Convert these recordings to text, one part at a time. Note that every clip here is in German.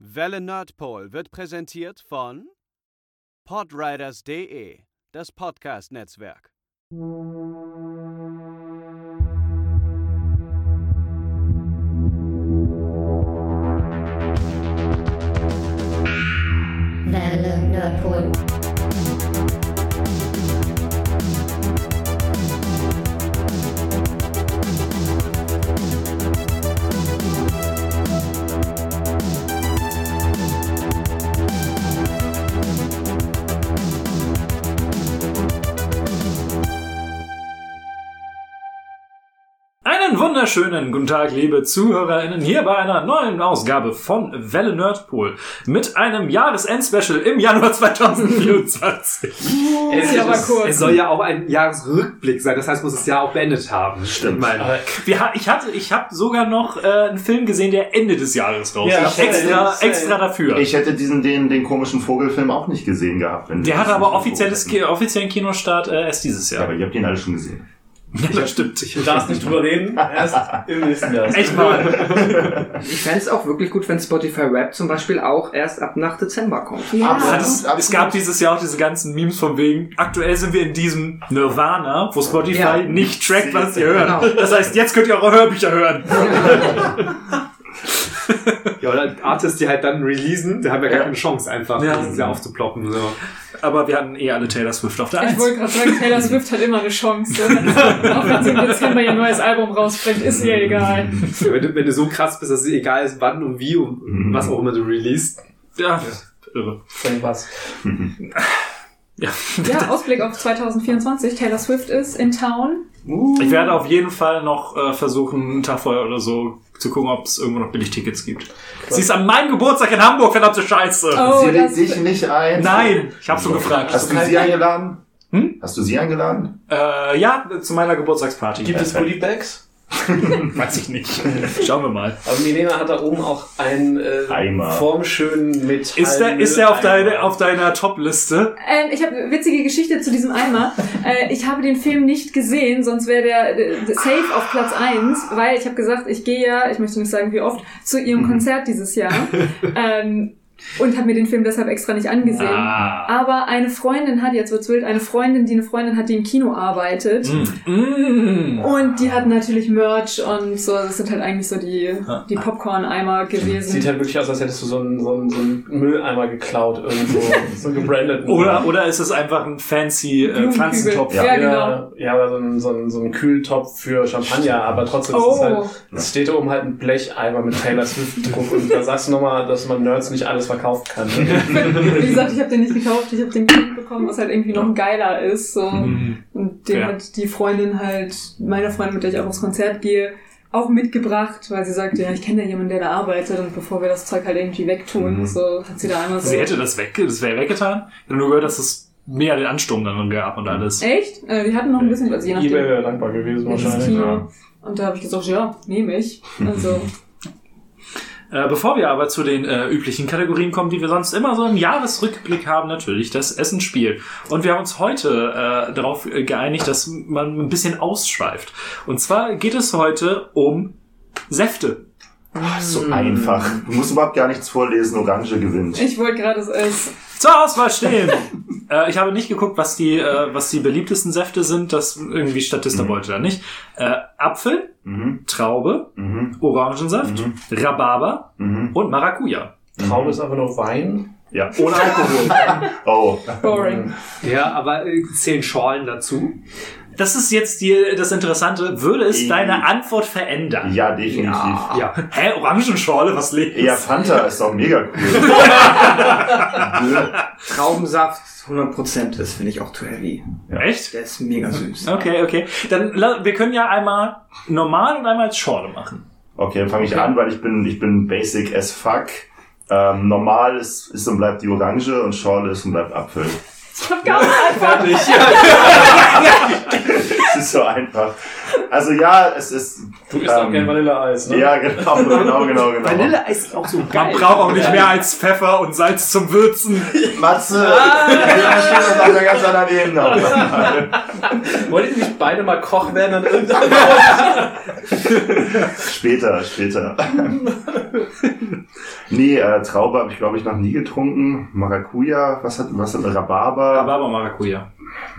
Welle Nerdpol wird präsentiert von podriders.de, das Podcast-Netzwerk. Welle Nerdpol. Wunderschönen guten Tag, liebe ZuhörerInnen, hier bei einer neuen Ausgabe von Welle Nerdpool mit einem Jahresend-Special im Januar 2024. Es, Ja, aber kurz. es soll ja auch ein Jahresrückblick sein, das heißt, muss es ja auch beendet haben. Stimmt. Ich meine, ich hatte, ich habe sogar noch äh, einen Film gesehen, der Ende des Jahres raus. Ja, ist. extra, same, extra dafür. Ich hätte diesen, den, den komischen Vogelfilm auch nicht gesehen gehabt. Wenn der hatte das aber offizielles, offiziellen Kinostart äh, erst dieses hätten. Ja, Jahr. aber ihr habt ihn alle schon gesehen. Ja, das stimmt. Du darfst nicht drüber reden, erst im nächsten Jahr. Echt mal. Ich fände es auch wirklich gut, wenn Spotify Rap zum Beispiel auch erst ab nach Dezember kommt. Ja, Absolut. Es, es gab dieses Jahr auch diese ganzen Memes von wegen, aktuell sind wir in diesem Nirvana, wo Spotify Ja. nicht trackt, was ihr hört. Genau. Das heißt, jetzt könnt ihr eure Hörbücher hören. ja, oder Artists, die halt dann releasen, die haben ja gar Ja. keine Chance, einfach Ja. dieses Jahr aufzuploppen. So. Aber wir hatten eh alle Taylor Swift auf der Ich Eins. wollte gerade sagen, Taylor Swift hat immer eine Chance. Auch wenn sie im Dezember ihr neues Album rausbringt, ist ihr egal. Ja, wenn, du, wenn du so krass bist, dass es egal ist, wann und wie und Mhm. was auch immer du releast. Ja, irre. Wenn was. Ja. Ja, Ausblick auf 2024. Taylor Swift ist in Town. Ich werde auf jeden Fall noch äh, versuchen, einen Tag vorher oder so zu gucken, ob es irgendwo noch billig Tickets gibt. Sie ist an meinem Geburtstag in Hamburg, verdammte Scheiße. Oh, sie lädt dich nicht ein. Nein, ich habe schon gefragt. Hast du sie eingeladen? Hm? Hast du sie eingeladen? Äh, ja, zu meiner Geburtstagsparty. Gibt es Goodie Bags? Weiß ich nicht. Schauen wir mal. Aber Milena hat da oben auch einen äh, Eimer. formschönen Metall. Ist der, ist der auf, deine, auf deiner Top-Liste? ähm, ich habe eine witzige Geschichte zu diesem Eimer. Äh, ich habe den Film nicht gesehen, sonst wäre der äh, safe auf Platz eins, weil ich habe gesagt, ich gehe ja, ich möchte nicht sagen wie oft, zu ihrem Konzert dieses Jahr. ähm, und habe mir den Film deshalb extra nicht angesehen. Ah. Aber eine Freundin hat, jetzt wird's wild, eine Freundin, die eine Freundin hat, die im Kino arbeitet. Mm. Und die hatten natürlich Merch und so, das sind halt eigentlich so die, die Popcorn-Eimer gewesen. Sieht halt wirklich aus, als hättest du so einen, so einen, so einen Mülleimer geklaut irgendwo. so einen gebrandeten. Oder, oder ist es einfach ein fancy äh. Pflanzentopf? Ja, ja, genau. Ja, oder so ein, so ein, so ein Kühltopf für Champagner, aber trotzdem ist es Oh, halt, es steht da oben halt ein Blecheimer mit Taylor Swift drauf und da sagst du nochmal, dass man Nerds nicht alles verkaufen kann. Ne? wie gesagt, ich habe den nicht gekauft, ich habe den geschenkt bekommen, was halt irgendwie noch geiler ist. So. Mhm. Und den Ja. hat die Freundin halt, meine Freundin, mit der ich auch aufs Konzert gehe, auch mitgebracht, weil sie sagte, ja, ich kenne ja jemanden, der da arbeitet und bevor wir das Zeug halt irgendwie wegtun, Mhm. so hat sie da einmal so... Sie hätte das weg, das wäre weggetan. Ich habe nur gehört, dass es mehr den Ansturm dann gab und alles. Echt? Äh, die hatten noch ein bisschen, also je nachdem. Ebay wäre dankbar gewesen wahrscheinlich. Ja. Und da habe ich gesagt, ja, nehme ich. Also, Äh, bevor wir aber zu den äh, üblichen Kategorien kommen, die wir sonst immer so im Jahresrückblick haben, natürlich das Essensspiel. Und wir haben uns heute äh, darauf geeinigt, dass man ein bisschen ausschweift. Und zwar geht es heute um Säfte. Ach, so einfach. Du musst überhaupt gar nichts vorlesen. Orange gewinnt. ich wollte gerade es es Zur Auswahl stehen. äh, ich habe nicht geguckt, was die, äh, was die beliebtesten Säfte sind. Das irgendwie Statista Mhm. wollte da nicht. Äh, Apfel, Mhm. Traube, Mhm. Orangensaft, Mhm. Rhabarber Mhm. und Maracuja. Traum ist einfach nur Wein. Ja, ohne Alkohol. oh. boring. Ja, aber äh, zehn Schorlen dazu. Das ist jetzt die, das Interessante. Würde es Eh. deine Antwort verändern? Ja, definitiv. Ja. Hä, Orangenschorle, was lebt? Ja, Fanta ist doch mega cool. Traubensaft 100%, das finde ich auch too heavy. Echt? Der ist mega süß. Okay, okay. Dann, wir können ja einmal normal und einmal als Schorle machen. Okay, dann fange ich an, weil ich bin, ich bin basic as fuck. Ähm, normal ist, ist und bleibt die Orange und Schorle ist und bleibt Apfel. Ganz einfach. so einfach. Also ja, es ist. Du isst auch ähm, gerne Vanilleeis, ne? Ja, genau, genau, genau, genau. Vanilleeis ist auch so Man geil. braucht auch nicht mehr als Pfeffer und Salz zum Würzen. Matze, ja, steht das auf einer ganz anderen Ebene. Wollt ihr nicht beide mal Koch werden an irgendeinem Später, später. nee, äh, Traube habe ich glaube ich noch nie getrunken. Maracuja, was hat, was hat Rhabarber? Rhabarber Maracuja.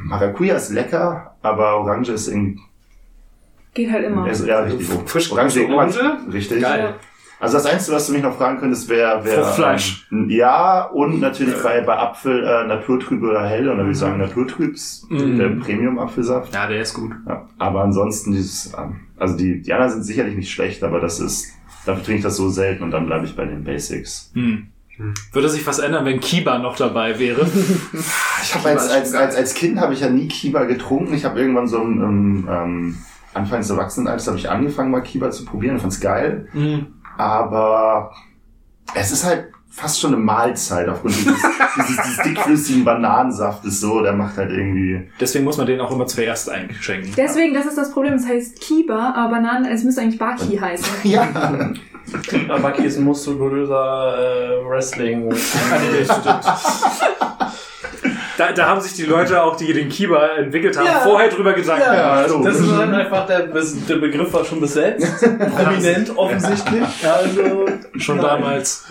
Maracuja ist lecker, aber Orange ist irgendwie, Geht halt immer. ist, ja, richtig. Frisch Orange, Orange? Richtig. Geil. Also das Einzige, was du mich noch fragen könntest, wäre... Wär, Fruchtfleisch. Ähm, ja, und natürlich bei, bei Apfel äh, Naturtrüb oder hell, und dann würde ich sagen Naturtrübs, Mhm. der Premium-Apfelsaft. Ja, der ist gut. Ja, aber ansonsten dieses, ähm, also die, die anderen sind sicherlich nicht schlecht, aber das ist, dafür trinke ich das so selten und dann bleibe ich bei den Basics. Hm. Würde sich was ändern, wenn Kiba noch dabei wäre? Ich habe als, als, als, als Kind habe ich ja nie Kiba getrunken. Ich habe irgendwann so im, im ähm, Anfang des Erwachsenenalters habe ich angefangen mal Kiba zu probieren und fand's geil. Hm. Aber es ist halt fast schon eine Mahlzeit aufgrund dieses, dieses, dieses dickflüssigen Bananensaftes so, der macht halt irgendwie. Deswegen muss man den auch immer zuerst einschenken. Deswegen, das ist das Problem. Es heißt Kiba, aber Bananen, es müsste eigentlich Baki heißen. Ja. Baki ist ein muskulöser äh, Wrestling. Da, da haben sich die Leute auch, die den Kiba entwickelt haben, Ja. vorher drüber Gedanken Ja, gemacht. das ist halt einfach der, der Begriff war schon besetzt. Prominent offensichtlich. Also, Schon nein. damals.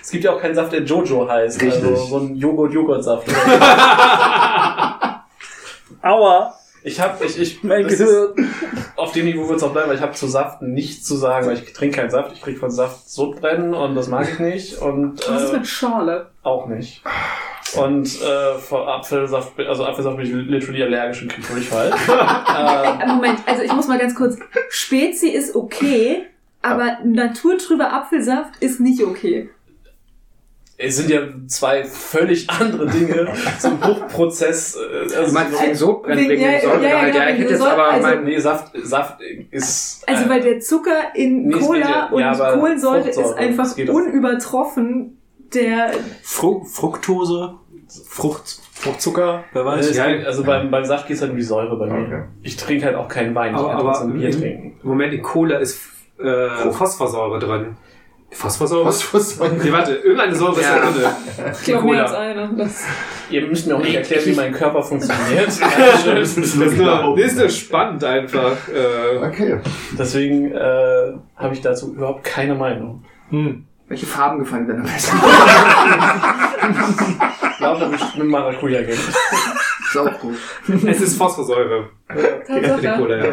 Es gibt ja auch keinen Saft, der Jojo heißt. Richtig. Also so ein Joghurt-Joghurt-Saft. Aua. Ich habe, ich, ich, Mein ist, auf dem Niveau wird es auch bleiben, weil ich habe zu Saft nichts zu sagen, weil ich trinke keinen Saft, ich krieg von Saft Sodbrennen und das mag ich nicht und Was ist äh, mit Schorle? auch nicht. Und äh, vor Apfelsaft, also Apfelsaft bin ich literally allergisch und krieg Durchfall. ähm, Äh, Moment, also ich muss mal ganz kurz. Spezi ist okay, aber naturtrüber Apfelsaft ist nicht okay. Es sind ja zwei völlig andere Dinge zum Hochprozess. Äh, also, meinst wegen Sodbrennen, Wegen- wegen ja, dem ja, ja, Ja, ich genau, hätte jetzt aber also- mein... nee, Saft, Saft ist. Also äh, weil der Zucker in Nee, Cola ja- und ja, Kohlensäure ist einfach unübertroffen. Der Fru Fructose, Frucht, Fruchtzucker, wer äh, weiß. es geht, also beim, beim Saft geht es halt um die Säure bei mir. Okay. Ich trinke halt auch keinen Wein, ich Aber- kann aber- trotzdem Bier trinken. Im Moment in Cola ist äh, Phosphorsäure drin. Phosphorsäure? Phosphorsäure? Nee, warte, irgendeine Säure ist Ja. da drin. ich glaube mehr als eine. Das Ihr müsst mir auch nicht erklären, wie mein Körper funktioniert. Das müssen Das ist nur, das ist nur spannend einfach. Äh, Okay. Deswegen äh, habe ich dazu überhaupt keine Meinung. Hm. Welche Farben gefallen dir denn am besten? Ich glaube, ich mit Maracuja gehen. Ist auch gut. es ist Phosphorsäure. Die Tatsache. Cola, ja.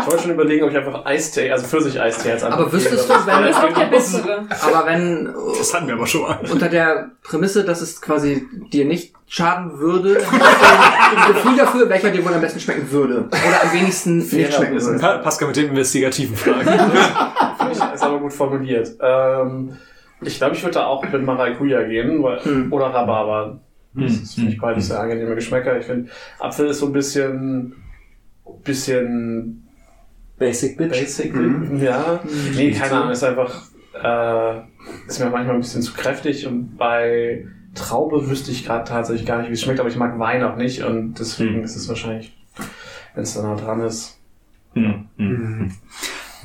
Ich wollte schon überlegen, ob ich einfach Eistee, also Pfirsich-Eistee als Aber wüsstest du, wenn das ist auch der es... bessere. Aber wenn Das hatten wir aber schon mal. unter der Prämisse, dass es quasi dir nicht schaden würde, dann hast du ein Gefühl dafür, welcher dir wohl am besten schmecken würde. Oder am wenigsten nicht Fairer schmecken Wissen. würde. Pa Pascal mit den investigativen Fragen. Finde ich, ist aber gut formuliert. Ähm, ich glaube, ich würde da auch mit Maracuja gehen, weil, Hm. oder Rhabarber. Das Hm, ist finde ich beides sehr angenehme Geschmäcker. Ich finde, Apfel ist so ein bisschen, bisschen Basic Bitch. basic, Mhm. ja. Nee, keine Ahnung, ist einfach, äh, ist mir manchmal ein bisschen zu kräftig und bei Traube wüsste ich gerade tatsächlich gar nicht, wie es schmeckt, aber ich mag Wein auch nicht und deswegen Hm. ist es wahrscheinlich, wenn es da nah dran ist. Hm. Hm.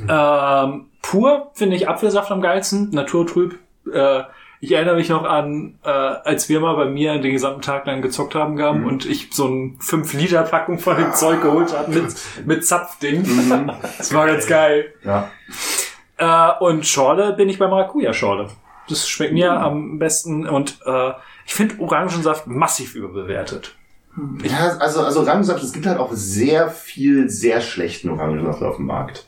Ähm, pur finde ich Apfelsaft am geilsten, naturtrüb. Äh, ich erinnere mich noch an, äh, als wir mal bei mir den gesamten Tag lang gezockt haben gaben Mhm. und ich so ein 5-Liter-Packung von dem Zeug geholt habe mit, mit Zapfding. Mhm. Das war ganz geil. Ja. Äh, und Schorle bin ich bei Maracuja-Schorle. Das schmeckt mir am besten und äh, ich finde Orangensaft massiv überbewertet. Ja, also, also Orangensaft, es gibt halt auch sehr viel sehr schlechten Orangensaft auf dem Markt.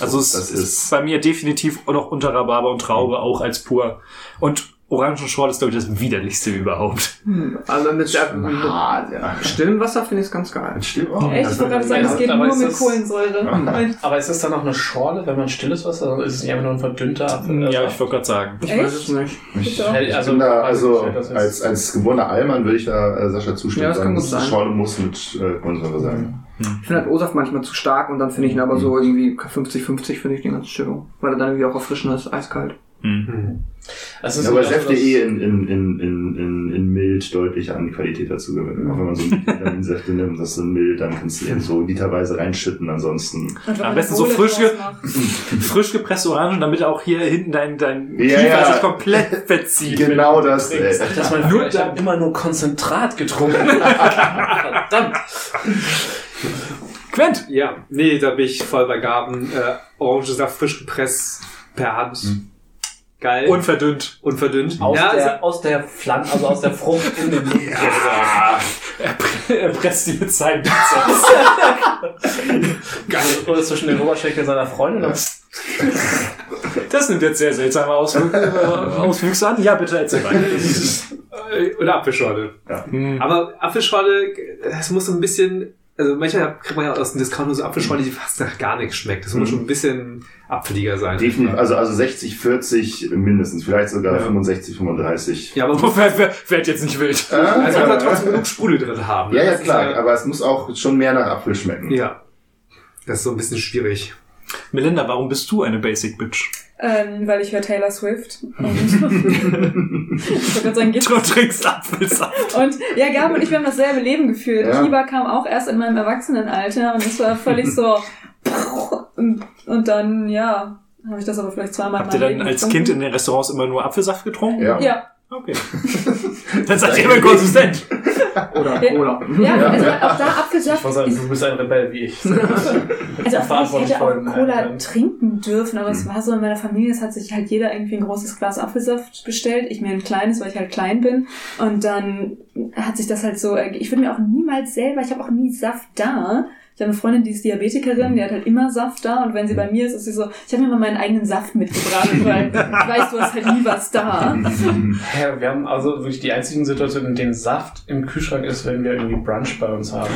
Also es Das ist, ist- bei mir definitiv noch unter Rhabarber und Traube auch als pur. Und Orangenschorle ist, glaube ich, das widerlichste überhaupt. Also mit, sehr, mit ja. stillem Wasser finde ich es ganz geil. Stimmt auch. Echt, ich wollte gerade sagen, Ja, es geht aber nur mit das- Kohlensäure. Aber ist es dann auch eine Schorle, wenn man stilles Wasser, oder ist es nicht einfach nur ein verdünnter Apfel? Ja, ich wollte gerade sagen. Ich Echt? weiß es nicht. Ich, ich Also, bin da, also das als, als geborener Allmann würde ich da äh, Sascha zustimmen. Ja, das kann sagen, gut sein. Schorle muss mit äh, Kohlensäure sein. Ich finde halt O-Saft manchmal zu stark und dann finde ich ihn aber so irgendwie 50-50 finde ich den ganz schön. Weil er dann irgendwie auch erfrischend ist, eiskalt. Das ist Ja, aber Säfte eh in, in, in, in, in, in mild deutlich an Qualität dazu gewinnen. Auch wenn man so Vitaminsäfte nimmt, das ist in mild, dann kannst du den so literweise reinschütten, ansonsten. Am man besten so frisch, ge frisch gepresste Orangen, damit auch hier hinten dein, dein Ja, Kiefer ja. sich komplett verzieht. Genau das, ey. Das mein nur, habe immer nur Konzentrat getrunken. Verdammt. Quent! Ja, nee, da bin ich voll bei Gaben. Äh, Orangensaft frisch gepresst per Hand. Geil. Unverdünnt. unverdünnt. Aus, ja, der, aus der Pflanze, also aus der Frucht in den Mund. Er, er presst die mit seinem Bizeps. Geil. Oder zwischen den Oberschenkeln seiner Freundin. Und Das nimmt jetzt sehr seltsame Auswüchse, äh, an. Ja, bitte erzähl weiter. Äh, Oder Apfelschorle. Ja. Hm. Aber Apfelschorle, das muss so ein bisschen, also manchmal kriegt man ja aus dem Discount nur so Apfelschorle, die fast nach gar nichts schmeckt. Das muss schon ein bisschen apfeliger sein. Definitiv, also, also 60, 40 mindestens, vielleicht sogar Ja. 65, 35. Ja, aber werd jetzt nicht wild. also man muss trotzdem genug Sprudel drin haben. ja, ja, ist klar, aber es muss auch schon mehr nach Apfel schmecken. Ja. Das ist so ein bisschen schwierig. Melinda, warum bist du eine Basic Bitch? Ähm, weil ich höre Taylor Swift. Und ich sagen, Du trinkst Apfelsaft. Und ja, Gabi und ich, haben dasselbe Leben geführt. Ja. Fieber kam auch erst in meinem Erwachsenenalter und es war völlig so. Und, dann, ja, habe ich das aber vielleicht zweimal Habt ihr dann Leben als getrunken. Kind in den Restaurants immer nur Apfelsaft getrunken? Ja. Ja, Okay. dann seid ihr immer konsistent. Oder. Cola. ja, also auch da ich Apfelsaft. muss sagen, Ich, du bist ein Rebell wie ich. also auch ich hätte auch Cola äh, trinken dürfen, aber es war so in meiner Familie, es hat sich halt jeder irgendwie ein großes Glas Apfelsaft bestellt. Ich mir ein kleines, weil ich halt klein bin. Und dann hat sich das halt so, ich würde mir auch niemals selber, ich habe auch nie Saft da. Ich habe eine Freundin, die ist Diabetikerin, die hat halt immer Saft da und wenn sie bei mir ist, ist sie so, ich habe mir mal meinen eigenen Saft mitgebracht, weil ich weiß, du hast halt nie was da. Ja, wir haben also wirklich die einzigen Situationen, in denen Saft im Kühlschrank ist, wenn wir irgendwie Brunch bei uns haben.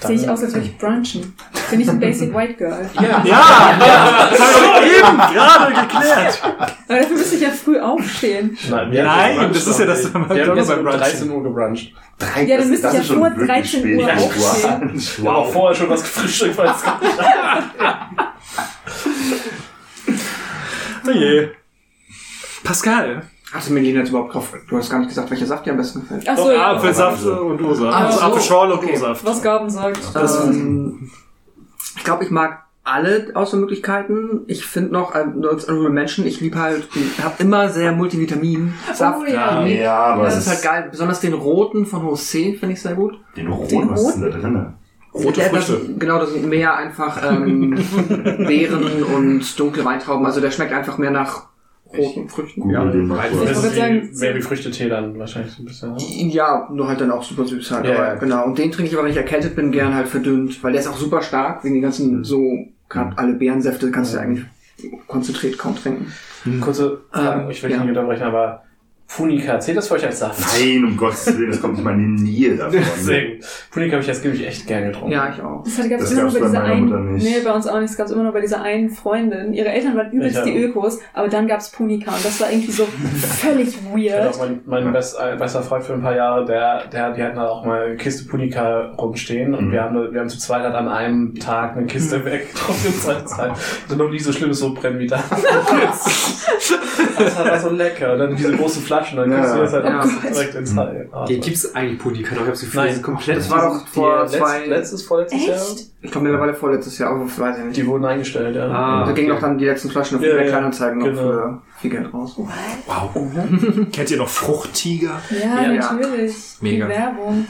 Dann- Sehe ich aus, als würde ich brunchen. Bin ich ein Basic White Girl. Ja, Ja, ja, das haben wir eben gerade geklärt. Aber dafür müsste ich ja früh aufstehen. Nein, wir Nein, haben das ist ja das- Wir haben jetzt beim um Brunchen. 13 Uhr gebruncht. Drei, Ja, dann das- müsste ich ja schon vor wirklich 13 spät. Uhr aufstehen. wow. Vorher schon was gefrühstückt, weil es Oh je. Pascal. Hatte Melina jetzt überhaupt drauf? Du hast gar nicht gesagt, welcher Saft dir am besten gefällt. Ach Doch, so, ja. Apfelsaft und O-Saft. Ach Also so, Apfelschorle und okay. O-Saft. Was Gaben sagt. Ähm, ich glaube, ich mag alle Auswahlmöglichkeiten. Ich finde noch, äh, nur als Honorable Menschen, ich liebe halt, ich habe immer sehr Multivitamin-Saft. Oh, ja. Ja, aber Das ist halt geil. Besonders den roten von José finde ich sehr gut. Den roten, was ist denn da drin? Rote Ja, das, Früchte. genau, das sind mehr einfach ähm, Beeren und dunkle Weintrauben. Also der schmeckt einfach mehr nach roten Früchten. Ja. wie Babyfrüchtetee dann wahrscheinlich so ein bisschen. ne? Ja, nur halt dann auch super süß halt. Ja, aber, ja. Genau. Und den trinke ich aber, wenn ich erkältet bin, gern halt verdünnt, weil der ist auch super stark, wegen den ganzen so, gerade alle Beerensäfte kannst du eigentlich konzentriert kaum trinken. Kurze Frage, Ähm, ich will ja. nicht unterbrechen, aber Punika, zählt das für euch als Saft? Nein, um Gottes Willen, das kommt nicht mal in die Nähe davon. Deswegen. Punika habe ich als Kind echt gern getrunken. Ja, ich auch. Das gab Das es immer nur gab's bei bei Mutter einen. nicht. Nee, bei uns auch nicht. Es gab immer nur bei dieser einen Freundin. Ihre Eltern waren übelst Ich die. Ökos, aber dann gab's Punika und das war irgendwie so völlig Ich hatte weird. auch mein, mein best, äh, bester Freund für ein paar Jahre, der, der, die hatten halt auch mal eine Kiste Punika rumstehen und Mhm. wir haben, wir haben zu zweit halt an einem Tag eine Kiste weggetroffen in zwei Zeit. Das noch nie so schlimmes so brennen wie da. das war so lecker. Und dann diese großen Flaschen, dann Ja. kriegst du das halt Ja. direkt ins Hals. Hier gibt's eigentlich Punika noch. Ich hab's Gefühl, Nein. die komplett. Das war doch vor Die zwei, letzt, letztes, vorletztes Jahr? Echt? ich glaube mittlerweile vorletztes Jahr, aber weiß ich nicht. Die wurden eingestellt, ja. Ah. da gingen doch dann die letzten Flaschen auf Ja, eBay ja. Kleinanzeigen noch Genau. für viel Geld raus. Wow. Kennt ihr noch Fruchttiger? Ja, Ja, ja. natürlich. Mega. Die Werbung.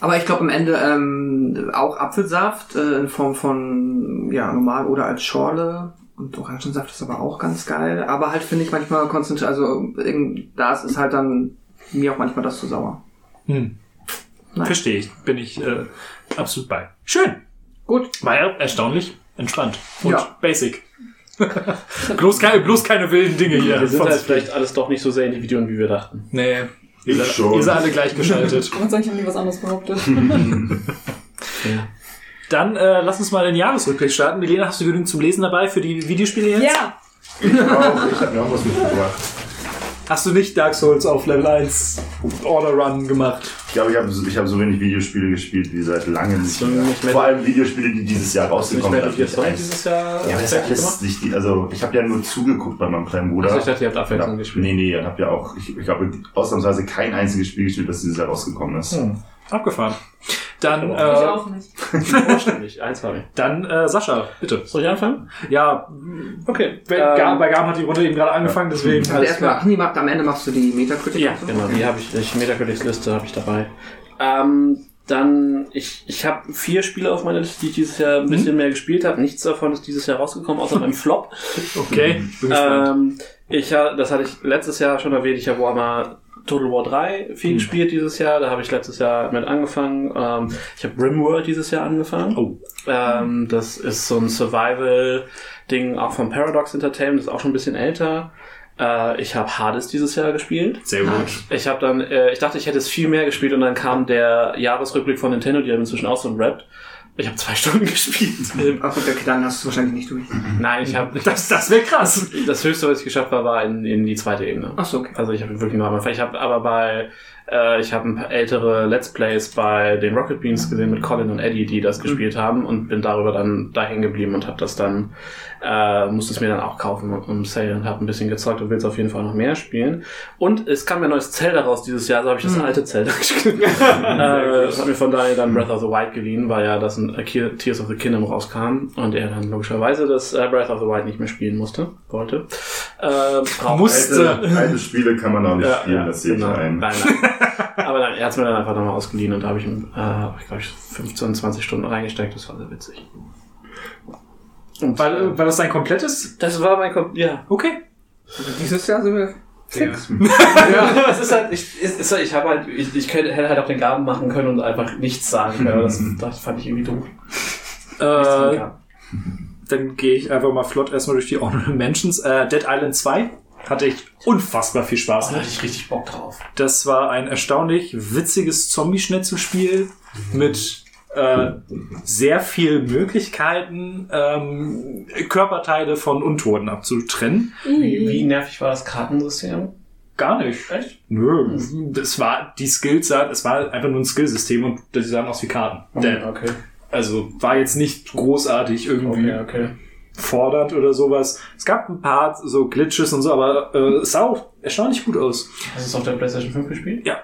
Aber ich glaube am Ende ähm, auch Apfelsaft äh, in Form von ja normal oder als Schorle und Orangensaft ist aber auch ganz geil. Aber halt finde ich manchmal konzentriert, also irgend- da ist halt dann mir auch manchmal das zu sauer. Hm. Verstehe ich. Bin ich äh, absolut bei. Schön. Gut. War ja erstaunlich entspannt. Und Ja. basic. bloß, keine, bloß keine wilden Dinge hier. Wir sind halt vielleicht alles doch nicht so sehr Individuen, wie wir dachten. nee. Ihr Ich seid, schon. ihr seid alle gleichgeschaltet. Und sag ich habe nie was anderes behauptet. Dann äh, lass uns mal den Jahresrückblick starten. Milena, hast du genügend zum Lesen dabei für die Videospiele jetzt? ja, Ich auch, ich habe mir auch was mitgebracht. Hast du nicht Dark Souls auf Level 1 Order Run gemacht? Ich glaube, ich habe ich hab so wenig Videospiele gespielt wie seit langem nicht mehr. nicht mehr- Vor allem Videospiele, die dieses Jahr rausgekommen sind. Solid Ja, dieses Jahr. aber das ist alles nicht die, also ich habe ja nur zugeguckt bei meinem kleinen Bruder. Also ich dachte, ihr habt Abwechslung Ja, gespielt. Nee, nee, ich habe ja auch, ich, ich glaube, ausnahmsweise kein einziges Spiel gespielt, das dieses Jahr rausgekommen ist. Hm. Abgefahren. Dann, Ich äh, auch nicht. Vollständig, eins habe ich. dann äh, Sascha, bitte. Soll ich anfangen? Ja, Okay. bei ähm, Gar- bei Garm hat die Runde eben gerade angefangen, deswegen. Also erstmal, ach nee, macht, am Ende machst du die Metacritic. Ja, und so. genau, die habe ich, ich Metacritics Liste habe ich dabei. Ähm, dann, ich, ich habe vier Spiele auf meiner Liste, die ich dieses Jahr ein bisschen mehr gespielt habe. Nichts davon ist dieses Jahr rausgekommen, außer meinem Flop. Okay, ich bin gespannt. Ähm, ich, das hatte ich letztes Jahr schon erwähnt, ich habe Warhammer Total War 3 viel gespielt dieses Jahr, da habe ich letztes Jahr mit angefangen. Ähm, ich habe Rimworld dieses Jahr angefangen. Oh. Ähm, das ist so ein Survival-Ding auch von Paradox Entertainment, das ist auch schon ein bisschen älter. Äh, ich habe Hades dieses Jahr gespielt. Sehr gut. Ich habe dann, äh, ich dachte, ich hätte es viel mehr gespielt und dann kam der Jahresrückblick von Nintendo, die haben inzwischen auch so ein Rap. Ich habe zwei Stunden gespielt. Ähm, Ach gut, okay, dann hast du es wahrscheinlich nicht durch. Nein, ich habe Das, das wäre krass. das höchste, was ich geschafft habe, war in, in die zweite Ebene. Ach so, okay. Also ich habe wirklich Anfang. Ich habe aber bei, äh, ich habe ein paar ältere Let's Plays bei den Rocket Beans gesehen mit Colin und Eddie, die das gespielt haben und bin darüber dann da hängen geblieben und habe das dann, äh, musste es mir dann auch kaufen im Sale und habe ein bisschen gezockt und will es auf jeden Fall noch mehr spielen. Und es kam mir ein neues Zelda raus dieses Jahr, so habe ich das alte Zelda gespielt. äh, das hat mir von daher dann Breath of the Wild geliehen, weil ja das ein Tears of the Kingdom rauskam und er dann logischerweise das äh, Breath of the Wild nicht mehr spielen musste, wollte. Äh, Musste. Alte, alte Spiele kann man auch nicht ja, spielen, ja, das sehe genau. ich ein. Nein, nein. Aber dann, er hat es mir dann einfach nochmal ausgeliehen und da habe ich, ihm, äh, glaube ich, 15, 20 Stunden reingesteckt. Das war sehr witzig. Und, War, äh, war das dein komplettes? das war mein Kom Ja. Okay. Dieses Jahr sind wir Fix. ja. Es ist halt, ich, ist, ist, halt- ich habe halt, ich, ich könnte, hätte halt auch den Gaben machen können und einfach nichts sagen können. aber Das, das fand ich irgendwie doof. Äh, dann gehe ich einfach mal flott erstmal durch die Honorable Mentions. Äh, Dead Island 2 hatte ich unfassbar viel Spaß Oh, da mit. hatte ich richtig Bock drauf. Das war ein erstaunlich witziges Zombie-Schnetzelspiel mit äh, sehr viel Möglichkeiten, ähm, Körperteile von Untoten abzutrennen. Wie, wie nervig war das Kartensystem? Gar nicht. Echt? Nö. Das war die Skills, es war einfach nur ein Skillsystem und die sahen aus wie Karten. Denn- okay. Also war jetzt nicht großartig irgendwie Okay, okay. Fordernd oder sowas. Es gab ein paar so Glitches und so, aber äh, es sah auch erstaunlich gut aus. Hast du es auf der PlayStation 5 gespielt? Ja.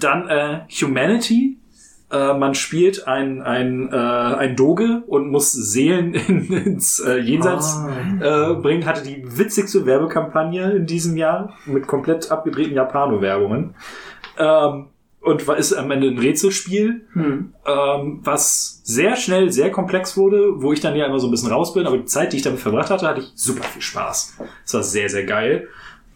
Dann äh, Humanity. Äh, man spielt ein, ein, äh, ein Doge und muss Seelen in, ins äh, Jenseits äh, bringen. Hatte die witzigste Werbekampagne in diesem Jahr mit komplett abgedrehten Japano-Werbungen. Ähm, und war ist am Ende ein Rätselspiel, Hm. ähm, was sehr schnell sehr komplex wurde, wo ich dann ja immer so ein bisschen raus bin, aber die Zeit, die ich damit verbracht hatte, hatte ich super viel Spaß. Es war sehr, sehr geil.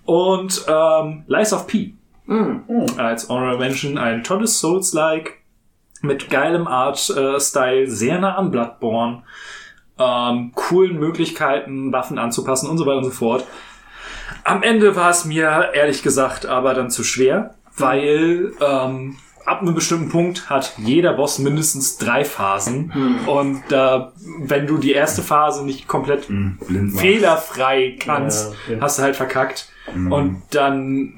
Und ähm, Lies of P Hm. als Honorable Mention ein tolles Souls-like mit geilem Art-Style, sehr nah an Bloodborne, ähm, coolen Möglichkeiten, Waffen anzupassen und so weiter und so fort. Am Ende war es mir ehrlich gesagt aber dann zu schwer, weil ähm, ab einem bestimmten Punkt hat jeder Boss mindestens drei Phasen und äh, wenn du die erste Phase nicht komplett Hm, machen. fehlerfrei kannst, Ja, okay. hast du halt verkackt. Mhm. Und dann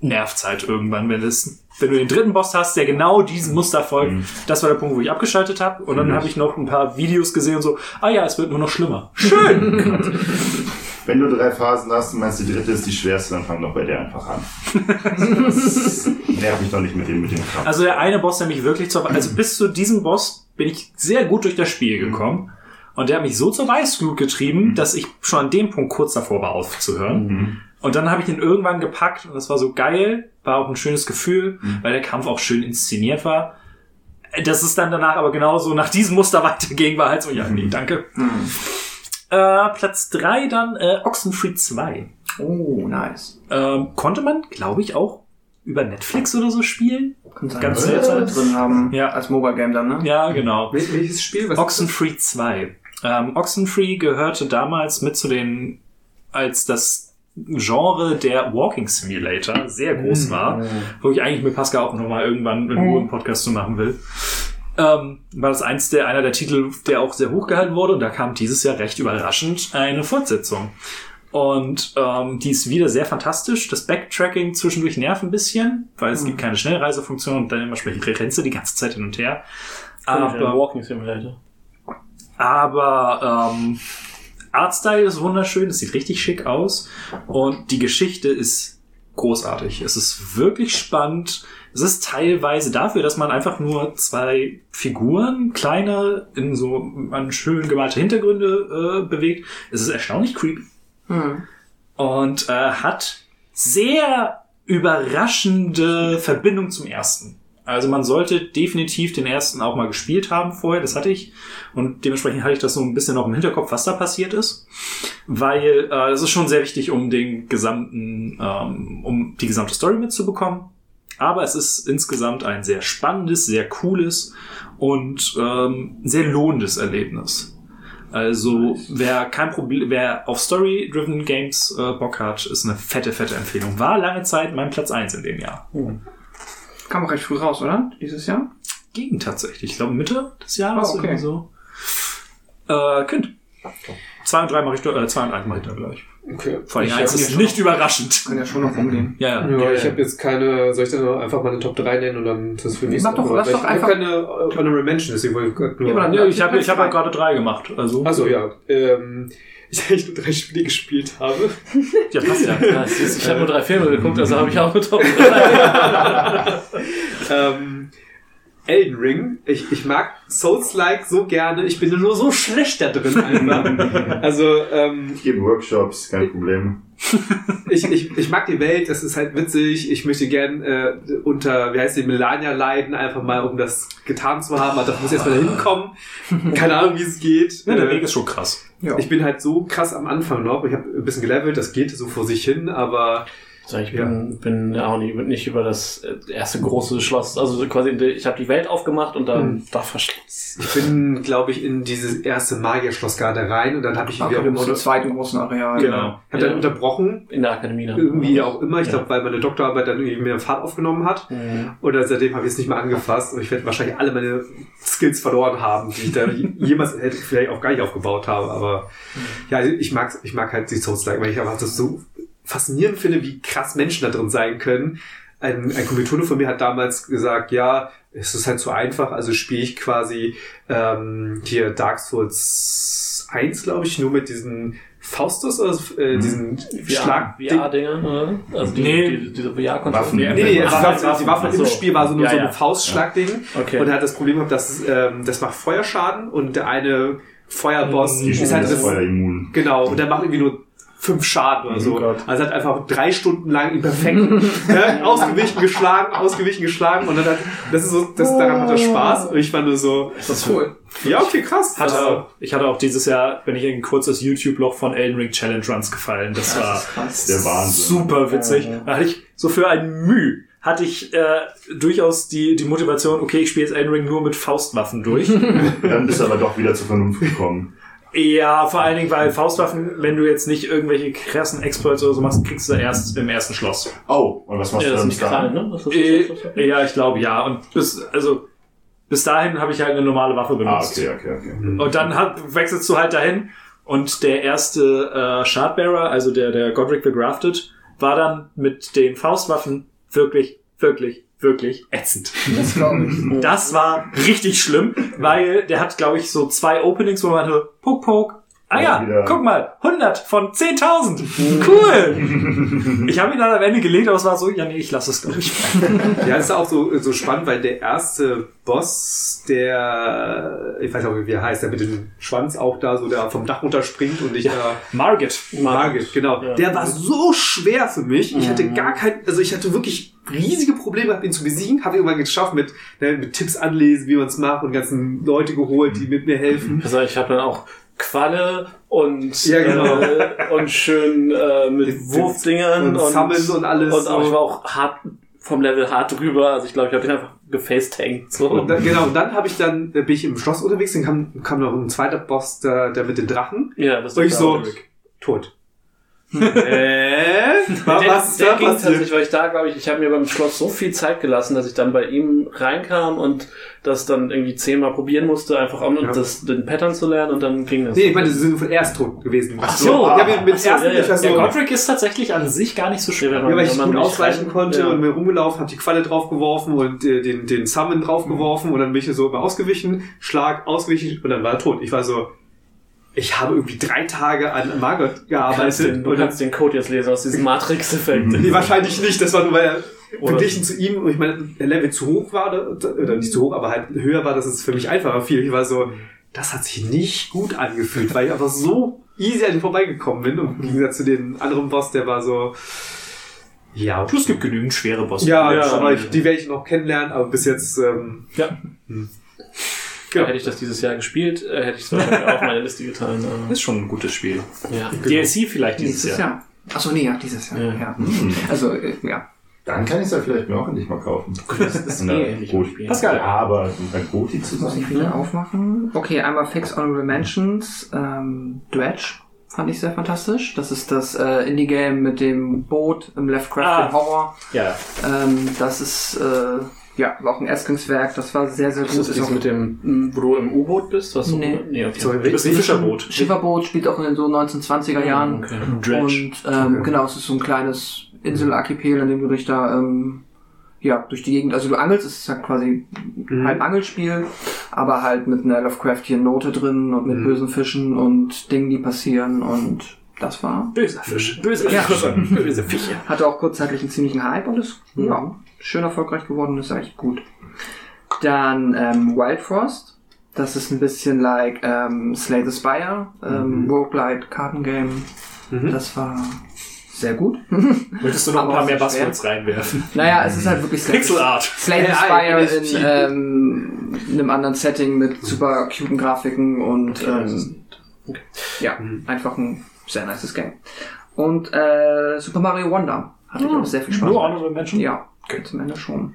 nervt's halt irgendwann, wenn es, wenn du den dritten Boss hast, der genau diesem Muster folgt. Mhm. Das war der Punkt, wo ich abgeschaltet habe. Und dann Mhm. habe ich noch ein paar Videos gesehen und so, ah ja, es wird nur noch schlimmer. Schön! Wenn du drei Phasen hast und meinst, die dritte ist die schwerste, dann fang doch bei der einfach an. Nerv mich doch nicht mit dem, mit dem Kampf. also der eine Boss, der mich wirklich zur, also bis zu diesem Boss bin ich sehr gut durch das Spiel gekommen. Und der hat mich so zur Weißglut getrieben, dass ich schon an dem Punkt kurz davor war aufzuhören. Mhm. Und dann habe ich ihn irgendwann gepackt und das war so geil, war auch ein schönes Gefühl, Mhm. weil der Kampf auch schön inszeniert war. Dass es dann danach aber genauso nach diesem Muster weiterging, war halt so, ja, nee, danke. Äh, Platz drei dann äh, Oxenfree 2. Oh, nice. Ähm, konnte man, glaube ich, auch über Netflix oder so spielen? Kann sein, Ganz alle drin haben. Ja. Als Mobile Game dann, ne? Ja, genau. Wel welches Spiel? Was Oxenfree 2. Ähm, Oxenfree gehörte damals mit zu den, als das Genre der Walking Simulator sehr groß war, wo ich eigentlich mit Pascal auch nochmal irgendwann in Ruhe einen Podcast zu machen will. Ähm, war das eins der, einer der Titel, der auch sehr hoch gehalten wurde und da kam dieses Jahr recht überraschend eine Fortsetzung. Und ähm, die ist wieder sehr fantastisch. Das Backtracking zwischendurch nervt ein bisschen, weil es gibt keine Schnellreisefunktion und dann immer rennst du die ganze Zeit hin und her. Aber, Walking Simulator. Aber ähm, Artstyle ist wunderschön, es sieht richtig schick aus und die Geschichte ist großartig. Es ist wirklich spannend. Es ist teilweise dafür, dass man einfach nur zwei Figuren, kleine, in so an schön gemalte Hintergründe äh, bewegt. Es ist erstaunlich creepy. Hm. Und äh, hat sehr überraschende Verbindung zum ersten. Also man sollte definitiv den ersten auch mal gespielt haben vorher, das hatte ich. Und dementsprechend hatte ich das so ein bisschen noch im Hinterkopf, was da passiert ist. Weil äh, das ist schon sehr wichtig, um den gesamten, ähm, um die gesamte Story mitzubekommen. Aber es ist insgesamt ein sehr spannendes, sehr cooles und ähm, sehr lohnendes Erlebnis. Also wer kein Problem, wer auf Story-driven Games äh, Bock hat, ist eine fette, fette Empfehlung. War lange Zeit mein Platz eins in dem Jahr. Kam auch recht früh raus, oder? Dieses Jahr? Ging tatsächlich. Ich glaube Mitte des Jahres Oh, okay. so. Äh, Kind. Zwei und drei mache ich, äh, zwei und eins mache ich da gleich. Okay. Vor allem Ich eins ist hier nicht überraschend. Kann ja schon noch rumgehen. Ja, ja. Ja, ich habe jetzt keine, soll ich dann einfach meine Top 3 nennen und dann das für nächstes Mach doch- Mal? lass Weil doch ich hab einfach- keine äh, Honorable Mention, deswegen wollte ich grad nur... Ja, Ja, ich habe ich hab halt gerade drei gemacht. Also, Achso, ja. Ähm, ich eigentlich nur drei Spiele gespielt habe. ja, passt ja. Ja, ich habe nur drei Filme geguckt, also habe ich auch eine Top 3. ähm, Elden Ring. Ich, ich mag Souls-like so gerne. Ich bin nur so schlecht da drin einfach. also, ähm, Ich gebe Workshops, kein Problem. ich, ich, ich mag die Welt, das ist halt witzig. Ich möchte gern äh, unter, wie heißt die, Melania leiden, einfach mal, um das getan zu haben. Aber dafür muss ich erstmal da hinkommen. Keine Ahnung, wie es geht. ja der Äh, Weg ist schon krass. Ja. Ich bin halt so krass am Anfang noch. Ich habe ein bisschen gelevelt, das geht so vor sich hin, aber So, ich bin, bin auch nicht, nicht über das äh, erste große Schloss, also quasi, ich habe die Welt aufgemacht und dann da verschlossen. ich bin, glaube ich, in dieses erste Magierschloss gerade rein und dann habe ich Okay, wieder im zweiten großen Areal. Genau. Dann Ja. unterbrochen, In der Akademie dann. irgendwie auch immer. Ich Ja. glaube, weil meine Doktorarbeit dann irgendwie mehr Fahrt aufgenommen hat. Mhm. Oder seitdem habe ich es nicht mehr angefasst und ich werde wahrscheinlich alle meine Skills verloren haben, die ich da jemals hätte vielleicht auch gar nicht aufgebaut habe. Aber ja, also ich mag ich mag halt die Souls-like, weil ich einfach das so faszinierend finde, wie krass Menschen da drin sein können. Ein, ein Kommilitone von mir hat damals gesagt, ja, es ist halt zu einfach, also spiele ich quasi ähm, hier Dark Souls 1, glaube ich, nur mit diesen Faustus, also äh, diesen Schlag. VR-Dinger, oder? Also die, Nee. die, diese VR-Kontrolle. Waffen. Nee, nee, die Waffen, Waffe, die Waffe Ach im. Spiel war so nur Ja, so ja. ein Faustschlagding. Okay. Und er hat das Problem gehabt, dass ähm, das macht Feuerschaden und der eine Feuerboss Die ist sind halt das das, Feuer immun. genau, und der macht irgendwie nur fünf Schaden oder so. Oh. Also hat einfach drei Stunden lang ihn perfekt ja, ausgewichen, geschlagen, ausgewichen, geschlagen und dann hat, das ist so, das, daran hat er Spaß und ich fand nur so, Das ist cool. ja, okay, krass. Hatte Also, ich hatte auch dieses Jahr, bin ich in ein kurzes YouTube-Loch von Elden Ring Challenge Runs gefallen. Das war Krass. Der Wahnsinn. super witzig. Da hatte ich so für ein Mühe hatte ich äh, durchaus die, die Motivation, okay, ich spiele jetzt Elden Ring nur mit Faustwaffen durch. Dann bist du aber doch wieder zur Vernunft gekommen. Ja, vor allen Dingen, weil Faustwaffen, wenn du jetzt nicht irgendwelche krassen Exploits oder so machst, kriegst du erst im ersten Schloss. Oh, und was machst Ja, du dann dahin? ne? Was ist Äh, das, das ja, ich glaube ja. Und bis, also, bis dahin habe ich halt eine normale Waffe Ah, benutzt. okay, okay, okay. Und dann hat, wechselst du halt dahin und der erste äh, Shardbearer, also der, der Godric the Grafted, war dann mit den Faustwaffen wirklich, wirklich, wirklich ätzend. Das ich. Das war richtig schlimm, weil der hat, glaube ich, so zwei Openings, wo man so, Pok, Pok. Ah Ja, wieder. guck mal, 100 von 10.000. Cool. ich habe ihn dann am Ende gelegt, aber es war so, ja nee, ich lasse es, glaube ich. Ja, das ist auch so, so spannend, weil der erste Boss, der, ich weiß auch nicht, wie er heißt, der mit dem Schwanz auch da so da vom Dach runterspringt und ich da Margit. Margit, genau. Ja. Der war so schwer für mich. Ich hatte gar kein, also ich hatte wirklich riesige Probleme gehabt, ihn zu besiegen. Habe irgendwann geschafft mit, ne, mit Tipps anlesen, wie man es macht und ganzen Leute geholt, die mit mir helfen. Also ich habe dann auch Qualle und Ja, genau. äh, und schön äh, mit Den- Wurfdingern und Summon und alles Und auch, ich war auch hart vom Level hart drüber. Also ich glaube, ich habe den einfach gefacetankt. So. Und dann, genau, und dann habe ich dann, äh, bin ich im Schloss unterwegs, dann kam, kam noch ein zweiter Boss, der, der mit den Drachen. ja, das Und ich so, tot. Äh? Was, der, der da ging passiert? tatsächlich, weil ich da, glaube ich, ich habe mir beim Schloss so viel Zeit gelassen, dass ich dann bei ihm reinkam und das dann irgendwie zehnmal probieren musste, einfach um Ja. das, den Pattern zu lernen und dann ging das. Nee, ich meine, sie sind von erst tot gewesen. Ach so. ja, mit, mit Ach so, ersten ja, ja. so, Der Godric ist tatsächlich an sich gar nicht so schwer. Ja, Ja, weil ich Wenn man gut ausweichen rein- konnte ja. und mir rumgelaufen, habe die Qualle draufgeworfen und äh, den, den Summon draufgeworfen und dann bin ich so immer ausgewichen, Schlag, ausgewichen und dann war er tot. Ich war so, ich habe irgendwie drei Tage an Margot Du kannst, gearbeitet den, du und dann, kannst den Code jetzt lesen aus diesem Matrix-Effekt. nee, wahrscheinlich nicht, das war nur, weil er verglichen zu ihm, und ich meine, der Level zu hoch war, oder, nicht zu hoch, aber halt höher war, dass es für mich einfacher fiel. Ich war so, das hat sich nicht gut angefühlt, weil ich einfach so easy an ihm vorbeigekommen bin und im Gegensatz zu den anderen Boss, der war so, ja, Es gibt genügend schwere Bosse. Ja, Ja. aber ich, die werde ich noch kennenlernen, aber bis jetzt, ähm, Ja. Genau. Hätte ich das dieses Jahr gespielt, äh, hätte ich es wahrscheinlich auf meine Liste getan. aber- Ist schon ein gutes Spiel. Ja. DLC vielleicht dieses, Nächstes Jahr. Jahr. Achso, nee, ja, dieses Jahr. Ja. Ja. Also, äh, ja. Dann kann ich es ja vielleicht mir auch endlich mal kaufen. Das ist eh gut. Pascal. Ja, aber ein Goti Jetzt muss zusammen. ich wieder aufmachen. Okay, einmal Fix Honorable Mentions. Ähm, Dredge fand ich sehr fantastisch. Das ist das äh, Indie-Game mit dem Boot im Lovecraftian Ah. Horror. Ja. Ähm, das ist äh, ja auch ein Erstlingswerk. Das war sehr, sehr Ist gut. das Ist auch mit dem, wo du im U-Boot bist? Was Nee. Du, nee okay. So, Du bist ein Fischerboot. Schifferboot spielt auch in den so 1920er Jahren. Okay. Dredge. Und ähm, Okay. genau, es ist so ein kleines Inselarchipel, in dem du dich da ähm, ja durch die Gegend, also du angelst, es ist ja quasi Mhm. halb Angelspiel, aber halt mit einer Lovecraftian Note drin und mit Mhm. bösen Fischen und Dingen, die passieren und das war Böser Fisch. Böse Ja. Fische. Böse Fische. hatte auch kurzzeitig einen ziemlichen Hype und ist ja schön erfolgreich geworden, ist echt gut. Dann ähm, Wild Frost. Das ist ein bisschen like ähm, Slay the Spire, ähm, Roguelite Kartengame. Mhm. Das war sehr gut. Möchtest du noch ein paar mehr. Buzzwords reinwerfen? Naja, es ist halt wirklich Slay, Pixel Art. Slay the Ja, Spire in ähm, einem anderen Setting mit super cuten Grafiken und ähm, ja, einfach ein sehr nices Game. Und äh, Super Mario Wonder hatte ich auch sehr viel Spaß. Nur. Honorable Mention? Ja, zum Ende schon.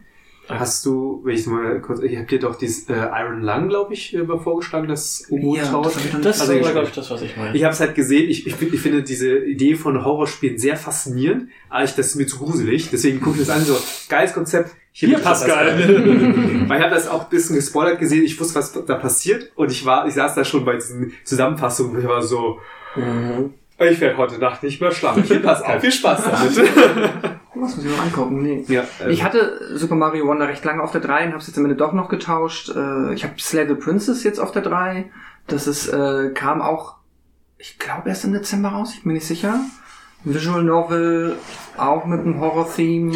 Hast du, wenn ich mal kurz, ich habe dir doch dieses äh, Iron Lung, glaube ich, äh, vorgeschlagen, das U-Boot Ja, das Das Also ich- glaube ich, das, was ich meine. Ich habe es halt gesehen, ich, ich, find- ich finde diese Idee von Horrorspielen sehr faszinierend, aber ich, das ist mir zu gruselig, deswegen gucke ich das an, so, geiles Konzept. Hier, was Pascal. rein. Weil ich habe das auch ein bisschen gespoilert gesehen, ich wusste, was da passiert und ich war, ich saß da schon bei diesen Zusammenfassungen und ich war so, Mhm. Ich werde heute Nacht nicht mehr schlafen. Hier, Pascal, viel Spaß damit. Was muss ich noch angucken? Nee. ja, äh, Ich hatte Super Mario Wonder recht lange auf der 3 und habe es jetzt am Ende doch noch getauscht. Äh, Ich habe Slay the Princess jetzt auf der 3. Das ist, äh, kam auch, ich glaube, erst im Dezember raus, ich bin nicht sicher. Visual Novel, auch mit einem Horror-Theme.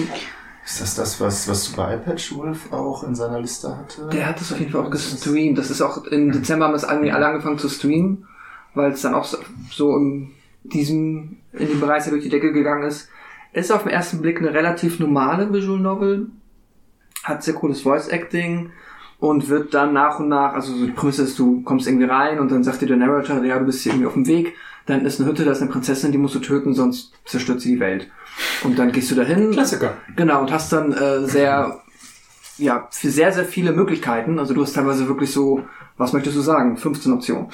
Ist das das, was, was Spy-Patch Wolf auch in seiner Liste hatte? Der hat das auf jeden Fall auch gestreamt. Das ist auch im Dezember haben es irgendwie alle angefangen zu streamen, weil es dann auch so, so in diesem, in dem Bereich der durch die Decke gegangen ist. Ist auf den ersten Blick eine relativ normale Visual Novel, hat sehr cooles Voice Acting und wird dann nach und nach, also so die Prämisse ist, du kommst irgendwie rein und dann sagt dir der Narrator, ja, du bist hier irgendwie auf dem Weg, dann ist eine Hütte, da ist eine Prinzessin, die musst du töten, sonst zerstört sie die Welt. Und dann gehst du dahin. Klassiker. Genau, und hast dann äh, sehr, ja, für sehr, sehr viele Möglichkeiten. Also du hast teilweise wirklich so, was möchtest du sagen? 15 Optionen.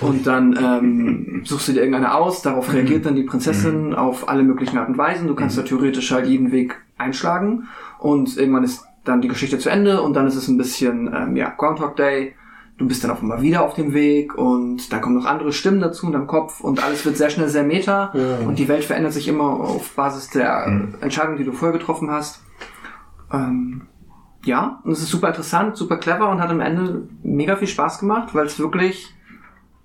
Und dann ähm, suchst du dir irgendeine aus, darauf reagiert dann die Prinzessin auf alle möglichen Arten und Weisen. Du kannst da theoretisch halt jeden Weg einschlagen und irgendwann ist dann die Geschichte zu Ende und dann ist es ein bisschen, ähm, ja, Groundhog Day. Du bist dann auf einmal wieder auf dem Weg und dann kommen noch andere Stimmen dazu in deinem Kopf und alles wird sehr schnell sehr meta und die Welt verändert sich immer auf Basis der Mhm. Entscheidung, die du vorher getroffen hast. Ähm, ja, und es ist super interessant, super clever und hat am Ende mega viel Spaß gemacht, weil es wirklich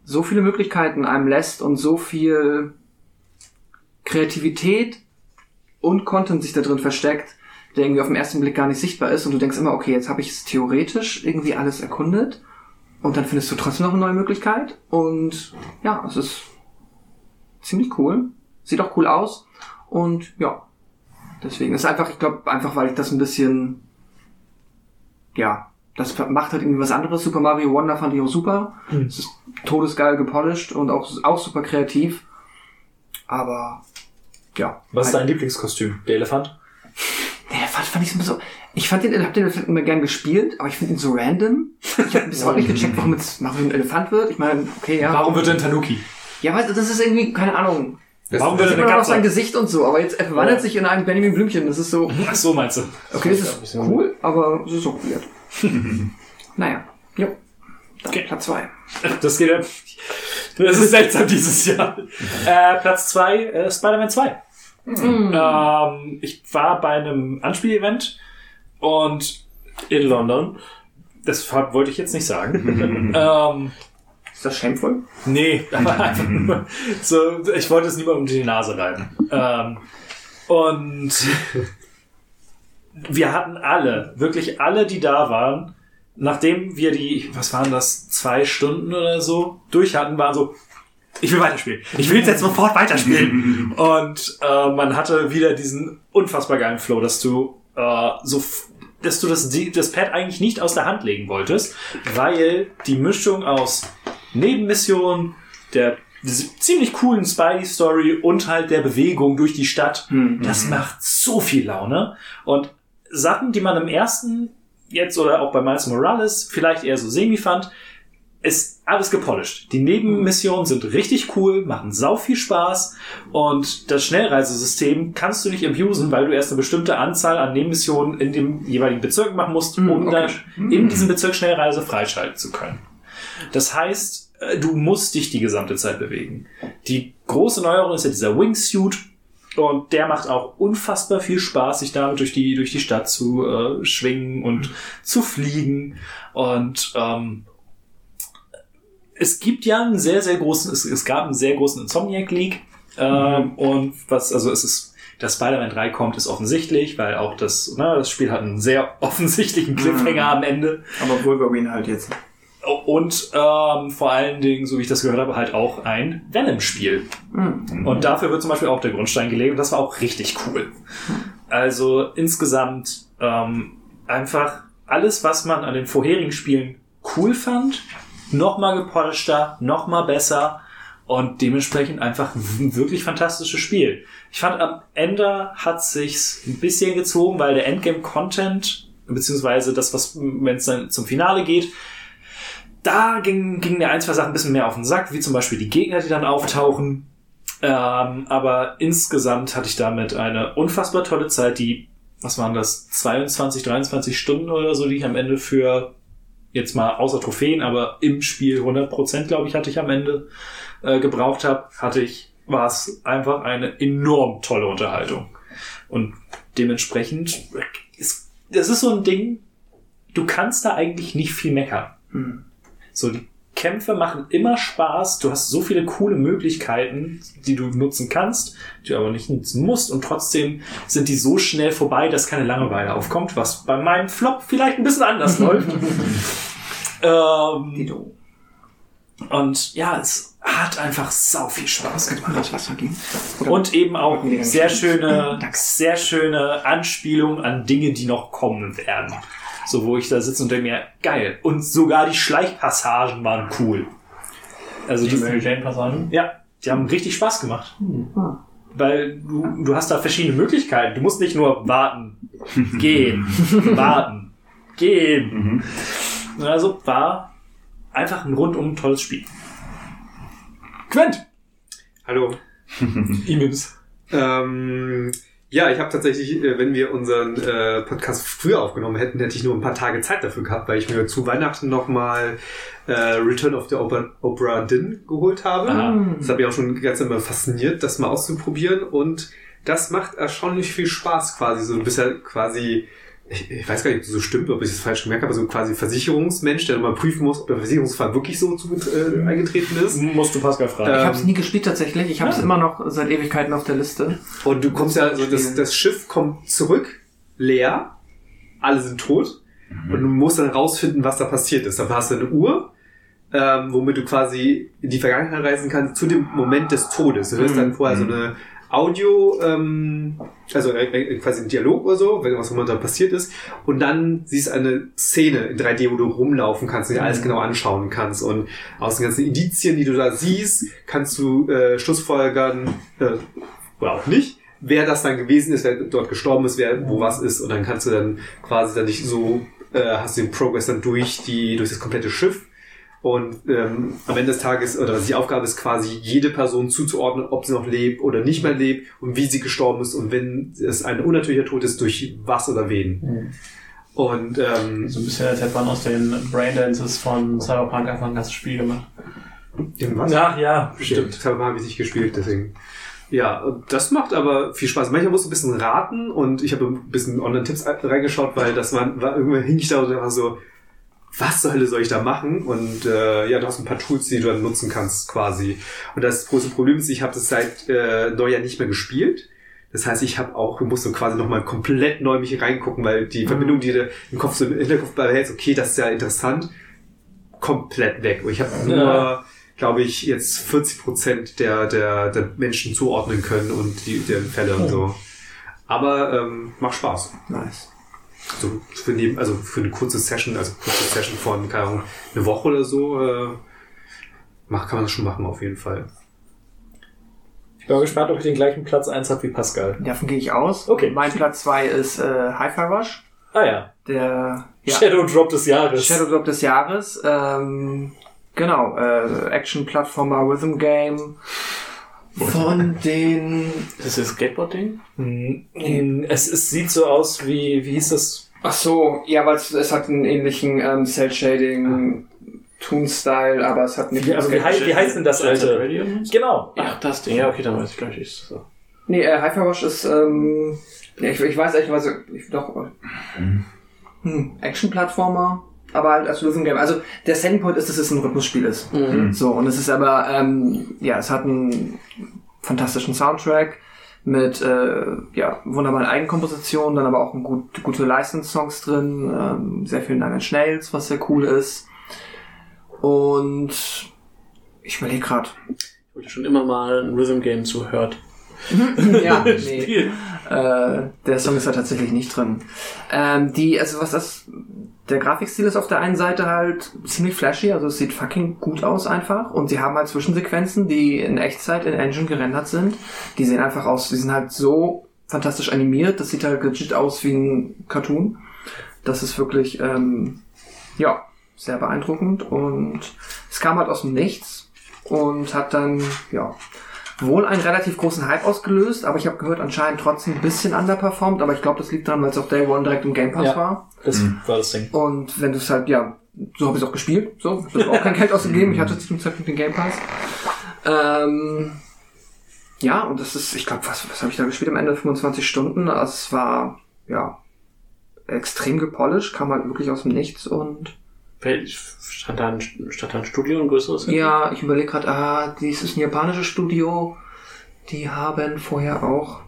so viele Möglichkeiten einem lässt und so viel Kreativität und Content sich da drin versteckt, der irgendwie auf den ersten Blick gar nicht sichtbar ist. Und du denkst immer, okay, jetzt habe ich es theoretisch irgendwie alles erkundet. Und dann findest du trotzdem noch eine neue Möglichkeit. Und ja, es ist ziemlich cool, sieht auch cool aus. Und ja, deswegen ist einfach, ich glaube einfach, weil ich das ein bisschen ja, das macht halt irgendwie was anderes. Super Mario Wonder fand ich auch super. Es ist todesgeil gepolished und auch, auch super kreativ. Aber, ja. Was ist halt, dein Lieblingskostüm? Der Elefant? Nee, der fand, fand ich immer so. Ich fand den, hab den Elefant immer gern gespielt, aber ich finde ihn so random. Ich habe bis heute nicht gecheckt, warum jetzt Mario ein Elefant wird. Ich meine, okay, ja. Warum wird denn Tanuki? Ja, weißt du, das ist irgendwie, keine Ahnung. Warum Das würde sieht eine auch sein Katze? Gesicht und so, aber jetzt er verwandelt sich in einen Benjamin Blümchen. Das ist so, Ach so, meinst du? okay, das ist cool, aber es ist auch weird. naja, jo. Dann Okay. Platz zwei. Das geht ja. Das ist seltsam dieses Jahr. Äh, Platz zwei äh, Spider-Man 2. Ähm, ich war bei einem Anspielevent und in London. Das wollte ich jetzt nicht sagen. ähm, Ist das shameful? Nee, aber einfach nur so, ich wollte es niemandem unter die Nase reiben. Ähm, und wir hatten alle, wirklich alle, die da waren, nachdem wir die, was waren das, zwei Stunden oder so durch hatten, waren so, ich will weiterspielen. Ich will jetzt sofort weiterspielen. und äh, man hatte wieder diesen unfassbar geilen Flow, dass du äh, so dass du das, das Pad eigentlich nicht aus der Hand legen wolltest, weil die Mischung aus Nebenmission, der ziemlich coolen Spidey-Story und halt der Bewegung durch die Stadt, das macht so viel Laune. Und Sachen, die man im ersten jetzt oder auch bei Miles Morales vielleicht eher so semi fand, ist alles gepolished. Die Nebenmissionen sind richtig cool, machen sau viel Spaß und das Schnellreisesystem kannst du nicht abusen, weil du erst eine bestimmte Anzahl an Nebenmissionen in dem jeweiligen Bezirk machen musst, um Hm, okay. dann in diesem Bezirk Schnellreise freischalten zu können. Das heißt, du musst dich die gesamte Zeit bewegen. Die große Neuerung ist ja dieser Wingsuit und der macht auch unfassbar viel Spaß, sich damit durch die, durch die Stadt zu äh, schwingen und zu fliegen. Und ähm, es gibt ja einen sehr, sehr großen, es, es gab einen sehr großen Insomniac League. Ähm, Und was, also es ist, dass Spider-Man 3 kommt, ist offensichtlich, weil auch das, na, das Spiel hat einen sehr offensichtlichen Cliffhanger am Ende. Aber Wolverine halt jetzt. Und ähm, vor allen Dingen, so wie ich das gehört habe, halt auch ein Venom-Spiel. Und dafür wird zum Beispiel auch der Grundstein gelegt und das war auch richtig cool. Also insgesamt ähm, einfach alles, was man an den vorherigen Spielen cool fand, nochmal gepolischter, nochmal besser und dementsprechend einfach ein wirklich fantastisches Spiel. Ich fand am Ende hat sich's ein bisschen gezogen, weil der Endgame-Content beziehungsweise das, was wenn es dann zum Finale geht, da ging, ging mir ein, zwei Sachen ein bisschen mehr auf den Sack, wie zum Beispiel die Gegner, die dann auftauchen. Ähm, aber insgesamt hatte ich damit eine unfassbar tolle Zeit, die, was waren das, 22, 23 Stunden oder so, die ich am Ende für, jetzt mal außer Trophäen, aber im Spiel 100 Prozent, glaube ich, hatte ich am Ende äh, gebraucht habe, hatte ich, war es einfach eine enorm tolle Unterhaltung. Und dementsprechend, ist, das ist so ein Ding, du kannst da eigentlich nicht viel meckern. So, die Kämpfe machen immer Spaß. Du hast so viele coole Möglichkeiten, die du nutzen kannst, die du aber nicht nutzen musst. Und trotzdem sind die so schnell vorbei, dass keine Langeweile aufkommt, was bei meinem Flop vielleicht ein bisschen anders läuft. ähm, und ja, es hat einfach sau viel Spaß gemacht. Und eben auch sehr schöne, sehr schöne Anspielungen an Dinge, die noch kommen werden. So, wo ich da sitze und denke mir, geil. Und sogar die Schleichpassagen waren cool. Also die, Mary Jane Passagen. ja, die haben richtig Spaß gemacht. Weil du, du hast da verschiedene Möglichkeiten. Du musst nicht nur warten, gehen, warten, gehen. Also war einfach ein rundum tolles Spiel. Quent! Hallo. Imims. Ähm, ja, ich habe tatsächlich, äh, wenn wir unseren äh, Podcast früher aufgenommen hätten, hätte ich nur ein paar Tage Zeit dafür gehabt, weil ich mir zu Weihnachten nochmal äh, Return of the Opera, Din geholt habe. Aha. Das hat mich auch schon ganz immer fasziniert, das mal auszuprobieren und das macht erstaunlich viel Spaß quasi. So, bist ja quasi, ich, ich weiß gar nicht, ob das so stimmt, ob ich das falsch gemerkt habe, so quasi Versicherungsmensch, der mal prüfen muss, ob der Versicherungsfall wirklich so zu, äh, eingetreten ist. Musst du Pascal fragen. Ich Ähm, habe es nie gespielt tatsächlich. Ich habe es Ah. immer noch seit Ewigkeiten auf der Liste. Und du kommst ja, also das, das Schiff kommt zurück, leer, alle sind tot und du musst dann rausfinden, was da passiert ist. Dann hast du eine Uhr, ähm, womit du quasi in die Vergangenheit reisen kannst zu dem Moment des Todes. Du hörst dann vorher so eine Audio, ähm, also äh, äh, quasi ein Dialog oder so, wenn was momentan passiert ist. Und dann siehst du eine Szene in 3D, wo du rumlaufen kannst und dir alles genau anschauen kannst. Und aus den ganzen Indizien, die du da siehst, kannst du äh, Schlussfolgern, äh, oder auch nicht, wer das dann gewesen ist, wer dort gestorben ist, wer wo was ist. Und dann kannst du dann quasi dann nicht so, äh, hast du den Progress dann durch die, durch das komplette Schiff. Und ähm, am Ende des Tages, oder die Aufgabe ist quasi, jede Person zuzuordnen, ob sie noch lebt oder nicht mehr lebt und wie sie gestorben ist und wenn es ein unnatürlicher Tod ist, durch was oder wen. Mhm. Und ähm, So ein bisschen, als hätte man aus den Braindances von Cyberpunk einfach ein ganzes Spiel gemacht. irgendwas? Ja, ja, Stimmt, Cyberpunk habe ich nicht gespielt, deswegen. Ja, das macht aber viel Spaß. Manchmal musst du ein bisschen raten und ich habe ein bisschen Online-Tipps reingeschaut, weil das war, war irgendwann hing ich da und war so, was zur Hölle soll ich da machen? Und äh, ja, du hast ein paar Tools, die du dann nutzen kannst quasi. Und das große Problem ist, ich habe das seit äh, Neujahr nicht mehr gespielt. Das heißt, ich habe auch, musste quasi nochmal komplett neu mich reingucken, weil die Verbindung, die du im Kopf so im Hinterkopf behältst, okay, das ist ja interessant, komplett weg. Und ich habe nur, Ja. glaube ich, jetzt 40 Prozent der, der, der Menschen zuordnen können und die der Fälle und so. Aber ähm, macht Spaß. Nice. So für neben, also für eine kurze Session, also kurze Session von keine Ahnung, eine Woche oder so, äh, mach, kann man das schon machen auf jeden Fall. Ich bin mal gespannt, ob ich den gleichen Platz 1 habe wie Pascal. Davon gehe ich aus. Okay. Mein Platz 2 ist äh, Hi-Fi Rush. Ah ja. Der ja, Shadow Drop des Jahres. Shadow Drop des Jahres. Ähm, genau, äh, Action-Plattformer Rhythm Game. Von den. Ist das das Skateboard-Ding? Hm, Es, es sieht so aus wie, wie hieß das? Ach so, ja, weil es, es hat einen ähnlichen ähm, Cell-Shading, Toon-Style, aber es hat nicht. Wie, also wie, hei- wie heißt denn das Jet Set alte? Radio? Genau. Ach, das Ding. Ja, okay, dann weiß ich gleich. Ist so. Nee, äh, Hi-Fi Rush ist, ähm, ja, ich, ich weiß echt, was, ich, doch, hm, Action-Plattformer, aber halt als Rhythm Game. Also, der Selling Point ist, dass es ein Rhythmusspiel ist. So, und es ist aber, ähm, ja, es hat einen fantastischen Soundtrack mit, äh, ja, wunderbaren Eigenkompositionen, dann aber auch ein gut, gute License-Songs drin, ähm, sehr viel Nine Inch Nails, was sehr cool ist. Und ich überlege gerade. Ich wollte schon immer mal ein Rhythm-Game zuhört. ja, nee. Äh, der Song ist da tatsächlich nicht drin. Ähm, die, also was das, der Grafikstil ist auf der einen Seite halt ziemlich flashy, also es sieht fucking gut aus einfach. Und sie haben halt Zwischensequenzen, die in Echtzeit in Engine gerendert sind. Die sehen einfach aus, die sind halt so fantastisch animiert, das sieht halt legit aus wie ein Cartoon. Das ist wirklich, ähm, ja, sehr beeindruckend. Und es kam halt aus dem Nichts und hat dann, ja, wohl einen relativ großen Hype ausgelöst, aber ich habe gehört, anscheinend trotzdem ein bisschen underperformed, aber ich glaube, das liegt daran, weil es auf Day One direkt im Game Pass Ja. war. Das war das Ding. Und wenn du es halt, ja, so habe ich es auch gespielt, so, ich habe auch kein Geld ausgegeben, ich hatte zu dem Zeitpunkt den Game Pass. Ähm, ja, und das ist, ich glaube, was, was habe ich da gespielt am Ende? 25 Stunden. Es war, ja, extrem gepolished, kam halt wirklich aus dem Nichts und Stand da ein, stand da ein Studio, ein größeres? Ja, ich überlege gerade, ah, dies ist ein japanisches Studio. Die haben vorher auch.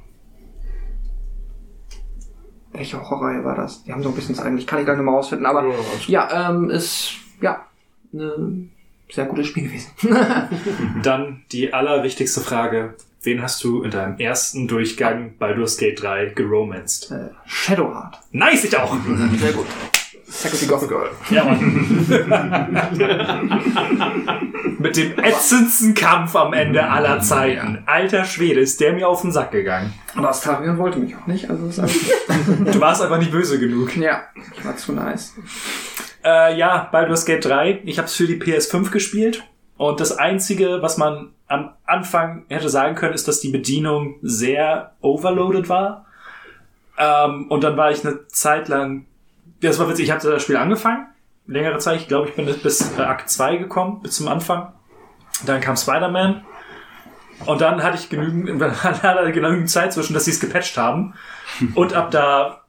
Welche Horrorreihe war das? Die haben so ein bisschen eigentlich, kann ich gleich nochmal rausfinden, aber Ja, ja, ähm, ist ja ein sehr gutes Spiel gewesen. Dann die allerwichtigste Frage. Wen hast du in deinem ersten Durchgang Baldur's Gate 3 geromanced? äh, Shadowheart. Nice, ich auch! Sehr gut. Sexy Goth Girl. Ja, Mann. Mit dem ätzendsten Kampf am Ende aller Zeiten. Alter Schwede, ist der mir auf den Sack gegangen. Aber Astarion wollte mich auch nicht, also ist. Du warst einfach nicht böse genug. Ja, ich war zu nice. Äh, ja, Baldur's Gate 3. Ich habe es für die PS5 gespielt. Und das Einzige, was man am Anfang hätte sagen können, ist, dass die Bedienung sehr overloaded war. Ähm, und dann war ich eine Zeit lang... Das war witzig, ich hatte das Spiel angefangen. Längere Zeit, ich glaube, ich bin bis äh, Akt 2 gekommen, bis zum Anfang. Dann kam Spider-Man. Und dann hatte ich genügend, hatte genügend Zeit zwischen, dass sie es gepatcht haben. Und ab da,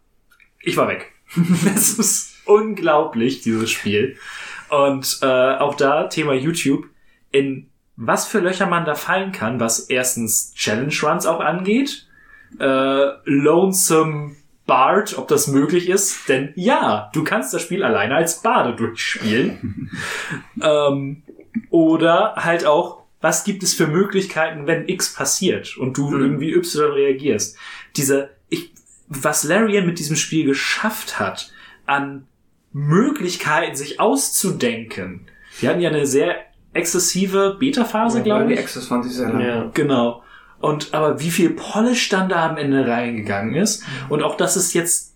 ich war weg. Das ist unglaublich, dieses Spiel. Und äh, auch da, Thema YouTube, in was für Löcher man da fallen kann, was erstens Challenge Runs auch angeht, äh, Lonesome Bard, ob das möglich ist, denn ja, du kannst das Spiel alleine als Bade durchspielen. ähm, oder halt auch, was gibt es für Möglichkeiten, wenn X passiert und du irgendwie Y reagierst. Diese, ich, was Larian mit diesem Spiel geschafft hat, an Möglichkeiten, sich auszudenken. Wir hatten ja eine sehr exzessive Beta-Phase, glaube die ich. Access waren sie sehr lang. Ja. Genau. Und aber wie viel Polish dann da am Ende reingegangen ist und auch das ist jetzt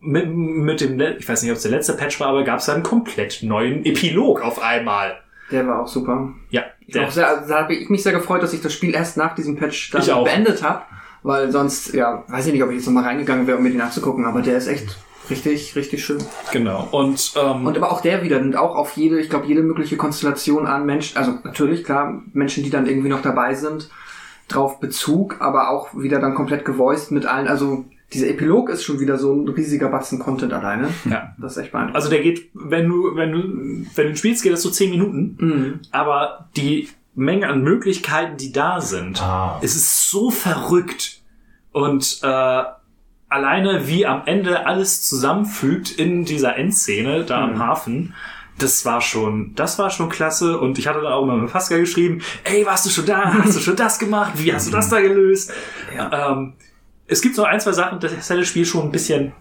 mit, mit dem, ich weiß nicht, ob es der letzte Patch war, aber gab es einen komplett neuen Epilog auf einmal. Der war auch super. Ja, der, auch sehr, also da habe ich mich sehr gefreut, dass ich das Spiel erst nach diesem Patch dann beendet habe, weil sonst, ja, weiß ich nicht, ob ich jetzt nochmal reingegangen wäre, um mir den anzugucken, aber der ist echt richtig, richtig schön. genau. Und, ähm, Und aber auch der wieder nimmt auch auf jede, ich glaube, jede mögliche Konstellation an Menschen, also natürlich, klar, Menschen, die dann irgendwie noch dabei sind, drauf Bezug, aber auch wieder dann komplett gevoiced mit allen, also dieser Epilog ist schon wieder so ein riesiger Batzen Content alleine. ja. Das ist echt beeindruckend. Also der geht, wenn du, wenn du, wenn du spielst, geht das so 10 Minuten. Mhm. Aber die Menge an Möglichkeiten, die da sind, Ah. es ist so verrückt. Und äh, alleine wie am Ende alles zusammenfügt in dieser Endszene da am Hafen, das war schon, das war schon klasse. Und ich hatte dann auch mal mit Pascal geschrieben, ey, warst du schon da? Hast du schon das gemacht? Wie hast du das da gelöst? Ähm, es gibt so ein, zwei Sachen, das hätte das Spiel schon ein bisschen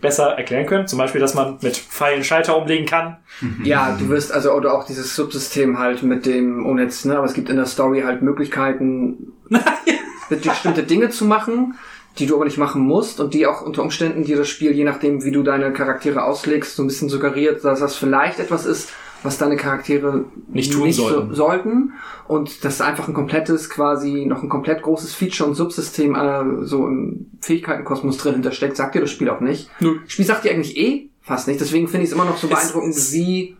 besser erklären können. Zum Beispiel, dass man mit Pfeilen Schalter umlegen kann. Ja, du wirst also oder auch dieses Subsystem halt mit dem, ohne jetzt, ne, aber es gibt in der Story halt Möglichkeiten, bestimmte Dinge zu machen, die du aber nicht machen musst und die auch unter Umständen dir das Spiel, je nachdem, wie du deine Charaktere auslegst, so ein bisschen suggeriert, dass das vielleicht etwas ist, was deine Charaktere Nicht tun sollten. So, sollten und das ist einfach ein komplettes, quasi noch ein komplett großes Feature und Subsystem äh, so im Fähigkeitenkosmos drin hintersteckt, sagt dir das Spiel auch nicht. Null. Das Spiel sagt dir eigentlich eh fast nicht, deswegen finde ich es immer noch so Es beeindruckend, ist- wie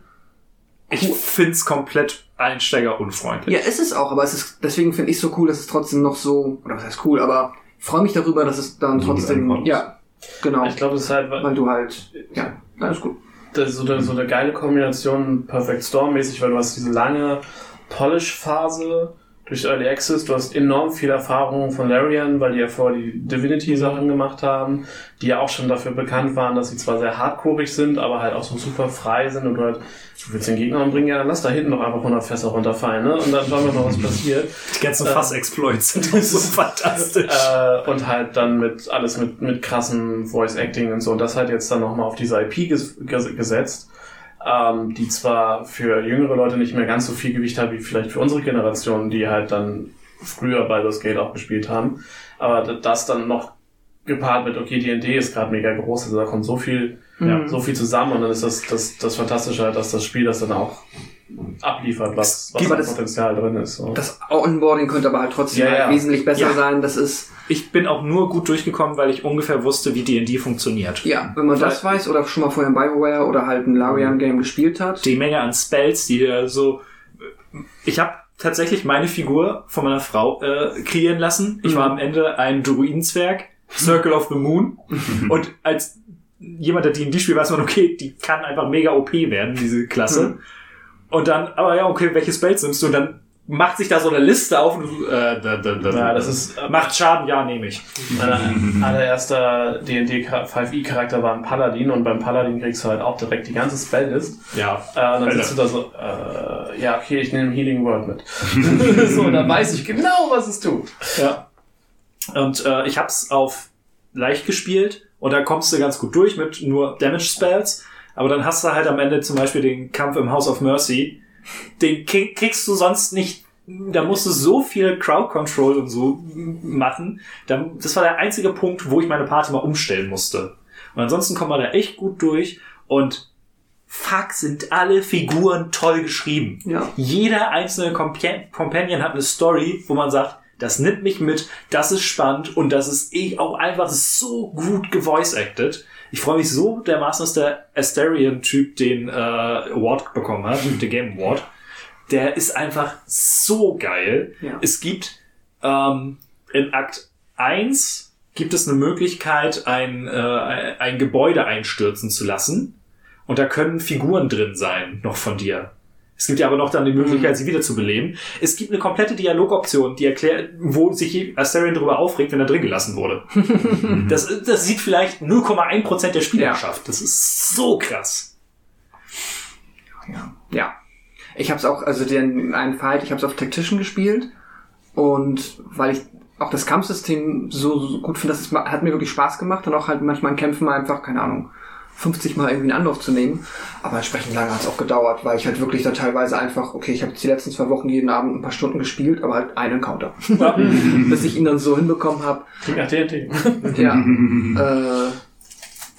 Ich find's komplett einsteigerunfreundlich. Ja, ist es auch, aber es ist, deswegen finde ich es so cool, dass es trotzdem noch so, oder was heißt cool, aber freue mich darüber, dass es dann So trotzdem, ja, genau, Ich glaube, das ist halt, weil du halt, ja, alles gut. das ist so eine, so eine geile Kombination Perfect Storm mäßig, weil du hast diese lange Polish-Phase durch Early Access, du hast enorm viel Erfahrung von Larian, weil die ja vorher die Divinity-Sachen gemacht haben, die ja auch schon dafür bekannt waren, dass sie zwar sehr hardcoreig sind, aber halt auch so super frei sind und du halt, du willst den Gegner umbringen, ja, dann lass da hinten noch einfach 100 Fässer runterfallen, ne? Und dann schauen wir mal, was passiert. Die ganzen Ähm, Fass-Exploits sind so fantastisch. Äh, und halt dann mit alles mit, mit krassen Voice Acting und so. Und das hat jetzt dann nochmal auf diese IP ges ges gesetzt, ähm, die zwar für jüngere Leute nicht mehr ganz so viel Gewicht hat wie vielleicht für unsere Generation, die halt dann früher Baldur's Gate auch gespielt haben. Aber das dann noch gepaart mit, okay, D&D ist gerade mega groß, also da kommt so viel, Mhm. so viel zusammen und dann ist das, das, das Fantastische halt, dass das Spiel das dann auch abliefert, was, was das- Potenzial drin ist. So. Das Onboarding könnte aber halt trotzdem Ja, halt ja. wesentlich besser Ja. sein, das ist, Ich bin auch nur gut durchgekommen, weil ich ungefähr wusste, wie D&D funktioniert. ja, wenn man das weiß oder schon mal vorher ein Bioware oder halt ein Larian-Game gespielt hat, Die Menge an Spells, die dir so... Ich habe tatsächlich meine Figur von meiner Frau äh, kreieren lassen. Ich war am Ende ein Druidenzwerg, Circle of the Moon. Und als jemand, der D&D spielt, weiß man, okay, die kann einfach mega OP werden, diese Klasse. Und dann, aber ja, okay, welche Spells nimmst du? Und dann macht sich da so eine Liste auf und du, äh, da, da, da, Ja, das ist, äh, macht Schaden, ja, nehme ich. Mein allererster D&D 5e-Charakter war ein Paladin und beim Paladin kriegst du halt auch direkt die ganze Spelllist. Ja. Äh, und dann sitzt du da so, äh, ja, okay, ich nehme Healing Word mit. so, dann weiß ich genau, was es tut. Ja. Und äh, ich hab's auf leicht gespielt und da kommst du ganz gut durch mit nur Damage Spells. Aber dann hast du halt am Ende zum Beispiel den Kampf im House of Mercy. Den kriegst du sonst nicht. Da musst du so viel Crowd Control und so machen. Das war der einzige Punkt, wo ich meine Party mal umstellen musste. Und ansonsten kommt man da echt gut durch und fuck, sind alle Figuren toll geschrieben. ja. Jeder einzelne Compa- Companion hat eine Story, wo man sagt, das nimmt mich mit, das ist spannend und das ist eh auch einfach so gut gevoice-acted. Ich freue mich so dermaßen, dass der Asterion-Typ den äh, Award bekommen hat, den Game Award. Der ist einfach so geil. Ja. Es gibt ähm, in Akt 1 gibt es eine Möglichkeit, ein, äh, ein Gebäude einstürzen zu lassen. Und da können Figuren drin sein, noch von dir. Es gibt ja aber noch dann die Möglichkeit, sie wieder zu beleben. Es gibt eine komplette Dialogoption, die erklärt, wo sich Asterion darüber aufregt, wenn er drin gelassen wurde. das, das sieht vielleicht 0,1% der Spielerschaft. Das ist so krass. Ja. ja. Ich habe es auch, also den einen Fight, ich habe es auf Tactician gespielt und weil ich auch das Kampfsystem so, so gut finde, dass es ma- hat mir wirklich Spaß gemacht und auch halt manchmal in Kämpfen einfach, keine Ahnung, 50 Mal irgendwie einen Anlauf zu nehmen. Aber entsprechend lange hat es auch gedauert, weil ich halt wirklich dann teilweise einfach, okay, ich habe jetzt die letzten zwei Wochen jeden Abend ein paar Stunden gespielt, aber halt einen Encounter. Bis ich ihn dann so hinbekommen habe, Klingt nach D&D. ja. äh,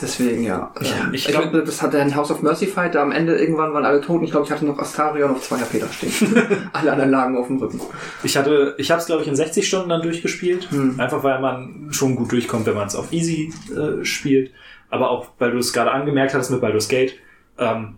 Deswegen, ja. Ja, Ähm, ich ich glaub- glaube, das hat der in House of Mercy Fight, da am Ende irgendwann waren alle tot und ich glaube, ich hatte noch Astarion auf 2 HP da stehen. alle anderen lagen auf dem Rücken. Ich hatte, ich habe es glaube ich in 60 Stunden dann durchgespielt, Hm. einfach weil man schon gut durchkommt, wenn man es auf Easy äh, spielt, aber auch weil du es gerade angemerkt hattest mit Baldur's Gate, ähm,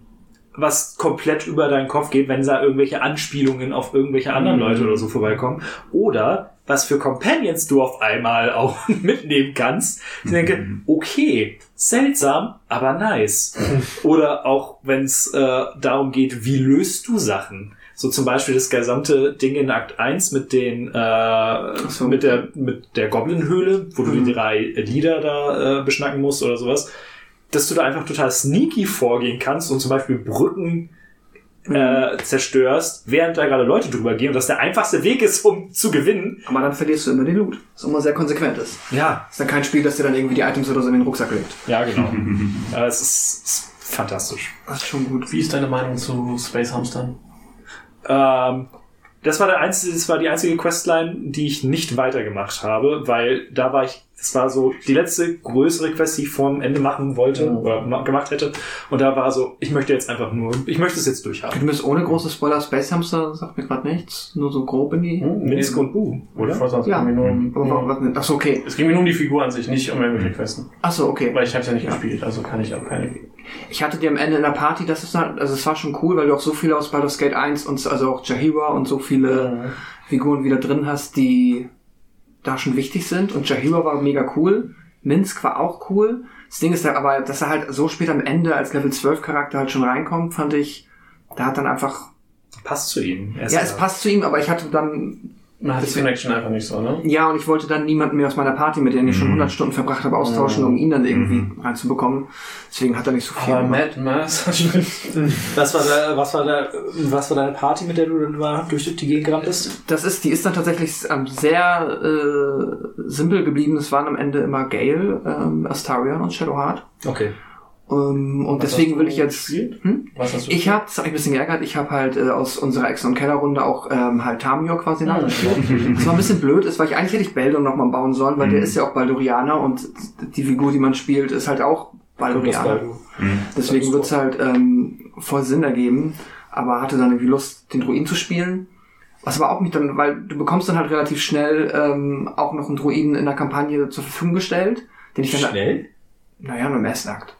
was komplett über deinen Kopf geht, wenn da irgendwelche Anspielungen auf irgendwelche anderen Hm. Leute oder so vorbeikommen, oder was für Companions du auf einmal auch mitnehmen kannst. Ich denke, okay, seltsam, aber nice. Oder auch wenn es äh, darum geht, wie löst du Sachen? So zum Beispiel das gesamte Ding in Akt 1 mit den äh, so. mit der mit der Goblin-Höhle, wo du Mhm. die drei Lieder da äh, beschnacken musst oder sowas, dass du da einfach total sneaky vorgehen kannst und zum Beispiel Brücken äh, zerstörst, während da gerade Leute drüber gehen und das der einfachste Weg ist, um zu gewinnen. Aber dann verlierst du immer den Loot. Was immer sehr konsequent ist. Ja, Ist dann kein Spiel, das dir dann irgendwie die Items oder so in den Rucksack legt. ja, genau. äh, es ist, ist fantastisch. Das ist schon gut. Wie ist deine Meinung zu Space Hamstern? Ähm, das war der einzige, das war die einzige Questline, die ich nicht weitergemacht habe, weil da war ich, das war so die letzte größere Quest, die ich vor dem Ende machen wollte Mhm. oder ma gemacht hätte. Und da war so, ich möchte jetzt einfach nur, ich möchte es jetzt durchhaben. Du bist ohne große Spoiler Space Hamster, sagt mir gerade nichts. Nur so grob in die. Minsk und Bu, Oder? Ich es Ja. mir nur um? Achso, okay. es ging mir nur um die Figur an sich, nicht um irgendwelche Questen. Achso, okay. Weil ich habe ja nicht gespielt, also kann ich auch keine. Ich hatte dir am Ende in der Party, das ist halt, also es war schon cool, weil du auch so viele aus Baldur's Gate 1 und also auch Jahira und so viele Figuren wieder drin hast, die da schon wichtig sind. Und Jahira war mega cool. Minsk war auch cool. Das Ding ist ja aber, dass er halt so spät am Ende als Level 12 Charakter halt schon reinkommt, fand ich, da hat dann einfach, Passt zu ihm. Ja, es passt zu ihm, aber ich hatte dann, Man hat die Connection einfach nicht so, ne? ja, und ich wollte dann niemanden mehr aus meiner Party, mit dem ich schon 100 Stunden verbracht habe, austauschen, um ihn dann irgendwie reinzubekommen. Deswegen hat er nicht so viel. Aber gemacht. Mad Mass, Was war, da, was, war da, was war deine Party, mit der du dann mal durch die Gegend gerannt bist? Das ist, die ist dann tatsächlich ähm, sehr äh, simpel geblieben. Es waren am Ende immer Gale, ähm, Astarion und Shadowheart. Okay. Ähm, und Was deswegen will ich jetzt. Hm? Was hast du Ich habe, das hat mich ein bisschen geärgert, ich habe halt äh, aus unserer Ex- und Kellerrunde auch ähm, halt Tamior quasi nachgespielt. Das war ein bisschen blöd, ist, weil ich eigentlich hätte ich Beldon nochmal bauen sollen, weil der ist ja auch Baldurianer und die Figur, die man spielt, ist halt auch Baldurianer. Deswegen wird's halt ähm, voll Sinn ergeben, aber hatte dann irgendwie Lust, den Druiden zu spielen. Was aber auch nicht dann, weil du bekommst dann halt relativ schnell ähm, auch noch einen Druiden in der Kampagne zur Verfügung gestellt, den ich dann, Schnell? naja, nur im ersten Akt.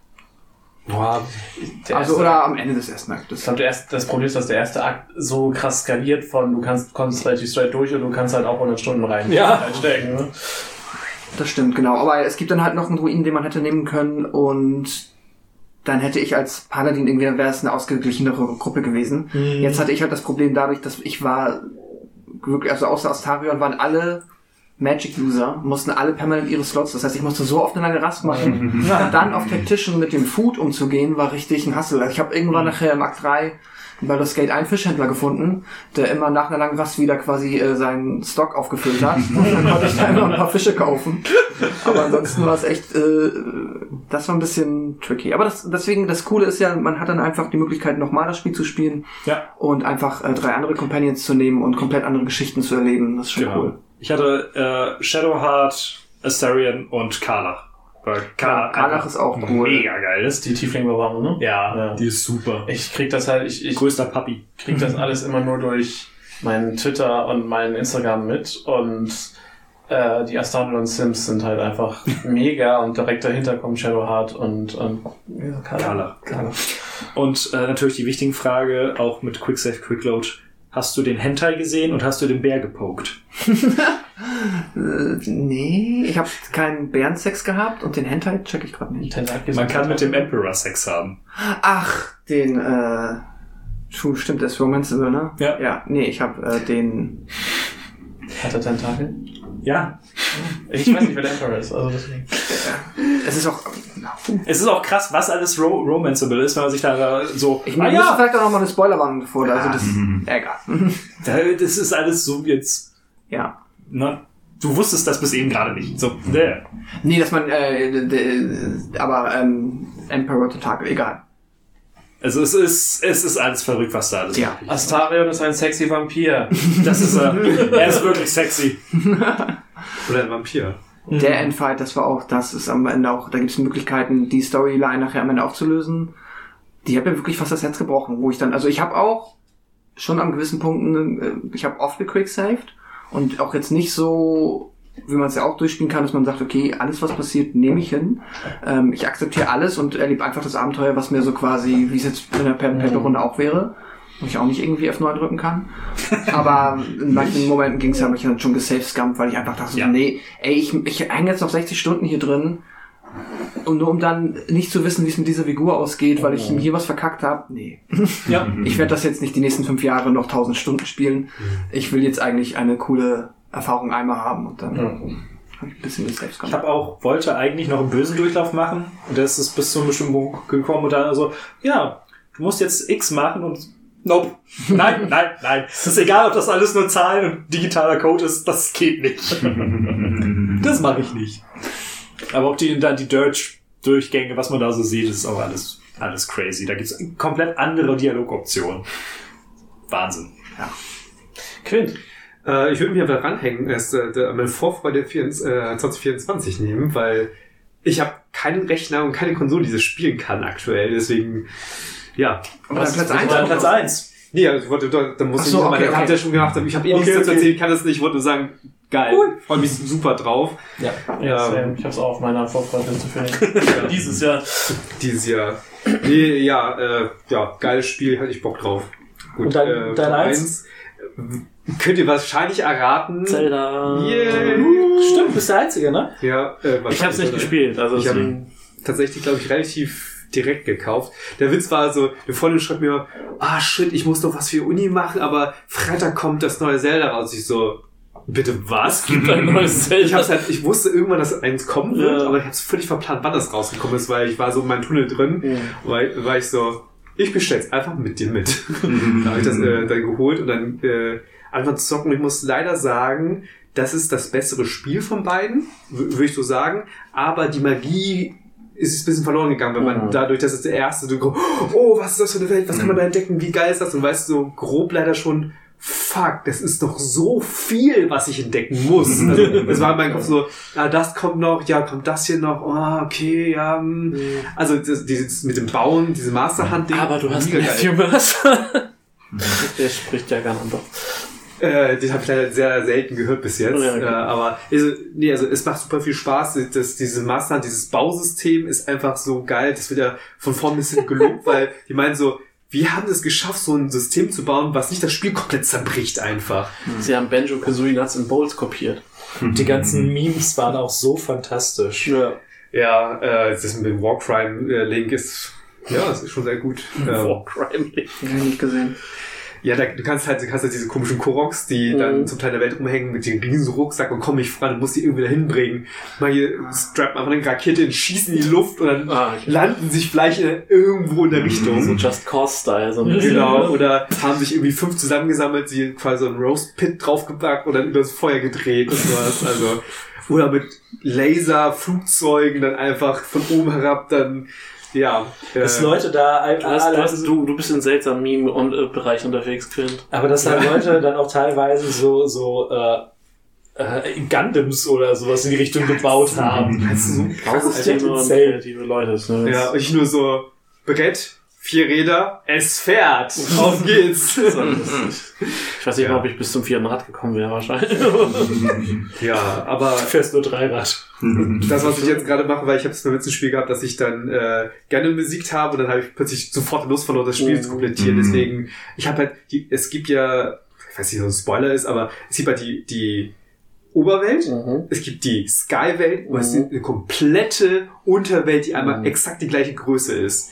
Boah, Der Also erste- oder am Ende des ersten Aktes. Ich glaube, der erste- das Problem ist, dass der erste Akt so krass skaliert von, du kannst, kommst relativ straight durch und du kannst halt auch 100 Stunden rein Ja. reinstecken. Ne? Das stimmt, genau. Aber es gibt dann halt noch einen Druiden, den man hätte nehmen können und dann hätte ich als Paladin irgendwie, dann wäre es eine ausgeglichenere Gruppe gewesen. Jetzt hatte ich halt das Problem dadurch, dass ich war wirklich, also außer Astarion waren alle Magic-User, mussten alle permanent ihre Slots, das heißt, ich musste so oft eine lange Rast machen. dann auf Tactician mit dem Food umzugehen, war richtig ein Hassel. Also ich habe irgendwann nachher im Akt 3 bei das Gate einen Fischhändler gefunden, der immer nach einer langen Rast wieder quasi äh, seinen Stock aufgefüllt hat. Und dann konnte ich da immer ein paar Fische kaufen. Aber ansonsten war es echt, äh, das war ein bisschen tricky. Aber das, deswegen, das Coole ist ja, man hat dann einfach die Möglichkeit, nochmal das Spiel zu spielen Ja. und einfach äh, drei andere Companions zu nehmen und komplett andere Geschichten zu erleben. Das ist schon Genau. cool. Ich hatte äh, Shadowheart, Astarion und Karlach. Karlach, einfach ist auch cool. Mega geil ist. Die Tiefling-Bewahrung, ne? Ja, Ja. die ist super. Ich krieg das halt, ich, ich Größter Papi. krieg das alles immer nur durch meinen Twitter und meinen Instagram mit und äh, die Astarion Sims sind halt einfach mega und direkt dahinter kommt Shadowheart und, und ja, Karlach. Karlach. Und äh, natürlich die wichtige Frage, auch mit Quicksave, Quickload. Hast du den Hentai gesehen und hast du den Bär gepokt? Äh, nee, ich habe keinen Bärensex gehabt und den Hentai check ich gerade nicht. Man kann mit dem. Emperor Sex haben. Ach, den, äh, Schuh, stimmt, der ist Romanceable, ne? Ja. Ja, nee, ich habe äh, den, Hat er Tentakel? Ja. Ich weiß nicht, wer der Emperor ist, also deswegen. es ist auch, Es ist auch krass, was alles ro romanceable ist, wenn man sich da so... ich ah, muss ja, vielleicht auch noch mal eine Spoilerwarnung davor, also das, ja, egal. da- das ist alles so jetzt... ja. Ne? Du wusstest das bis eben gerade nicht. So, ne. Nee, dass man, äh, aber, ähm, Emperor Tentakel, egal. Also es ist, es ist alles verrückt, was da alles Ja. ist. Astarion ist ein sexy Vampir. Das ist er. er ist wirklich sexy. oder ein Vampir. Der Endfight, das war auch, das ist am Ende auch, da gibt es Möglichkeiten, die Storyline nachher am Ende aufzulösen. Die hat mir wirklich fast das Herz gebrochen, wo ich dann, also ich habe auch schon an gewissen Punkten, äh, ich habe oft gequicksaved und auch jetzt nicht so, wie man es ja auch durchspielen kann, dass man sagt, okay, alles was passiert, nehme ich hin. Ähm, ich akzeptiere alles und erlebe einfach das Abenteuer, was mir so quasi, wie es jetzt in der Pen-Paper-Runde auch wäre. Und ich auch nicht irgendwie F9 drücken kann. Aber in manchen Momenten ging es, habe ich dann schon gesavescampt, weil ich einfach dachte, Ja. nee, ey, ich, ich hänge jetzt noch 60 Stunden hier drin. Und nur um dann nicht zu wissen, wie es mit dieser Figur ausgeht, weil ich ihm hier was verkackt habe. Nee. Ja. Ich werde das jetzt nicht die nächsten fünf Jahre noch 1000 Stunden spielen. Ich will jetzt eigentlich eine coole Erfahrung einmal haben und dann habe ich ein bisschen gesaved. Ich habe auch, wollte eigentlich noch einen bösen Durchlauf machen und das ist bis zu einem bestimmten Punkt gekommen und dann also, ja, du musst jetzt X machen und nope. Nein, nein, nein. Es ist egal, ob das alles nur Zahlen und digitaler Code ist, das geht nicht. das mache ich nicht. Aber auch die, dann die Dirt-Durchgänge, was man da so sieht, ist auch alles, alles crazy. Da gibt's komplett andere Dialogoptionen. Wahnsinn. Quint. Äh, ich würde mich einfach ranhängen, erst äh, meine Vorfreude 24, äh, 2024 nehmen, weil ich habe keinen Rechner und keine Konsole, die das spielen kann aktuell. Deswegen, ja. Aber dann Platz Was- 1 Dann Platz eins. Nee, also ich wollte, da, da muss Ach ich so, nicht, okay, okay, habt ihr schon gemacht, ich habe eh Okay, nichts dazu okay. erzählen, ich kann das nicht, ich wollte nur sagen, geil, freue mich super drauf. Ja. Ja, Ähm, ich hab's auch auf meiner Vorfreude zu finden. Dieses Jahr. Dieses Jahr. Nee, ja, äh, ja, geiles Spiel, hatte ich Bock drauf. Gut, Und dein- äh, dein Eins? eins. Könnt ihr wahrscheinlich erraten. Zelda. Yeah. Stimmt, bist der Einzige, ne? Ja, äh, Ich hab's nicht oder? gespielt, also Ich hab- deswegen. tatsächlich, glaube ich, relativ direkt gekauft. Der Witz war so, eine Freundin schreibt mir, ah shit, ich muss noch was für Uni machen, aber Freitag kommt das neue Zelda raus. Ich so, bitte was? Gibt ein neues Zelda. Ich hab's halt, ich wusste irgendwann, dass eins kommen wird, Ja. aber ich hab's völlig verplant, wann das rausgekommen ist, weil ich war so in meinem Tunnel drin, weil, war ich so, ich bestell's einfach mit dir mit. da habe ich das äh, dann geholt und dann äh, einfach zu zocken. Ich muss leider sagen, das ist das bessere Spiel von beiden, würde ich so sagen. Aber die Magie ist ein bisschen verloren gegangen, wenn man Mhm. dadurch, dass es der erste, du, oh, was ist das für eine Welt, was kann man da entdecken, wie geil ist das? Und weißt du, so grob leider schon, fuck, das ist doch so viel, was ich entdecken muss. Also, das war in meinem Kopf so, ah, das kommt noch, ja, kommt das hier noch, oh, okay, ja, hm. also das, dieses mit dem Bauen, diese Masterhand-Ding. Aber du hast. Matthew Mercer. Der spricht ja gar nicht. Äh, den habe ich leider sehr selten gehört bis jetzt. Ja, okay. äh, aber also, nee, also es macht super viel Spaß. Das, diese Master, dieses Bausystem ist einfach so geil. Das wird ja von vorn bis hinten gelobt, weil die meinen so, wir haben es geschafft, so ein System zu bauen, was nicht das Spiel komplett zerbricht einfach. Sie haben Banjo Kazooie Nuts and Bolts kopiert. Die ganzen Memes waren auch so fantastisch. Ja. Ja, äh, das mit dem Warcrime-Link ist, ja, das ist schon sehr gut. Ähm, Warcrime. Hab ich nicht gesehen. Ja, da, du kannst halt, du kannst halt diese komischen Koroks, die Mhm. dann zum Teil der Welt rumhängen mit dem riesen Rucksack und komm nicht voran, du musst die irgendwie dahin bringen. Mal hier strappen einfach eine Rakete in, schießen in die Luft und dann Ah, okay. landen sich vielleicht in, irgendwo in der Richtung. So Just Cause-Style. So ein bisschen. Genau, oder haben sich irgendwie fünf zusammengesammelt, sie quasi so einen Roast Pit draufgepackt und dann übers Feuer gedreht und sowas. Also, oder mit Laser-Flugzeugen dann einfach von oben herab dann, ja. Dass äh, Leute da Du, hast, du, hast, du, du bist in seltsamen Meme-Bereich unterwegs, Quint. aber dass da Leute dann auch teilweise so, so, äh, äh, Gundams oder sowas in die Richtung gebaut haben. das ist so krass, Alter. Kreative Leute. Ne? Ja, ich nur so, Brett, vier Räder, es fährt. Auf geht's. Ich weiß nicht Ja. mal, ob ich bis zum vierten Rad gekommen wäre, wahrscheinlich. ja, aber Du fährst nur Dreirad. das, was ich jetzt gerade mache, weil ich habe es beim letzten Spiel gehabt, dass ich dann äh, gerne besiegt habe und dann habe ich plötzlich sofort Lust verloren, das Spiel zu komplettieren. Mhm. Deswegen, ich habe halt, die, es gibt ja, ich weiß nicht, ob es ein Spoiler ist, aber es gibt halt die, die Oberwelt, Mhm. es gibt die Sky-Welt, wo es eine komplette Unterwelt, die einmal exakt die gleiche Größe ist.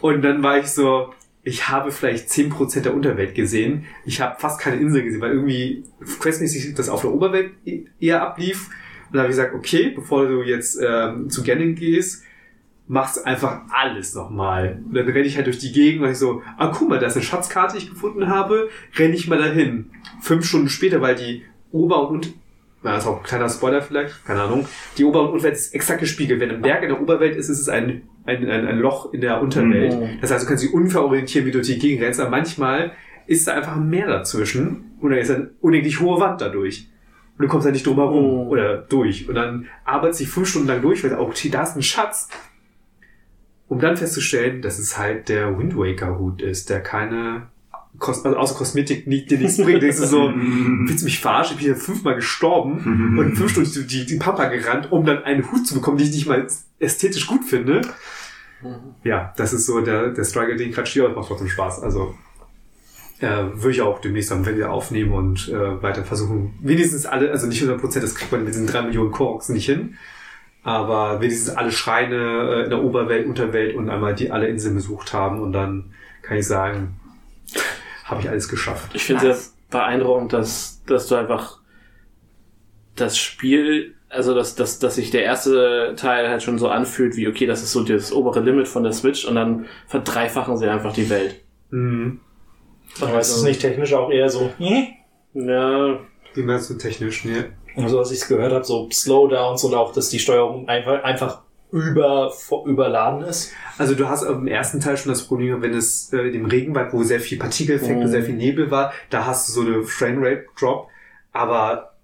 Und dann war ich so, ich habe vielleicht 10% der Unterwelt gesehen. Ich habe fast keine Insel gesehen, weil irgendwie questmäßig das auf der Oberwelt e- eher ablief. Und dann habe ich gesagt, okay, bevor du jetzt ähm, zu Ganon gehst, machst einfach alles nochmal. Und dann renne ich halt durch die Gegend und ich so, ah, guck mal, da ist eine Schatzkarte, die ich gefunden habe, renne ich mal dahin. Fünf Stunden später, weil die Ober- und na, das ist auch ein kleiner Spoiler vielleicht, keine Ahnung. Die Ober- und Unterwelt ist exakt gespiegelt. Wenn ein Berg in der Oberwelt ist, ist es ein, ein, ein, ein Loch in der Unterwelt. Mhm. Das heißt, du kannst dich ungefähr orientieren, wie du durch die Gegend rennst, aber manchmal ist da einfach ein Meer dazwischen und da ist eine unendlich hohe Wand dadurch. du kommst halt nicht drum herum Oh. oder durch. Und dann arbeitest du dich fünf Stunden lang durch, weil, okay, da ist ein Schatz. Um dann festzustellen, dass es halt der Wind Waker Hut ist, der keine, Kos also außer Kosmetik nicht, dir nichts bringt. Denkst du so, willst du mich verarschen? Ich bin ja fünfmal gestorben und fünf Stunden die, die, die Pampa gerannt, um dann einen Hut zu bekommen, den ich nicht mal ästhetisch gut finde. Ja, das ist so der, der Struggle, den ich gerade stehe, aber macht trotzdem Spaß. Also äh, würde ich auch demnächst dann wieder aufnehmen und äh, weiter versuchen, wenigstens alle, also nicht 100%, das kriegt man mit diesen drei Millionen Korks nicht hin, aber wenigstens alle Schreine äh, in der Oberwelt, Unterwelt und einmal die alle Inseln besucht haben und dann kann ich sagen, habe ich alles geschafft. Ich finde es beeindruckend, dass, dass du einfach das Spiel, also dass, dass, dass sich der erste Teil halt schon so anfühlt, wie okay, das ist so das obere Limit von der Switch und dann verdreifachen sie einfach die Welt. Mhm. Aber ist es nicht technisch auch eher so, hm? Ja, Wie meinst du technisch? Nee. also was ich gehört habe, so Slowdowns und auch, dass die Steuerung einfach, einfach über, überladen ist. Also du hast im ersten Teil schon das Problem, wenn es äh, im Regenwald, wo sehr viel Partikeleffekte, Mhm. sehr viel Nebel war, da hast du so eine Framerate Drop, aber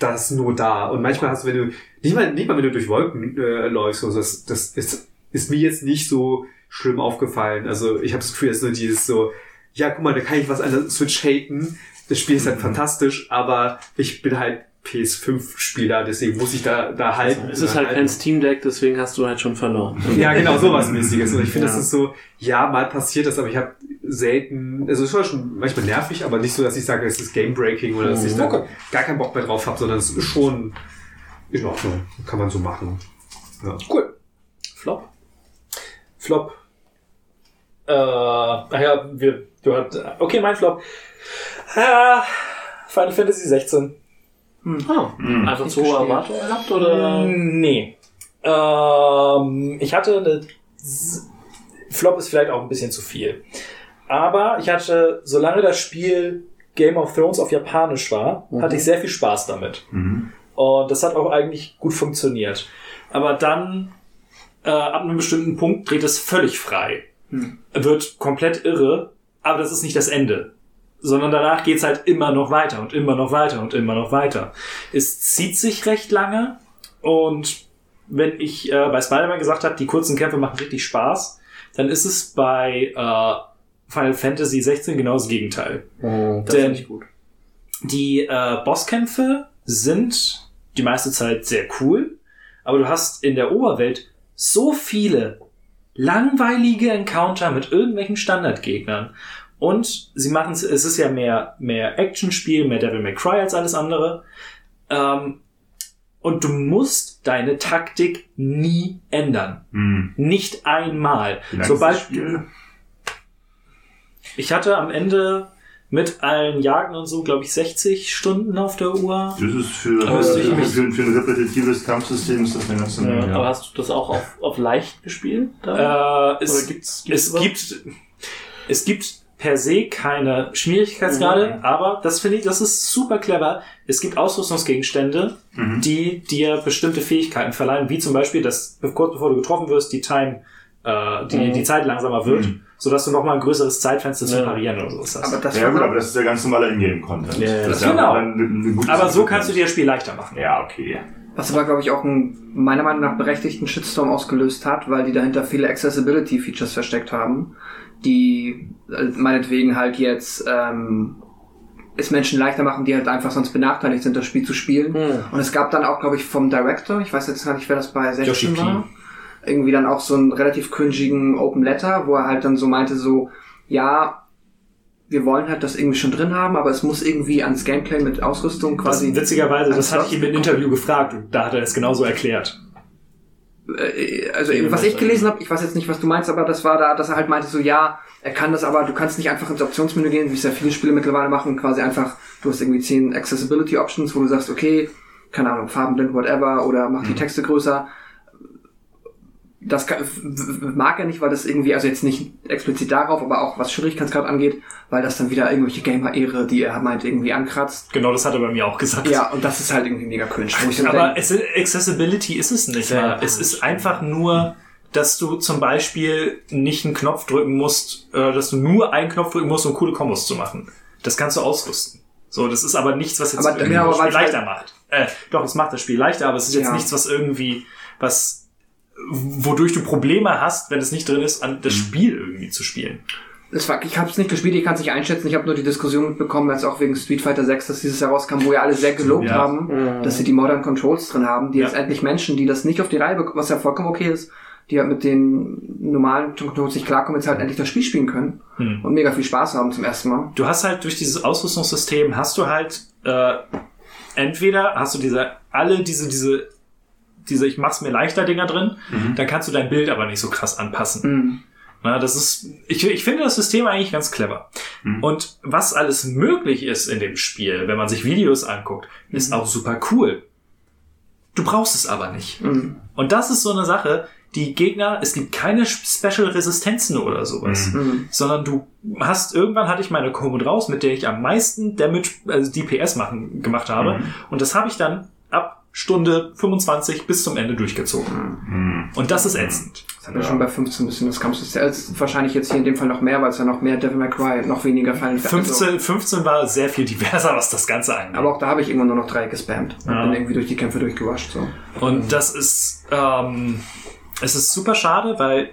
das ist nur da. Und manchmal hast du, wenn du, nicht mal, nicht mal wenn du durch Wolken äh, läufst, so, das, das ist, ist mir jetzt nicht so schlimm aufgefallen. Also ich habe das Gefühl, es ist nur dieses so, ja, guck mal, da kann ich was an der Switch haten. Das Spiel ist halt fantastisch, aber ich bin halt PS5-Spieler, deswegen muss ich da, da halten. es ist halt halten. kein Steam Deck, deswegen hast du halt schon verloren. Ja, genau, sowas mäßiges. Und ich finde, Ja. das ist so, ja, mal passiert das, aber ich habe selten, also es war schon manchmal nervig, aber nicht so, dass ich sage, es ist Game-Breaking oder dass ich da Okay. gar keinen Bock mehr drauf habe, sondern es ist schon in Ordnung. Kann man so machen. Cool. Flop? Flop. Äh, ach ja, wir, du hast, okay, mein Flop. Ah, Final Fantasy 16. Oh, einfach zu hohe Erwartungen gehabt oder? Nee. Ähm, ich hatte eine. S- Flop ist vielleicht auch ein bisschen zu viel. Aber ich hatte, solange das Spiel Game of Thrones auf Japanisch war, Mhm. hatte ich sehr viel Spaß damit. Mhm. Und das hat auch eigentlich gut funktioniert. Aber dann, äh, ab einem bestimmten Punkt, dreht es völlig frei. Wird komplett irre, aber das ist nicht das Ende. Sondern danach geht's halt immer noch weiter und immer noch weiter und immer noch weiter. Es zieht sich recht lange und wenn ich äh, bei Spider-Man gesagt habe, die kurzen Kämpfe machen richtig Spaß, dann ist es bei äh, Final Fantasy 16 genau das Gegenteil. Oh, das Denn- ich gut. Die äh, Bosskämpfe sind die meiste Zeit sehr cool, aber du hast in der Oberwelt so viele langweilige Encounter mit irgendwelchen Standardgegnern. Und sie machen es, es ist ja mehr, mehr Actionspiel, mehr Devil May Cry als alles andere. Ähm, und du musst deine Taktik nie ändern. Mhm. Nicht einmal. Sobald, ich hatte am Ende mit allen Jagen und so, glaube ich, 60 Stunden auf der Uhr. Das ist für, Aber für, für, für ein repetitives Kampfsystem ist das eine ganze Ja, Menge. Aber hast du das auch auf, auf leicht gespielt? Äh, es, Oder gibt's, es gibt, es gibt per se keine Schwierigkeitsgrade, Mhm. aber das finde ich, das ist super clever. Es gibt Ausrüstungsgegenstände, Mhm. die dir bestimmte Fähigkeiten verleihen, wie zum Beispiel, dass kurz bevor du getroffen wirst, die Time, äh, die, Mhm. die Zeit langsamer wird, Mhm. sodass du nochmal ein größeres Zeitfenster zu Ja. parieren oder sowas hast. Aber das Ja gut, aber das ist der ganz normale Ingame-Content. Ja, ja, das ist genau. Aber so kannst du dir das Spiel leichter machen. Ja, okay. Was aber, glaube ich, auch einen meiner Meinung nach berechtigten Shitstorm ausgelöst hat, weil die dahinter viele Accessibility-Features versteckt haben, die äh, meinetwegen halt jetzt ähm, es Menschen leichter machen, die halt einfach sonst benachteiligt sind, das Spiel zu spielen. Hm. Und es gab dann auch, glaube ich, vom Director, ich weiß jetzt gar nicht, wer das bei 16 Yoshi P. war, irgendwie dann auch so einen relativ cringigen Open Letter, wo er halt dann so meinte, so, ja, wir wollen halt das irgendwie schon drin haben, aber es muss irgendwie ans Gameplay mit Ausrüstung Das, quasi witzigerweise, das hatte ich ihm im Interview gefragt und da hat er es genauso erklärt. Äh, also eben, was ich gelesen habe, ich weiß jetzt nicht, was du meinst, aber das war da, dass er halt meinte so, ja, er kann das, aber du kannst nicht einfach ins Optionsmenü gehen, wie es ja viele Spiele mittlerweile machen, quasi einfach, du hast irgendwie zehn Accessibility Options, wo du sagst, okay, keine Ahnung, farbenblind, whatever, oder mach die Texte größer. Das kann, mag er nicht, weil das irgendwie, also jetzt nicht explizit darauf, aber auch was Schwierigkeitsgrad angeht, weil das dann wieder irgendwelche Gamer-Ehre, die er meint, irgendwie ankratzt. Genau, das hat er bei mir auch gesagt. Ja, und das ist halt irgendwie mega cringe. Wo ich dann Aber denk, es, Accessibility ist es nicht. Ja, es ist einfach nur, dass du zum Beispiel nicht einen Knopf drücken musst, äh, dass du nur einen Knopf drücken musst, um coole Kombos zu machen. Das kannst du ausrüsten. So, das ist aber nichts, was jetzt Aber- ja, aber das Spiel halt- leichter macht. Äh, doch, es macht das Spiel leichter, aber es ist jetzt Ja. nichts, was irgendwie, was, wodurch du Probleme hast, wenn es nicht drin ist, an das Spiel irgendwie zu spielen. Es war, ich habe es nicht gespielt, ich kann es nicht einschätzen. Ich habe nur die Diskussion mitbekommen, als auch wegen Street Fighter 6, dass dieses herauskam, wo ja alle sehr gelobt Ja. haben, dass sie die Modern Controls drin haben, die Ja. jetzt endlich Menschen, die das nicht auf die Reihe bekommen, was ja vollkommen okay ist, die halt mit den normalen Controls nicht klarkommen, jetzt halt endlich das Spiel spielen können Hm. und mega viel Spaß haben zum ersten Mal. Du hast halt durch dieses Ausrüstungssystem hast du halt äh, entweder hast du diese alle diese diese diese ich mach's mir leichter Dinger drin, dann kannst du dein Bild aber nicht so krass anpassen. Mhm. Na, das ist ich, ich finde das System eigentlich ganz clever. Und was alles möglich ist in dem Spiel, wenn man sich Videos anguckt, ist auch super cool. Du brauchst es aber nicht. Mhm. Und das ist so eine Sache, die Gegner, es gibt keine Special Resistenzen oder sowas, Mhm. sondern du hast, irgendwann hatte ich meine Komod raus, mit der ich am meisten Damage, also DPS machen, gemacht habe. Und das habe ich dann ab Stunde 25 bis zum Ende durchgezogen. Und das ist ätzend. Das hat mir schon bei 15 ein bisschen das Kampfsystem. Ist wahrscheinlich jetzt hier in dem Fall noch mehr, weil es ja noch mehr Devil May Cry, noch weniger Fantasy. 15, 15 war sehr viel diverser, was das Ganze angeht. Aber auch da habe ich irgendwann nur noch drei gespammt. Und Ja. bin irgendwie durch die Kämpfe durchgewascht. So. Und das ist, ähm, es ist super schade, weil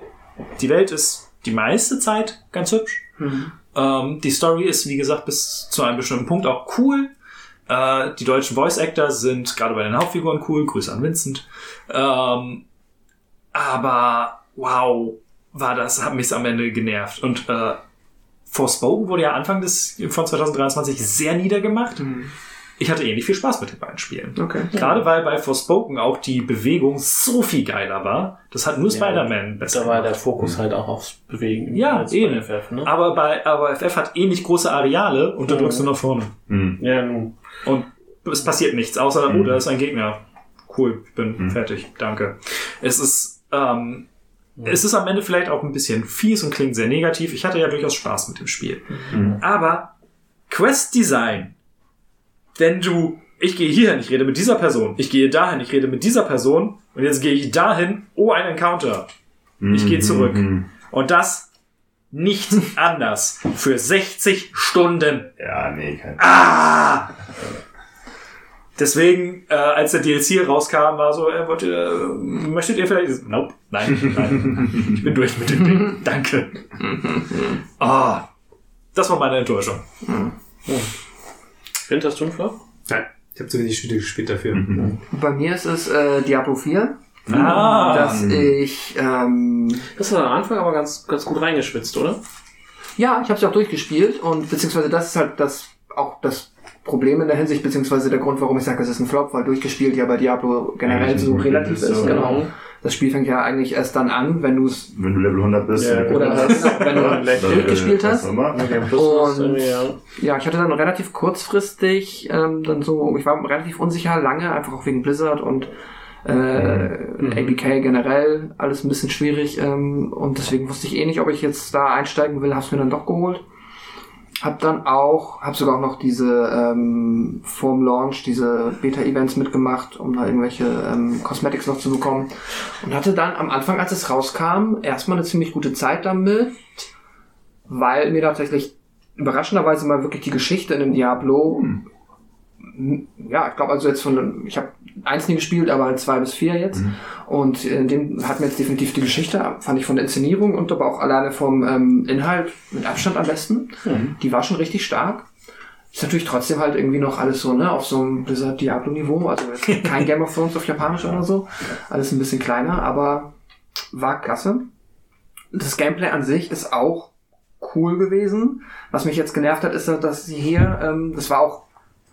die Welt ist die meiste Zeit ganz hübsch. Ähm, die Story ist, wie gesagt, bis zu einem bestimmten Punkt auch cool. Äh, die deutschen Voice Actor sind gerade bei den Hauptfiguren cool. Grüße an Vincent. Ähm, aber wow, war das, hat mich am Ende genervt. Und äh, Forspoken wurde ja Anfang des von 2023 sehr niedergemacht. Ich hatte ähnlich viel Spaß mit den beiden Spielen. Okay. Gerade weil bei Forspoken auch die Bewegung so viel geiler war. Das hat nur Spider-Man besser Da war der gemacht. Fokus halt auch aufs Bewegen. Ja, bei eben. FF, ne? Aber bei aber FF hat ähnlich große Areale und da drückst du nach vorne. Hm. Ja, nun. Und es passiert nichts, außer, oh, da ist ein Gegner. Cool, ich bin fertig, danke. Es ist, ähm, es ist am Ende vielleicht auch ein bisschen fies und klingt sehr negativ. Ich hatte ja durchaus Spaß mit dem Spiel. Aber Quest Design, wenn du, ich gehe hierhin, ich rede mit dieser Person, ich gehe dahin, ich rede mit dieser Person und jetzt gehe ich dahin, oh, ein Encounter. Ich gehe zurück. Und das nicht anders. Für 60 Stunden. Ja, nee, kein. Ah! Deswegen, äh, als der DLC rauskam, war so, äh, wollt ihr, äh, möchtet ihr vielleicht? Nope, nein, nein. ich bin durch mit dem Ding. Danke. Ah, das war meine Enttäuschung. Wind hast du einen Flop? Nein, ich habe zu wenig Spiele gespielt dafür. Bei mir ist es äh, Diablo 4, Ah, dass ich ähm, Das hat am Anfang aber ganz, ganz gut reingeschwitzt, oder? Ja, ich habe sie auch durchgespielt und beziehungsweise das ist halt das auch das Problem in der Hinsicht, beziehungsweise der Grund, warum ich sage, es ist ein Flop, weil durchgespielt ja bei Diablo generell Eigentlich so relativ ist. ist, Genau. Das Spiel fängt ja eigentlich erst dann an, wenn du es Wenn du Level 100 bist, Ja, oder dann- halt, wenn du durchgespielt was hast. Und- ja. Ja, ich hatte dann relativ kurzfristig ähm, dann so, ich war relativ unsicher lange, einfach auch wegen Blizzard und äh, ABK generell, alles ein bisschen schwierig ähm, und deswegen wusste ich eh nicht, ob ich jetzt da einsteigen will, hab's mir dann doch geholt. Hab dann auch, hab sogar auch noch diese ähm, vorm Launch, diese Beta-Events mitgemacht, um da irgendwelche ähm, Cosmetics noch zu bekommen. Und hatte dann am Anfang, als es rauskam, erstmal eine ziemlich gute Zeit damit, weil mir tatsächlich überraschenderweise mal wirklich die Geschichte in dem Diablo, m- ja, ich glaube also jetzt von, ich habe eins nie gespielt, aber halt zwei bis vier jetzt. Und in dem hat mir jetzt definitiv die Geschichte, fand ich von der Inszenierung und aber auch alleine vom ähm, Inhalt mit Abstand am besten. Die war schon richtig stark. Ist natürlich trotzdem halt irgendwie noch alles so, ne, auf so einem Blizzard Diablo Niveau, also kein Game of Thrones auf Japanisch oder so. Alles ein bisschen kleiner, aber war klasse. Das Gameplay an sich ist auch cool gewesen. Was mich jetzt genervt hat, ist, dass sie hier, ähm, das war auch,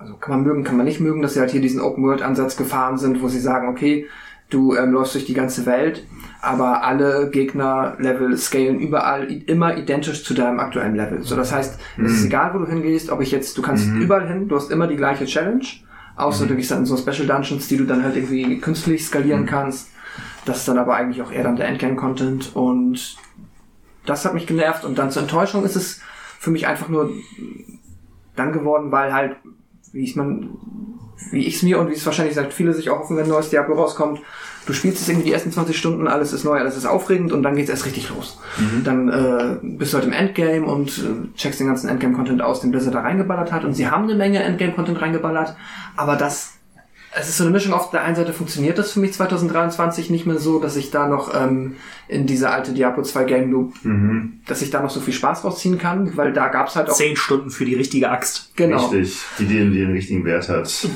also kann man mögen, kann man nicht mögen, dass sie halt hier diesen Open-World-Ansatz gefahren sind, wo sie sagen, okay, du ähm, läufst durch die ganze Welt, aber alle Gegner-Level scalen überall immer identisch zu deinem aktuellen Level. So, das heißt, es ist egal, wo du hingehst, ob ich jetzt, du kannst überall hin, du hast immer die gleiche Challenge, außer du gehst dann in so Special Dungeons, die du dann halt irgendwie künstlich skalieren kannst. Das ist dann aber eigentlich auch eher dann der Endgame-Content und das hat mich genervt und dann zur Enttäuschung ist es für mich einfach nur dann geworden, weil halt wie ich man, wie ich es mir und wie es wahrscheinlich sagt, viele sich auch hoffen, wenn ein neues Diablo rauskommt. Du spielst es irgendwie die ersten 20 Stunden, alles ist neu, alles ist aufregend und dann geht's erst richtig los. Dann äh, bist du halt im Endgame und äh, checkst den ganzen Endgame-Content aus, den Blizzard da reingeballert hat. Und sie haben eine Menge Endgame-Content reingeballert, aber das es ist so eine Mischung. Auf der einen Seite funktioniert das für mich 2023 nicht mehr so, dass ich da noch ähm, in diese alte Diablo 2 Game Loop, Mhm. dass ich da noch so viel Spaß rausziehen kann, weil da gab's halt auch Zehn Stunden für die richtige Axt. genau. Richtig. Die, die den, die den richtigen Wert hat.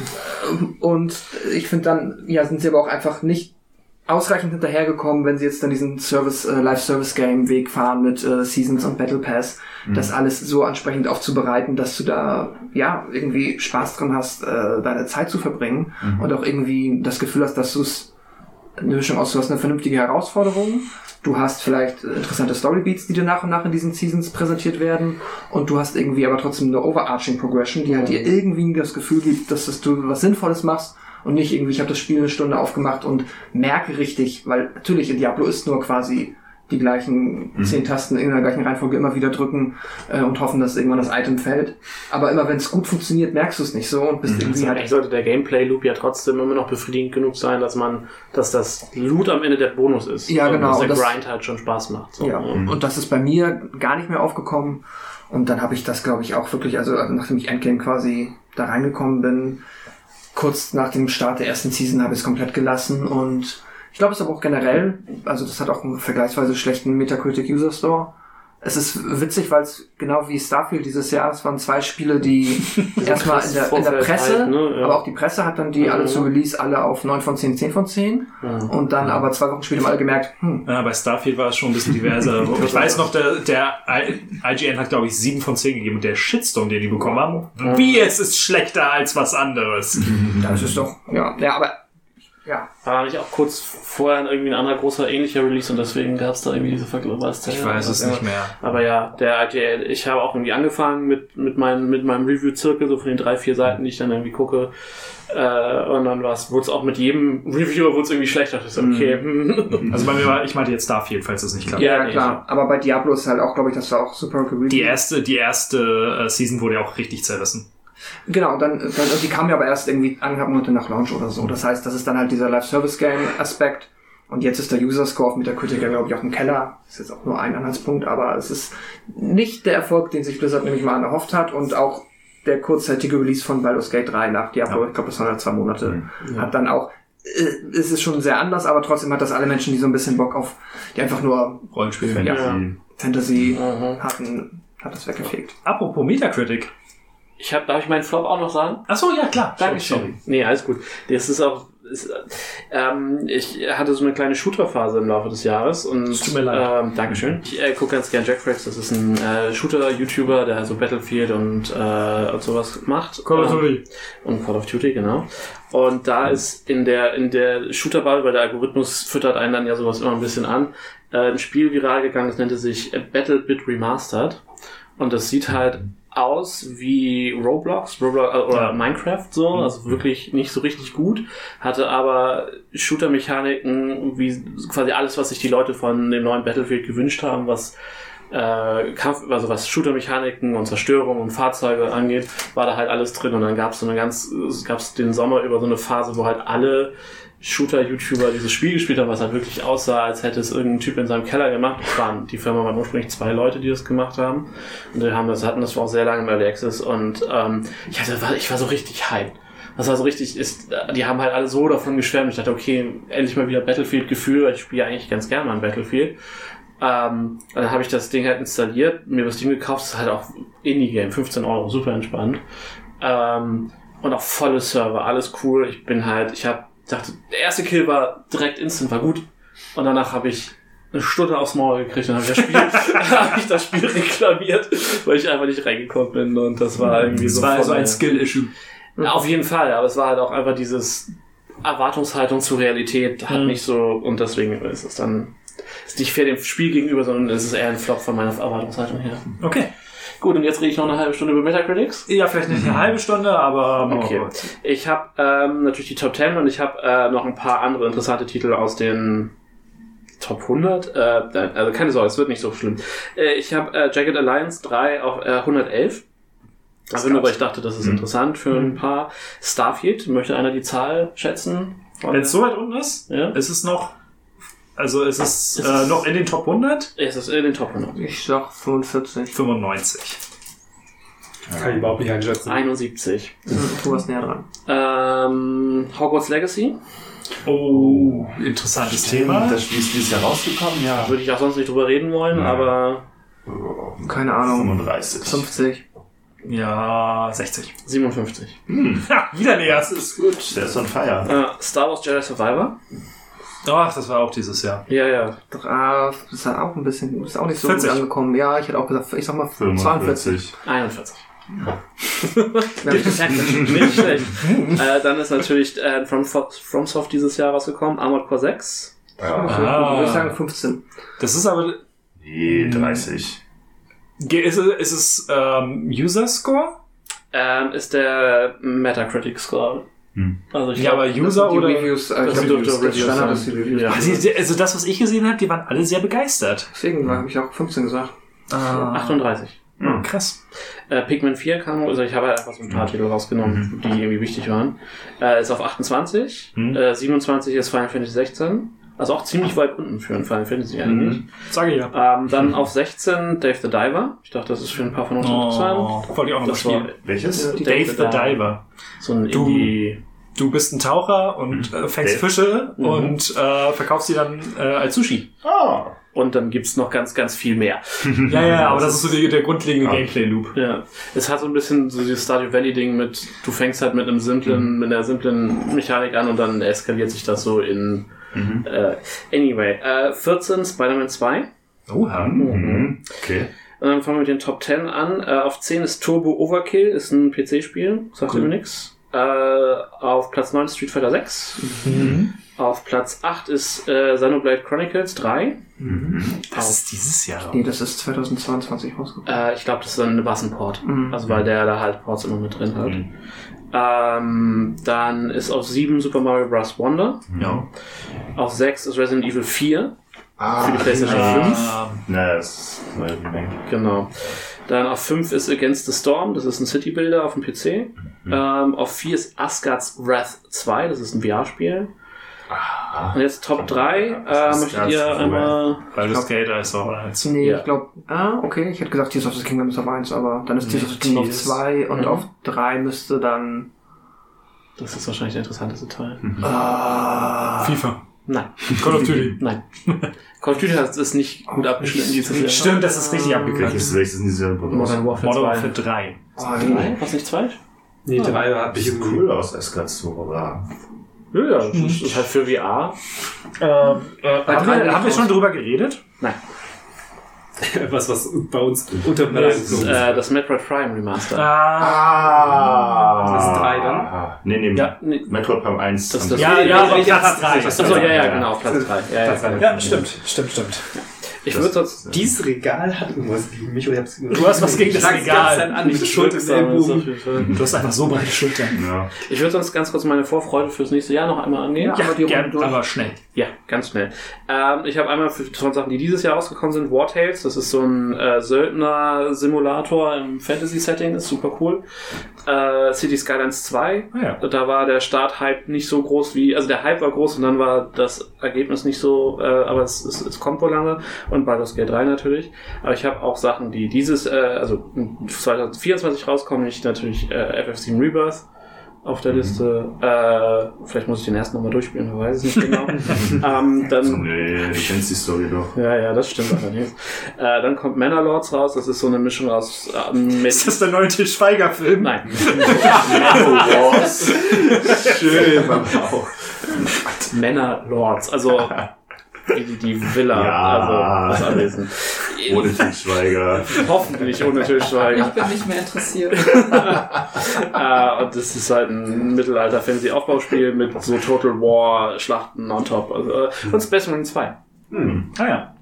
Und ich finde dann, ja, sind sie aber auch einfach nicht ausreichend hinterhergekommen, wenn sie jetzt dann diesen Service, äh, Live-Service-Game-Weg fahren mit äh, Seasons und Battle Pass, das alles so ansprechend aufzubereiten, dass du da, ja, irgendwie Spaß dran hast, äh, deine Zeit zu verbringen und auch irgendwie das Gefühl hast, dass du es eine Mischung aus, du hast eine vernünftige Herausforderung, du hast vielleicht äh, interessante Storybeats, die dir nach und nach in diesen Seasons präsentiert werden und du hast irgendwie aber trotzdem eine overarching Progression, die halt dir irgendwie das Gefühl gibt, dass, dass du was Sinnvolles machst und nicht irgendwie, ich habe das Spiel eine Stunde aufgemacht und merke richtig, weil natürlich in Diablo ist nur quasi die gleichen zehn Tasten in der gleichen Reihenfolge immer wieder drücken äh, und hoffen, dass irgendwann das Item fällt. Aber immer wenn es gut funktioniert, merkst du es nicht so und bist irgendwie Also halt sollte der Gameplay-Loop ja trotzdem immer noch befriedigend genug sein, dass man, dass das Loot am Ende der Bonus ist. Ja, Und genau. Dass der Und das- Grind halt schon Spaß macht. So. Ja, und das ist bei mir gar nicht mehr aufgekommen. Und dann habe ich das, glaube ich, auch wirklich, also nachdem ich Endgame quasi da reingekommen bin, kurz nach dem Start der ersten Season habe ich es komplett gelassen. Und ich glaube, es aber auch generell, also das hat auch einen vergleichsweise schlechten Metacritic User Store. Es ist witzig, weil es genau wie Starfield dieses Jahr, es waren zwei Spiele, die erstmal in der, in der Presse, halt, ne, ja. aber auch die Presse hat dann die alle zu Release alle auf 9 von 10, 10 von 10. Und dann aber zwei Wochen später haben alle gemerkt, hm, Ja, bei Starfield war es schon ein bisschen diverser. ich weiß noch, der, der I- IGN hat, glaube ich, 7 von 10 gegeben. Und der Shitstorm, den die bekommen haben, wie es ist schlechter als was anderes. Das ist doch, ja, ja, aber, ja. War nicht auch kurz vorher irgendwie ein anderer großer ähnlicher Release und deswegen gab es da irgendwie diese Vergleichszahl. Ich weiß es nicht mehr. Aber ja, der IGL, ich habe auch irgendwie angefangen mit, mit, meinem mit meinem Review-Zirkel, so von den drei, vier Seiten, die ich dann irgendwie gucke. Äh, und dann wurde es auch mit jedem Reviewer wurde es irgendwie schlechter. Ich so, okay, hm. Also bei mir war, ich meinte jetzt Starfield, falls es nicht klappt. Ja, Ja, nee, klar. Aber bei Diablo ist halt auch, glaube ich, das war auch super gereviewt. Die erste, die erste äh, Season wurde ja auch richtig zerrissen. Genau, und dann, dann, die kam ja aber erst irgendwie anderthalb Monate nach Launch oder so. Das heißt, das ist dann halt dieser Live-Service-Game-Aspekt. Und jetzt ist der User-Score auf Metacritic ja, glaube ich, auch im Keller. ist jetzt auch nur ein Anhaltspunkt, aber es ist nicht der Erfolg, den sich Blizzard nämlich mal erhofft hat. Und auch der kurzzeitige Release von Baldur's Gate 3 nach Diablo, ich glaube, das waren ja zwei Monate, hat dann auch, äh, es ist schon sehr anders, aber trotzdem hat das alle Menschen, die so ein bisschen Bock auf, die einfach nur Rollenspiel. Fantasy. Fantasy Mhm. hatten, hat das weggefegt. Apropos Metacritic. Ich habe, darf ich meinen Flop auch noch sagen? Ach so, ja, klar. Dankeschön. Nee, alles gut. Das ist auch. Ist, ähm, ich hatte so eine kleine Shooter-Phase im Laufe des Jahres und tut mir leid. Ähm, Dankeschön. Ich äh, gucke ganz gern Jackfrax, das ist ein äh, Shooter-YouTuber, der so Battlefield und, äh, und sowas macht. Call of Ähm, Duty. und Call of Duty, genau. Und da ist in der, in der Shooterball, weil der Algorithmus füttert einen dann ja sowas immer ein bisschen an, äh, ein Spiel viral gegangen, das nannte sich Battlebit Remastered. Und das sieht halt aus wie Roblox, Roblox äh, oder Ja. Minecraft so, also wirklich nicht so richtig gut, hatte aber Shooter-Mechaniken, wie quasi alles, was sich die Leute von dem neuen Battlefield gewünscht haben, was äh, Kampf, also was Shooter-Mechaniken und Zerstörung und Fahrzeuge angeht, war da halt alles drin. Und dann gab es so eine ganz, es gab den Sommer über so eine Phase, wo halt alle Shooter-YouTuber dieses Spiel gespielt haben, was halt wirklich aussah, als hätte es irgendein Typ in seinem Keller gemacht. Es waren, die Firma waren ursprünglich zwei Leute, die das gemacht haben. Und die haben das, hatten das auch sehr lange im Early Access und ähm, ich, hatte, war, ich war so richtig hyped. Das war so richtig, ist, die haben halt alle so davon geschwärmt. Ich dachte, okay, endlich mal wieder Battlefield-Gefühl, weil ich spiele eigentlich ganz gerne mal ein Battlefield. Ähm, dann habe ich das Ding halt installiert, mir das Ding gekauft, das ist halt auch Indie-Game, 15 Euro, super entspannt. Ähm, und auch volle Server, alles cool. Ich bin halt, ich habe dachte, der erste Kill war direkt instant, war gut. Und danach habe ich eine Stunde aufs Maul gekriegt und habe das Spiel- hab ich das Spiel reklamiert, weil ich einfach nicht reingekommen bin. Und das war irgendwie Das so. war also ein Skill-Issue. auf jeden Fall, aber es war halt auch einfach dieses Erwartungshaltung zur Realität hat Mhm. nicht so und deswegen ist es dann ist nicht fair dem Spiel gegenüber, sondern es ist eher ein Flop von meiner Erwartungshaltung her. Okay. Gut, und jetzt rede ich noch eine halbe Stunde über Metacritics. Ja, vielleicht nicht eine halbe Stunde, aber Okay. Ich habe ähm, natürlich die Top 10 und ich habe äh, noch ein paar andere interessante Titel aus den Top 100. Äh, also keine Sorge, es wird nicht so schlimm. Äh, ich habe äh, Jagged Alliance 3 auf äh, 111. Also nur, weil ich dachte, das ist interessant für ein paar. Starfield, möchte einer die Zahl schätzen? Wenn es so weit unten ist, Ja. ist es noch, also ist es Es äh, ist- noch in den Top 100? Es ist in den Top 100. Ich sag 45. 95. Kann ich überhaupt nicht einschätzen. 71. Du warst näher dran. Ähm, Hogwarts Legacy. Oh, interessantes Thema. Das Spiel ist dieses Jahr rausgekommen, ja. Würde ich auch sonst nicht drüber reden wollen, aber Keine Ahnung. 35. 50. Ja, 60. 57. Ha, wieder näher. Das ist gut. Der ist on fire. Äh, Star Wars Jedi Survivor. Ach, das war auch dieses Jahr. Ja, ja. Das ist auch ein bisschen, ist auch nicht so 40. gut angekommen. Ja, ich hätte auch gesagt, ich sag mal 42. 45. 41. Ja, Nicht schlecht. äh, dann ist natürlich äh, From, FromSoft dieses Jahr rausgekommen, Armored Core 6. Ja. Ah. Würde ich sagen 15. Das ist aber, Nee, 30. ge- ist es, ist es ähm, User Score? Ähm, ist der Metacritic Score. Hm. Also ich Ja, glaub, aber User die oder? Reviews, äh, das das Standard ist die Reviews. Ja. Also, also das, was ich gesehen habe, die waren alle sehr begeistert. Deswegen habe ich auch 15 gesagt. Ah, 38. oh, krass. Äh, Pikmin 4 kam, also ich habe einfach so ein paar Titel rausgenommen, die irgendwie wichtig waren. Äh, ist auf 28. Mhm. Äh, 27 ist Final Fantasy 16. Also auch ziemlich weit unten für ein Final Fantasy eigentlich. Sage ich ja. Ähm, dann auf 16 Dave the Diver. Ich dachte, das ist für ein paar von uns interessant. Oh, wollte ich auch noch Das war spielen. Welches? die Dave the Diver. So ein Du- Indie. Du bist ein Taucher und äh, fängst Dave. Fische Mhm. und äh, verkaufst die dann äh, als Sushi. Ah. Und dann gibt's noch ganz, ganz viel mehr. Ja, ja, aber das ist so die, der grundlegende Ah. Gameplay-Loop. Ja. Es hat so ein bisschen so dieses Stardew Valley-Ding mit, du fängst halt mit einem simplen, mit einer simplen Mechanik an und dann eskaliert sich das so in. Mhm. Äh, anyway, äh, 14 Spider-Man 2. Oha. Mhm. Okay. Und dann fangen wir mit den Top 10 an. Äh, auf 10 ist Turbo Overkill, ist ein PC-Spiel, sagt Cool. mir nix. Äh, auf Platz 9 Street Fighter 6. Mhm. Auf Platz 8 ist äh, Xenoblade Chronicles 3. Das ist dieses Jahr. Nee, das ist 2022 rausgekommen. Äh, ich glaube, das ist ein Port. Mhm. Also weil der da halt Ports immer mit drin hat. Mhm. Ähm, dann ist auf 7 Super Mario Bros. Wonder. Ja. Auf 6 ist Resident Evil 4 Ah, für die PlayStation ja. 5. Na, das ist neue Remake. Genau. Dann auf 5 ist Against the Storm, das ist ein City Builder auf dem PC. Ähm, auf 4 ist Asgard's Wrath 2, das ist ein VR-Spiel. Und jetzt Top 3, äh, möchtet ihr Wrath. einmal. Weil das Geld ist auch als. Nee, Ja. ich glaube, ah, okay, ich hätte gesagt, Tears of the Kingdom ist auf 1, aber dann ist Tears of the Kingdom auf Tears. 2 und Mhm. auf 3 müsste dann. Das ist wahrscheinlich der interessanteste Teil. Ah, FIFA. Nein, Call of Duty. nein. Call of Duty hat- ist nicht gut abgeschnitten dieses Jahr. Stimmt, das ist richtig abgekriegt. Welches, welches ist in dieser Modern Warfare Modern 2. Warfare 3. oh, Drei? Was nicht zwei? Nee, drei hat mich Sieht cool aus, Asgard Zora. Ja, ja, das ist, ist halt für VR. Ähm, äh, haben, wir, haben wir schon drüber geredet? Nein. was, was bei uns unter Das ist äh, das Metroid Prime Remaster. Ah! Das ist drei dann? Ah, nee, nee, Ja. Nee. Metroid Prime 1. Das- das- ja, ja, aber Platz Platz 3. ist Achso, ja, ja, genau, Platz 3. Ja, ja. Ja, stimmt, stimmt, stimmt. Ich würde sonst. Dieses Regal hat irgendwas gegen mich oder ich hab's Du hast was gegen das Regal. an, Schulter im Ellbogen. Du hast einfach so breite Schultern. Ja. Ich würde sonst ganz kurz meine Vorfreude fürs nächste Jahr noch einmal angehen. Ja. aber die gern, aber schnell. Ja, ganz schnell. Ähm, ich habe einmal von Sachen, die dieses Jahr rausgekommen sind, War Tales. Das ist so ein äh, Söldner-Simulator im Fantasy-Setting, ist super cool. Äh, City Skylines 2. Ah, ja. Da war der Start-Hype nicht so groß wie, also der Hype war groß und dann war das Ergebnis nicht so, äh, aber es, es, es kommt wohl lange. Und Baldur's Gate 3 natürlich. Aber ich habe auch Sachen, die dieses, äh, also 2024 rauskommen, nicht natürlich äh, FF7 Rebirth auf der Liste. Äh, vielleicht muss ich den ersten nochmal durchspielen, man weiß es nicht genau. ähm, dann, Nee, du kennst die Story doch. ja, ja, das stimmt allerdings. Äh, dann kommt Manor Lords raus, das ist so eine Mischung aus äh, Ist das der neue Til Schweiger-Film? Nein. Schön. Auch. Männer Lords, also die, die Villa, Ja. also das Anwesen. Ohne Til Schweiger. Hoffentlich ohne Til Schweiger. Ich bin nicht mehr interessiert. äh, und das ist halt ein Mittelalter-Fantasy-Aufbauspiel mit so Total War-Schlachten on top. Also, äh, und Space Marine 2. Hm. Ah ja.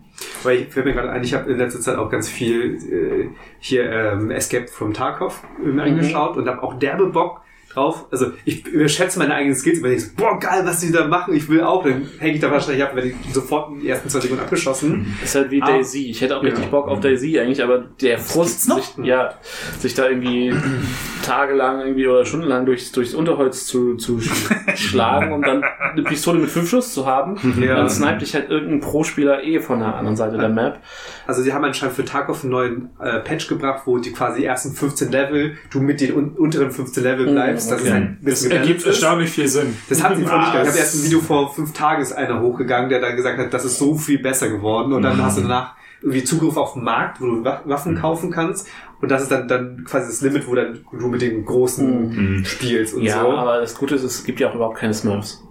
Weil ich fällt mir gerade ein, ich habe in letzter Zeit auch ganz viel äh, hier ähm, Escape from Tarkov ähm, angeschaut und habe auch derbe Bock drauf. Also ich überschätze meine eigenen Skills, wenn ich so, boah, geil, was die da machen, ich will auch, dann hänge ich da wahrscheinlich ab, wenn ich sofort in die ersten zwei Sekunden abgeschossen. Das ist halt wie Ah. Daisy. Ich hätte auch richtig Ja. Bock auf Daisy eigentlich, aber der Frust, sich, ja, sich da irgendwie tagelang irgendwie oder stundenlang durchs, durchs Unterholz zu, zu sch- schlagen, um dann eine Pistole mit fünf Schuss zu haben. Ja. Dann snipe dich halt irgendein Pro-Spieler eh von der anderen Seite der Map. Also sie haben anscheinend für Tarkov einen neuen äh, Patch gebracht, wo die quasi ersten 15 Level, du mit den un unteren 15 Level bleibst. Das ist okay. ein Das ergibt erstaunlich viel Sinn. Das haben sie nicht gehabt. Ich habe Was? erst ein Video vor fünf Tagen ist einer hochgegangen, der dann gesagt hat, das ist so viel besser geworden. Und dann hast du danach irgendwie Zugriff auf den Markt, wo du Wa- Waffen kaufen kannst. Und das ist dann, dann quasi das Limit, wo dann du mit den Großen spielst und Ja, so. aber das Gute ist, es gibt ja auch überhaupt keine Smurfs.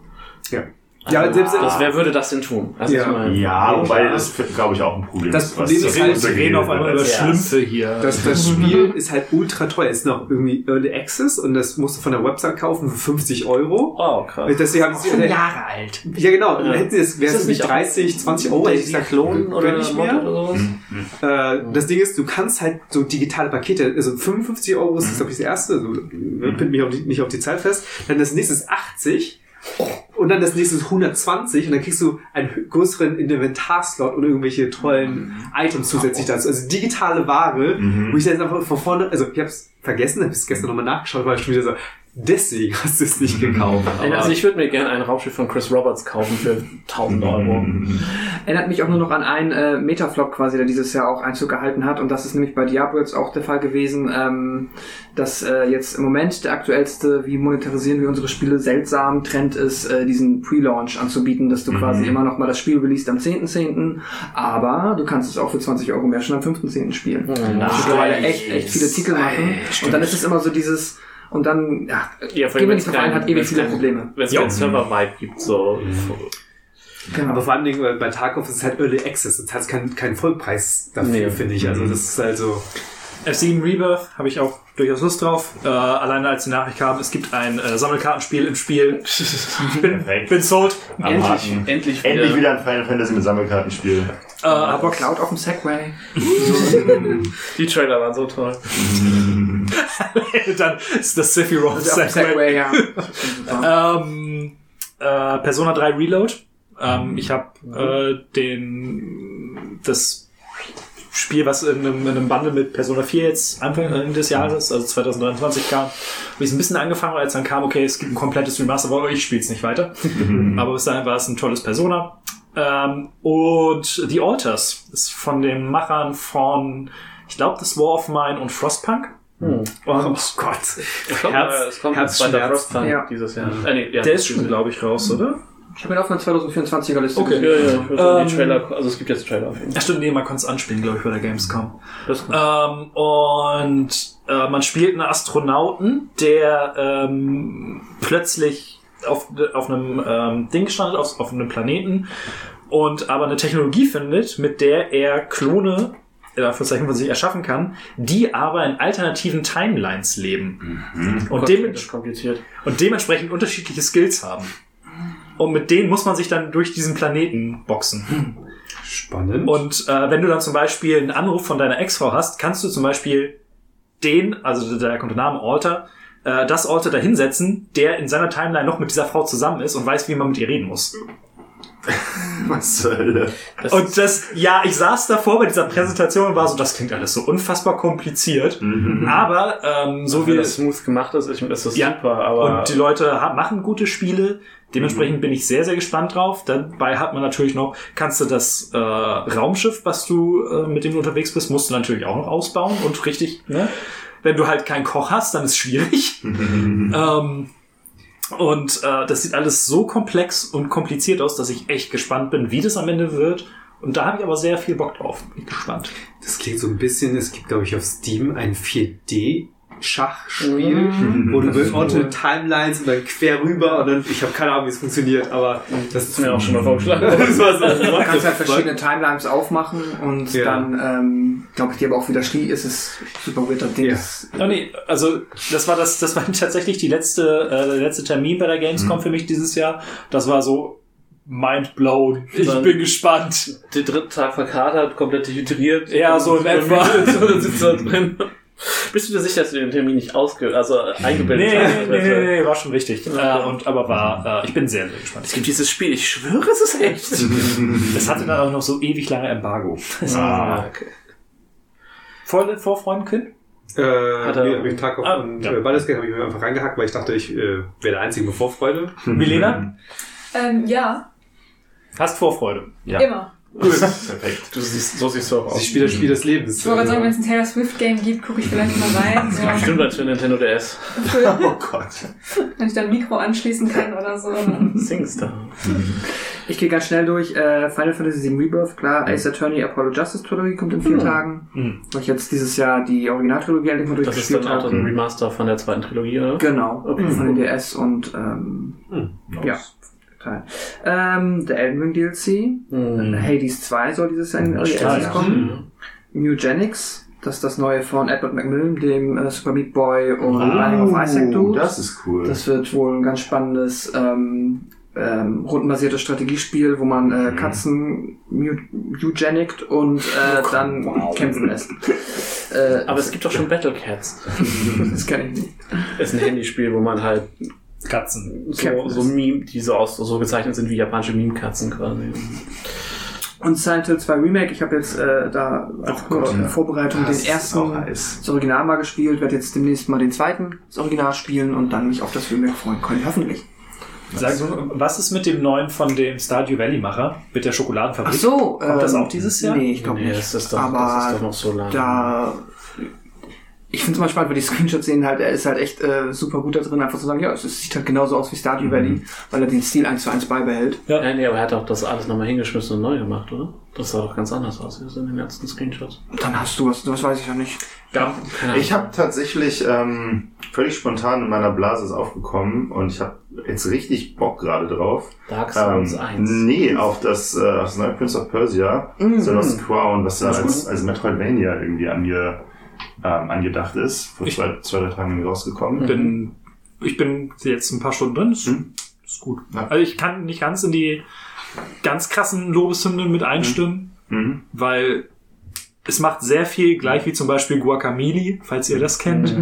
ja. Ja, selbst Das, wer würde das denn tun? Also Ja. Ja, wobei das glaube ich auch ein Problem Das. Problem ist das halt, Wir reden auf einmal über. Schlümpfe hier. Das, das Spiel ist halt ultra teuer. Ist noch irgendwie Early Access und das musst du von der Website kaufen für 50 Euro. Oh, krass. Deswegen haben sie, Jahre alt. ja genau, Ja. hätten sie es, wäre es das nicht nicht auch 30, 20 Euro, hätte ich gesagt, Klon oder Mod mir. oder sowas? Äh, das Ding ist, du kannst halt so digitale Pakete, also 55 Euro ist, glaube ich, das erste, also äh, pin mich auf die, nicht auf die Zeit fest. Dann das nächste ist 80 und dann das nächste ist 120 und dann kriegst du einen größeren Inventarslot und irgendwelche tollen Items zusätzlich dazu. Also digitale Ware, wo ich dann einfach von vorne, also ich habe es vergessen, habe es gestern nochmal nachgeschaut, weil ich schon wieder so, deswegen hast du es nicht gekauft. Also ich würde mir gerne ein Raumschiff von Chris Roberts kaufen für 1000 Euro. Erinnert mich auch nur noch an einen äh, Metaflop quasi, der dieses Jahr auch Einzug gehalten hat. Und das ist nämlich bei Diablo jetzt auch der Fall gewesen, ähm, dass äh, jetzt im Moment der aktuellste, wie monetarisieren wir unsere Spiele, seltsam Trend ist, äh, diesen Pre-Launch anzubieten, dass du quasi immer noch mal das Spiel released am 10.10., aber du kannst es auch für 20 Euro mehr schon am 5.10. spielen. Nice. Mittlerweile echt, echt viele Titel machen. Und dann ist es immer so dieses, und dann, ja, Ja, gehen wir nicht drauf ein, hat ewig viele Probleme. Wenn es keinen Server-Vibe gibt, so. Genau. Aber vor allem äh, bei Tarkov ist es halt Early Access. Es hat keinen keinen Vollpreis dafür, Nee. finde ich. Also das ist also. F7 Rebirth habe ich auch durchaus Lust drauf. Äh, alleine als die Nachricht kam, es gibt ein äh, Sammelkartenspiel im Spiel. Ich bin, bin sold. Am Haken. endlich Endlich wieder ein Final Fantasy mit Sammelkartenspiel. Äh, hab Aber. Cloud auf dem Segway. Die Trailer waren so toll. Dann ist das Sephiroth dem Segway. Segway, ja. Ähm, äh, Persona 3 Reload. Ähm, ich habe äh, den das Spiel, was in einem, in einem Bundle mit Persona 4 jetzt Anfang äh, des Jahres, also 2023 kam, habe ich ein bisschen angefangen, als dann kam, okay, es gibt ein komplettes Remaster, aber ich spiele es nicht weiter. aber bis dahin war es ein tolles Persona. Ähm, und The Alters ist von den Machern von, ich glaube, das War of Mine und Frostpunk. Und Gott. Es kommt, Herz- es kommt ein zweiter Herzschmerz. Frostpunk Ja. dieses Jahr. Äh, nee, ja, der ist schon, glaube ich, raus, oder? Ich habe ihn auf einer 2024er Liste Okay. Ja, gesehen. ja, ich sagen, die Ähm, Trailer, also es gibt jetzt Trailer auf jeden Ja, Fall. stimmt, nee, man konnte es anspielen, glaube ich, bei der Gamescom. Das. Ähm, und äh, man spielt einen Astronauten, der ähm, plötzlich auf, auf einem ähm, Ding stand, auf, auf einem Planeten und aber eine Technologie findet, mit der er Klone in Anführungszeichen von sich erschaffen kann, die aber in alternativen Timelines leben und, Gott, dem, und dementsprechend unterschiedliche Skills haben. Und mit denen muss man sich dann durch diesen Planeten boxen. Spannend. Und äh, wenn du dann zum Beispiel einen Anruf von deiner Ex-Frau hast, kannst du zum Beispiel den, also da kommt der Name Alter, äh, das Alter da hinsetzen, der in seiner Timeline noch mit dieser Frau zusammen ist und weiß, wie man mit ihr reden muss. Was zur Hölle? Das Und das, ja, ich saß davor bei dieser Präsentation und war so, das klingt alles so unfassbar kompliziert. Aber ähm, so so wie das smooth gemacht ist, ich, ist das Ja. super, aber Und die Leute machen gute Spiele. Dementsprechend bin ich sehr, sehr gespannt drauf. Dabei hat man natürlich noch, kannst du das äh, Raumschiff, was du äh, mit dem du unterwegs bist, musst du natürlich auch noch ausbauen und richtig, ne? Wenn du halt keinen Koch hast, dann ist es schwierig. ähm, und äh, das sieht alles so komplex und kompliziert aus, dass ich echt gespannt bin, wie das am Ende wird. Und da habe ich aber sehr viel Bock drauf. Bin gespannt. Das klingt so ein bisschen, es gibt, glaube ich, auf Steam ein 4D. Schachspiel, Mhm. wo du mit Orte Timelines und dann quer rüber und dann, ich habe keine Ahnung, wie es funktioniert, aber das ist mir auch schon mal vorgeschlagen. das Du kannst halt verschiedene Timelines aufmachen und Ja. dann, ähm, glaube ich, dir aber auch wieder schlie ist es super weird, das Ding Ja. Oh nee, also das war das, das war tatsächlich die letzte, äh, der letzte Termin bei der Gamescom für mich dieses Jahr. Das war so mind blown. Ich Dann- bin gespannt. den dritten Tag verkatert, komplett dehydriert. Ja, so in etwa. so dann sitzt da drin. Bist du dir sicher, dass du den Termin nicht ausge also eingebildet Nee, hast? nee, nee, nee, nee, war schon richtig. Äh, und, aber war, äh, ich bin sehr, sehr gespannt. Es gibt dieses Spiel, ich schwöre, es ist echt. Das hatte dann auch noch so ewig lange Embargo. ah, okay. Vor, vor Freundkind? Äh, Hat er- nee, Tag auf Ah, und ja. äh, Baldur's Gate habe ich mir einfach reingehackt, weil ich dachte, ich äh, wäre der Einzige mit Vorfreude. Milena? Ähm, ja, Hast Vorfreude. Ja. immer. Perfekt. Du siehst, so siehst du auch Sie aus. spielt das Spiel des Lebens. Ich wollte sagen, wenn es ein Taylor Swift Game gibt, gucke ich vielleicht mal rein. So, Stimmt als für Nintendo DS. Oh Gott. wenn ich dann ein Mikro anschließen kann oder so. Singstar. Ich gehe ganz schnell durch. Äh, Final Fantasy VII Rebirth, klar. Ace Attorney Apollo Justice Trilogy kommt in vier Tagen. Mhm. Weil ich jetzt dieses Jahr die Originaltrilogie endlich mal Das ist durchgespielt dann auch habe. ein Remaster von der zweiten Trilogie, oder? Genau, Okay. von den DS und ähm, Hm. ja. Teil. Ähm, der Elden Ring DLC. Mhm. Hades 2 soll dieses Jahr in Early Access ja. kommen. Mugenics, das ist das neue von Edward McMillan, dem äh, Super Meat Boy und Binding of Isaac Oh, Dude. das ist cool. Das wird wohl ein ganz spannendes ähm, ähm, rundenbasiertes Strategiespiel, wo man äh, Katzen mu- eugenict und äh, dann kämpfen lässt. Äh, Aber es gibt doch schon Battle Cats. das kenne ich nicht. Ist ein Handyspiel, wo man halt Katzen. so, so Meme, die so aus so gezeichnet sind wie japanische Meme-Katzen quasi. Und Silent Hill 2 Remake, ich habe jetzt äh, da auch Gott, in ja. Vorbereitung Das den ersten, auch heiß. das Original mal gespielt, werde jetzt demnächst mal den zweiten, das Original spielen und dann mich auf das Remake freuen können, hoffentlich. Sag was ist mit dem neuen von dem Stardew Valley Macher? Mit der Schokoladenfabrik? Ach so. Kommt das ähm, auch dieses Jahr? Nee, ich glaube Nee, nicht. das ist doch, Aber das ist doch noch so lang. da ich finde es mal spannend, weil die Screenshots sehen halt, er ist halt echt äh, super gut da drin, einfach zu sagen, ja, es, sieht halt genauso aus wie Stardew Valley, weil er den Stil eins zu eins beibehält. Ja, nee, aber er hat auch das alles nochmal hingeschmissen und neu gemacht, oder? Das sah doch ganz anders aus als in den letzten Screenshots. Dann hast du was, das weiß ich ja nicht. Ja, keine Ahnung. Ich habe tatsächlich ähm, völlig spontan in meiner Blase ist aufgekommen und ich habe jetzt richtig Bock gerade drauf. Dark Souls Ähm, 1. nee, auf das, äh, auf das neue Prince of Persia, Mhm. The Lost Crown, was da als, als Metroidvania irgendwie ange, ähm, angedacht ist. Vor Ich- zwei, zwei, drei Tagen rausgekommen. bin, ich bin jetzt ein paar Stunden drin. Ist, Hm. ist gut. Ja. Also ich kann nicht ganz in die ganz krassen Lobeshymnen mit einstimmen, Mhm. weil es macht sehr viel, gleich wie zum Beispiel Guacamole, falls ihr das kennt.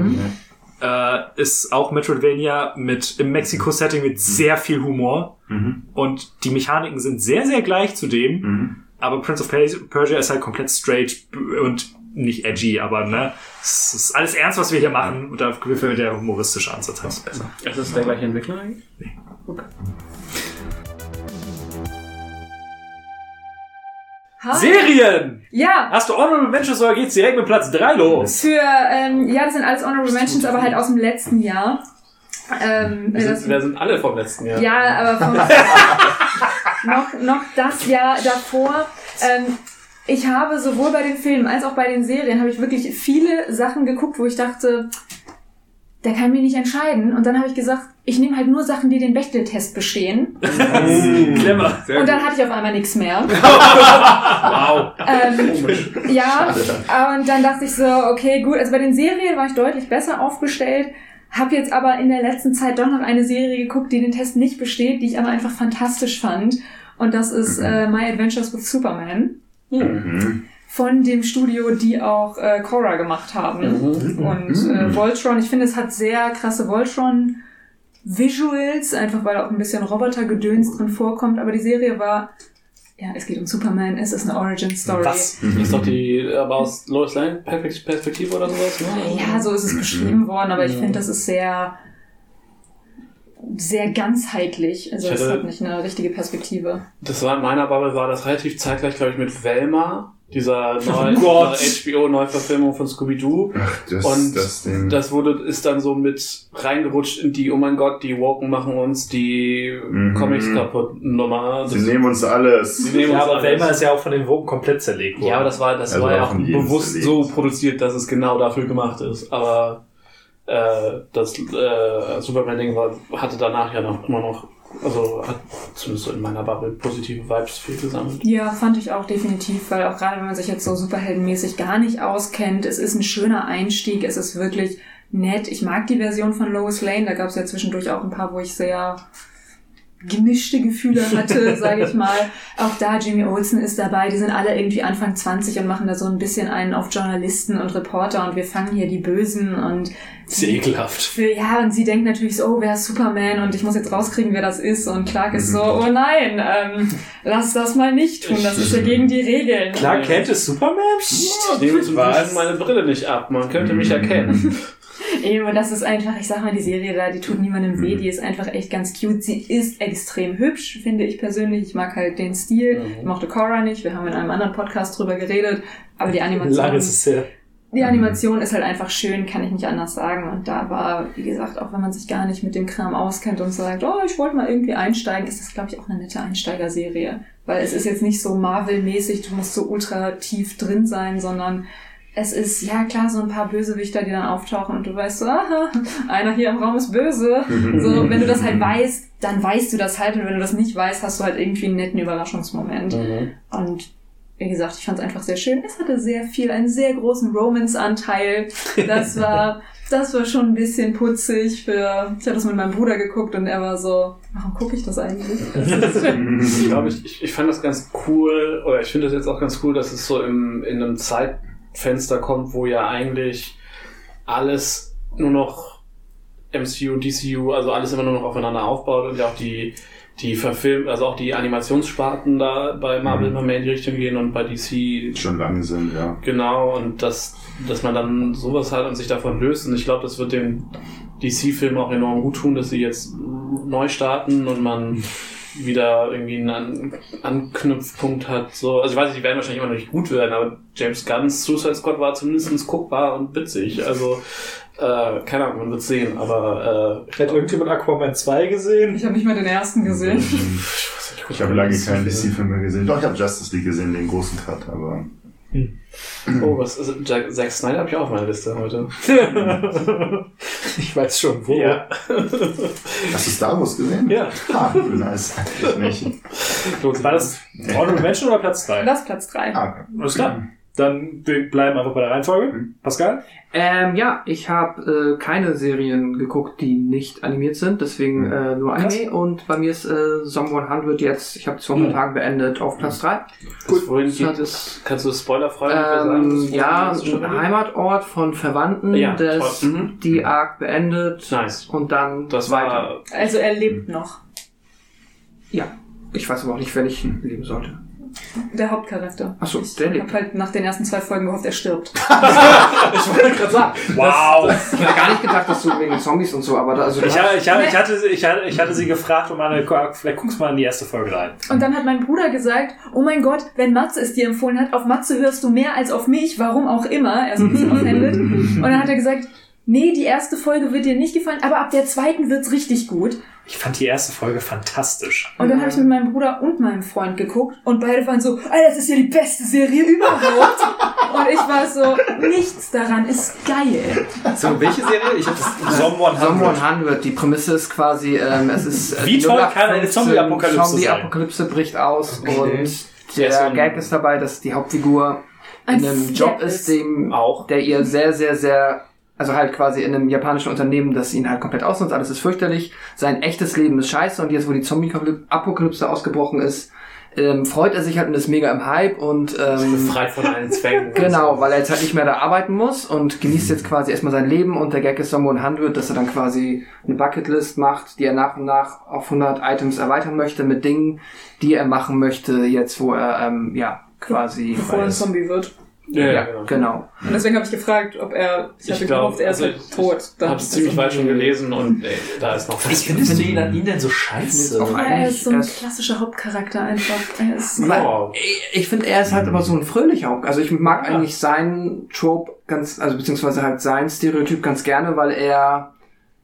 Äh, ist auch Metroidvania mit im Mexiko-Setting mit sehr viel Humor. Mhm. Und die Mechaniken sind sehr, sehr gleich zu dem. Mhm. Aber Prince of Persia Persia ist halt komplett straight und nicht edgy, aber ne, es ist alles ernst, was wir hier machen. Und da gefällt mir der humoristische Ansatz halt besser. Ist das der gleiche Entwickler eigentlich? Ha? Serien! Ja, Hast du Honorable Mentions oder geht's direkt mit Platz 3 los? für, ähm, ja, das sind alles Honorable Mentions, aber halt aus dem letzten Jahr. Ähm, Wir das, sind, wir sind alle vom letzten Jahr. ja, aber vom, noch, noch das Jahr davor. Ähm, ich habe sowohl bei den Filmen als auch bei den Serien habe ich wirklich viele Sachen geguckt, wo ich dachte, da kann ich mich nicht entscheiden. Und dann habe ich gesagt, ich nehme halt nur Sachen, die den Bechtel-Test bestehen. Clever. Sehr Und gut. dann hatte ich auf einmal nichts mehr. Wow. Ähm, ja, und dann dachte ich so, okay, gut. Also bei den Serien war ich deutlich besser aufgestellt. Hab jetzt aber in der letzten Zeit doch noch eine Serie geguckt, die den Test nicht besteht, die ich aber einfach fantastisch fand. Und das ist äh, My Adventures with Superman Mhm. von dem Studio, die auch äh, Korra gemacht haben. Und äh, Voltron, ich finde, es hat sehr krasse Voltron Visuals, einfach weil auch ein bisschen Robotergedöns drin vorkommt. Aber die Serie war, ja, es geht um Superman, es ist eine Origin Story. Was? Ist doch die, aber aus Lois Lane Perspektive oder sowas, ne? Ja, so ist es beschrieben worden, aber ich finde, das ist sehr, sehr ganzheitlich. Also es hat nicht eine richtige Perspektive. Das war in meiner Bubble, war das relativ zeitgleich, glaube ich, mit Velma, dieser neue, Gott. HBO-Neuverfilmung von Scooby-Doo. Das, Und das Ding. Das wurde, ist dann so mit reingerutscht in die, oh mein Gott, die Woken machen uns die Mhm. Comics kaputt Nummer. Sie nehmen uns alles. Sie nehmen Ja, uns aber alles. Velma ist ja auch von den Wogen komplett zerlegt worden. Ja, aber das war, das Also war ja auch bewusst zerlegt. so produziert, dass es genau dafür gemacht ist. Aber äh, das äh, Superman-Ding hatte danach ja noch immer noch, also hat zumindest so in meiner Bubble positive Vibes viel gesammelt. Ja, fand ich auch definitiv, weil auch gerade wenn man sich jetzt so superheldenmäßig gar nicht auskennt, es ist ein schöner Einstieg, es ist wirklich nett. Ich mag die Version von Lois Lane, da gab es ja zwischendurch auch ein paar, wo ich sehr gemischte Gefühle hatte, sage ich mal. Auch da, Jimmy Olsen ist dabei, die sind alle irgendwie Anfang 20 und machen da so ein bisschen einen auf Journalisten und Reporter und wir fangen hier die Bösen und Ist ekelhaft. für, ja, und sie denkt natürlich so, oh, wer ist Superman und ich muss jetzt rauskriegen, wer das ist und Clark ist so, oh nein, ähm, lass das mal nicht tun, das ist ja gegen die Regeln. Clark Kent ist Superman? Ich nehme zum Beispiel meine Brille nicht ab. Man könnte mich erkennen. Eben, und das ist einfach, ich sag mal, die Serie da, die tut niemandem weh, die ist einfach echt ganz cute. Sie ist extrem hübsch, finde ich persönlich. Ich mag halt den Stil. Ich mochte Cora nicht, wir haben in einem anderen Podcast drüber geredet, aber die Animation, Lange ist es her. die Animation ist halt einfach schön, kann ich nicht anders sagen. Und da war, wie gesagt, auch wenn man sich gar nicht mit dem Kram auskennt und sagt, oh, ich wollte mal irgendwie einsteigen, ist das, glaube ich, auch eine nette Einsteigerserie. Weil es ist jetzt nicht so Marvel-mäßig, du musst so ultra tief drin sein, sondern es ist, ja klar, so ein paar Bösewichter, die dann auftauchen und du weißt so, aha, einer hier im Raum ist böse. So, wenn du das halt weißt, dann weißt du das halt und wenn du das nicht weißt, hast du halt irgendwie einen netten Überraschungsmoment. Und wie gesagt, ich fand es einfach sehr schön. Es hatte sehr viel, einen sehr großen Romance-Anteil. Das war, das war schon ein bisschen putzig für, ich habe das mit meinem Bruder geguckt und er war so, warum gucke ich das eigentlich? Das Ich glaube, ich, ich, fand das ganz cool, oder ich finde das jetzt auch ganz cool, dass es so im, in einem Zeitfenster kommt, wo ja eigentlich alles nur noch MCU, DCU, also alles immer nur noch aufeinander aufbaut und ja auch die, die verfilmt, also auch die Animationssparten da bei Marvel immer mehr in die Richtung gehen und bei DC Schon lange sind, ja. Genau, und dass, dass man dann sowas hat und sich davon löst. Und ich glaube, das wird dem DC-Film auch enorm gut tun, dass sie jetzt neu starten und man wieder irgendwie einen An Anknüpfpunkt hat. So, also ich weiß nicht, die werden wahrscheinlich immer noch nicht gut werden, aber James Gunn's Suicide Squad war zumindest guckbar und witzig. Also, äh, keine Ahnung, man wird sehen, aber äh, Hat irgendjemand Aquaman 2 gesehen? ich habe nicht mal den ersten gesehen. Ich habe lange keinen DC-Film mehr gesehen. Doch, ich habe Justice League gesehen, den großen Cut, aber. Oh, was ist Jack, Zack Snyder habe ich auch auf meiner Liste heute. ich weiß schon, wo. Ja. Hast du Star Wars gesehen? Ja. Ah, nice. Ich nicht. War das Honorable Mention oder Platz 3? Das ist Platz drei. Ah, okay. Alles klar. Dann wir bleiben einfach bei der Reihenfolge. Pascal? Ähm, ja, ich habe äh, keine Serien geguckt, die nicht animiert sind, deswegen äh, nur Anime. Und bei mir ist äh, Song 100 jetzt, ich habe es vor ein Mhm. paar Tagen beendet, auf Platz 3. Gut, wohin Das geht es? Kannst du spoilerfrei ungefähr sagen? Ähm, Wohin ja, ein? Heimatort von Verwandten, Ja, des. Mhm. die Arc beendet Nice. und dann Das weiter. war Also er lebt noch. Ja, ich weiß aber auch nicht, wer ich leben sollte. Der Hauptcharakter. Ach so, ich der Ich habe halt nach den ersten zwei Folgen gehofft, er stirbt. Ich wollte gerade sagen. Wow. Ich hätte gar nicht gedacht, dass du wegen Zombies und so, aber da, also Ich, hast- ha- ich, ha- ich, hatte, ich, hatte, ich hatte sie gefragt, um eine, vielleicht guckst du mal in die erste Folge rein. Und dann hat mein Bruder gesagt, oh mein Gott, wenn Matze es dir empfohlen hat, auf Matze hörst du mehr als auf mich, warum auch immer. Er ist ein bisschen offended. Und dann hat er gesagt, nee, die erste Folge wird dir nicht gefallen, aber ab der zweiten wird's richtig gut. Ich fand die erste Folge fantastisch. Und dann habe ich mit meinem Bruder und meinem Freund geguckt und beide waren so, Alter, das ist ja die beste Serie überhaupt. und ich war so, nichts daran ist geil. So, welche Serie? Ich habe das. Someone Someone 100. 100. Die Prämisse ist quasi, ähm, es ist äh, Wie toll kann 0815, eine Zombie-Apokalypse sein? Zombie-Apokalypse bricht aus Okay. und Der so ein- Gag ist dabei, dass die Hauptfigur in einem Job ist, dem, auch. der ihr sehr, sehr, sehr, also halt quasi in einem japanischen Unternehmen, das ihn halt komplett ausnutzt, alles ist fürchterlich, sein echtes Leben ist scheiße. Und jetzt, wo die Zombie-Apokalypse ausgebrochen ist, ähm, freut er sich halt und ist mega im Hype und ähm, Befreit von allen Zwängen. Genau, weil er jetzt halt nicht mehr da arbeiten muss und genießt jetzt quasi erstmal sein Leben. Und der Gag ist Someone 100, dass er dann quasi eine Bucketlist macht, die er nach und nach auf 100 Items erweitern möchte mit Dingen, die er machen möchte, jetzt wo er, ähm, ja, quasi... Bevor er ein Zombie wird. Ja, ja, ja, genau. genau. Und deswegen habe ich gefragt, ob er, ich, Ich hatte glaub, gehofft, er ist also halt tot. Ich hab's ziemlich weit schon gelesen und ey, da ist noch Was findest du ihn, ihn denn so scheiße? Auch Ja, er ist so ein klassischer Hauptcharakter einfach. Er ist Ja. Ich, ich finde, er ist halt aber so ein fröhlicher Haupt. Also ich mag eigentlich seinen Trope ganz, also beziehungsweise halt sein Stereotyp ganz gerne, weil er,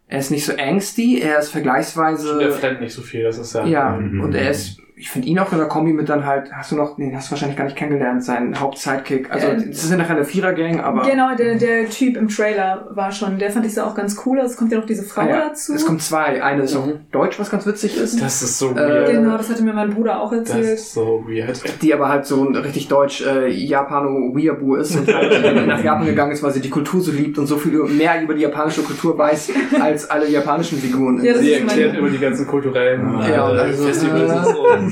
er ist nicht so angsty, er ist vergleichsweise... Der flennt nicht so viel, das ist ja. Ja, Mhm. und er ist ich finde ihn auch in der Kombi mit dann halt, hast du noch, den hast du wahrscheinlich gar nicht kennengelernt, seinen Hauptsidekick. Also, Ja. das ist ja nachher eine Vierer-Gang, aber. Genau, der, der Typ im Trailer war schon, der fand ich so auch ganz cool. Es kommt ja noch diese Frau Ah, ja. dazu. Es kommen zwei. Eine ist auf Deutsch, was ganz witzig ist. Das ist so Äh, weird. genau, das hatte mir mein Bruder auch Das erzählt. ist so weird. die aber halt so ein richtig deutsch äh, Japano-Weeaboo ist und halt äh, nach Japan gegangen ist, weil sie die Kultur so liebt und so viel mehr über die japanische Kultur weiß, als alle japanischen Figuren. Ja, das Sie erklärt immer die ganzen kulturellen Ja, und äh, also, Festivals äh, und so.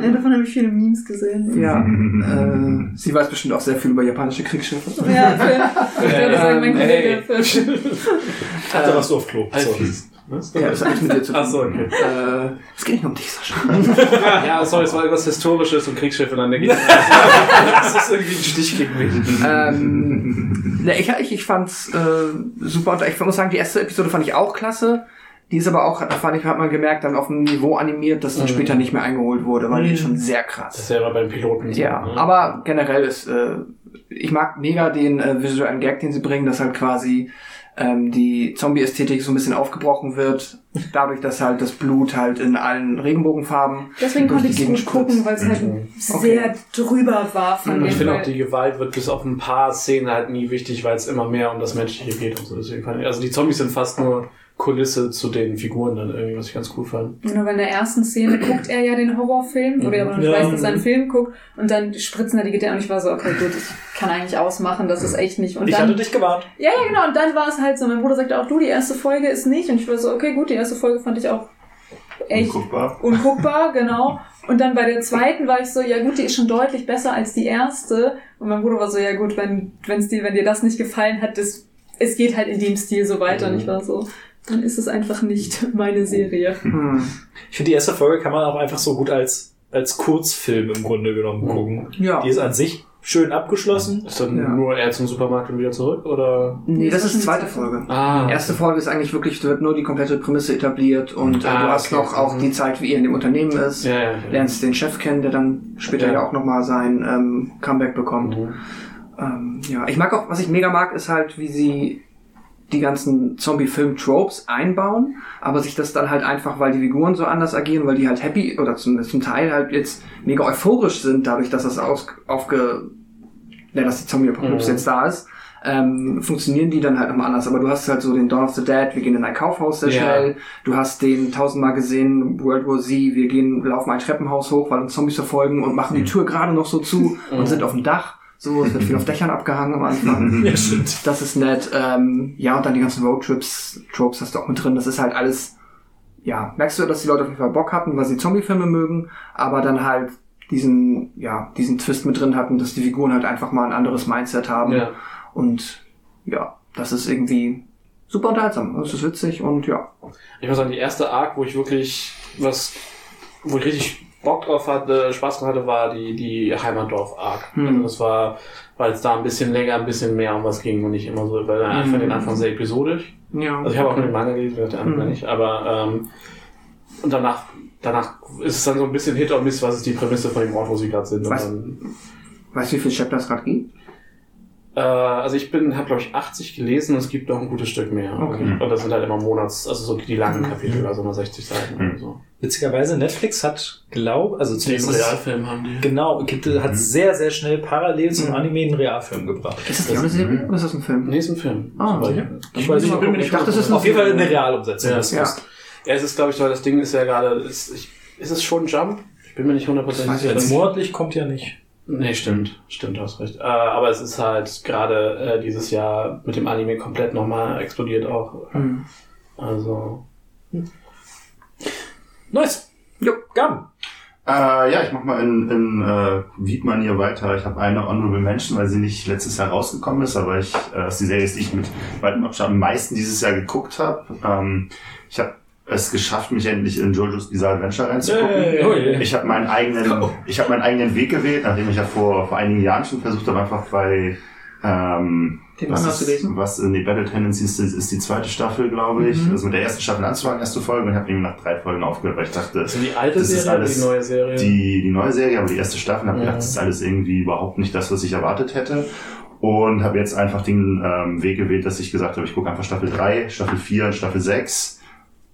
Ja, davon habe ich viele Memes gesehen. ja, äh, sie weiß bestimmt auch sehr viel über japanische Kriegsschiffe. Ja, Phil. Ich würde sagen, mein Kollege Hey. Phil. Da warst du auf Klo. So. Was? Ja, das hat nichts mit dir zu tun. Ach so, okay. Äh, es geht nicht um dich, Sascha. Ja, sorry, es war irgendwas Historisches und Kriegsschiffe dann denke ich, das ist irgendwie ein Stich gegen mich. ähm, ne, ich, ich, ich fand's äh, super. Und ich muss sagen, die erste Episode fand ich auch klasse. Die ist aber auch, da fand ich, hat man gemerkt, dann auf einem Niveau animiert, das dann Mhm. später nicht mehr eingeholt wurde, weil die ist schon sehr krass. Das ist ja immer beim Piloten so. Ja, ne? aber generell ist, äh, ich mag mega den äh, visuellen Gag, den sie bringen, dass halt quasi ähm, die Zombie-Ästhetik so ein bisschen aufgebrochen wird, dadurch, dass halt das Blut halt in allen Regenbogenfarben Deswegen durch konnte die ich es gut Gegend gucken, weil es halt sehr drüber war von Mhm. Ich finde auch, die Gewalt wird bis auf ein paar Szenen halt nie wichtig, weil es immer mehr um das Menschliche geht und so. Deswegen fand ich, also die Zombies sind fast nur Kulisse zu den Figuren dann irgendwie, was ich ganz cool fand. Genau, weil in der ersten Szene guckt er ja den Horrorfilm, wo der aber noch nicht Ja. weiß, dass er einen Film guckt, und dann spritzen da die Gitter und ich war so, okay, gut, ich kann eigentlich ausmachen, das ist echt nicht. Und Ich dann, hatte dich gewarnt. ja, ja, genau, und dann war es halt so, mein Bruder sagte auch, du, die erste Folge ist nicht, und ich war so, okay, gut, die erste Folge fand ich auch echt Unguckbar. unguckbar, genau. Und dann bei der zweiten war ich so, ja gut, die ist schon deutlich besser als die erste. Und mein Bruder war so, ja gut, wenn, wenn's dir, wenn dir das nicht gefallen hat, das, es geht halt in dem Stil so weiter. Und ich war so, dann ist es einfach nicht meine Serie. Hm. Ich finde, die erste Folge kann man auch einfach so gut als, als Kurzfilm im Grunde genommen gucken. Ja. Die ist an sich schön abgeschlossen. Ist dann Ja. nur er zum Supermarkt und wieder zurück, oder? Nee, das ist die zweite Folge. Ah. Die erste Folge ist eigentlich wirklich, da wird nur die komplette Prämisse etabliert und äh, Ah, du hast okay. noch auch Mhm. die Zeit, wie er in dem Unternehmen ist. Ja, ja. ja. Lernst den Chef kennen, der dann später Ja. ja, auch nochmal sein ähm, Comeback bekommt. Mhm. Ähm, ja, ich mag auch, was ich mega mag, ist halt, wie sie die ganzen Zombie-Film-Tropes einbauen, aber sich das dann halt einfach, weil die Figuren so anders agieren, weil die halt happy oder zum, zum Teil halt jetzt mega euphorisch sind, dadurch, dass das aus, aufge, ja, dass die Zombie-Apokalypse Mhm. jetzt da ist, ähm, funktionieren die dann halt nochmal anders. Aber du hast halt so den Dawn of the Dead, wir gehen in ein Kaufhaus sehr Ja. schnell. Du hast den tausendmal gesehen, World War Z, wir gehen, laufen ein Treppenhaus hoch, weil uns Zombies verfolgen und machen die Tür gerade noch so zu und sind auf dem Dach. So, es wird viel auf Dächern abgehangen am Anfang. Ja, stimmt. Das ist nett. Ähm, ja, und dann die ganzen Roadtrips, Tropes hast du auch mit drin. Das ist halt alles, ja, merkst du, dass die Leute auf jeden Fall Bock hatten, weil sie Zombie-Filme mögen, aber dann halt diesen, ja, diesen Twist mit drin hatten, dass die Figuren halt einfach mal ein anderes Mindset haben. Ja. Und ja, das ist irgendwie super unterhaltsam. Das ist witzig und ja. Ich muss sagen, die erste Arc, wo ich wirklich was, wo ich richtig Bock drauf hatte, Spaß drauf hatte, war die, die Heimatdorf-Arc. Hm. Also das war, weil es da ein bisschen länger, ein bisschen mehr um was ging und nicht immer so, weil einfach Hm. den Anfang sehr episodisch. Ja. Also ich habe auch nur den Manga gelesen, der andere Mhm. nicht, aber ähm, und danach, danach ist es dann so ein bisschen Hit or Miss, was ist die Prämisse von dem Ort, wo sie gerade sind. Und Weißt du, wie viele Chapter es gerade gibt? äh, also ich bin, habe glaube ich 80 gelesen und es gibt noch ein gutes Stück mehr. Okay. Und das sind halt immer Monats, also so die langen Mhm. Kapitel, also immer 60 Seiten Mhm. oder so. Witzigerweise, Netflix hat, glaub, also Den zumindest Realfilm haben die. Genau, gibt, hat sehr, sehr schnell parallel zum Mhm. Anime einen Realfilm gebracht. Ist das die andere Serie oder ist das ein Film? Nee, ist ein Film. Ah, sicher? ich, weiß nicht, Ich bin mir nicht dachte, das ist sicher. Auf jeden Fall eine Realumsetzung. Ja. das Ja. ist- Ja, es ist, glaube ich, weil das Ding ist ja gerade, ist, ich, ist es schon Jump? Ich bin mir nicht hundertprozentig Das weiß ich sicher. Monatlich kommt ja nicht. Nee, stimmt. Stimmt, du hast recht. Äh, aber es ist halt gerade äh, dieses Jahr mit dem Anime komplett nochmal explodiert auch. Hm. Also. Nice. Jo, Gam. Äh, ja, ich mach mal in, in äh, Wiedmanier weiter. Ich habe eine Honorable Mention, weil sie nicht letztes Jahr rausgekommen ist, aber ich, äh, ist die Serie, die ich mit weitem Abstand am meisten dieses Jahr geguckt habe. Ähm, ich habe es geschafft, mich endlich in JoJo's Bizarre Adventure reinzugucken. Hey. Oh je. Ich habe meinen eigenen, ich habe meinen eigenen Weg gewählt, nachdem ich ja vor, vor einigen Jahren schon versucht habe, einfach bei ähm, Den was Manga zu ist- lesen? Was in die Battle Tendencies ist, ist die zweite Staffel, glaube ich. Mhm. Also mit der ersten Staffel anzufangen, erste Folge, und ich habe irgendwie nach drei Folgen aufgehört, weil ich dachte, Das ist die alte Das ist Serie oder alles die neue Serie? die, die neue Serie, aber die erste Staffel, habe Ja. gedacht, das ist alles irgendwie überhaupt nicht das, was ich erwartet hätte. Und habe jetzt einfach den ähm, Weg gewählt, dass ich gesagt habe, ich gucke einfach Staffel 3, Staffel 4, Staffel 6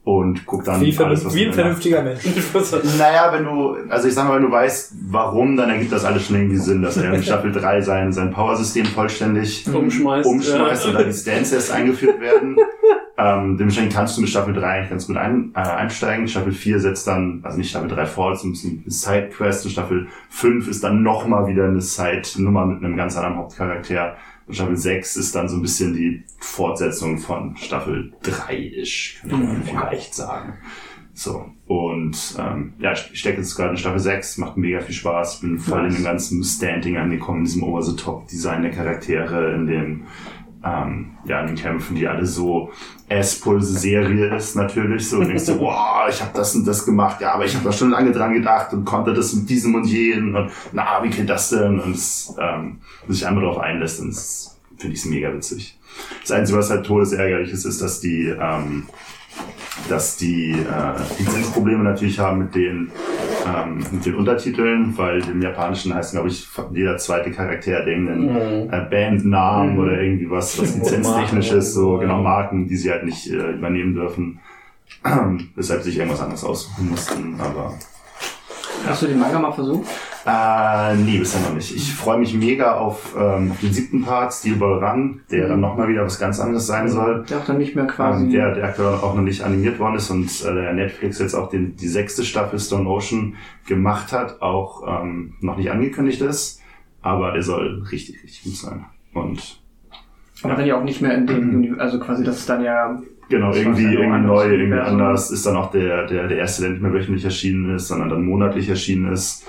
und guck dann Wie, alles, was wie ein vernünftiger Mensch. naja, wenn du, also ich sag mal, wenn du weißt, warum, dann ergibt das alles schon irgendwie Sinn, dass er in Staffel 3 sein, sein Power-System vollständig Umschmeißt. umschmeißt ja. und dann die Stance-Tests eingeführt werden. ähm, dementsprechend kannst du mit Staffel 3 eigentlich ganz gut ein, äh, einsteigen. Staffel 4 setzt dann, also nicht Staffel 3 vor, das ist ein bisschen eine Side-Quest und Staffel 5 ist dann nochmal wieder eine Side-Nummer mit einem ganz anderen Hauptcharakter. Und Staffel 6 ist dann so ein bisschen die Fortsetzung von Staffel 3-isch, könnte man vielleicht sagen. So. Und ähm, ja, ich stecke jetzt gerade in Staffel 6, macht mega viel Spaß, bin voll in dem ganzen Standing angekommen, in diesem Over-the-Top-Design der Charaktere, in dem ähm, ja, in den Kämpfen, die alle so S-Pulse-Serie ist natürlich. So, und denkst du, wow, ich habe das und das gemacht, ja, aber ich habe da schon lange dran gedacht und konnte das mit diesem und jenem und na, wie geht das denn? Und es ähm, sich einmal darauf einlässt und finde ich mega witzig. Das Einzige, was halt todesärgerlich ist, ist, dass die ähm, dass die äh, Lizenzprobleme natürlich haben mit den, ähm, mit den Untertiteln, weil im Japanischen heißt, glaube ich, jeder zweite Charakter hat irgendeinen äh, Bandnamen oder irgendwie was, was lizenztechnisch ist, so genau Marken, die sie halt nicht äh, übernehmen dürfen. Weshalb sich irgendwas anderes aussuchen mussten, aber Hast du den Manga mal versucht? Äh, nee, bisher noch nicht. Ich freue mich mega auf ähm, den siebten Part, Steel Ball Run, der dann nochmal wieder was ganz anderes sein soll. Der auch dann nicht mehr quasi. Ähm, der, der aktuell auch noch nicht animiert worden ist und äh, der Netflix jetzt auch den, die sechste Staffel Stone Ocean gemacht hat, auch ähm, noch nicht angekündigt ist, aber der soll richtig, richtig gut sein. Und aber dann ja auch nicht mehr in dem, Uni- also quasi, das ist dann ja. genau, Das irgendwie, ja irgendwie neu, irgendwie Universum. anders ist dann auch der, der, der erste, der nicht mehr wöchentlich erschienen ist, sondern dann monatlich erschienen ist.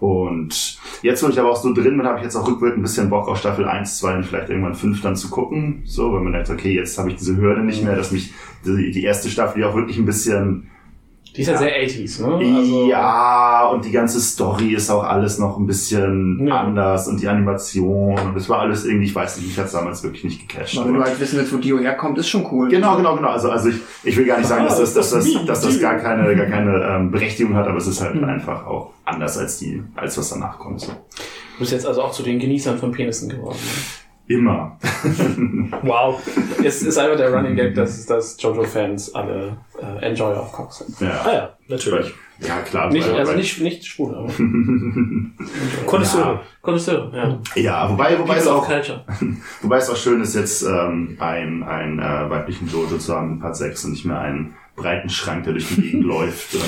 Und jetzt, wo ich aber auch so drin bin, habe ich jetzt auch rückwirkend ein bisschen Bock auf Staffel 1, 2 und vielleicht irgendwann 5 dann zu gucken. So, weil man denkt, okay, jetzt habe ich diese Hürde nicht mehr, dass mich die, die erste Staffel ja auch wirklich ein bisschen Die ist ja, sehr 80s, ne? Also, ja, und die ganze Story ist auch alles noch ein bisschen Ja. anders und die Animation und das war alles irgendwie, ich weiß nicht, mich hat's damals wirklich nicht gecasht. Aber wenn du halt wissen willst, wo Dio herkommt, ist schon cool. Genau, genau, genau. Also, also ich, ich will gar nicht sagen, Ah, dass das, dass das, das dass das gar keine, gar keine ähm, Berechtigung hat, aber es ist halt Mhm. einfach auch anders als die, als was danach kommt. So. Du bist jetzt also auch zu den Genießern von Penissen geworden. Ne? Immer. Wow. Es ist einfach der Running Gag, dass, dass Jojo-Fans alle äh, Enjoyer of Cock sind. Ja, Ah ja, natürlich. ja klar. Nicht, weil- also weil- nicht, nicht schwul, aber Konnoisseure. Konnoisseur, ja. Ja, wobei, wobei es People auch, wobei es auch schön ist, jetzt ähm, ein, ein äh, weiblichen Jojo zu haben in Part 6 und nicht mehr einen breiten Schrank, der durch die Gegend läuft und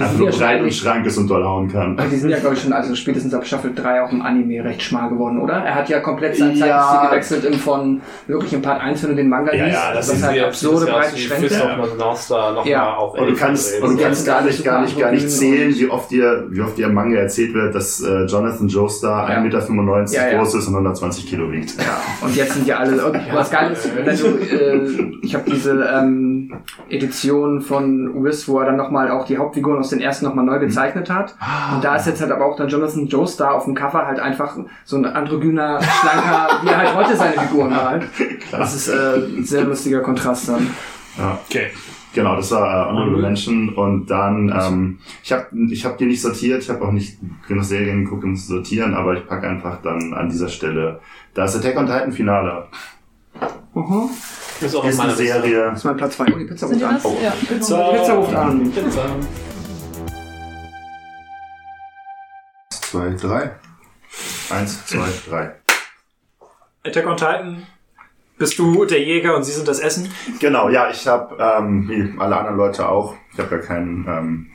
einfach nur Ja, breit im wahrscheinlich. Schrank ist und doll hauen kann. Weil die sind ja, glaube ich, schon, also spätestens ab Staffel 3 auch im Anime recht schmal geworden, oder? Er hat ja komplett sein Ja. Zeitstil gewechselt in von wirklich in Part 1, wenn du den Manga Ja, liest, ja, das was ist halt absurde das breite Schränke. Star noch Ja. mal auf Und du kannst, und du kannst gar nicht, gar nicht, gar nicht Und- zählen, wie oft dir, wie oft dir im Manga erzählt wird, dass äh, Jonathan Joestar Ja. 1,95 Meter Ja, ja. groß ist und 120 Kilo wiegt. Ja, und jetzt sind ja alle. Und was geil ist, wenn du, äh, ich habe diese ähm, Edition von Wiz, wo er dann nochmal auch die Hauptfiguren aus den ersten nochmal neu gezeichnet hat. Und da ist jetzt halt aber auch dann Jonathan Joestar auf dem Cover halt einfach so ein androgyner, schlanker, wie er halt heute seine Figuren malt. Das ist äh, ein sehr lustiger Kontrast dann. Ja. Okay. Genau, das war äh, Honorable Mention. Und dann, ähm, ich habe ich hab die nicht sortiert, ich habe auch nicht genug Serien geguckt, um zu sortieren, aber ich packe einfach dann an dieser Stelle, da ist Attack on Titan Finale. Mhm. ist auch Ist eine. Serie, Das ist mein Platz 2. Oh, die Pizza ruft an. das? Ja. Pizza. Die Pizza ruft an. Pizza. zwei, drei. Eins, zwei, drei. Attack on Titan. Bist du der Jäger und sie sind das Essen? Genau, ja, ich habe, ähm, wie alle anderen Leute auch, ich habe ja keinen, ähm,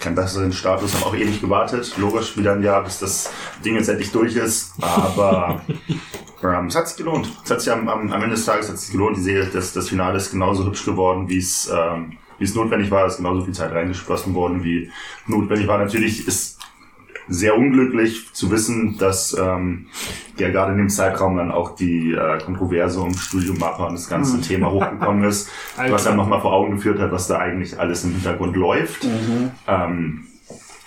keinen besseren Status, habe auch ewig gewartet. Logisch wieder ein Jahr, bis das Ding jetzt endlich durch ist. Aber ähm, es hat sich gelohnt. Es hat sich am, am, am Ende des Tages hat sich gelohnt. Die Serie, das, das Finale ist genauso hübsch geworden, wie es ähm, wie es notwendig war. Es ist genauso viel Zeit reingeschlossen worden, wie notwendig war. Natürlich ist sehr unglücklich zu wissen, dass ähm, ja gerade in dem Zeitraum dann auch die äh, Kontroverse um Studio Mappa und das ganze Thema hochgekommen ist, was dann nochmal vor Augen geführt hat, was da eigentlich alles im Hintergrund läuft. Ähm,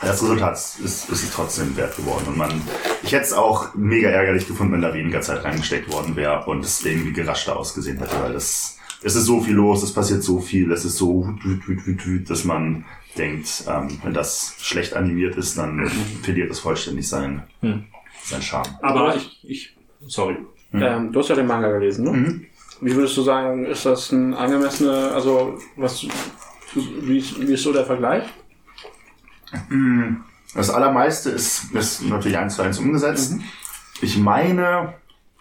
das Resultat ist, ist es trotzdem wert geworden. Und man, ich hätte es auch mega ärgerlich gefunden, wenn da weniger Zeit reingesteckt worden wäre und es irgendwie geraschter ausgesehen hätte, weil das, es ist so viel los, es passiert so viel, es ist so wüt, wüt, wüt, wüt, wüt, dass man denkt, ähm, wenn das schlecht animiert ist, dann verliert es vollständig seinen, seinen Charme. Aber ich, ich, sorry. Ähm, du hast ja den Manga gelesen, ne? Mhm. Wie würdest du sagen, ist das ein angemessene, also was Wie ist, wie ist so der Vergleich? Das allermeiste ist, ist natürlich eins zu eins umgesetzt. Ich meine,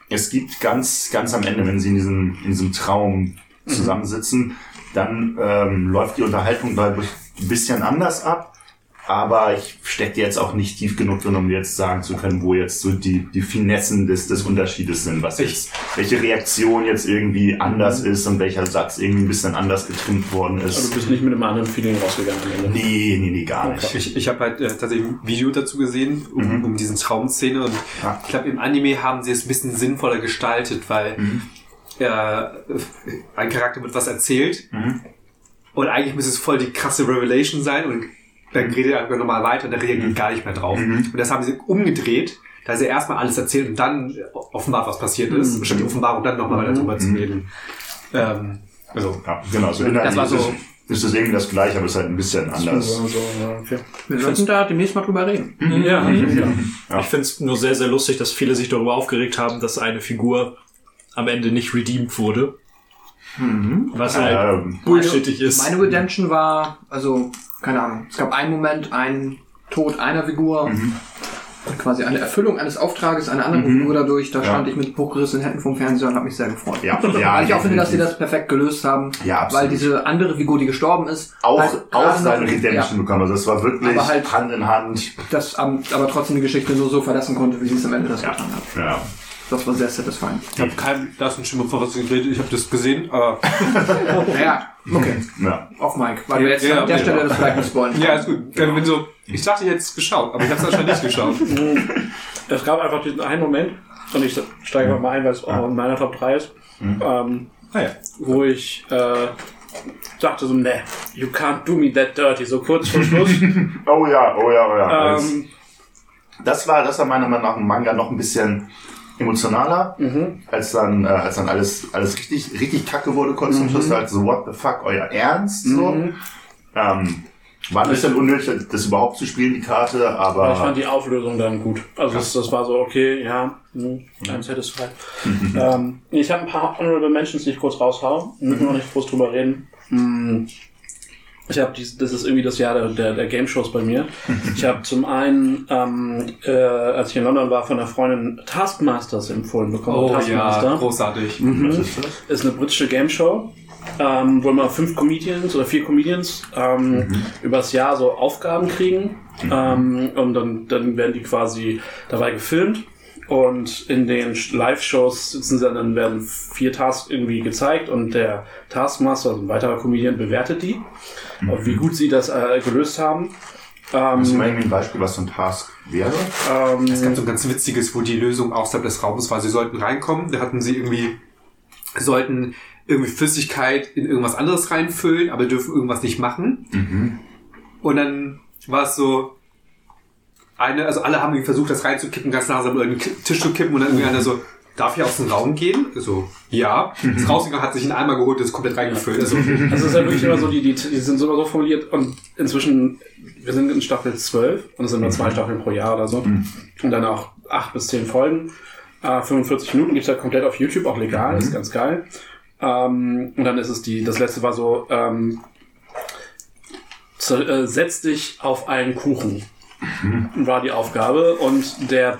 es gibt ganz, ganz am Ende, wenn sie in diesem, in diesem Traum zusammensitzen, dann ähm, läuft die Unterhaltung, ich, ein bisschen anders ab. Aber ich stecke jetzt auch nicht tief genug drin, um jetzt sagen zu können, wo jetzt so die, die Finessen des, des Unterschiedes sind, was jetzt, welche Reaktion jetzt irgendwie anders ist und welcher Satz irgendwie ein bisschen anders getrimmt worden Also ist. du bist nicht mit einem anderen Feeling rausgegangen am Ende. Nee, nee, nee, gar nicht. Ich, ich habe halt äh, tatsächlich ein Video dazu gesehen, um, um diesen Traumszene. Und Ja. ich glaube, im Anime haben sie es ein bisschen sinnvoller gestaltet, weil äh, ein Charakter wird was erzählt und eigentlich müsste es voll die krasse Revelation sein und dann redet er einfach nochmal weiter und der reagiert gar nicht mehr drauf. Und das haben sie umgedreht, da sie erstmal alles erzählt und dann offenbart, was passiert ist, statt die Offenbarung dann nochmal weiter drüber zu reden. Ähm, also, Ja, genau, so Das war so- ist, es irgendwie das gleiche, aber es ist halt ein bisschen anders. So, ja, okay. Wir sollten da demnächst mal drüber reden. Ja, Ja. ich finde es nur sehr, sehr lustig, dass viele sich darüber aufgeregt haben, dass eine Figur am Ende nicht redeemed wurde. Was halt Ähm, bullshittig ist. Meine Redemption war, also, keine Ahnung, es gab einen Moment, einen Tod einer Figur, quasi eine Erfüllung eines Auftrages einer anderen Figur dadurch. Da Ja. stand ich mit hochgerissenen Händen vom Fernseher und habe mich sehr gefreut. Ja, ja, Weil ich auch finde, dass sie das perfekt gelöst haben. Ja, absolut. Weil diese andere Figur, die gestorben ist, auch, halt auch seine Redemption bekommen. Also das war wirklich Aber halt- Hand in Hand. Ja, das aber trotzdem die Geschichte nur so verlassen konnte, wie sie es am Ende das getan hat. Ja. Das war sehr satisfying. ich habe keinen blassen Schimmer von was ich geredet, ich habe das gesehen, aber Naja, okay. ja. Auf Mike. Weil du jetzt Ja, an der okay, Stelle ja. das vielleicht nicht spoilen ja, ist gut. Ich bin so, ich dachte jetzt geschaut, aber ich habe es anscheinend nicht geschaut. Es gab einfach diesen einen Moment, und ich steige einfach mal ein, weil es auch in meiner Top 3 ist, ähm, Ah ja. wo ich äh, dachte so, ne, you can't do me that dirty, so kurz vor Schluss. Oh ja, oh ja, oh ja. Das- ähm, das war, das war meiner Meinung nach im Manga noch ein bisschen emotionaler, als dann, äh, als dann alles, alles richtig, richtig kacke wurde kurz zum Schluss. Halt so, what the fuck, euer Ernst? So. Ähm, war ein bisschen unnötig, das überhaupt zu spielen, die Karte, aber. Aber ich fand die Auflösung dann gut. Also das, das war so, okay, ja, hm, I'm satisfied. ähm, ich habe ein paar Honorable Mentions, die ich kurz raushau. Müssen wir nicht groß drüber reden. Hm, Ich habe dies, das ist irgendwie das Jahr der, der, der Game Shows bei mir. Ich habe zum einen, ähm, äh, als ich in London war, von einer Freundin Taskmasters empfohlen bekommen. Oh ja, Taskmaster großartig. Mhm. Ist eine britische Game Show, ähm, wo immer fünf Comedians oder vier Comedians ähm, übers Jahr so Aufgaben kriegen ähm, und dann, dann werden die quasi dabei gefilmt und in den Live-Shows sitzen sie dann werden vier Tasks irgendwie gezeigt und der Taskmaster, also ein weiterer Comedian, bewertet die, ob wie gut sie das äh, gelöst haben. Hast du Ähm, mal ein Beispiel, was so ein Task wäre? ähm, Es gab so ein ganz witziges, wo die Lösung außerhalb des Raumes war. Sie sollten reinkommen, da hatten sie irgendwie, sollten irgendwie Flüssigkeit in irgendwas anderes reinfüllen, aber dürfen irgendwas nicht machen. Und dann war es so, eine, also alle haben irgendwie versucht, das reinzukippen, ganz langsam über den Tisch zu kippen und dann irgendwie einer so, darf ich aus dem Raum gehen? So, ja. Ist rausgegangen, hat sich einen Eimer geholt, das ist komplett reingefüllt. Also, Also es ist ja wirklich immer so, die, die, die sind so immer so formuliert und inzwischen, wir sind in Staffel 12 und es sind nur zwei Staffeln pro Jahr oder so. Und dann auch acht bis zehn Folgen. Äh, 45 Minuten gibt's halt komplett auf YouTube, auch legal, ist ganz geil. Ähm, und dann ist es die, das letzte war so, ähm, äh, setz dich auf einen Kuchen. War die Aufgabe und der,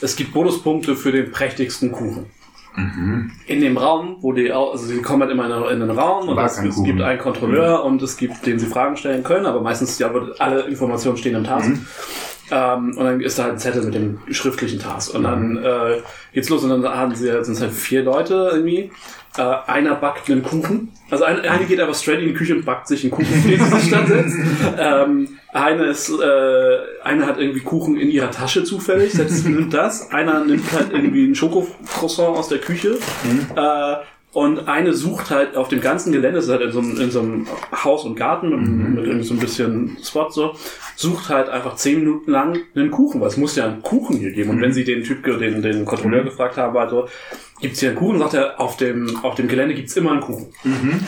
es gibt Bonuspunkte für den prächtigsten Kuchen. In dem Raum, wo die, also sie kommen halt immer in, den Raum und es, es gibt einen Kontrolleur und es gibt, den sie Fragen stellen können, aber meistens ja, wird alle Informationen stehen im Task. Ähm, und dann ist da halt ein Zettel mit dem schriftlichen Task. Und dann äh, geht's los und dann haben sie sind es halt vier Leute irgendwie. Äh, einer backt einen Kuchen. Also eine, eine geht einfach straight in die Küche und backt sich einen Kuchen, den sie sich dann setzt. Ähm, eine ist, äh, eine hat irgendwie Kuchen in ihrer Tasche zufällig, setzt, nimmt das. Einer nimmt halt irgendwie einen Schokocroissant aus der Küche. Äh, und eine sucht halt auf dem ganzen Gelände, ist halt in so einem, in so einem Haus und Garten mit, mit irgendwie so ein bisschen Spot so, sucht halt einfach zehn Minuten lang einen Kuchen, weil es muss ja einen Kuchen hier geben. Und wenn sie den Typ, den, den Kontrolleur gefragt haben, also, gibt's hier einen Kuchen? Sagt er, auf dem, auf dem Gelände gibt's immer einen Kuchen.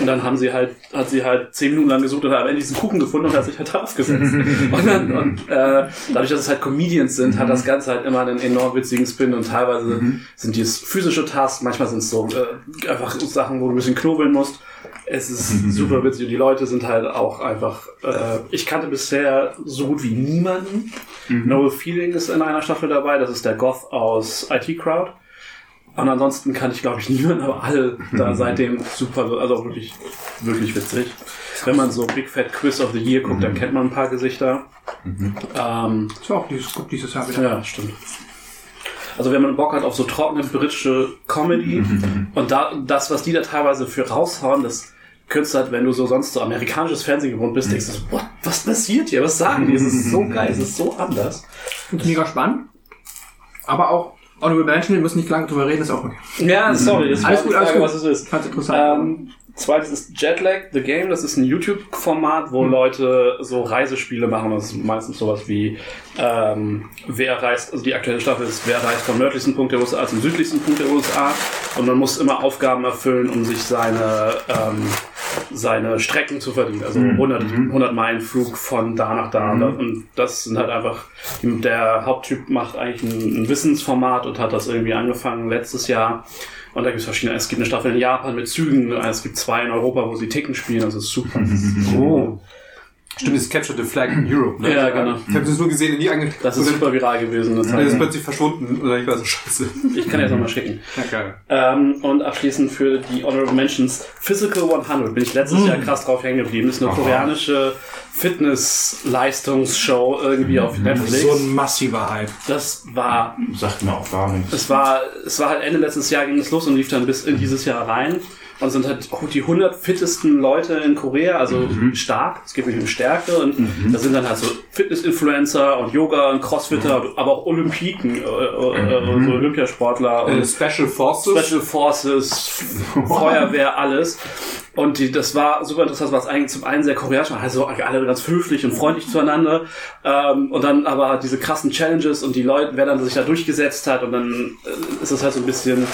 Und dann haben sie halt, hat sie halt zehn Minuten lang gesucht und hat am Ende diesen Kuchen gefunden und hat sich halt darauf gesetzt. und dann, und, äh, dadurch, dass es halt Comedians sind, hat das Ganze halt immer einen enorm witzigen Spin und teilweise sind dies physische Tasks, manchmal sind es so, äh, einfach Sachen, wo du ein bisschen knobeln musst. Es ist super witzig und die Leute sind halt auch einfach. Äh, ich kannte bisher so gut wie niemanden. Noel Feeling ist in einer Staffel dabei, das ist der Goth aus IT Crowd. Und ansonsten kann ich glaube ich niemanden, aber alle da seitdem super, also auch wirklich, wirklich witzig. Wenn man so Big Fat Quiz of the Year guckt, dann kennt man ein paar Gesichter. Ähm, Ist auch dieses, kommt dieses Jahr wieder. ja, stimmt. Also wenn man Bock hat auf so trockene britische Comedy und da, das, was die da teilweise für raushauen, das könntest du halt, wenn du so sonst so amerikanisches Fernsehen gewohnt bist, denkst du so, what, was passiert hier? Was sagen die? Es ist so geil, es ist so anders. Finde ich mega spannend. Aber auch Honorable Mention, wir müssen nicht lange drüber reden, ist auch okay. Ja, sorry, das Alles gut, alles Frage, gut. was es ist. Ich fand's interessant. Ähm, zweites ist Jetlag, The Game. Das ist ein YouTube-Format, wo Leute so Reisespiele machen. Das ist meistens sowas wie, ähm, wer reist, also die aktuelle Staffel ist, wer reist vom nördlichsten Punkt der USA zum südlichsten Punkt der USA. Und man muss immer Aufgaben erfüllen, um sich seine, ähm, seine Strecken zu verdienen. Also 100, 100 Meilen Flug von da nach da. Und das sind halt einfach, der Haupttyp macht eigentlich ein, ein Wissensformat und hat das irgendwie angefangen letztes Jahr. Und da gibt es verschiedene, es gibt eine Staffel in Japan mit Zügen, es gibt zwei in Europa, wo sie Ticken spielen, das ist super. Oh. Stimmt, das ist Capture the Flag in Europe, ne? Ja, genau. Ich habe das nur gesehen und nie ange... Das ist super viral gewesen. Zeit das ist plötzlich verschwunden. Oder ich war so, scheiße. Ich kann jetzt nochmal schicken. Ja, geil. Ähm, und abschließend für die Honorable Mentions Physical 100 bin ich letztes Jahr krass drauf hängen geblieben. Ist eine koreanische Fitness-Leistungsshow irgendwie auf Netflix. So ein massiver Hype. Das war Sagt mir auch gar nichts. Es war, es war halt Ende letztes Jahr ging es los und lief dann bis in dieses Jahr rein. Und sind halt auch die 100 fittesten Leute in Korea, also stark. Es geht nicht um Stärke. Und da sind dann halt so Fitness-Influencer und Yoga und Crossfitter, aber auch Olympiken, äh, äh, so Olympiasportler und Äh, Special Forces. Special Forces, Feuerwehr, alles. Und die, das war super interessant, was eigentlich zum einen sehr koreanisch war, also alle ganz höflich und freundlich zueinander. Ähm, und dann aber diese krassen Challenges und die Leute, wer dann sich da durchgesetzt hat und dann äh, ist es halt so ein bisschen,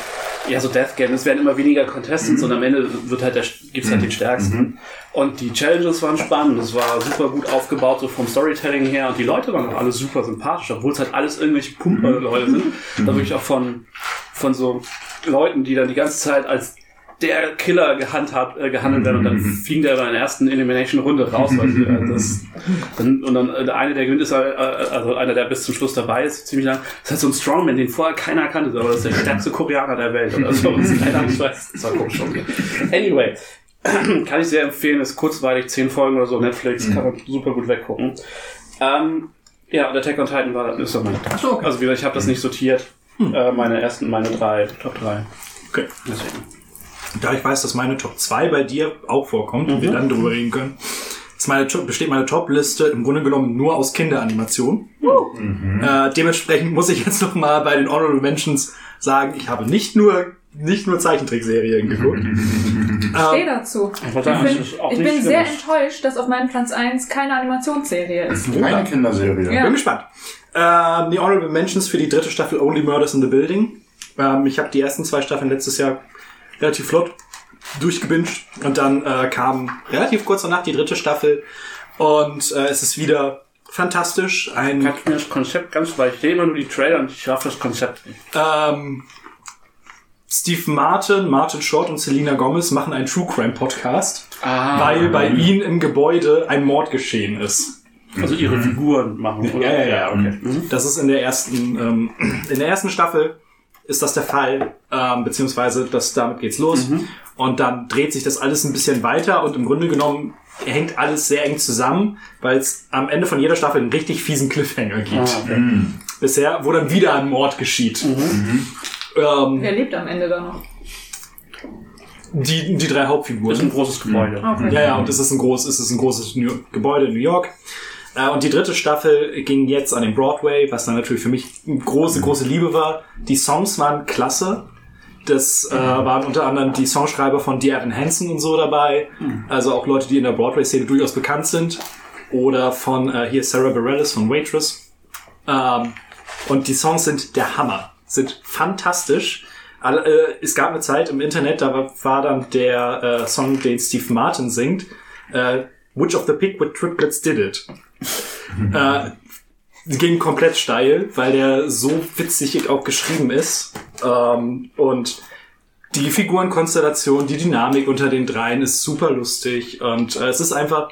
ja, so Death Game. Es werden immer weniger Contestants und am Ende wird halt der, gibt's halt den stärksten. Und die Challenges waren spannend, es war super gut aufgebaut, so vom Storytelling her und die Leute waren auch alle super sympathisch, obwohl es halt alles irgendwelche Pumper-Leute sind. Da wirklich auch von, von so Leuten, die dann die ganze Zeit als der Killer gehandhabt, äh, gehandelt werden und dann fliegen der bei der ersten Elimination-Runde raus. Sie, äh, das, dann, und dann äh, der eine, der gewinnt, ist äh, also einer, der bis zum Schluss dabei ist, ziemlich lang. Das ist halt so ein Strongman, den vorher keiner kannte, aber das ist der stärkste Koreaner der Welt oder so. Das ist keiner, ich weiß, das war komisch. Anyway, kann ich sehr empfehlen, ist kurzweilig, zehn Folgen oder so, Netflix, kann man super gut weggucken. Ähm, ja, und Attack on Titan war, ist so mein okay. Also wie gesagt, ich habe das nicht sortiert. Äh, meine ersten, meine drei, Top 3. Okay. Deswegen. Da ich weiß, dass meine Top 2 bei dir auch vorkommt und wir Mhm. dann drüber reden können, ist meine Top, besteht meine Top-Liste im Grunde genommen nur aus Kinderanimationen. Äh, dementsprechend muss ich jetzt noch mal bei den Honorable Mentions sagen, ich habe nicht nur nicht nur Zeichentrickserien geguckt. Ich stehe dazu. Ich, Ich bin, ich bin sehr schlimm. enttäuscht, dass auf meinem Platz 1 keine Animationsserie ist. Keine Kinderserie. Ja. Bin gespannt. Ähm, die Honorable Mentions für die dritte Staffel Only Murders in the Building. Ähm, ich habe die ersten zwei Staffeln letztes Jahr relativ flott durchgebinged und dann äh, kam relativ kurz danach die dritte Staffel und äh, es ist wieder fantastisch. Ein Kannst du mir das Konzept ganz, weil ich sehe immer nur die Trailer und ich schaffe das Konzept nicht. ähm, Steve Martin, Martin Short und Selena Gomez machen einen True Crime Podcast, Ah. weil bei ihnen im Gebäude ein Mord geschehen ist. Also ihre Figuren machen, oder? Ja, ja, ja, okay. Das ist in der ersten, ähm, in der ersten Staffel ist das der Fall, ähm, beziehungsweise das, damit geht's los. Und dann dreht sich das alles ein bisschen weiter und im Grunde genommen hängt alles sehr eng zusammen, weil es am Ende von jeder Staffel einen richtig fiesen Cliffhanger gibt. Ah, okay. Bisher, wo dann wieder ein Mord geschieht. Ähm, Wer lebt am Ende da noch? die, die drei Das Hauptfiguren. ist ein großes Gebäude. Okay. Ja, ja, und es ist ein groß, es ist ein großes New Gebäude in New York. Äh, Und die dritte Staffel ging jetzt an den Broadway, was dann natürlich für mich eine große, große Liebe war. Die Songs waren klasse. Das äh, waren unter anderem die Songschreiber von Dear Evan Hansen und so dabei. Also auch Leute, die in der Broadway-Szene durchaus bekannt sind. Oder von äh, hier Sarah Bareilles von Waitress. Ähm, und die Songs sind der Hammer. Sind fantastisch. Alle, äh, es gab eine Zeit im Internet, da war, war dann der äh, Song, den Steve Martin singt, äh, Which of the with Triplets Did It? äh, ging komplett steil, weil der so witzig auch geschrieben ist. Ähm, und die Figurenkonstellation, die Dynamik unter den dreien ist super lustig und äh, es ist einfach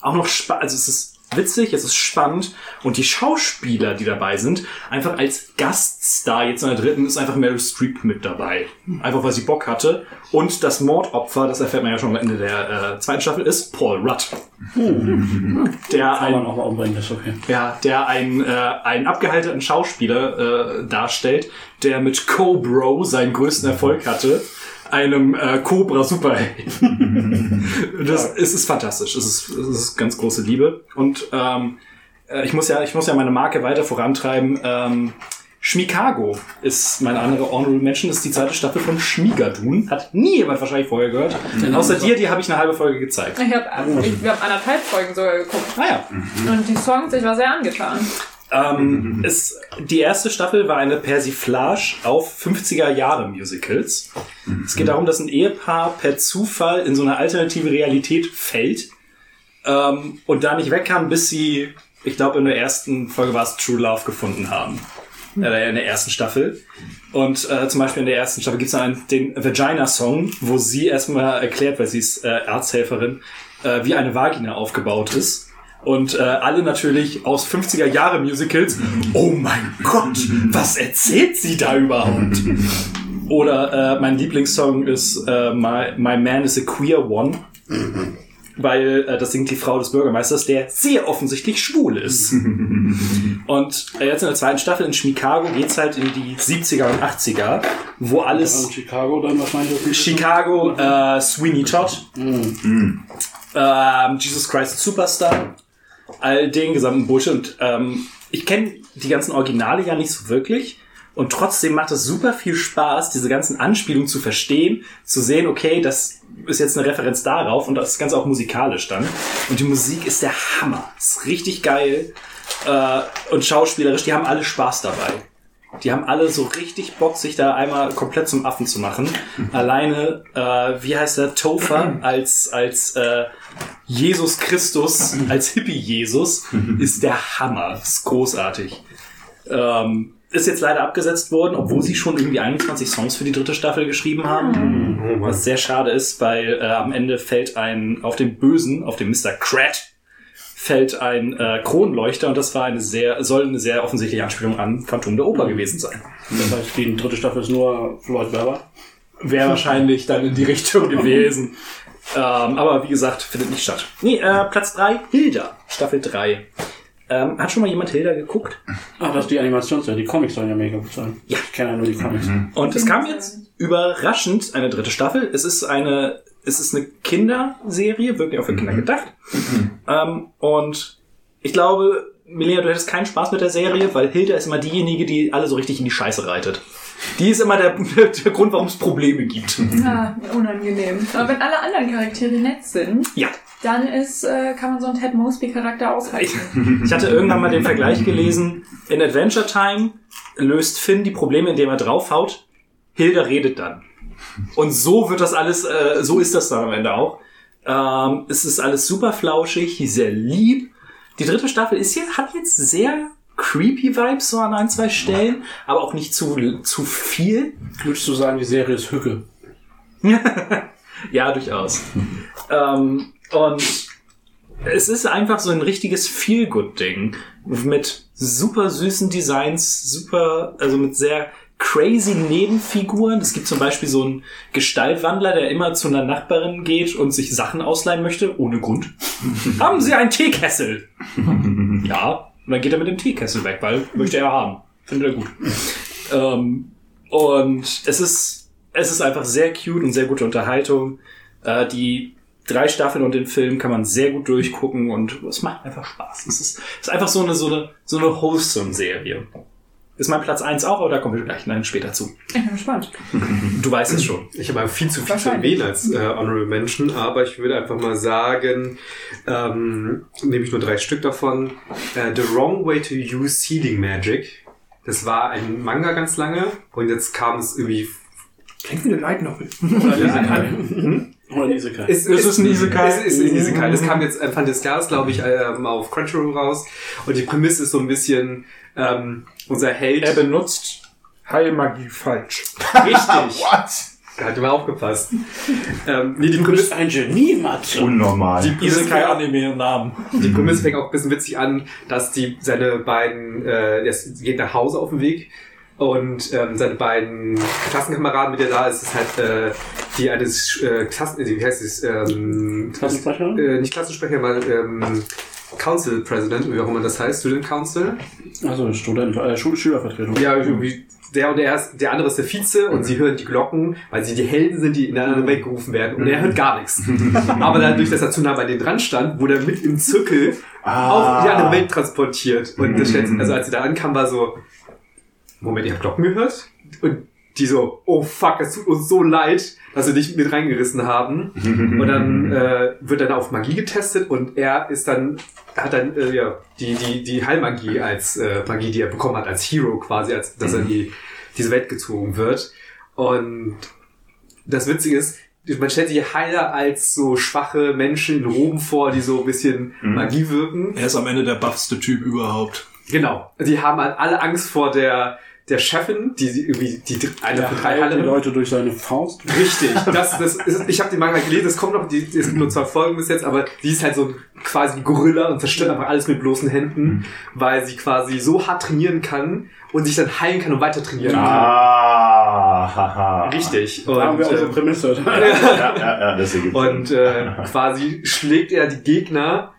auch noch spannend, also es ist witzig, es ist spannend und die Schauspieler, die dabei sind, einfach als Gaststar jetzt in der dritten ist einfach Meryl Streep mit dabei. Einfach weil sie Bock hatte und das Mordopfer, das erfährt man ja schon am Ende der äh, zweiten Staffel, ist Paul Rudd. Der Kann man ein, auch mal umbringen, ist okay. ja, der ein, äh, einen abgehaltenen Schauspieler äh, darstellt, der mit Cobro seinen größten Erfolg hatte, einem äh, Cobra Superhelden. das es ist fantastisch, es ist, es ist ganz große Liebe und ähm, äh, ich muss ja ich muss ja meine Marke weiter vorantreiben. Ähm, Schmikago ist meine andere Honorable Mention, ist die zweite Staffel von Schmigadun. Hat nie jemand wahrscheinlich vorher gehört. Außer dir, die habe ich eine halbe Folge gezeigt. Ich habe ich, haben anderthalb Folgen sogar geguckt. Ah ja. Und die Songs, ich war sehr angetan. Ähm, es, die erste Staffel war eine Persiflage auf 50er Jahre Musicals. Es geht darum, dass ein Ehepaar per Zufall in so eine alternative Realität fällt ähm, und da nicht weg kann, bis sie, ich glaube in der ersten Folge war es True Love gefunden haben. Äh, in der ersten Staffel. Und äh, zum Beispiel in der ersten Staffel gibt es dann den Vagina-Song, wo sie erstmal erklärt, weil sie ist äh, Arzthelferin, äh, wie eine Vagina aufgebaut ist. Und äh, alle natürlich aus 50er Jahre Musicals, oh mein Gott, was erzählt sie da überhaupt? Oder äh, mein Lieblingssong ist äh, My, My Man is a Queer One. Weil äh, das singt die Frau des Bürgermeisters, der sehr offensichtlich schwul ist. und äh, jetzt in der zweiten Staffel in Chicago geht's halt in die 70er und 80er, wo alles Und Chicago dann wahrscheinlich auch Chicago, äh, Sweeney Todd, ähm, Jesus Christ Superstar, all den gesamten Bullshit. Und ähm, ich kenne die ganzen Originale ja nicht so wirklich. Und trotzdem macht es super viel Spaß, diese ganzen Anspielungen zu verstehen, zu sehen, okay, das ist jetzt eine Referenz darauf und das Ganze auch musikalisch dann. Und die Musik ist der Hammer. Ist richtig geil. Äh, und schauspielerisch, die haben alle Spaß dabei. Die haben alle so richtig Bock, sich da einmal komplett zum Affen zu machen. Alleine, äh, wie heißt der, Topher als, als äh, Jesus Christus, als Hippie-Jesus, ist der Hammer. Ist großartig. Ähm, ist jetzt leider abgesetzt worden, obwohl sie schon irgendwie 21 Songs für die dritte Staffel geschrieben haben. Was sehr schade ist, weil äh, am Ende fällt ein, auf den Bösen, auf den Mr. Krat, fällt ein äh, Kronleuchter und das war eine sehr, soll eine sehr offensichtliche Anspielung an Phantom der Oper gewesen sein. Das heißt, die dritte Staffel ist nur Floyd Werber. Wäre wahrscheinlich dann in die Richtung gewesen. Ähm, aber wie gesagt, findet nicht statt. Nee, äh, Platz drei Hilda, Staffel 3. Ähm, hat schon mal jemand Hilda geguckt? Ach, das ist die Animationsserie. Die Comics sollen ja mega gut sein. Ja. Ich kenne ja nur die Comics. Und es kam jetzt überraschend eine dritte Staffel. Es ist eine, es ist eine Kinderserie, wirklich auch für Kinder gedacht. Ähm, und ich glaube, Melina, du hättest keinen Spaß mit der Serie, weil Hilda ist immer diejenige, die alle so richtig in die Scheiße reitet. Die ist immer der, der Grund, warum es Probleme gibt. Ah, unangenehm. Aber wenn alle anderen Charaktere nett sind, Ja. dann ist, äh, kann man so einen Ted Mosby-Charakter aushalten. Ich hatte irgendwann mal den Vergleich gelesen. In Adventure Time löst Finn die Probleme, indem er draufhaut. Hilda redet dann. Und so wird das alles, äh, so ist das dann am Ende auch. Ähm, es ist alles super flauschig, sehr lieb. Die dritte Staffel ist hier, hat jetzt sehr creepy Vibes so an ein, zwei Stellen, aber auch nicht zu, zu viel. Würdest du sagen, die Serie ist Hücke? Ja, durchaus. ähm, und es ist einfach so ein richtiges Feel-Good-Ding. Mit super süßen Designs, super, also mit sehr crazy Nebenfiguren. Es gibt zum Beispiel so einen Gestaltwandler, der immer zu einer Nachbarin geht und sich Sachen ausleihen möchte, ohne Grund. haben Sie einen Teekessel? ja. Und dann geht er mit dem Teekessel weg, weil möchte er haben. Findet er gut. Ähm, und es ist, es ist einfach sehr cute und sehr gute Unterhaltung. Äh, die drei Staffeln und den Film kann man sehr gut durchgucken und es macht einfach Spaß. Es ist, es ist einfach so eine, so eine, so eine wholesome Serie. Ist mein Platz eins auch, aber da kommen wir gleich dann später zu. Ich bin gespannt. Du weißt es schon. Ich habe viel zu viel zu erwähnen als äh, Honorable Mention, aber ich würde einfach mal sagen, ähm, nehme ich nur drei Stück davon. Äh, The Wrong Way to Use Healing Magic. Das war ein Manga ganz lange und jetzt kam es irgendwie. Klingt wie eine Light Novel. Oder ein Isekai. Es, Es ist ein Isekai. Es ist ein Isekai. Das kam jetzt Anfang des Jahres, glaube ich, ähm, auf Crunchyroll raus. Und die Prämisse ist so ein bisschen ähm, unser Held. benutzt Heilmagie falsch. Richtig. What? Da hat immer aufgepasst. ähm, nee, die Du Prämisse, bist ein Genie, Matze. Unnormal. die Prämisse, Isekai-Anime im Namen. die Prämisse fängt auch ein bisschen witzig an, dass die seine beiden, äh, er geht nach Hause auf dem Weg und ähm, seine beiden Klassenkameraden, mit der da ist, ist halt äh, die eines äh, Klassen, äh, wie heißt es, ähm, Klassensprecher? äh, nicht Klassensprecher, weil ähm, Council President, wie auch immer das heißt, Student Council. Also Student, äh, Schul Schülervertretung. Ja, irgendwie der und der, ist, der andere ist der Vize und sie hören die Glocken, weil sie die Helden sind, die in der anderen Welt gerufen werden und er hört gar nichts. Aber dadurch, dass er zu nah bei denen dran stand, wurde er mit im Zirkel auf die andere Welt transportiert. Und das stellt, also als sie da ankam, war so, Moment, ihr habt Glocken gehört? Und die so, oh fuck, es tut uns so leid, dass wir dich mit reingerissen haben. Und dann äh, wird dann auf Magie getestet und er ist dann, hat dann äh, ja, die, die, die Heilmagie als äh, Magie, die er bekommen hat, als Hero quasi, als dass er in die, diese Welt gezogen wird. Und das Witzige ist, man stellt sich Heiler als so schwache Menschen in Roben vor, die so ein bisschen Magie wirken. Er ist am Ende der buffste Typ überhaupt. Genau. Die haben halt alle Angst vor der, der Chefin, die sie irgendwie, die eine von Der drei heilt die Heilerinnen. Leute durch seine Faust. Richtig. Das, das ist, ich habe die Manga gelesen, es kommt noch, die, es sind nur zwei Folgen bis jetzt, aber die ist halt so quasi ein Gorilla und zerstört einfach alles mit bloßen Händen, weil sie quasi so hart trainieren kann und sich dann heilen kann und weiter trainieren kann. Ah, haha. Richtig. Da haben wir unsere ähm, Prämisse. Ja, ja, ja, das ergibt Und äh, quasi schlägt er die Gegner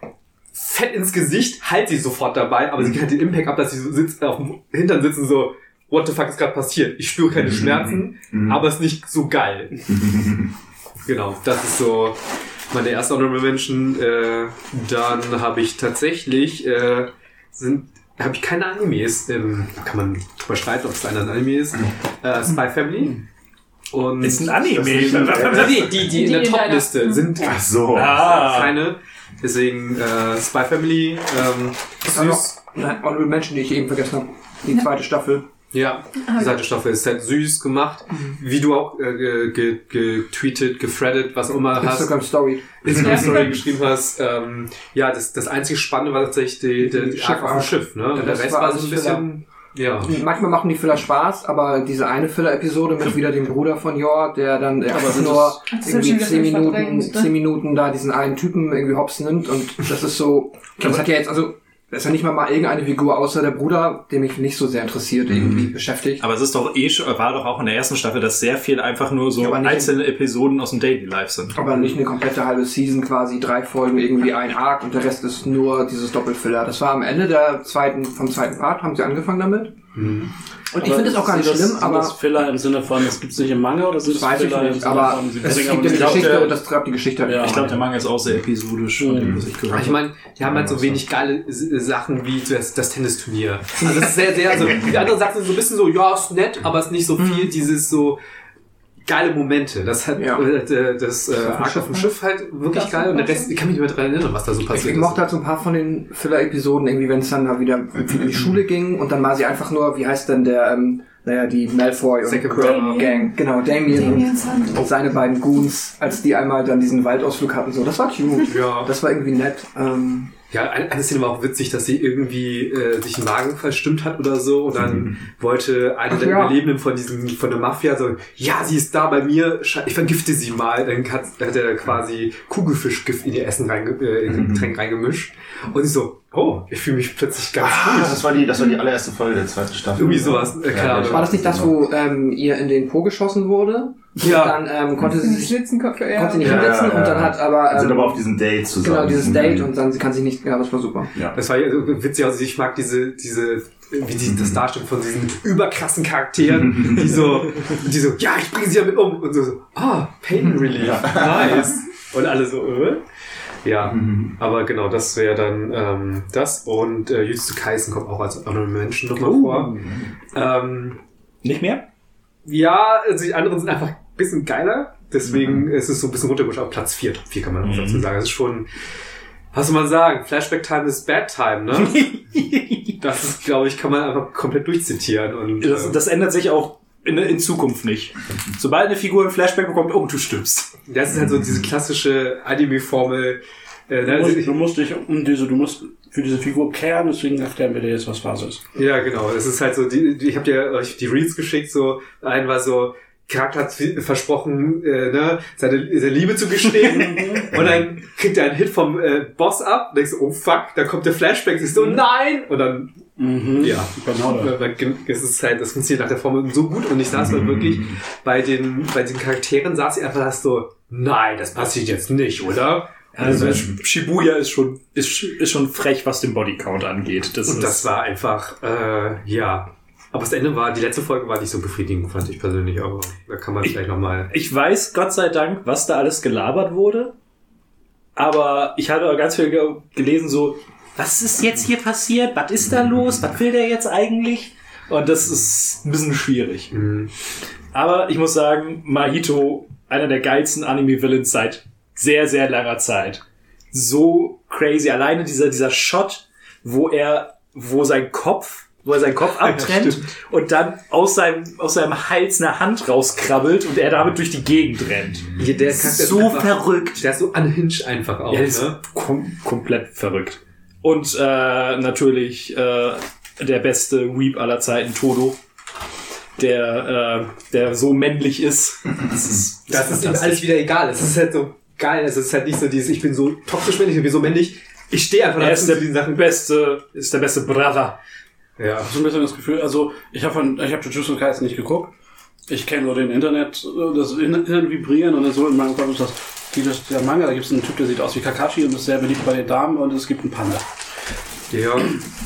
fett ins Gesicht, halt sie sofort dabei, aber sie kriegt halt den Impact ab, dass sie so sitzt, auf dem Hintern sitzen so, what the fuck ist gerade passiert? Ich spüre keine Schmerzen, aber es ist nicht so geil. genau, das ist so meine erste Honorable Mention. Äh, dann habe ich tatsächlich, äh, sind habe ich keine Animes, ähm, kann man drüber streiten, ob es ein Anime ist. Äh, Spy Family. Und Ist ein Anime. Nee, die, die in Die der Top-Liste sind Ach so. Ah. keine. Deswegen äh, Spy Family, ähm, süß. Nein, Honorable Mention, die ich eben vergessen habe. Die zweite Staffel. Ja, die Staffel ist halt süß gemacht. Wie du auch äh, ge- ge- getweetet, gefreddet, was auch immer hast. Instagram Story. Instagram Story geschrieben hast. Ähm, ja, das, das einzige Spannende war tatsächlich die, die, die Arc auf dem Schiff. Ne? Und der Rest war war so ein bisschen... Ja. Manchmal machen die Filler Spaß, aber diese eine Filler-Episode mit wieder dem Bruder von Yor, der dann einfach nur irgendwie zehn Minuten, ne? zehn Minuten da diesen einen Typen irgendwie hops nimmt und das ist so, das hat ja jetzt, also, das ist ja nicht mal mal irgendeine Figur außer der Bruder, der mich nicht so sehr interessiert, irgendwie beschäftigt. Aber es ist doch eh war doch auch in der ersten Staffel, dass sehr viel einfach nur so einzelne Episoden aus dem Daily Life sind. Aber nicht eine komplette halbe Season, quasi drei Folgen, irgendwie ein Arc und der Rest ist nur dieses Doppelfiller. Das war am Ende der zweiten, vom zweiten Part, haben sie angefangen damit. Und ich finde es auch gar nicht Sind das- schlimm, sind aber das Filler im Sinne von, es gibt's nicht im Manga oder sind das weiß Filler im nicht. Sinne Aber von, es gibt ja aber eine Geschichte der- und das treibt die Geschichte. Ja. Ich glaube, der Manga ist auch sehr episodisch, von dem, was ich gehört Aber ich meine, die haben halt so wenig geile S- Sachen wie das, das Tennisturnier. Also das ist sehr, sehr, also die anderen Sachen sind so ein bisschen so, ja, ist nett, aber es ist nicht so viel dieses so geile Momente. Das hat Ja. äh, das äh, Arc Schiff, auf dem Schiff halt wirklich Das geil und der Rest, ich kann mich nicht mehr daran erinnern, was da so Ich, passiert ich ist. mochte halt so ein paar von den Filler-Episoden, irgendwie, wenn es dann mal wieder in die Schule ging und dann war sie einfach nur, wie heißt denn der, ähm, naja, die Malfoy und Brother. Gang. Genau, Damien, Damien und seine beiden Goons, als die einmal dann diesen Waldausflug hatten, so, das war cute. Ja. Das war irgendwie nett. Ähm, Ja, eine, Szene war auch witzig, dass sie irgendwie äh, sich den Magen verstimmt hat oder so und dann wollte eine Ach der ja. Überlebenden von diesem von der Mafia so, ja, sie ist da bei mir, ich vergifte sie mal. Dann hat, hat er quasi Kugelfischgift in ihr Essen reinge, äh, in ihr Getränk reingemischt und ich so, oh, ich fühle mich plötzlich ganz Ah, gut. das war die, das war die allererste Folge der zweiten Staffel. Irgendwie sowas, äh, keine Ahnung. war das nicht das, wo ähm, ihr in den Po geschossen wurde? Ja. Dann ähm, konnte sie sich Schlitzenkopf, ja. konnte sie nicht Ja, hinsetzen ja, und dann hat aber Wir sind ähm, aber auf diesem Date zusammen. genau dieses Date und dann sie kann sich nicht, ja, das war super. ja. Das war so witzig, also ich mag diese, diese, wie die das darstellen von diesen überkrassen Charakteren, die so, die so, ja, ich bringe sie damit um und so, so ah, Pain Relief, nice. Und alle so, äh? Ja, aber genau, das wäre dann ähm, das und äh, Jujutsu Kaisen kommt auch als Honorable Menschen nochmal vor. Ähm, Nicht mehr? ja, also die anderen sind einfach ein bisschen geiler. Deswegen ist es so ein bisschen runtergerutscht auf Platz 4. Top 4 kann man auch dazu sagen. Das ist schon, was soll man sagen? Flashback Time ist Bad Time, ne? das ist, glaube ich, kann man einfach komplett durchzitieren. Und, Das, ähm, das ändert sich auch in, in Zukunft nicht. Sobald eine Figur ein Flashback bekommt, oh, du stirbst. das ist halt so diese klassische Anime-Formel. Äh, Du musst, du musst dich um diese, du musst für diese Figur kehren, deswegen erklären wir dir jetzt, was Phase ist. Ja, genau. Es ist halt so, die, die, ich habe dir euch die Reels geschickt, so, ein war so, Charakter hat versprochen, äh, ne, seine, seine Liebe zu gestehen. und dann kriegt er einen Hit vom äh, Boss ab. Und denkst du, oh fuck, da kommt der Flashback. Siehst du, nein! Und dann, Mhm. ja. Genau das. Ist halt, das funktioniert nach der Formel so gut und ich saß dann wirklich bei den, bei den Charakteren saß ich einfach so, nein, das passiert jetzt nicht, oder? Also Shibuya ist schon, ist, ist schon frech, was den Bodycount angeht. Das Und das war einfach, äh, ja. Aber das Ende war, die letzte Folge war nicht so befriedigend, fand ich persönlich, aber da kann man Ich- vielleicht nochmal. ich weiß, Gott sei Dank, was da alles gelabert wurde. Aber ich hatte auch ganz viel ge gelesen, so, was ist jetzt hier passiert? Was ist da los? Was will der jetzt eigentlich? Und das ist ein bisschen schwierig. Mhm. Aber ich muss sagen, Mahito, einer der geilsten Anime-Villains seit sehr, sehr langer Zeit. So crazy. Alleine dieser, dieser Shot, wo er, wo sein Kopf, wo er seinen Kopf abtrennt stimmt. und dann aus seinem, aus seinem Hals eine Hand rauskrabbelt und er damit durch die Gegend rennt. Hier, der so verrückt. Der ist so unhinged einfach auch, Ja, der ist ne? kom komplett verrückt. Und äh, natürlich äh, der beste Weep aller Zeiten, Todo. Der, äh, der so männlich ist. Das ist, Das ist ihm alles wieder egal. Es ist halt so geil. Es ist halt nicht so dieses, ich bin so toxisch männlich, ich bin so männlich. Ich stehe einfach Er ist der Sachen. beste, ist der beste Brother. Ja. so ein bisschen das Gefühl, also ich habe von, ich habe Jujutsu Kaisen nicht geguckt. Ich kenne nur den Internet, das Internet vibrieren und dann so in meinem Kopf ist das, die, das der Manga, da gibt es einen Typ, der sieht aus wie Kakashi und ist sehr beliebt bei den Damen und es gibt einen Panda. Ja.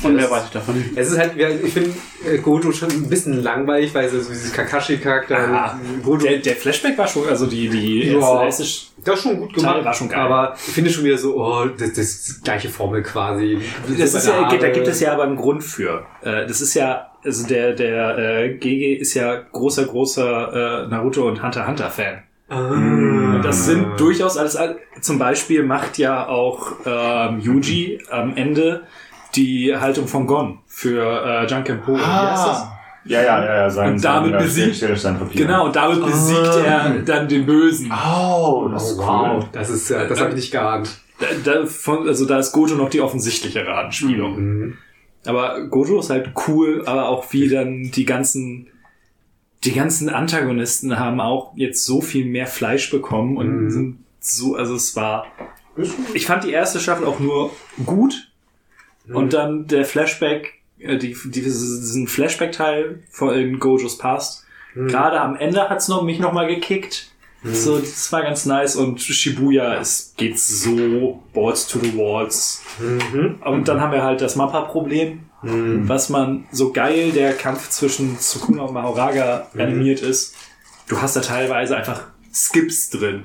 Und mehr weiß ich davon nicht. Es ist halt, ich finde äh, Gojo schon ein bisschen langweilig, weil so dieses Kakashi-Charakter, Ah, Der, der Flashback war schon, also die, die Ja. erste, erste das ist schon gut gemacht, Teil war schon geil. aber ich finde schon wieder so, oh, das, das ist die gleiche Formel quasi. Das ist ja, da gibt es ja aber einen Grund für. Äh, Das ist ja, also der, der äh, GG ist ja großer, großer äh, Naruto und Hunter Hunter Fan. Ah. Und das sind durchaus alles, zum Beispiel macht ja auch ähm, Yuji am Ende die Haltung von Gon für äh. Wie heißt das? Ja, ja, ja, ja, sein, Und damit sein, besiegt- Stillstandpapier. Genau, und damit besiegt Ah. er dann den Bösen. Oh, das ist cool. wow, das ist, äh, das habe ich nicht geahnt. Da, da, von, also da ist Gojo noch die offensichtlichere Anspielung. Mhm. Aber Gojo ist halt cool, aber auch wie dann die ganzen, die ganzen Antagonisten haben auch jetzt so viel mehr Fleisch bekommen und Mhm. sind so, also es war, ich fand die erste Staffel auch nur gut und dann der Flashback, äh, die, die, diesen Flashback-Teil von in Gojos Past, gerade am Ende hat's noch, mich noch mal gekickt. So, das war ganz nice und Shibuya, es geht so Balls to the Walls. Mhm. Und dann haben wir halt das Mappa-Problem, Mhm. was man so geil der Kampf zwischen Sukuna und Mahoraga Mhm. animiert ist. Du hast da teilweise einfach Skips drin.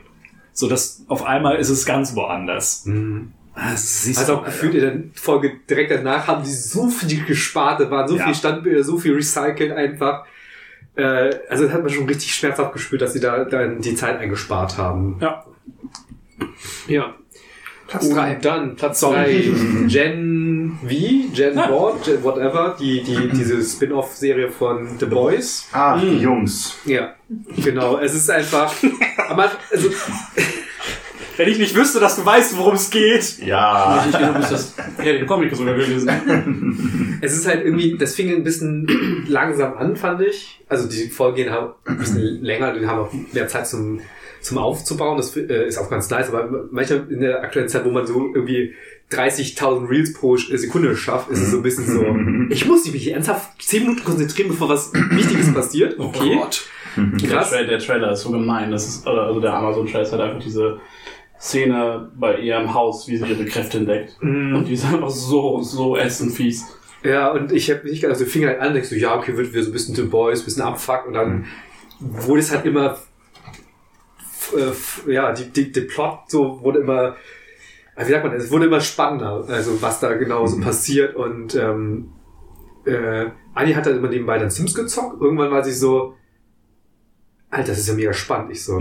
So dass auf einmal ist es ganz woanders. Mhm. Das siehst Also auch gefühlt in der Folge direkt danach haben die so viel gespart, da waren so Ja. viele Standbilder, so viel recycelt einfach. Äh, also das hat man schon richtig schmerzhaft gespürt, dass sie da dann die Zeit eingespart haben. Ja. Ja. Platz drei. Und dann Platz 3, Gen V, Gen Ah. What, Gen Whatever, die, die, diese Spin-off-Serie von The Boys. Ah, die Jungs. Ja, genau. Es ist einfach. Aber also, Wenn ich nicht wüsste, dass du weißt, worum es geht. Ja. Ich glaube, ist das ja, den Comic sogar gelesen. es ist halt irgendwie, das fing ein bisschen langsam an, fand ich. Also die Folgen haben ein bisschen länger, die haben auch mehr Zeit zum, zum Aufzubauen. Das äh, ist auch ganz nice. Aber manchmal in der aktuellen Zeit, wo man so irgendwie 30.000 Reels pro Sekunde schafft, ist es so ein bisschen so, ich muss mich ernsthaft 10 Minuten konzentrieren, bevor was Wichtiges passiert. Okay. Der, Krass. Tra der Trailer ist so gemein. Das ist, oder, also der Amazon-Trailer ist halt einfach diese Szene bei ihrem Haus, wie sie ihre Kräfte entdeckt. Mhm. Und die ist einfach so, so ätzend fies. Ja, und ich habe nicht gedacht, also fing halt an, denkst du, ja, okay, wird wieder so ein bisschen The Boys, bisschen abfuck und dann wurde es halt immer, äh, ja, die, die, der Plot so wurde immer, äh, wie sagt man, es wurde immer spannender, also was da genau so passiert und ähm, äh, Anni hat dann immer nebenbei dann Sims gezockt, irgendwann war sie so, Alter, das ist ja mega spannend. Ich so,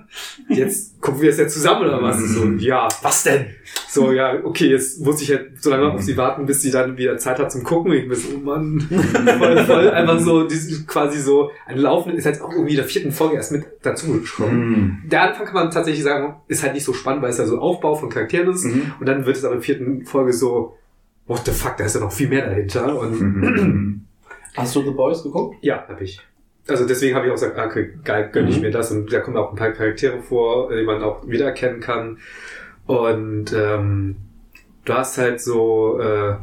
jetzt gucken wir es ja zusammen oder was? So, ja, Was denn? so, ja, okay, jetzt muss ich halt so lange auf sie warten, bis sie dann wieder Zeit hat zum Gucken. Ich bin so, oh Mann, voll, voll einfach so, quasi so, ein Laufen ist halt auch irgendwie in der vierten Folge erst mit dazu gekommen. Mhm. Der Anfang kann man tatsächlich sagen, ist halt nicht so spannend, weil es ja so Aufbau von Charakteren ist. Mhm. Und dann wird es aber in der vierten Folge so, what the fuck, da ist ja noch viel mehr dahinter. Und Mhm. Hast du The Boys geguckt? ja, hab ich. Also deswegen habe ich auch gesagt, ah, okay, geil, gönn ich Mhm. mir das. Und da kommen auch ein paar Charaktere vor, die man auch wiedererkennen kann. Und ähm, du hast halt so, äh,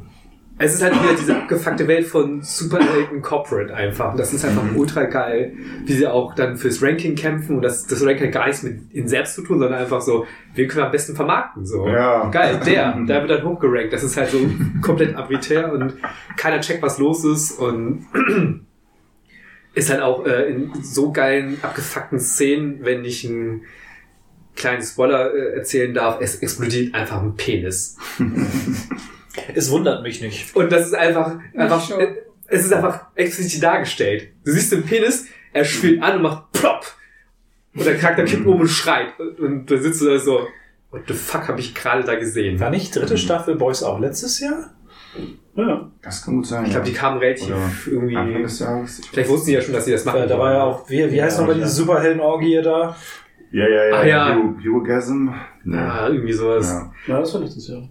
es ist halt wieder diese abgefuckte Welt von Superhelden Corporate einfach. Und das ist einfach ultra geil, wie sie auch dann fürs Ranking kämpfen. Und das, das Ranking hat gar nichts mit ihnen selbst zu tun, sondern einfach so, wen können wir am besten vermarkten? So. Ja. Geil, der, der wird dann hochgerankt. Das ist halt so komplett arbiträr und keiner checkt, was los ist. Und ist halt auch äh, in so geilen, abgefuckten Szenen, wenn ich einen kleinen Spoiler äh, erzählen darf, es explodiert einfach ein Penis. Es wundert mich nicht. Und das ist einfach, einfach äh, es ist einfach explizit dargestellt. Du siehst den Penis, er schwillt an und macht plopp. Und der Charakter kippt um und schreit. Und, und da sitzt du da so, what the fuck habe ich gerade da gesehen? War nicht dritte Staffel Boys auch letztes Jahr? Ja. Das kann gut sein. Ich glaube, die kamen relativ Oder irgendwie. Anfang des Jahres. Vielleicht wussten die ja schon, dass sie das machen. Äh, da war ja auch, wie, wie heißt Ja, nochmal ja. diese Superhelden-Orgie da? Ja, ja, ja. Ah, ja. Hero- Herogasm. Nee. Ja, irgendwie sowas. Ja. Ja, das war letztes Jahr.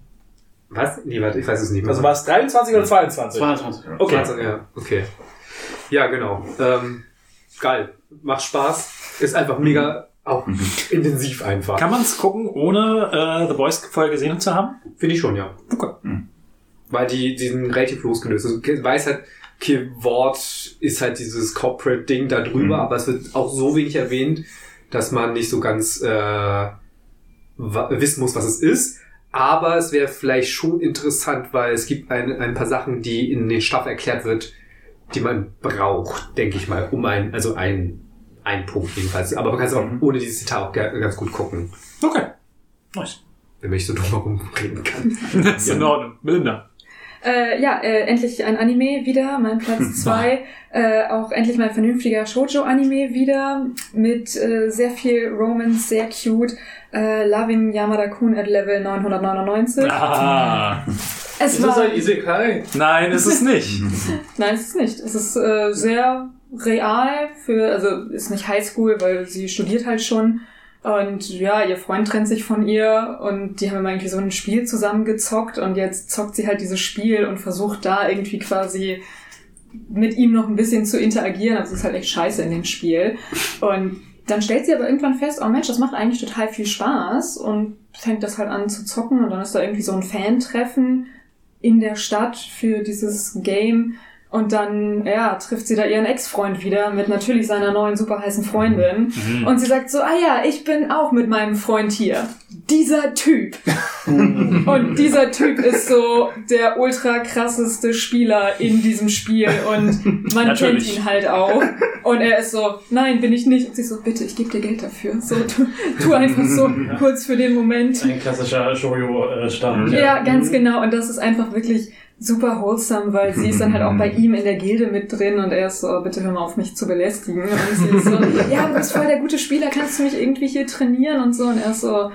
Was? Nee, warte, ich weiß es nicht mehr. Also war es 23 oder 22? 22. Okay. Also, ja, okay. Ja, genau. Ähm, geil. Macht Spaß. Ist einfach mega auch intensiv einfach. Kann man es gucken, ohne äh, The Boys vorher gesehen zu haben? Finde ich schon, ja. Okay. Weil die, die sind relativ losgelöst. Also, weiß halt, okay, Wort ist halt dieses Corporate-Ding da drüber, Mhm. aber es wird auch so wenig erwähnt, dass man nicht so ganz äh, wissen muss, was es ist. Aber es wäre vielleicht schon interessant, weil es gibt ein, ein paar Sachen, die in den Staff erklärt wird, die man braucht, denke ich mal, um ein, also ein, ein Punkt jedenfalls. Aber man kann es auch ohne dieses Zitat auch ga- ganz gut gucken, Okay. Nice. wenn ich so drum herum reden kann. Das ist in Ordnung. Melinda. Äh, ja, äh, endlich ein Anime wieder, mein Platz zwei. äh, auch endlich mal ein vernünftiger Shoujo-Anime wieder mit äh, sehr viel Romance, sehr cute. Äh, Loving Yamada-kun at Level 999. Ah. Es Ist das war, ein Isekai? Nein, ist es nicht. nein, es ist nicht. Es ist äh, sehr real für, also ist nicht Highschool, weil sie studiert halt schon. Und ja, ihr Freund trennt sich von ihr und die haben immer irgendwie so ein Spiel zusammengezockt und jetzt zockt sie halt dieses Spiel und versucht da irgendwie quasi mit ihm noch ein bisschen zu interagieren. Also es ist halt echt scheiße in dem Spiel. Und dann stellt sie aber irgendwann fest, oh Mensch, das macht eigentlich total viel Spaß und fängt das halt an zu zocken und dann ist da irgendwie so ein Fan-Treffen in der Stadt für dieses Game und dann, ja, trifft sie da ihren Ex-Freund wieder mit natürlich seiner neuen super heißen Freundin. Und sie sagt so, ah ja, ich bin auch mit meinem Freund hier. Dieser Typ. und dieser Typ ist so der ultra krasseste Spieler in diesem Spiel und man Natürlich. kennt ihn halt auch. Und er ist so, nein, bin ich nicht. Und sie so, bitte, ich gebe dir Geld dafür. So, tu, tu einfach so kurz für den Moment. Ein klassischer Shoujo-Stand. Ja, ganz genau. Und das ist einfach wirklich super wholesome, weil sie ist dann halt auch bei ihm in der Gilde mit drin und er ist so, bitte hör mal auf mich zu belästigen. Und sie ist so, ja, du bist voll der gute Spieler, kannst du mich irgendwie hier trainieren und so. Und er ist so,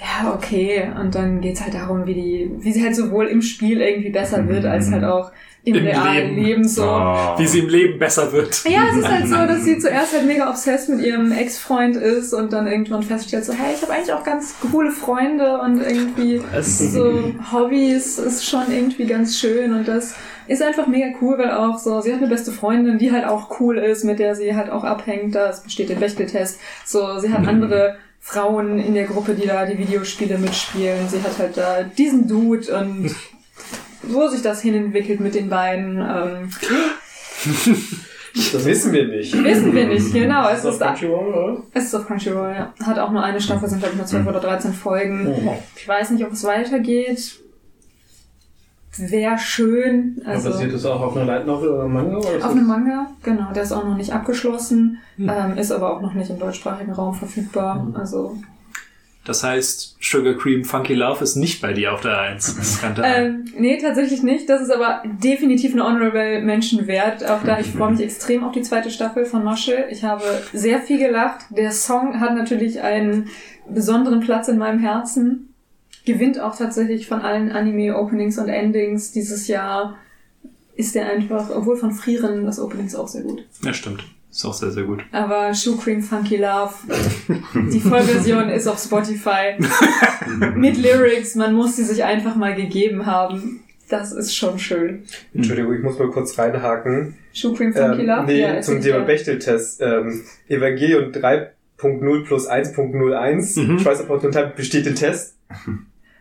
ja, okay. Und dann geht's halt darum, wie die, wie sie halt sowohl im Spiel irgendwie besser wird, als halt auch im, Im realen Leben. Leben, so. Oh. Wie sie im Leben besser wird. Ja, es ist halt so, dass sie zuerst halt mega obsessed mit ihrem Ex-Freund ist und dann irgendwann feststellt so, hey, ich habe eigentlich auch ganz coole Freunde und irgendwie so Hobbys ist schon irgendwie ganz schön und das ist einfach mega cool, weil auch so, sie hat eine beste Freundin, die halt auch cool ist, mit der sie halt auch abhängt, da es besteht den Bechteltest, so, sie hat andere Frauen in der Gruppe, die da die Videospiele mitspielen, sie hat halt da diesen Dude und wo sich das hinentwickelt mit den beiden, ähm, Das wissen wir nicht. wissen wir nicht, genau, es Ist ist da, Crunchyroll, oder? es ist auf Crunchyroll, ja. Hat auch nur eine Staffel, sind glaube ich nur 12 oder 13 Folgen. Ich weiß nicht, ob es weitergeht. Wäre schön. Also Basiert das auch auf einer Light Novel oder Manga? Oder auf einem Manga, genau. Der ist auch noch nicht abgeschlossen, ähm, ist aber auch noch nicht im deutschsprachigen Raum verfügbar. Also Das heißt, Sugar Cream Funky Love ist nicht bei dir auf der Eins. Das kann ähm, nee, tatsächlich nicht. Das ist aber definitiv eine Honorable Mention wert. Auch da, ich freue mich extrem auf die zweite Staffel von Marshall. Ich habe sehr viel gelacht. Der Song hat natürlich einen besonderen Platz in meinem Herzen. Gewinnt auch tatsächlich von allen Anime-Openings und Endings dieses Jahr. Ist der einfach, obwohl von Frieren das Opening ist auch sehr gut. Ja, stimmt. Ist auch sehr, sehr gut. Aber Shoe Cream Funky Love, die Vollversion ist auf Spotify mit Lyrics. Man muss sie sich einfach mal gegeben haben. Das ist schon schön. Entschuldigung, ich muss mal kurz reinhaken. Shoe Cream Funky Ähm, Love? nee, ja, zum Thema. Bechteltest. Ähm, Evangelion 3.0 plus 1.01. Mhm. Schweizer Portal besteht den Test.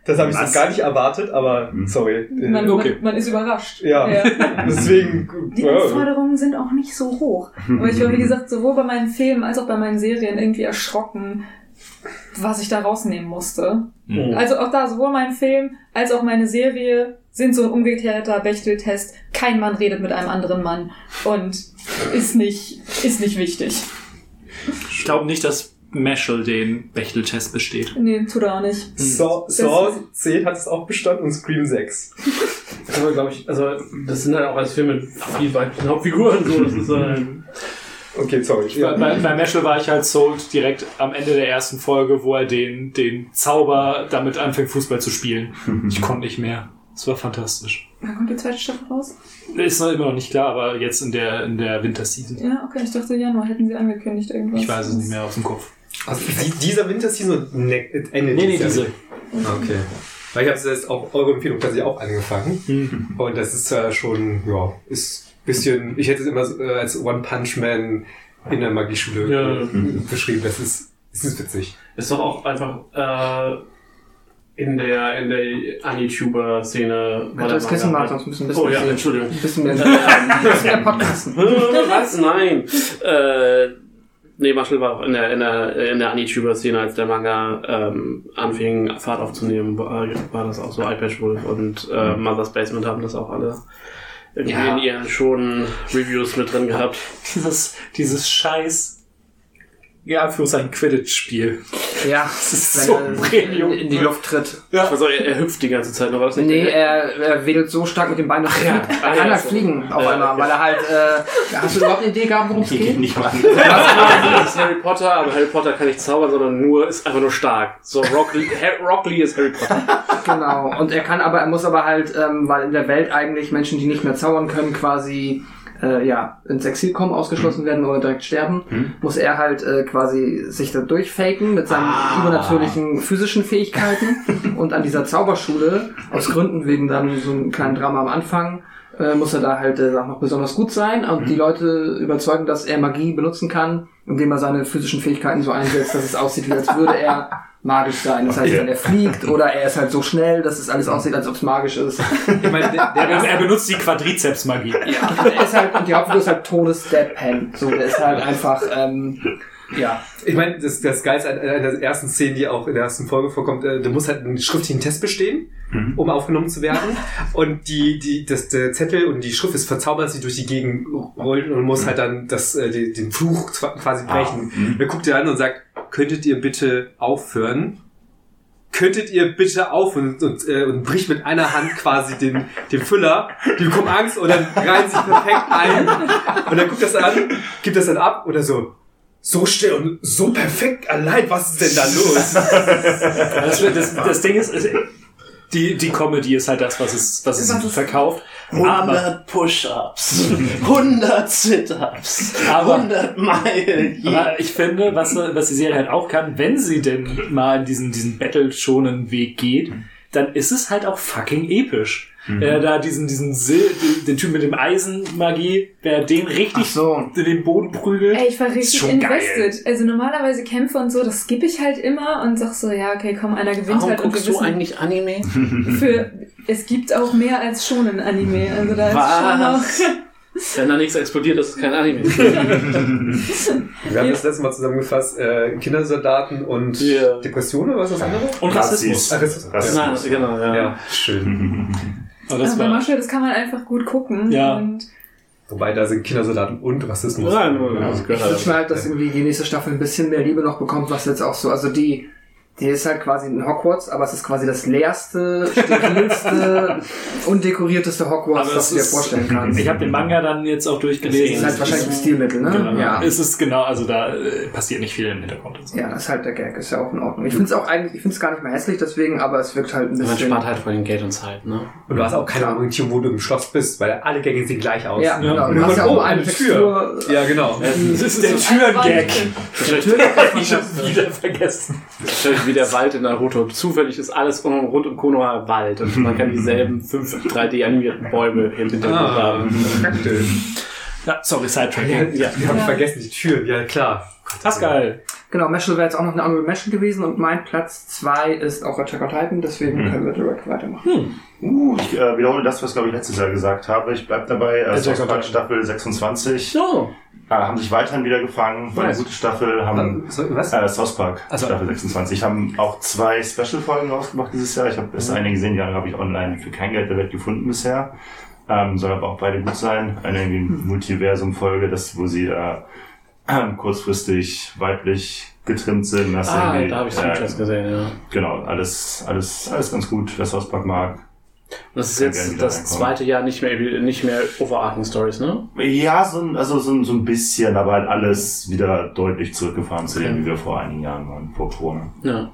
Das habe ich so gar nicht erwartet, aber sorry. Man, Okay. man, man ist überrascht. Ja. Deswegen. Die. Anforderungen sind auch nicht so hoch. Aber ich war, wie gesagt, sowohl bei meinen Filmen als auch bei meinen Serien irgendwie erschrocken, was ich da rausnehmen musste. Mhm. Also auch da, sowohl mein Film als auch meine Serie sind so ein umgekehrter Bechteltest. Kein Mann redet mit einem anderen Mann und ist nicht, ist nicht wichtig. Ich glaube nicht, dass Mashal den Bechtel-Test besteht. Nee, tut er auch nicht. Saw, Saw 10 hat es auch bestanden und Scream 6. Das aber, glaube ich, also das sind halt auch als Filme mit viel weiblichen Hauptfiguren so. Das ist halt, Okay, sorry. Bei, Ja. bei, bei Mashal war ich halt sold direkt am Ende der ersten Folge, wo er den, den Zauber damit anfängt, Fußball zu spielen. Ich konnte nicht mehr. Es war fantastisch. Wann kommt die zweite Staffel raus? Ist noch immer noch nicht klar, aber jetzt in der, in der Winterseason. Ja, okay, ich dachte Januar hätten sie angekündigt irgendwas. Ich weiß es nicht mehr aus dem Kopf. Also die, dieser Winterseason ne, Ende Nee, nee, diese. Okay. Weil ich habe jetzt auch eure Empfehlung tatsächlich auch angefangen. Und das ist äh, schon, ja, ist ein bisschen, ich hätte es immer so, äh, als One Punch Man in der Magieschule Ja. beschrieben. Das ist, das ist witzig. ist doch auch einfach äh, in der in der Anituber-Szene. war der Das Kissen macht halt- uns ein bisschen Oh ja. Entschuldigung. Ein bisschen mehr, ein bisschen mehr Podcasten. Was? Nein. Äh, nee, Marshall war auch in der, in der, in der Anituber-Szene, als der Manga ähm, anfing, Fahrt aufzunehmen, war, war das auch so. iPad Wolf und äh, Mother's Basement haben das auch alle irgendwie Ja. in ihren schon Reviews mit drin gehabt. Dieses, dieses scheiß, ja, Anführungszeichen Quidditch-Spiel. Ja, Das ist wenn so er Premium. in, die Luft tritt. Ja. Also er, er hüpft die ganze Zeit, noch war das nicht? Nee, er, er wedelt so stark mit dem Bein, dass er ja. kann halt so. fliegen auf einmal, weil er halt, äh, hast du überhaupt eine Idee gehabt, worum es geht geht? nicht mal. Das ist Harry Potter, aber Harry Potter kann nicht zaubern, sondern nur, ist einfach nur stark. So, Rock Lee ist Harry Potter. Genau. Und er kann aber, er muss aber halt, ähm, weil in der Welt eigentlich Menschen, die nicht mehr zaubern können, quasi äh, ja, ins Exil kommen, ausgeschlossen werden oder direkt sterben, muss er halt äh, quasi sich da durchfaken mit seinen übernatürlichen physischen Fähigkeiten. Und an dieser Zauberschule, aus Gründen wegen dann so einem kleinen Drama am Anfang, äh, muss er da halt äh, noch besonders gut sein. Und die Leute überzeugen, dass er Magie benutzen kann, indem er seine physischen Fähigkeiten so einsetzt, dass es aussieht, wie als würde er magisch sein. Das heißt, wenn er fliegt oder er ist halt so schnell, dass es alles aussieht, als ob es magisch ist. Ich meine, der, der, Er, er benutzt die Quadrizeps-Magie. Ja, der ist halt, und die Hauptfigur ist halt Todes-Deadpan. So, der ist halt einfach, ähm, ja. Ich meine, das, das Geilste an einer der ersten Szenen, die auch in der ersten Folge vorkommt, äh, du musst halt einen schriftlichen Test bestehen, um aufgenommen zu werden. Und die, die, das, der Zettel und die Schrift ist verzaubert, sie durch die Gegend rollt und muss halt dann das, äh, die, den Fluch quasi brechen. Er guckt dir an und sagt, könntet ihr bitte aufhören? Könntet ihr bitte auf und, und, äh, und bricht mit einer Hand quasi den, den Füller, die bekommen Angst und dann reihen sich perfekt ein und dann guckt das an, gibt das dann ab oder so, so still und so perfekt allein, was ist denn da los? Das, das, das Ding ist, es- die, die Comedy ist halt das, was es, was es verkauft. Aber, 100 Push-Ups, 100 Sit-Ups, Aber- 100 Meilen. aber ich finde, was, was die Serie halt auch kann, wenn sie denn mal in diesen, diesen Battle-schonen Weg geht, dann ist es halt auch fucking episch. Wenn er da diesen, diesen Sil den, den Typ mit dem Eisenmagie, wenn er den richtig so. in den Boden prügelt. Ey, ich war ist richtig schon geil. invested. Also normalerweise Kämpfe und so, das skippe ich halt immer und sag so, ja, okay, komm, einer gewinnt Warum halt und guckst du wissen, eigentlich Anime? für, es gibt auch mehr als schon ein Anime. Also da ist schon noch, Was? Wenn da nichts explodiert, ist es kein Anime. Wir haben das letzte Mal zusammengefasst, äh, Kindersoldaten und Ja. Depressionen, oder was ist das andere? Und Rassismus. Ach, Rassismus. Rassismus. Na, genau, ja. Ja, schön. Aber das aber bei war, Marshall, das kann man einfach gut gucken. Ja. Und Wobei, da sind Kindersoldaten und Rassismus. Ja, nur, das gehört Ich halt wünsche mir halt, dass irgendwie die nächste Staffel ein bisschen mehr Liebe noch bekommt, was jetzt auch so, also die, die ist halt quasi in Hogwarts, aber es ist quasi das leerste, sterilste, undekorierteste Hogwarts, Aber das du dir vorstellen kannst. ich habe den Manga dann jetzt auch Das durchgelesen. ist halt wahrscheinlich ein Stilmittel, ne? Genau. Ja. Es ist genau, also da äh, passiert nicht viel im Hintergrund. Und so. Ja, das ist halt der Gag, ist ja auch in Ordnung. Ich finde es auch eigentlich, ich finde es gar nicht mehr hässlich deswegen, aber es wirkt halt ein Man bisschen. spart halt vor allem Geld und Zeit, ne? Und du hast auch keine Orientierung, wo du im Schloss bist, weil alle Gänge sehen gleich aus. Ja, genau. Und Du hast ja auch oh, eine eine Textur. Ja, genau. Das ist der Türengag. Natürlich. Ich schon wieder vergessen. Wie der Wald in Naruto. Zufällig ist alles um, rund um Konoha Wald und man kann dieselben fünf 3D-animierten Bäume im Hintergrund haben. Praktisch. Ja, sorry, Ja, Sidetracking. ja. Wir haben vergessen, die Türen. Ja, klar. Pascal. Genau, Meshel wäre jetzt auch noch eine Honorable Mention gewesen und mein Platz zwei ist auch Attack on Titan, deswegen können wir direkt weitermachen. Uh, ich äh, wiederhole das, was glaube ich letztes Jahr gesagt habe. Ich bleib dabei. Äh, Attack on South Park Titan. Staffel 26. So. Äh, haben sich weiterhin wieder gefangen. War eine gute Staffel. Haben Was? äh, South Park Also- Staffel 26. Haben auch zwei Special-Folgen rausgemacht dieses Jahr. Ich habe erst eine gesehen, die habe ich online für kein Geld der Welt gefunden bisher. Ähm, soll aber auch beide gut sein. Eine irgendwie Multiversum-Folge, das, wo sie äh, kurzfristig weiblich getrimmt sind. Das Ah, da habe ich äh, Features gesehen, ja. Genau, alles, alles, alles ganz gut, wer South Park mag. Und das ist jetzt das zweite Jahr nicht mehr, nicht mehr Overarching Stories, ne? Ja, so ein, also so, ein- so ein bisschen, aber halt alles wieder deutlich zurückgefahren zu dem, Okay. wie wir vor einigen Jahren waren, vor Corona. Ja.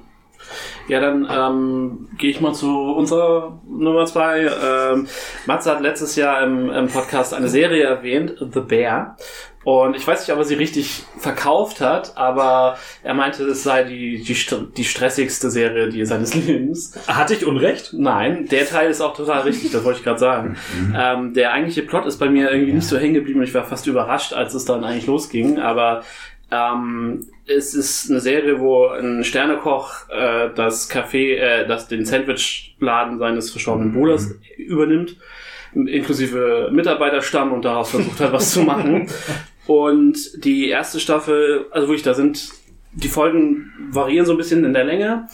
Ja, dann ähm, gehe ich mal zu unserer Nummer zwei. Ähm, Matze hat letztes Jahr im, im Podcast eine Serie erwähnt, The Bear. Und ich weiß nicht, ob er sie richtig verkauft hat, aber er meinte, es sei die, die, die stressigste Serie die seines Lebens. Hatte ich Unrecht? Nein, der Teil ist auch total richtig, das wollte ich gerade sagen. Ähm, der eigentliche Plot ist bei mir irgendwie nicht so hängen geblieben und ich war fast überrascht, als es dann eigentlich losging, aber ähm, es ist eine Serie, wo ein Sternekoch äh, das Café, äh, das den Sandwichladen seines verstorbenen Bruders übernimmt, inklusive Mitarbeiterstamm und daraus versucht hat, was zu machen. Und die erste Staffel, also wirklich, da sind die Folgen variieren so ein bisschen in der Länge.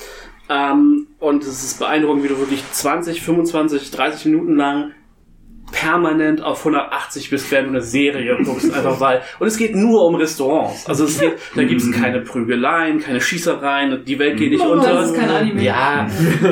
Ähm, und es ist beeindruckend, wie du wirklich 20, 25, 30 Minuten lang permanent auf 180 bist, während du eine Serie guckst, einfach weil. Und es geht nur um Restaurants. Also es geht, da gibt es keine Prügeleien, keine Schießereien, die Welt geht nicht Oh, unter. das ist kein Anime. Ja,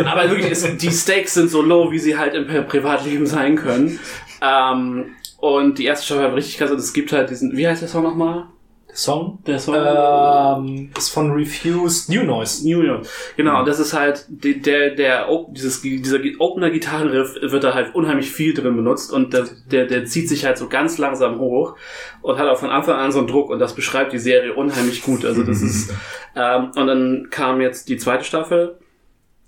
aber wirklich, es, die Stakes sind so low, wie sie halt im Pri- Privatleben sein können. Ähm, und die erste Staffel hat richtig krass, und es gibt halt diesen, wie heißt der Song nochmal? Der Song Der Song? ähm, ist von Refused New Noise. New York. Genau, und das ist halt der der Op- dieses dieser Opener Gitarrenriff wird da halt unheimlich viel drin benutzt und der, der der zieht sich halt so ganz langsam hoch und hat auch von Anfang an so einen Druck und das beschreibt die Serie unheimlich gut. Also das ist ähm, und dann kam jetzt die zweite Staffel.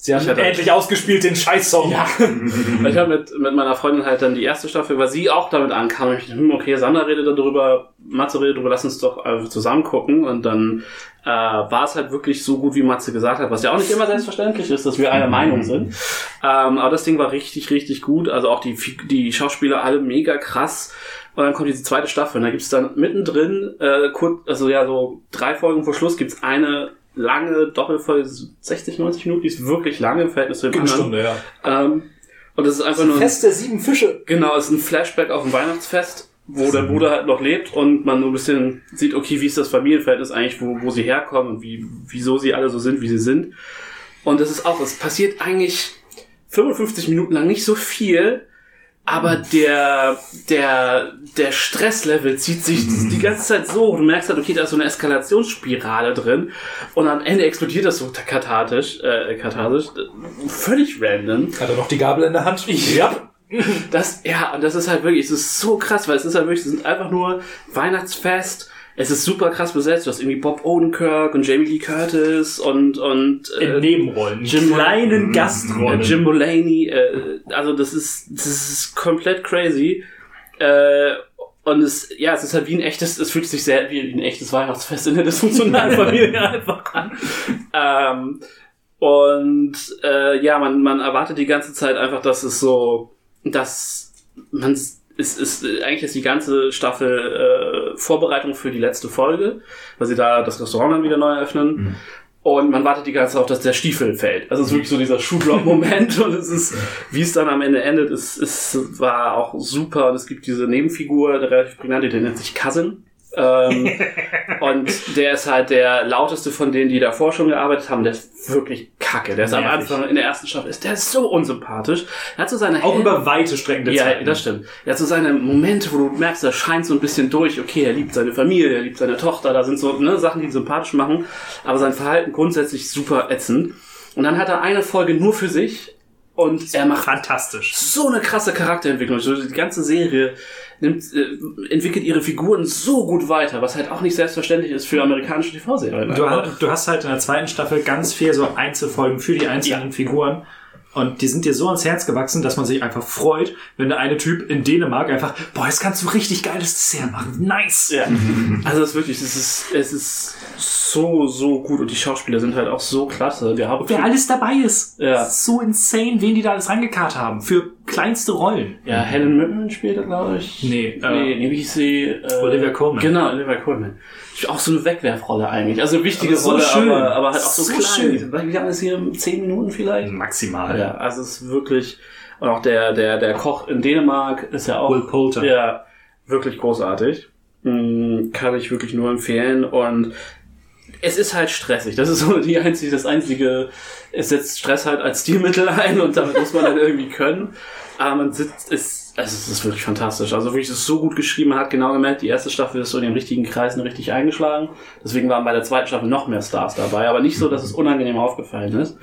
Sie haben endlich ausgespielt den Scheiß-Song. Ja. ich habe mit mit meiner Freundin halt dann die erste Staffel, weil sie auch damit ankam. Und ich dachte, hm, okay, Sandra redet darüber, Matze redet darüber, lass uns doch einfach zusammen gucken und dann äh, war es halt wirklich so gut, wie Matze gesagt hat, was ja auch nicht immer selbstverständlich ist, dass wir einer Meinung sind. Ähm, aber das Ding war richtig, richtig gut. Also auch die, die Schauspieler alle mega krass. Und dann kommt diese zweite Staffel. Und da gibt's dann mittendrin, äh, kurz, also ja, so drei Folgen vor Schluss gibt's eine lange Doppelfolge, 60, 90 Minuten, die ist wirklich lange im Verhältnis zu dem Eine anderen. Stunde, ja. Ähm, und das ist einfach nur ein, Fest der sieben Fische. genau, es ist ein Flashback auf ein Weihnachtsfest, wo der Bruder halt noch lebt und man so ein bisschen sieht, okay, wie ist das Familienverhältnis eigentlich, wo, wo sie herkommen und wie, wieso sie alle so sind, wie sie sind. Und das ist auch, es passiert eigentlich 55 Minuten lang nicht so viel, aber der, der, der Stresslevel zieht sich die ganze Zeit so. hoch. Du merkst halt, okay, da ist so eine Eskalationsspirale drin. Und am Ende explodiert das so kathartisch, äh, katharsisch, äh, völlig random. Hat er noch die Gabel in der Hand? Ja. Das, ja, und das ist halt wirklich, es ist so krass, weil es ist halt wirklich, es sind einfach nur Weihnachtsfest. Es ist super krass besetzt. Du hast irgendwie Bob Odenkirk und Jamie Lee Curtis und, und, In Nebenrollen. Jim- kleinen äh, Gastrollen. Jim Mulaney, äh, also das ist, das ist komplett crazy. Äh, und es, ja, es ist halt wie ein echtes, es fühlt sich sehr wie ein echtes Weihnachtsfest in der dysfunktionalen Familie einfach an. Ähm, und äh, ja, man, man erwartet die ganze Zeit einfach, dass es so, dass man es ist, eigentlich ist die ganze Staffel äh, Vorbereitung für die letzte Folge, weil sie da das Restaurant dann wieder neu eröffnen. Und man wartet die ganze Zeit auf, dass der Stiefel fällt. Also es ist wirklich so dieser Schuhdrop-Moment und es ist, wie es dann am Ende endet, es, es war auch super und es gibt diese Nebenfigur, der relativ prägnante, der nennt sich Cousin. Ähm, und der ist halt der lauteste von denen, die davor schon gearbeitet haben. Der ist wirklich kacke. Der ist am Nervig. Anfang in der ersten Staffel, ist der ist so unsympathisch. Er hat so seine Auch hellen- über weite Strecken ja, Zeit. das stimmt. Er hat so seine Momente, wo du merkst, er scheint so ein bisschen durch. Okay, er liebt seine Familie, er liebt seine Tochter. Da sind so ne, Sachen, die ihn sympathisch machen. Aber sein Verhalten grundsätzlich super ätzend. Und dann hat er eine Folge nur für sich, Und er macht Fantastisch. so eine krasse Charakterentwicklung. So Die ganze Serie nimmt, äh, entwickelt ihre Figuren so gut weiter, was halt auch nicht selbstverständlich ist für amerikanische TV-Serien. Du, du hast halt in der zweiten Staffel ganz viel so Einzelfolgen für die einzelnen Figuren. Und die sind dir so ans Herz gewachsen, dass man sich einfach freut, wenn der eine Typ in Dänemark einfach, boah, jetzt kannst du richtig geiles Dessert machen. Nice! Ja. Also es ist wirklich, es ist, es ist so, so gut und die Schauspieler sind halt auch so klasse. Der Haupt Wer alles dabei ist. Ja. Ist so insane, wen die da alles rangekarrt haben. Für kleinste Rollen. ja, Helen Mirren spielt er, glaube ich. Nee, äh, nee, nee, wie hieß sie? Äh, Olivia Colman. Genau, Olivia Colman. Auch so eine Wegwerfrolle eigentlich. Also eine wichtige so Rolle, schön. aber, aber halt auch so, So klein. schön. Wie lange ist hier? Zehn Minuten vielleicht? Maximal. Ja, also es ist wirklich, und auch der, der, der Koch in Dänemark ist ja auch. Will Poulter. Ja, wirklich großartig. Mm, Kann ich wirklich nur empfehlen und es ist halt stressig. Das ist so die einzige, das einzige, es setzt Stress halt als Stilmittel ein und damit muss man dann irgendwie können. Aber man sitzt, ist, also es ist wirklich fantastisch. Also wirklich, es ist so gut geschrieben, man hat genau gemerkt, die erste Staffel ist so in den richtigen Kreisen richtig eingeschlagen. Deswegen waren bei der zweiten Staffel noch mehr Stars dabei, aber nicht so, dass es unangenehm aufgefallen ist,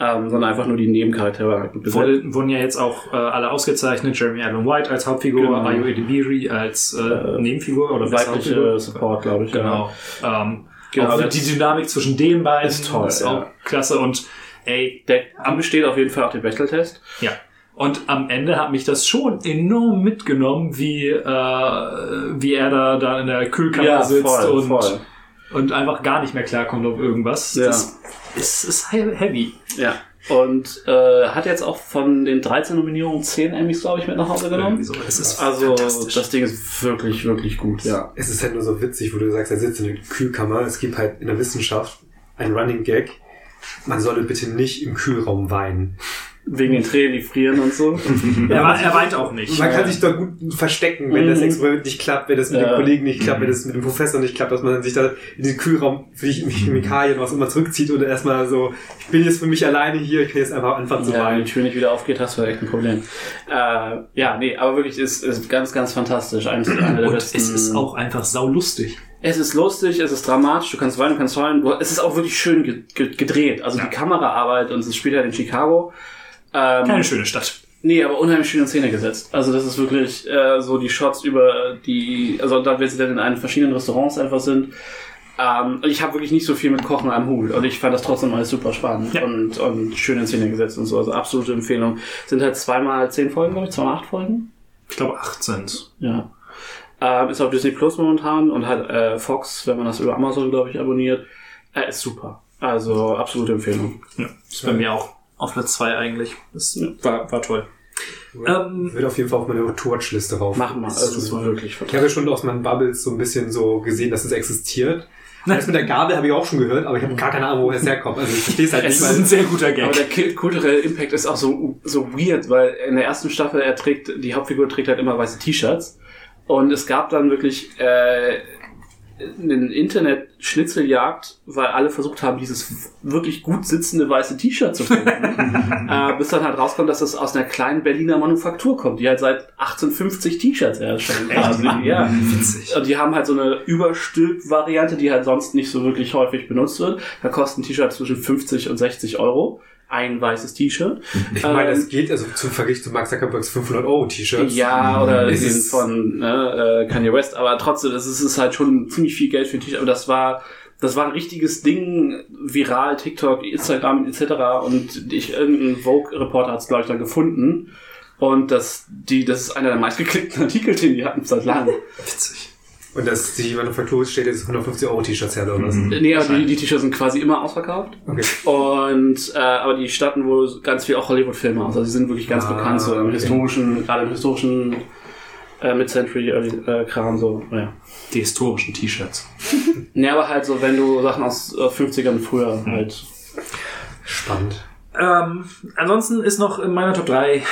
ähm, sondern einfach nur die Nebencharaktere. Wurde, wurden ja jetzt auch äh, alle ausgezeichnet. Jeremy Allen White als Hauptfigur, Genau. Ayo Edebiri als äh, Nebenfigur oder weibliche. Support, glaube ich. Genau. Ähm, Genau, auch die Dynamik zwischen den beiden Ist toll, ist ja. auch klasse und ey, Der besteht auf jeden Fall auch den Bechtel-Test. ja. Und am Ende hat mich das schon enorm mitgenommen, wie, äh, wie er da, da in der Kühlkammer sitzt und, und einfach gar nicht mehr klarkommt auf irgendwas. Ja. Das ist, ist he- heavy. Ja. Und äh, hat jetzt auch von den 13 Nominierungen 10 Emmys, glaube ich, mit nach Hause genommen. Irgendwie so. Es ist Also das Ding ist wirklich, wirklich gut. Ja. Es ist halt nur so witzig, wo du sagst, er sitzt in der Kühlkammer. Es gibt halt in der Wissenschaft ein Running Gag. Man solle bitte nicht im Kühlraum weinen. Wegen den Tränen, die frieren und so. er, wa- er weint auch nicht. Man kann sich da gut verstecken, wenn das Mhm. Experiment nicht klappt, wenn das mit Ja. den Kollegen nicht klappt, wenn das mit dem Professor nicht klappt, dass man sich da in den Kühlraum für die Chemikalien was immer zurückzieht und erstmal so, ich bin jetzt für mich alleine hier, ich kann jetzt einfach anfangen zu Ja, wenn weinen. die Tür nicht wieder aufgeht, hast du echt ein Problem. Äh, ja, nee, aber wirklich ist, ist ganz, ganz fantastisch. Eines, einer der Und besten. es ist auch einfach saulustig. Es ist lustig, es ist dramatisch, du kannst weinen, du kannst heulen. Es ist auch wirklich schön ge ge gedreht. Also die Kameraarbeit und es spielt halt in Chicago. Ähm, Keine schöne Stadt. Nee, aber unheimlich schön in Szene gesetzt. Also das ist wirklich äh, so die Shots über die, also da wir sie dann in einen verschiedenen Restaurants einfach sind. Ähm, ich habe wirklich nicht so viel mit Kochen am Hut und ich fand das trotzdem alles super spannend Ja. und, und schön in Szene gesetzt und so. Also absolute Empfehlung. Sind halt zweimal zehn Folgen, glaube ich, zweimal acht Folgen. Ich glaube 18. Ja. Ähm, ist auf Disney Plus momentan und hat äh, Fox, wenn man das über Amazon, glaube ich, abonniert. Äh, ist super. Also absolute Empfehlung. Ja, ist bei mir auch auf Platz 2 eigentlich. Das war, war toll. Ähm, Wird auf jeden Fall auf meine To-Watch-Liste rauf. Machen wir. Also das war wirklich Ich habe ja schon aus meinen Bubbles so ein bisschen so gesehen, dass es existiert. Das mit der Gabel habe ich auch schon gehört, aber ich habe gar keine Ahnung, woher es herkommt. Also ich verstehe es halt es nicht, ist ein sehr guter Aber Gag. der ki- kulturelle Impact ist auch so, so weird, weil in der ersten Staffel er trägt, die Hauptfigur trägt halt immer weiße T-Shirts. Und es gab dann wirklich äh, eine Internet-Schnitzeljagd, weil alle versucht haben, dieses wirklich gut sitzende weiße T-Shirt zu finden. äh, bis dann halt rauskommt, dass es aus einer kleinen Berliner Manufaktur kommt, die halt seit 1850 T-Shirts herstellen. Also, ja. Witzig. Und die haben halt so eine Überstülp-Variante, die halt sonst nicht so wirklich häufig benutzt wird. Da kostet ein T-Shirt zwischen 50 und 60 Euro. Ein weißes T-Shirt. ich meine, Ähm, es geht also zum Vergleich zu Max Zuckerbergs 500 Euro T-Shirts. Ja, oder Es den von ne, äh, Kanye West, aber trotzdem, das ist, ist halt schon ziemlich viel Geld für ein T-Shirt. Aber das war, das war ein richtiges Ding, viral, TikTok, Instagram etc. Und ich, irgendein Vogue-Reporter hat es, glaube ich, dann gefunden. Und das, die, das ist einer der meistgeklickten Artikel, den die hatten seit langem. Witzig. Und dass die Manufaktur steht jetzt 150 Euro T-Shirts her oder was? Nee, aber die, die T-Shirts sind quasi immer ausverkauft. Okay. Und äh, aber die statten wohl ganz viel auch Hollywood-Filme aus. Also die sind wirklich ganz Ah, bekannt, so im okay. historischen, gerade im historischen äh, Mid-Century-Kram so, ja. Die historischen T-Shirts. Nee, aber halt so, wenn du Sachen aus äh, 50ern früher halt. Spannend. Ähm, ansonsten ist noch in meiner Top 3 äh,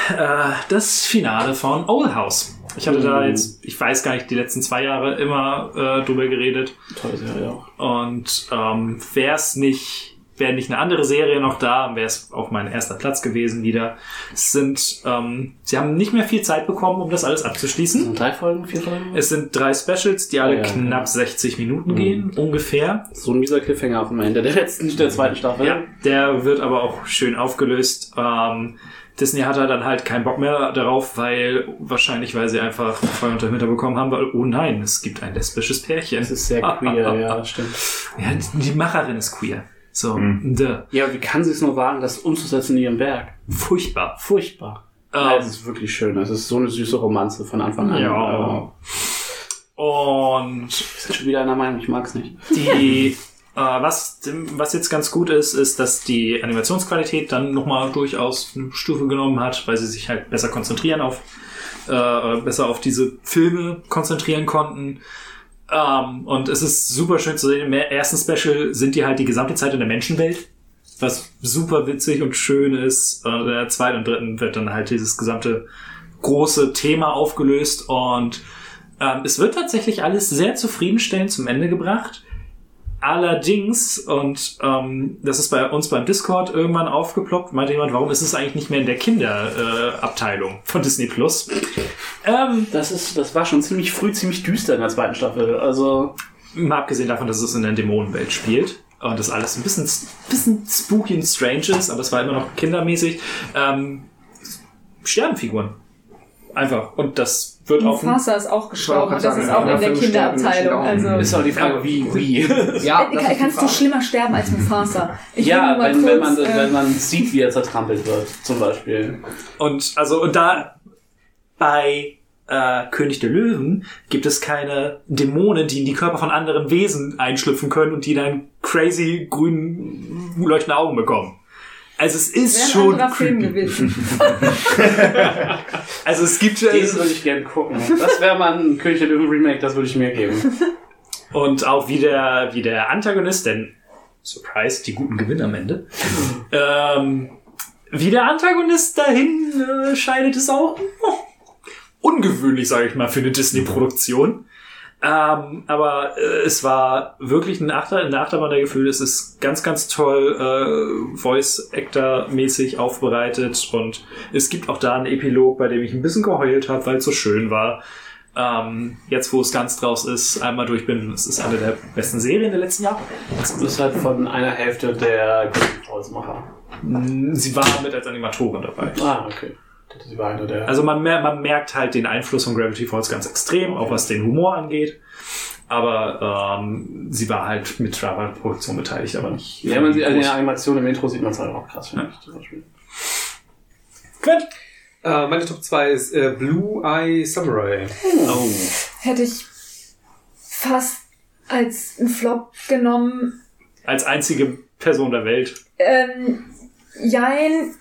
das Finale von Owl House. Ich hatte da Mhm. jetzt, ich weiß gar nicht, die letzten zwei Jahre immer äh, drüber geredet. Tolle Serie auch. Und ähm, wäre es nicht, wäre nicht eine andere Serie noch da, wäre es auch mein erster Platz gewesen wieder. Es sind, ähm, sie haben nicht mehr viel Zeit bekommen, um das alles abzuschließen. Sind drei Folgen, vier Folgen? Es sind drei Specials, die alle Ja, ja. knapp 60 Minuten Mhm. gehen, ungefähr. So ein mieser Cliffhanger auf dem Ende der letzten, der zweiten Staffel. Ja, der wird aber auch schön aufgelöst. Ähm, Disney hatte dann halt keinen Bock mehr darauf, weil wahrscheinlich, weil sie einfach Feuer unter dem Hintern bekommen haben, weil, oh nein, es gibt ein lesbisches Pärchen. Das ist sehr queer, ja, stimmt. Ja, die Macherin ist queer. So, Mhm. duh. Ja, wie kann sie es nur wagen, das umzusetzen in ihrem Werk? furchtbar. Furchtbar. Ähm, Ja, es ist wirklich schön. Es ist so eine süße Romanze von Anfang an. Ja. Und Ich bin schon wieder einer Meinung, ich mag's nicht. die, was, was jetzt ganz gut ist, ist, dass die Animationsqualität dann nochmal durchaus eine Stufe genommen hat, weil sie sich halt besser konzentrieren auf, äh, besser auf diese Filme konzentrieren konnten. Ähm, und es ist super schön zu sehen. Im ersten Special sind die halt die gesamte Zeit in der Menschenwelt, was super witzig und schön ist. In der zweiten und dritten wird dann halt dieses gesamte große Thema aufgelöst und ähm, es wird tatsächlich alles sehr zufriedenstellend zum Ende gebracht. Allerdings, und ähm, das ist bei uns beim Discord irgendwann aufgeploppt, meinte jemand, warum ist es eigentlich nicht mehr in der Kinderabteilung äh, von Disney Plus? Ähm, Das ist, das war schon ziemlich früh, ziemlich düster in der zweiten Staffel. Also, mal abgesehen davon, dass es in der Dämonenwelt spielt und das alles ein bisschen, bisschen spooky und strange ist, aber es war immer noch kindermäßig. Ähm, Sternenfiguren. Einfach. Und das wird auch ein Mufasa ist auch gestorben das ist auch in der Kinderabteilung. Also ist auch die Frage, wie, wie. Ja, das ist die kannst du schlimmer sterben als Mufasa? Ich ja, wenn, wenn, kurz, man, äh, wenn man sieht, wie er zertrampelt wird, zum Beispiel. Und also und da bei äh, König der Löwen gibt es keine Dämonen, die in die Körper von anderen Wesen einschlüpfen können und die dann crazy grün leuchtende Augen bekommen. Also es ist wäre ein schon anderer Film gewesen. Also es gibt Den würde ich gerne gucken. Das wäre mal ein König der Löwen Remake, das würde ich mir geben. und auch wie der wie der Antagonist, denn Surprise, die guten gewinnen am Ende. ähm, wie der Antagonist dahin äh, scheidet, ist auch oh, ungewöhnlich, sage ich mal, für eine Disney-Produktion. Ähm, aber äh, es war wirklich ein Achter, eine Achterbahn der Gefühle. Es ist ganz, ganz toll äh, Voice-Actor-mäßig aufbereitet und es gibt auch da einen Epilog, bei dem ich ein bisschen geheult habe, weil es so schön war. Ähm, jetzt, wo es ganz draus ist, einmal durch bin, es ist eine der besten Serien der letzten Jahre. Das ist halt von einer Hälfte der Holzmacher. Sie war mit als Animatorin dabei. Ah, okay. Das ist eine der. Also man, mer man merkt halt den Einfluss von Gravity Falls ganz extrem, auch was den Humor angeht. Aber ähm, sie war halt mit der Produktion beteiligt, aber nicht. ja, man sieht an groß. der Animation im Intro sieht man es halt auch krass, finde ich, zum Beispiel. Quent. Äh, meine Top 2 ist äh, Blue Eye Samurai. Oh. Hätte ich fast als ein Flop genommen. Als einzige Person der Welt. Ähm, jein,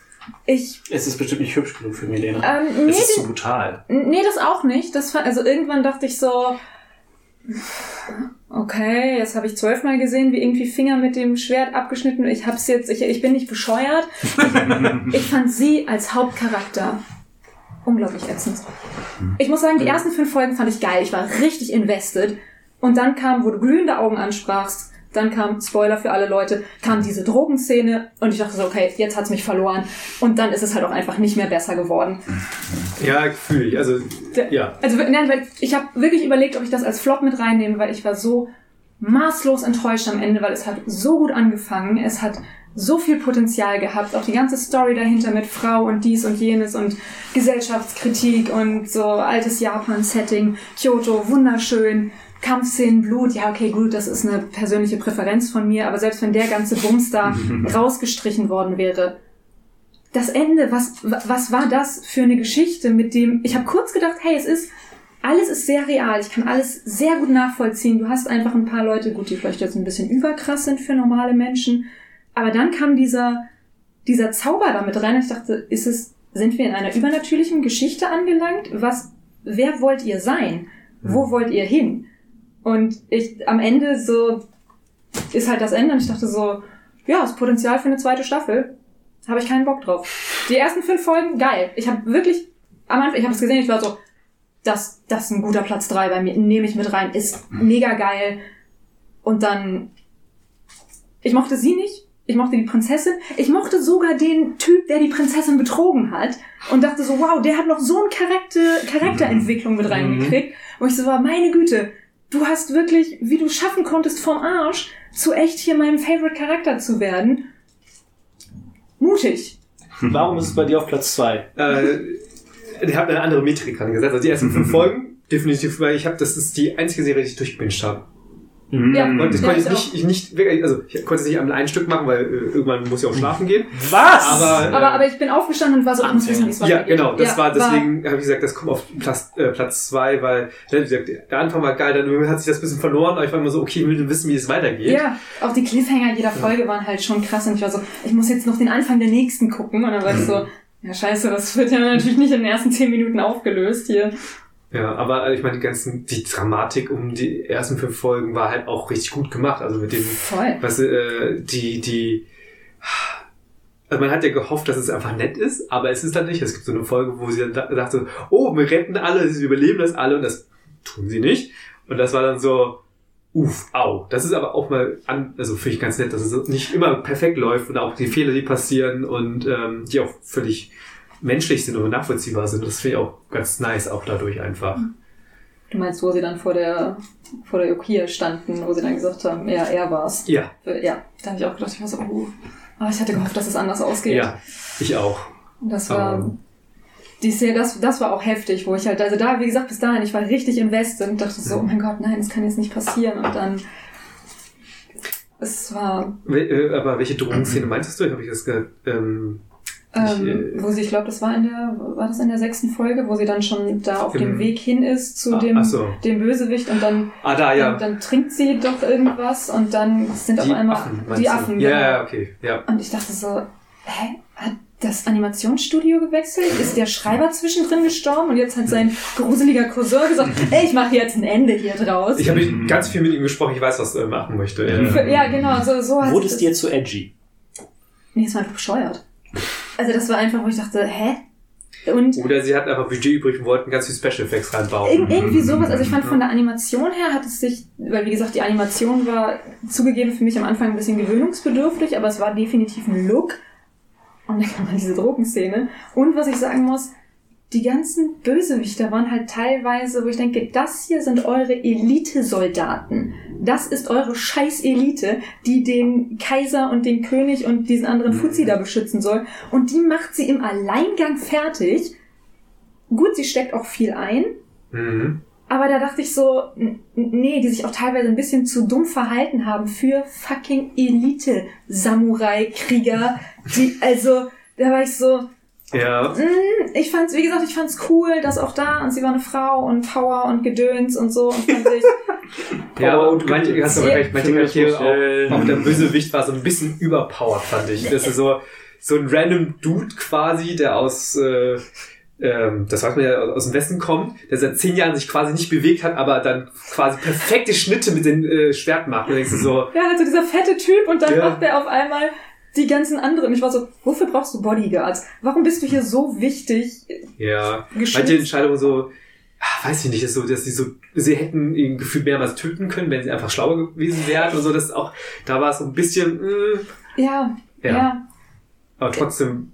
ich, Es ist bestimmt nicht hübsch genug für Milena. ähm, nee, Es ist zu brutal. Nee, das auch nicht. Das also irgendwann dachte ich so, okay, jetzt habe ich zwölfmal gesehen, wie irgendwie Finger mit dem Schwert abgeschnitten. Ich hab's jetzt, ich, ich bin nicht bescheuert. Ich, ich fand sie als Hauptcharakter unglaublich ätzend. Ich muss sagen, die ersten fünf Folgen fand ich geil. Ich war richtig invested. Und dann kam, wo du glühende Augen ansprachst, dann kam, Spoiler für alle Leute, kam diese Drogenszene und ich dachte so, okay, jetzt hat's mich verloren. Und dann ist es halt auch einfach nicht mehr besser geworden. Ja, fühle ich. Also, ja. Also nein, weil ich habe wirklich überlegt, ob ich das als Flop mit reinnehme, weil ich war so maßlos enttäuscht am Ende, weil es hat so gut angefangen, es hat so viel Potenzial gehabt, auch die ganze Story dahinter mit Frau und dies und jenes und Gesellschaftskritik und so altes Japan-Setting, Kyoto, wunderschön, Kampfszenen, Blut, ja okay, gut, das ist eine persönliche Präferenz von mir, aber selbst wenn der ganze Bums da rausgestrichen worden wäre, das Ende, was, was war das für eine Geschichte mit dem, ich habe kurz gedacht, hey, es ist, alles ist sehr real, ich kann alles sehr gut nachvollziehen. Du hast einfach ein paar Leute, gut, die vielleicht jetzt ein bisschen überkrass sind für normale Menschen, aber dann kam dieser, dieser Zauber damit rein und ich dachte, ist es, sind wir in einer übernatürlichen Geschichte angelangt? Was, wer wollt ihr sein? Wo wollt ihr hin? Und ich, am Ende so, ist halt das Ende und ich dachte so, ja, das Potenzial für eine zweite Staffel. Habe ich keinen Bock drauf. Die ersten fünf Folgen, geil. Ich habe wirklich, am Anfang, ich habe es gesehen, ich war so, das, das ist ein guter Platz drei bei mir, nehme ich mit rein, ist mega geil. Und dann, ich mochte sie nicht, ich mochte die Prinzessin, ich mochte sogar den Typ, der die Prinzessin betrogen hat und dachte so, wow, der hat noch so eine Charakter, Charakterentwicklung mit reingekriegt. Und ich so war, meine Güte, du hast wirklich, wie du schaffen konntest vom Arsch, zu echt hier meinem Favorite Charakter zu werden. Mutig. Warum ist es bei dir auf Platz 2? Äh, die hat eine andere Metrik angesetzt. Also die ersten fünf Folgen, definitiv, weil ich habe, das ist die einzige Serie, die ich durchgebinscht habe. Ja, Und das ja, konnte ich ich nicht, ich nicht, wirklich- also ich konnte es nicht an einem Stück machen, weil äh, irgendwann muss ich auch schlafen gehen. Was? Aber, äh, Aber, aber ich bin aufgestanden und war so, ich muss wissen, wie es ja, weitergeht. genau, das Ja, war deswegen, habe ich gesagt, das kommt auf Platz, äh, Platz zwei, weil wie gesagt, der Anfang war geil, dann hat sich das ein bisschen verloren, aber ich war immer so, okay, ich will wissen, wie es weitergeht. Ja, auch die Cliffhanger jeder Folge waren halt schon krass und ich war so, ich muss jetzt noch den Anfang der nächsten gucken und dann war ich so, ja scheiße, das wird ja natürlich nicht in den ersten zehn Minuten aufgelöst hier. Ja, aber äh, ich meine, die ganzen, die Dramatik um die ersten fünf Folgen war halt auch richtig gut gemacht. Also mit dem, Voll. was äh, die, die, also man hat ja gehofft, dass es einfach nett ist, aber es ist dann nicht. Es gibt so eine Folge, wo sie dann da- dachte, oh, wir retten alle, sie überleben das alle und das tun sie nicht. Und das war dann so, uff, au. Das ist aber auch mal, an, also finde ich ganz nett, dass es nicht immer perfekt läuft und auch die Fehler, die passieren und ähm, die auch völlig menschlich sind und nachvollziehbar sind. Das finde ich auch ganz nice, auch dadurch einfach. Du meinst, wo sie dann vor der, vor der Ukiya standen, wo sie dann gesagt haben, ja, er war's. Ja, Äh, Ja, da habe ich auch gedacht, ich war so, oh, aber ich hatte gehofft, dass es anders ausgeht. ja, ich auch. Und das war, Ähm. die Szene, das, das war auch heftig, wo ich halt, also da, wie gesagt, bis dahin, ich war richtig invested und dachte so, oh mein Gott, nein, das kann jetzt nicht passieren. Und dann, es war, äh, Aber welche Drogenszene meintest du? Habe ich das ge ähm, ähm, äh, wo sie, ich glaube, das war in der, war das in der sechsten Folge, wo sie dann schon da auf Im- dem Weg hin ist zu Ah, dem, so. dem Bösewicht und dann, Ah, da, ja. dann, dann trinkt sie doch irgendwas und dann sind auf die einmal Affen, die du? Affen, Ja, genau. ja, okay. Ja. Und ich dachte so, hä? Hat das Animationsstudio gewechselt? Ist der Schreiber zwischendrin gestorben und jetzt hat sein gruseliger Cousin gesagt, ey, ich mache jetzt ein Ende hier draus. Ich habe ganz viel mit ihm gesprochen, ich weiß, was er machen möchte. Für- ja, genau, so, so Wurde es dir zu edgy? Nee, es war einfach bescheuert. Also das war einfach, wo ich dachte, hä? Und Oder sie hatten einfach Budget übrig und wollten ganz viel Special Effects reinbauen. Ir irgendwie sowas, also ich fand von der Animation her hat es sich, weil wie gesagt, die Animation war zugegeben für mich am Anfang ein bisschen gewöhnungsbedürftig, aber es war definitiv ein Look. Und dann kam halt diese Drogenszene. Und was ich sagen muss, die ganzen Bösewichter waren halt teilweise, wo ich denke, das hier sind eure Elite-Soldaten. Das ist eure Scheiß-Elite, die den Kaiser und den König und diesen anderen Fuzzi da beschützen soll. Und die macht sie im Alleingang fertig. Gut, sie steckt auch viel ein, Mhm. aber da dachte ich so, nee, die sich auch teilweise ein bisschen zu dumm verhalten haben für fucking Elite-Samurai-Krieger. Die, also, da war ich so, Ja. mm, ich fand's, wie gesagt, ich fand's cool, dass auch da, und sie war eine Frau und Power und Gedöns und so, und fand ich, Ja, und manche, hast du aber recht, manche Charaktere auch, auch der Bösewicht war so ein bisschen überpowered, fand ich. Das ist so, so ein random Dude quasi, der aus, äh, ähm, das weiß man ja, aus dem Westen kommt, der seit zehn Jahren sich quasi nicht bewegt hat, aber dann quasi perfekte Schnitte mit dem äh, Schwert macht. Und denkst du so, ja, also dieser fette Typ, und dann Ja. macht er auf einmal die ganzen anderen. Ich war so, wofür brauchst du Bodyguards? Warum bist du hier so wichtig? ja, Geschützt? manche Entscheidungen so, ah, weiß ich nicht, ist so, dass sie so, sie hätten ihn gefühlt mehrmals töten können, wenn sie einfach schlauer gewesen wären und so, das auch, da war es so ein bisschen, mh, Ja, Ja. ja. aber trotzdem,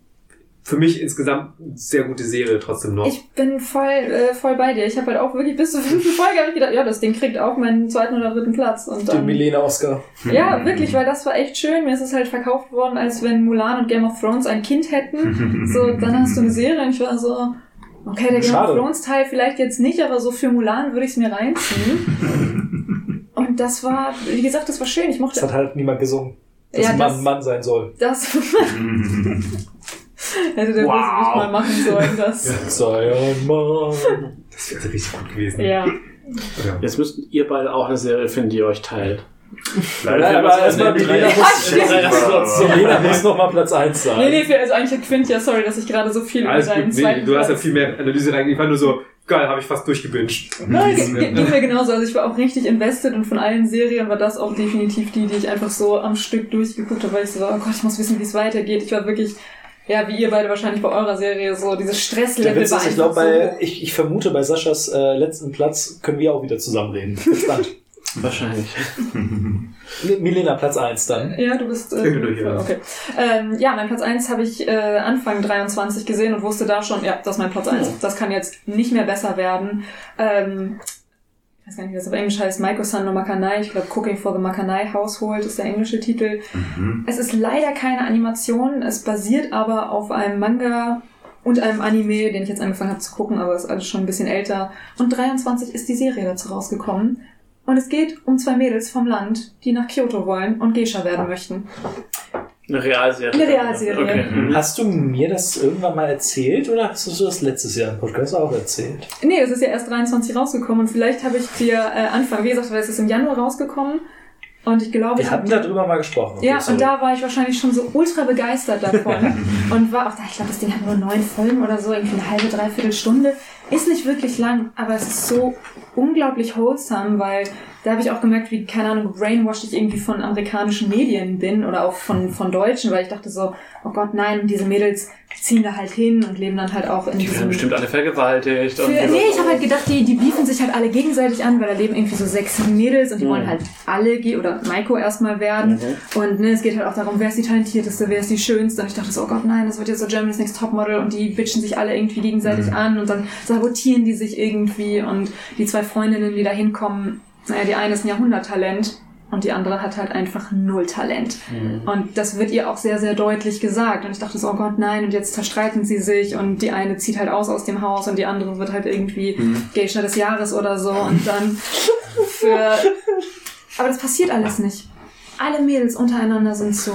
für mich insgesamt eine sehr gute Serie trotzdem noch. Ich bin voll, äh, voll bei dir. Ich habe halt auch wirklich bis zur fünften Folge hab ich gedacht, ja, das Ding kriegt auch meinen zweiten oder dritten Platz. Und Den dann, Milena Oscar. ja, wirklich, weil das war echt schön. Mir ist es halt verkauft worden, als wenn Mulan und Game of Thrones ein Kind hätten. So, dann hast du eine Serie und ich war so, okay, der Game Schade. of Thrones Teil vielleicht jetzt nicht, aber so für Mulan würde ich es mir reinziehen. und das war, wie gesagt, das war schön. Ich Das mochte hat halt niemand gesungen. Dass Ja, ein Mann das- ein Mann sein soll. das. Hätte der Wow. Bösewicht mal machen sollen, das. Sei ein Mann. Das wäre richtig gut gewesen. Ja. Ja. Jetzt müsst ihr beide auch eine Serie finden, die ihr euch teilt. Nein, aber erstmal Milena muss, Milena muss noch mal Platz 1 sein. Nee, nee, für, also eigentlich Quint, ja, sorry, dass ich gerade so viel Alles über deinen gut, nee, zweiten du hast ja viel mehr Analyse reingegeben. Ich war nur so, geil, habe ich fast durchgebinged. Nein, ging, ging mir genauso. Also ich war auch richtig invested und von allen Serien war das auch definitiv die, die ich einfach so am Stück durchgeguckt habe, weil ich so, oh Gott, ich muss wissen, wie es weitergeht. Ich war wirklich, ja, wie ihr beide wahrscheinlich bei eurer Serie, so dieses Der Stresslevel Witz war ist, ich glaube, bei, ich, ich vermute, bei Saschas äh, letzten Platz können wir auch wieder zusammenreden. Gespannt. Wahrscheinlich. Milena, Platz 1 dann. Ja, du bist. Ja, Äh, genau, ja. Okay. Ähm, ja, mein Platz 1 habe ich äh, Anfang 23 gesehen und wusste da schon, ja, das ist mein Platz 1. Das kann jetzt nicht mehr besser werden. Ähm, weiß gar nicht, wie das auf Englisch heißt, Maiko-san no Makanai, ich glaube Cooking for the Makanai Household ist der englische Titel. Es ist leider keine Animation, es basiert aber auf einem Manga und einem Anime, den ich jetzt angefangen habe zu gucken, aber ist alles schon ein bisschen älter. Und 23 ist die Serie dazu rausgekommen. Und es geht um zwei Mädels vom Land, die nach Kyoto wollen und Geisha werden möchten. Eine Realserie. Eine Realserie. Okay. Mhm. Hast du mir das irgendwann mal erzählt oder hast du das letztes Jahr im Podcast auch erzählt? Nee, es ist ja erst 23 rausgekommen und vielleicht habe ich dir äh, Anfang, wie gesagt, weil es ist im Januar rausgekommen und ich glaube, Wir habe hatten darüber mal gesprochen. Okay, Ja, sorry. und da war ich wahrscheinlich schon so ultra begeistert davon. und war auch da, ich glaube, das Ding hat nur neun Folgen oder so, irgendwie eine halbe, dreiviertel Stunde. Ist nicht wirklich lang, aber es ist so unglaublich wholesome, weil da habe ich auch gemerkt, wie, keine Ahnung, brainwashed ich irgendwie von amerikanischen Medien bin oder auch von, von Deutschen, weil ich dachte so, oh Gott, nein, diese Mädels ziehen da halt hin und leben dann halt auch in Die werden bestimmt alle vergewaltigt. Für, und nee, ich habe halt gedacht, die, die beefen sich halt alle gegenseitig an, weil da leben irgendwie so sechs, Mädels und die Mhm. wollen halt alle, oder Maiko erstmal werden. Und ne, es geht halt auch darum, wer ist die talentierteste, wer ist die schönste. Und ich dachte so, oh Gott, nein, das wird jetzt so Germany's Next Topmodel und die bitchen sich alle irgendwie gegenseitig an und dann sabotieren die sich irgendwie und die zwei Freundinnen, die da hinkommen, naja, die eine ist ein Jahrhunderttalent und die andere hat halt einfach null Talent. Und das wird ihr auch sehr, sehr deutlich gesagt. Und ich dachte so, oh Gott, nein, und jetzt zerstreiten sie sich und die eine zieht halt aus aus dem Haus und die andere wird halt irgendwie Geisha des Jahres oder so und dann für... Aber das passiert alles nicht. Alle Mädels untereinander sind so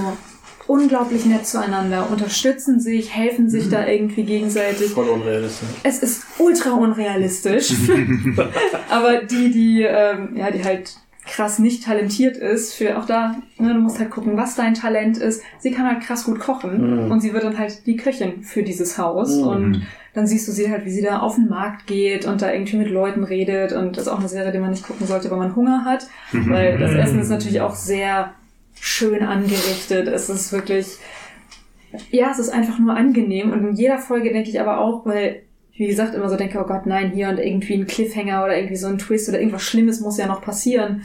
unglaublich nett zueinander, unterstützen sich, helfen sich da irgendwie gegenseitig. Voll unrealistisch. Es ist ultra unrealistisch. Aber die, die, ähm, ja, die halt krass nicht talentiert ist, für auch da, ne, du musst halt gucken, was dein Talent ist. Sie kann halt krass gut kochen Mhm. und sie wird dann halt die Köchin für dieses Haus Mhm. und dann siehst du sie halt, wie sie da auf den Markt geht und da irgendwie mit Leuten redet und das ist auch eine Serie, die man nicht gucken sollte, wenn man Hunger hat, weil das Essen ist natürlich auch sehr schön angerichtet. Es ist wirklich, ja, es ist einfach nur angenehm und in jeder Folge denke ich aber auch, weil ich, wie gesagt, immer so denke, oh Gott, nein, hier und irgendwie ein Cliffhanger oder irgendwie so ein Twist oder irgendwas Schlimmes muss ja noch passieren.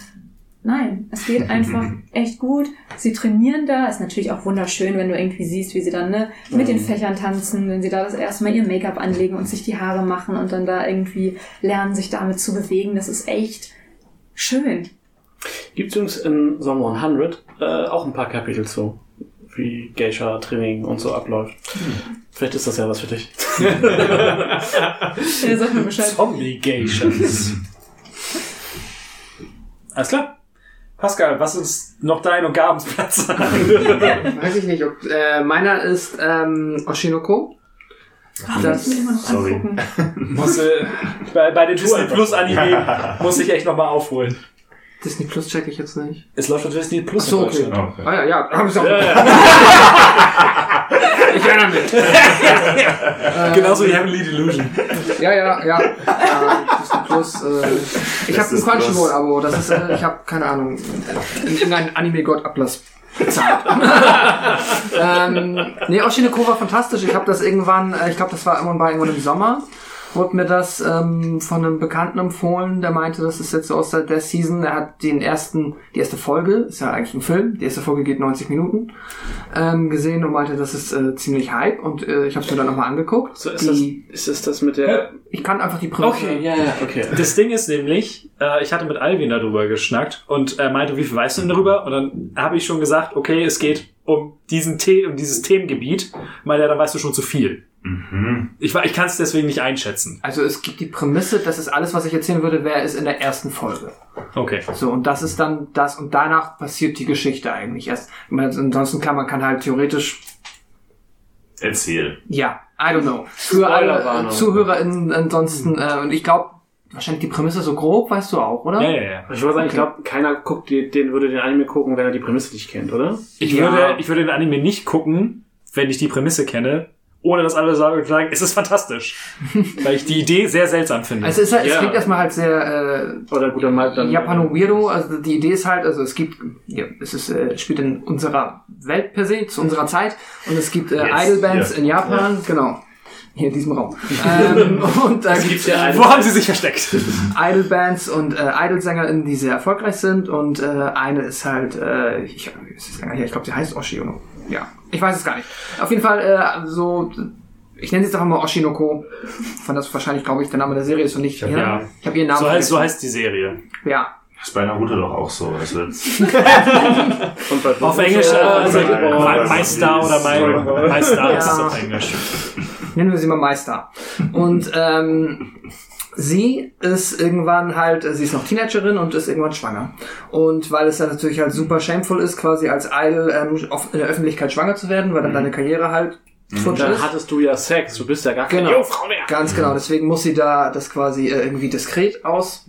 Nein, es geht einfach echt gut. Sie trainieren da. Ist natürlich auch wunderschön, wenn du irgendwie siehst, wie sie dann ne, mit den Fächern tanzen, wenn sie da das erste Mal ihr Make-up anlegen und sich die Haare machen und dann da irgendwie lernen, sich damit zu bewegen. Das ist echt schön. Gibt übrigens in Song 100 äh, auch ein paar Kapitel zu, wie Geisha-Training und so abläuft. Vielleicht ist das ja was für dich. Ja, sag mir Bescheid. Zombie-Geishas. Alles klar. Pascal, was ist noch dein und Gabens Platz? Weiß ich nicht, ob, äh, meiner ist ähm, Oshinoko. Das muss ich immer noch Sorry. angucken. muss, äh, bei, bei den Disney Plus. Anime muss ich echt nochmal aufholen. Disney Plus check ich jetzt nicht. Es läuft auf Disney Plus Ach so, in okay. Deutschland. Okay. Ah ja, ja, hab ich auch. Ja, ja. Ich erinnere mich. Genauso wie Heavenly Delusion. Ja, ja, ja. Äh, Disney Plus. Äh, ich habe ein Crunchyroll-Abo. Das ist, äh, ich habe keine Ahnung, in irgendeinen Anime-Gott-Ablass bezahlt. ähm, nee, Oshinoko war fantastisch. Ich habe das irgendwann, äh, ich glaube, das war irgendwann bei irgendwann im Sommer. Wurde mir das ähm, von einem Bekannten empfohlen, der meinte, das ist jetzt so aus der, der Season. Er hat den ersten, die erste Folge, ist ja eigentlich ein Film, die erste Folge geht 90 Minuten, ähm, gesehen und meinte, das ist äh, ziemlich Hype und äh, ich habe es mir dann nochmal angeguckt. So, ist, das, die, ist das das mit der... ich kann einfach die Prämisse. ja, ja, okay. Das Ding ist nämlich, äh, ich hatte mit Alvin darüber geschnackt und er meinte, wie viel weißt du denn darüber? Und dann habe ich schon gesagt, okay, es geht um diesen The um dieses Themengebiet. Meinte er, dann weißt du schon zu viel. Mhm. Ich, ich kann es deswegen nicht einschätzen. Also es gibt die Prämisse, das ist alles, was ich erzählen würde, wäre es in der ersten Folge. Okay. So, und das ist dann das, und danach passiert die Geschichte eigentlich erst. Meine, Ansonsten klar, man kann halt theoretisch, Erzähl. ja, I don't know. Für alle äh, ZuhörerInnen ansonsten, äh, und ich glaube, wahrscheinlich die Prämisse so grob, weißt du auch, oder? Ja, ja, ja. Ich würde sagen, ich glaube, keiner guckt den würde den Anime gucken, wenn er die Prämisse nicht kennt, oder? Ich, Ja. würde, ich würde den Anime nicht gucken, wenn ich die Prämisse kenne, ohne dass alle sagen, sagen, es ist fantastisch. Weil ich die Idee sehr seltsam finde. Also es, ist halt, es Ja. klingt erstmal halt sehr äh, Oder gut, dann mal dann. Japano-Weirdo, also die Idee ist halt, also es gibt, ja, es ist, äh, spielt in unserer Welt per se, zu unserer Zeit, und es gibt äh, Yes, Idol-Bands ja. in Japan, genau. Hier in diesem Raum. ähm, und da gibt es ja Wo haben sie sich versteckt? Idol-Bands und äh, Idol-SängerInnen, die sehr erfolgreich sind und äh, eine ist halt, äh, ich, ich glaube, sie heißt Oshiono. Ja, ich weiß es gar nicht. Auf jeden Fall äh, so ich nenne sie jetzt einfach mal Oshinoko, von das wahrscheinlich, glaube ich, der Name der Serie ist und nicht, hab- ja, ja. ich habe ihren Namen So heißt, so heißt die Serie. Ja, Das ist bei Naruto doch auch so. Wird Und bei Auf Englisch, äh, also, Star oder My Star ist es auf Englisch. nennen wir sie mal Meister. Und ähm, sie ist irgendwann halt, äh, sie ist noch Teenagerin und ist irgendwann schwanger. Und weil es dann natürlich halt super shameful ist, quasi als Idol ähm, in der Öffentlichkeit schwanger zu werden, weil dann deine Karriere halt futsch Dann ist. hattest du ja Sex. Du bist ja gar keine Genau. Jungfrau mehr. Ganz genau, deswegen muss sie da das quasi äh, irgendwie diskret aus,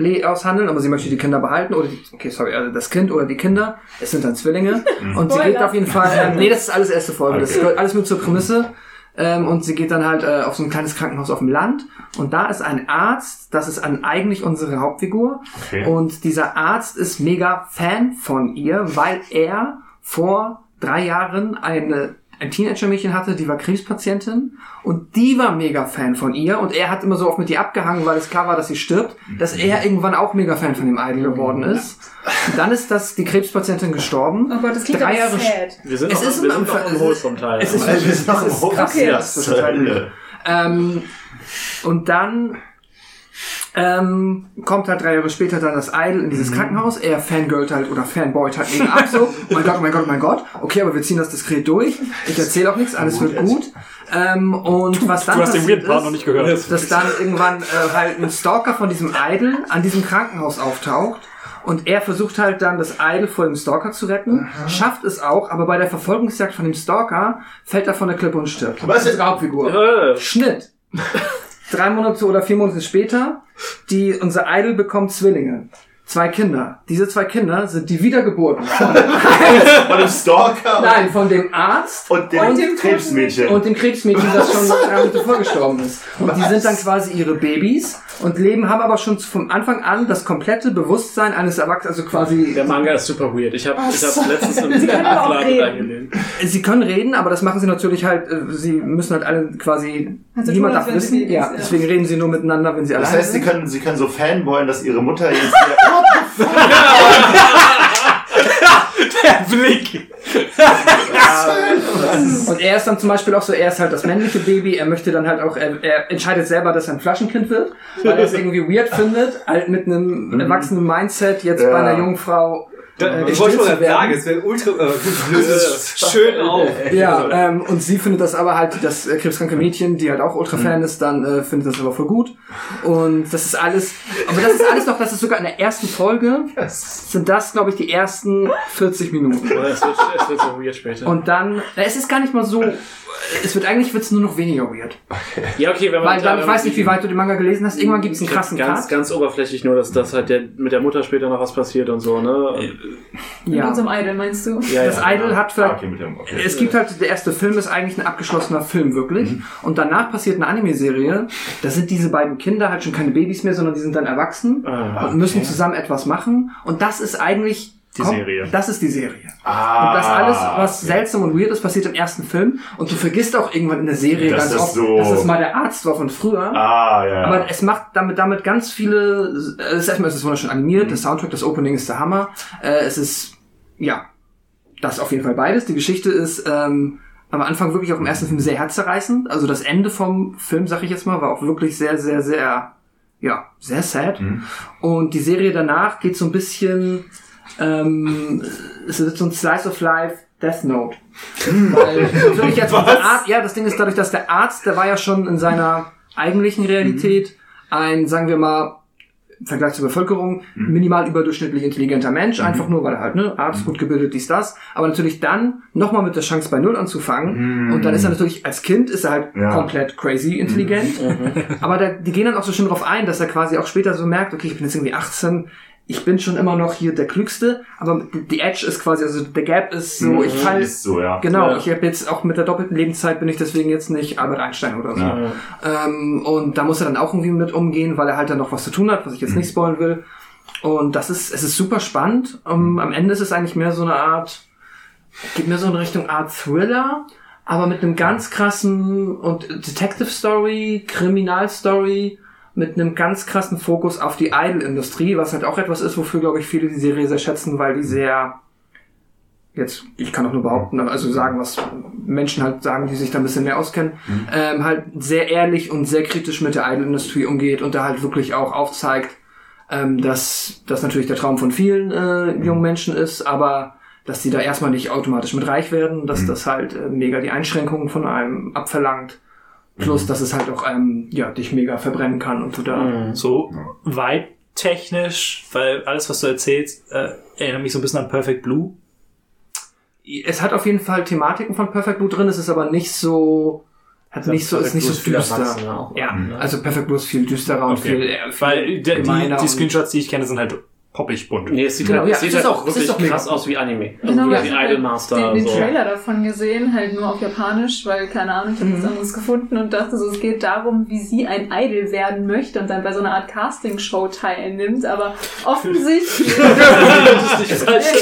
le- aushandeln, aber sie möchte die Kinder behalten oder die, okay, sorry, also das Kind oder die Kinder, es sind dann Zwillinge. Und sie geht auf jeden Fall, ähm, nee, das ist alles erste Folge, das Okay. gehört alles nur zur Prämisse. Ähm, und sie geht dann halt äh, auf so ein kleines Krankenhaus auf dem Land. Und da ist ein Arzt, das ist an, eigentlich unsere Hauptfigur. Okay. und dieser Arzt ist mega Fan von ihr, weil er vor drei Jahren eine, ein Teenager-Mädchen hatte, die war Krebspatientin und die war mega Fan von ihr und er hat immer so oft mit ihr abgehangen, weil es klar war, dass sie stirbt, dass er irgendwann auch mega Fan von dem Idol geworden ist. Und dann ist das die Krebspatientin gestorben. Oh Gott, das klingt Drei aber Jahre sad. Wir sind Es noch, ist wir im- sind noch es im ist- Wholesome-Teil. Es ist, Also, es ist, noch es ist im krass, Okay. ja, das ist total. Ähm, und dann ähm, kommt halt drei Jahre später dann das Idol in dieses Krankenhaus. Er fangirlt halt oder fanboyt halt mega ab so. Oh mein Gott, oh mein Gott, oh mein Gott. Okay, aber wir ziehen das diskret durch. Ich erzähle auch nichts, alles wird gut. Ähm, und was dann Du hast den passiert Weird Part ist, noch nicht gehört. dass dann irgendwann äh, halt ein Stalker von diesem Idol an diesem Krankenhaus auftaucht. Und er versucht halt dann das Idol vor dem Stalker zu retten, schafft es auch, aber bei der Verfolgungsjagd von dem Stalker fällt er von der Klippe und stirbt. Was? Das ist die Hauptfigur. Äh, Schnitt. Drei Monate oder vier Monate später, die, unser Idol bekommt Zwillinge. Zwei Kinder. Diese zwei Kinder sind die Wiedergeburten. Von dem Stalker Nein, von dem Arzt und dem, Und dem Krebsmädchen. und dem Krebsmädchen, das schon drei Monate vorgestorben ist. Und die sind dann quasi ihre Babys und leben, haben aber schon vom Anfang an das komplette Bewusstsein eines Erwachsenen, also quasi, der Manga ist super weird. Ich habe ich hab letztens Sie auch Buchladen reden. reingelehnt. sie können reden, aber das machen sie natürlich halt, äh, sie müssen halt alle quasi, Also niemand darf sie wissen, ja, ja. deswegen reden sie nur miteinander, wenn sie Das alleine heißt, sie sind. können, sie können so fanboyen, dass ihre Mutter jetzt Der Blick. Und er ist dann zum Beispiel auch so, er ist halt das männliche Baby, er möchte dann halt auch, er, er entscheidet selber, dass er ein Flaschenkind wird, weil er es irgendwie weird findet, halt mit einem erwachsenen Mindset jetzt Ja. bei einer jungen Frau Da, äh, ich wollte schon sagen, es wäre ultra, äh, schön auf. Ja, ähm, und sie findet das aber halt, das äh, krebskranke Mädchen, die halt auch Ultra-Fan ist, dann äh, findet das aber voll gut. Und das ist alles, aber das ist alles noch, das ist sogar in der ersten Folge, sind das, glaube ich, die ersten 40 Minuten. Oder es wird, so weird später. Und dann, äh, es ist gar nicht mal so, es wird eigentlich wird's nur noch weniger weird. ja, okay, wenn man Weil dann, ich weiß nicht, wie weit du den Manga gelesen hast, irgendwann gibt's einen krassen ganz, Cut. ganz oberflächlich nur, dass das halt der, mit der Mutter später noch was passiert und so, ne? Mit Ja. unserem Idol, meinst du? Ja, Das ja, Idol hat Ah, vielleicht okay, mit dem, okay. Es gibt halt, der erste Film ist eigentlich ein abgeschlossener Film, wirklich. Und danach passiert eine Anime-Serie. Da sind diese beiden Kinder halt schon keine Babys mehr, sondern die sind dann erwachsen Ah, und müssen zusammen etwas machen. Und das ist eigentlich Die Serie. Das ist die Serie. Ah, und das alles, was seltsam und weird ist, passiert im ersten Film. Und du vergisst auch irgendwann in der Serie Dass ganz das oft, so- dass es mal der Arzt war von früher. Ah, ja. Aber es macht damit, damit ganz viele, äh, es ist erstmal, es ist wunderschön animiert, der Soundtrack, das Opening ist der Hammer. Äh, es ist, ja, das auf jeden Fall beides. Die Geschichte ist ähm, am Anfang wirklich auch im ersten Film sehr herzzerreißend. Also das Ende vom Film, sag ich jetzt mal, war auch wirklich sehr, sehr, sehr, ja, sehr sad. Und die Serie danach geht so ein bisschen, ähm, es ist so ein Slice of Life Death Note. Weil natürlich jetzt der Arzt, ja, das Ding ist dadurch, dass der Arzt, der war ja schon in seiner eigentlichen Realität ein, sagen wir mal, im Vergleich zur Bevölkerung, minimal überdurchschnittlich intelligenter Mensch, einfach nur, weil er halt, ne, Arzt, gut gebildet, dies, das. Aber natürlich dann nochmal mit der Chance bei Null anzufangen. Und dann ist er natürlich, als Kind ist er halt Ja. komplett crazy intelligent. Aber da, die gehen dann auch so schön drauf ein, dass er quasi auch später so merkt, okay, ich bin jetzt irgendwie 18, ich bin schon immer noch hier der Klügste, aber die Edge ist quasi, also der Gap ist so, ich fall, ist so, ja. genau, Ja. ich habe jetzt auch mit der doppelten Lebenszeit bin ich deswegen jetzt nicht Albert Einstein oder so. Ja. Ähm, und da muss er dann auch irgendwie mit umgehen, weil er halt dann noch was zu tun hat, was Mhm. ich jetzt nicht spoilen will. Und das ist, es ist super spannend. Um, am Ende ist es eigentlich mehr so eine Art, geht mehr so in Richtung Art Thriller, aber mit einem ganz krassen und Detective Story, Kriminal Story, mit einem ganz krassen Fokus auf die Idol-Industrie, was halt auch etwas ist, wofür, glaube ich, viele die Serie sehr schätzen, weil die sehr, jetzt, ich kann auch nur behaupten, also sagen, was Menschen halt sagen, die sich da ein bisschen mehr auskennen, ähm, halt sehr ehrlich und sehr kritisch mit der Idol-Industrie umgeht und da halt wirklich auch aufzeigt, ähm, dass das natürlich der Traum von vielen äh, jungen Menschen ist, aber dass die da erstmal nicht automatisch mit reich werden, dass das halt äh, mega die Einschränkungen von einem abverlangt, plus dass es halt auch ähm, ja dich mega verbrennen kann und du da So weit technisch, weil alles, was du erzählst, äh, erinnert mich so ein bisschen an Perfect Blue. es hat auf jeden Fall Thematiken von Perfect Blue drin, es ist aber nicht so hat nicht so ist nicht so düster. Ja, ne? also Perfect Blue ist viel düsterer und viel, Okay. äh, viel Weil die, die, Screenshots, die ich kenne, sind halt poppig bunt. Nee, es sieht Genau, halt, ja, es sieht es ist halt auch- wirklich krass aus wie Anime. Also Genau, wie ich wie hab halt Idolmaster. den, den so. Trailer davon gesehen, halt nur auf Japanisch, weil, keine Ahnung, ich habe nichts anderes gefunden und dachte so, es geht darum, wie sie ein Idol werden möchte und dann bei so einer Art Castingshow teilnimmt, aber offensichtlich...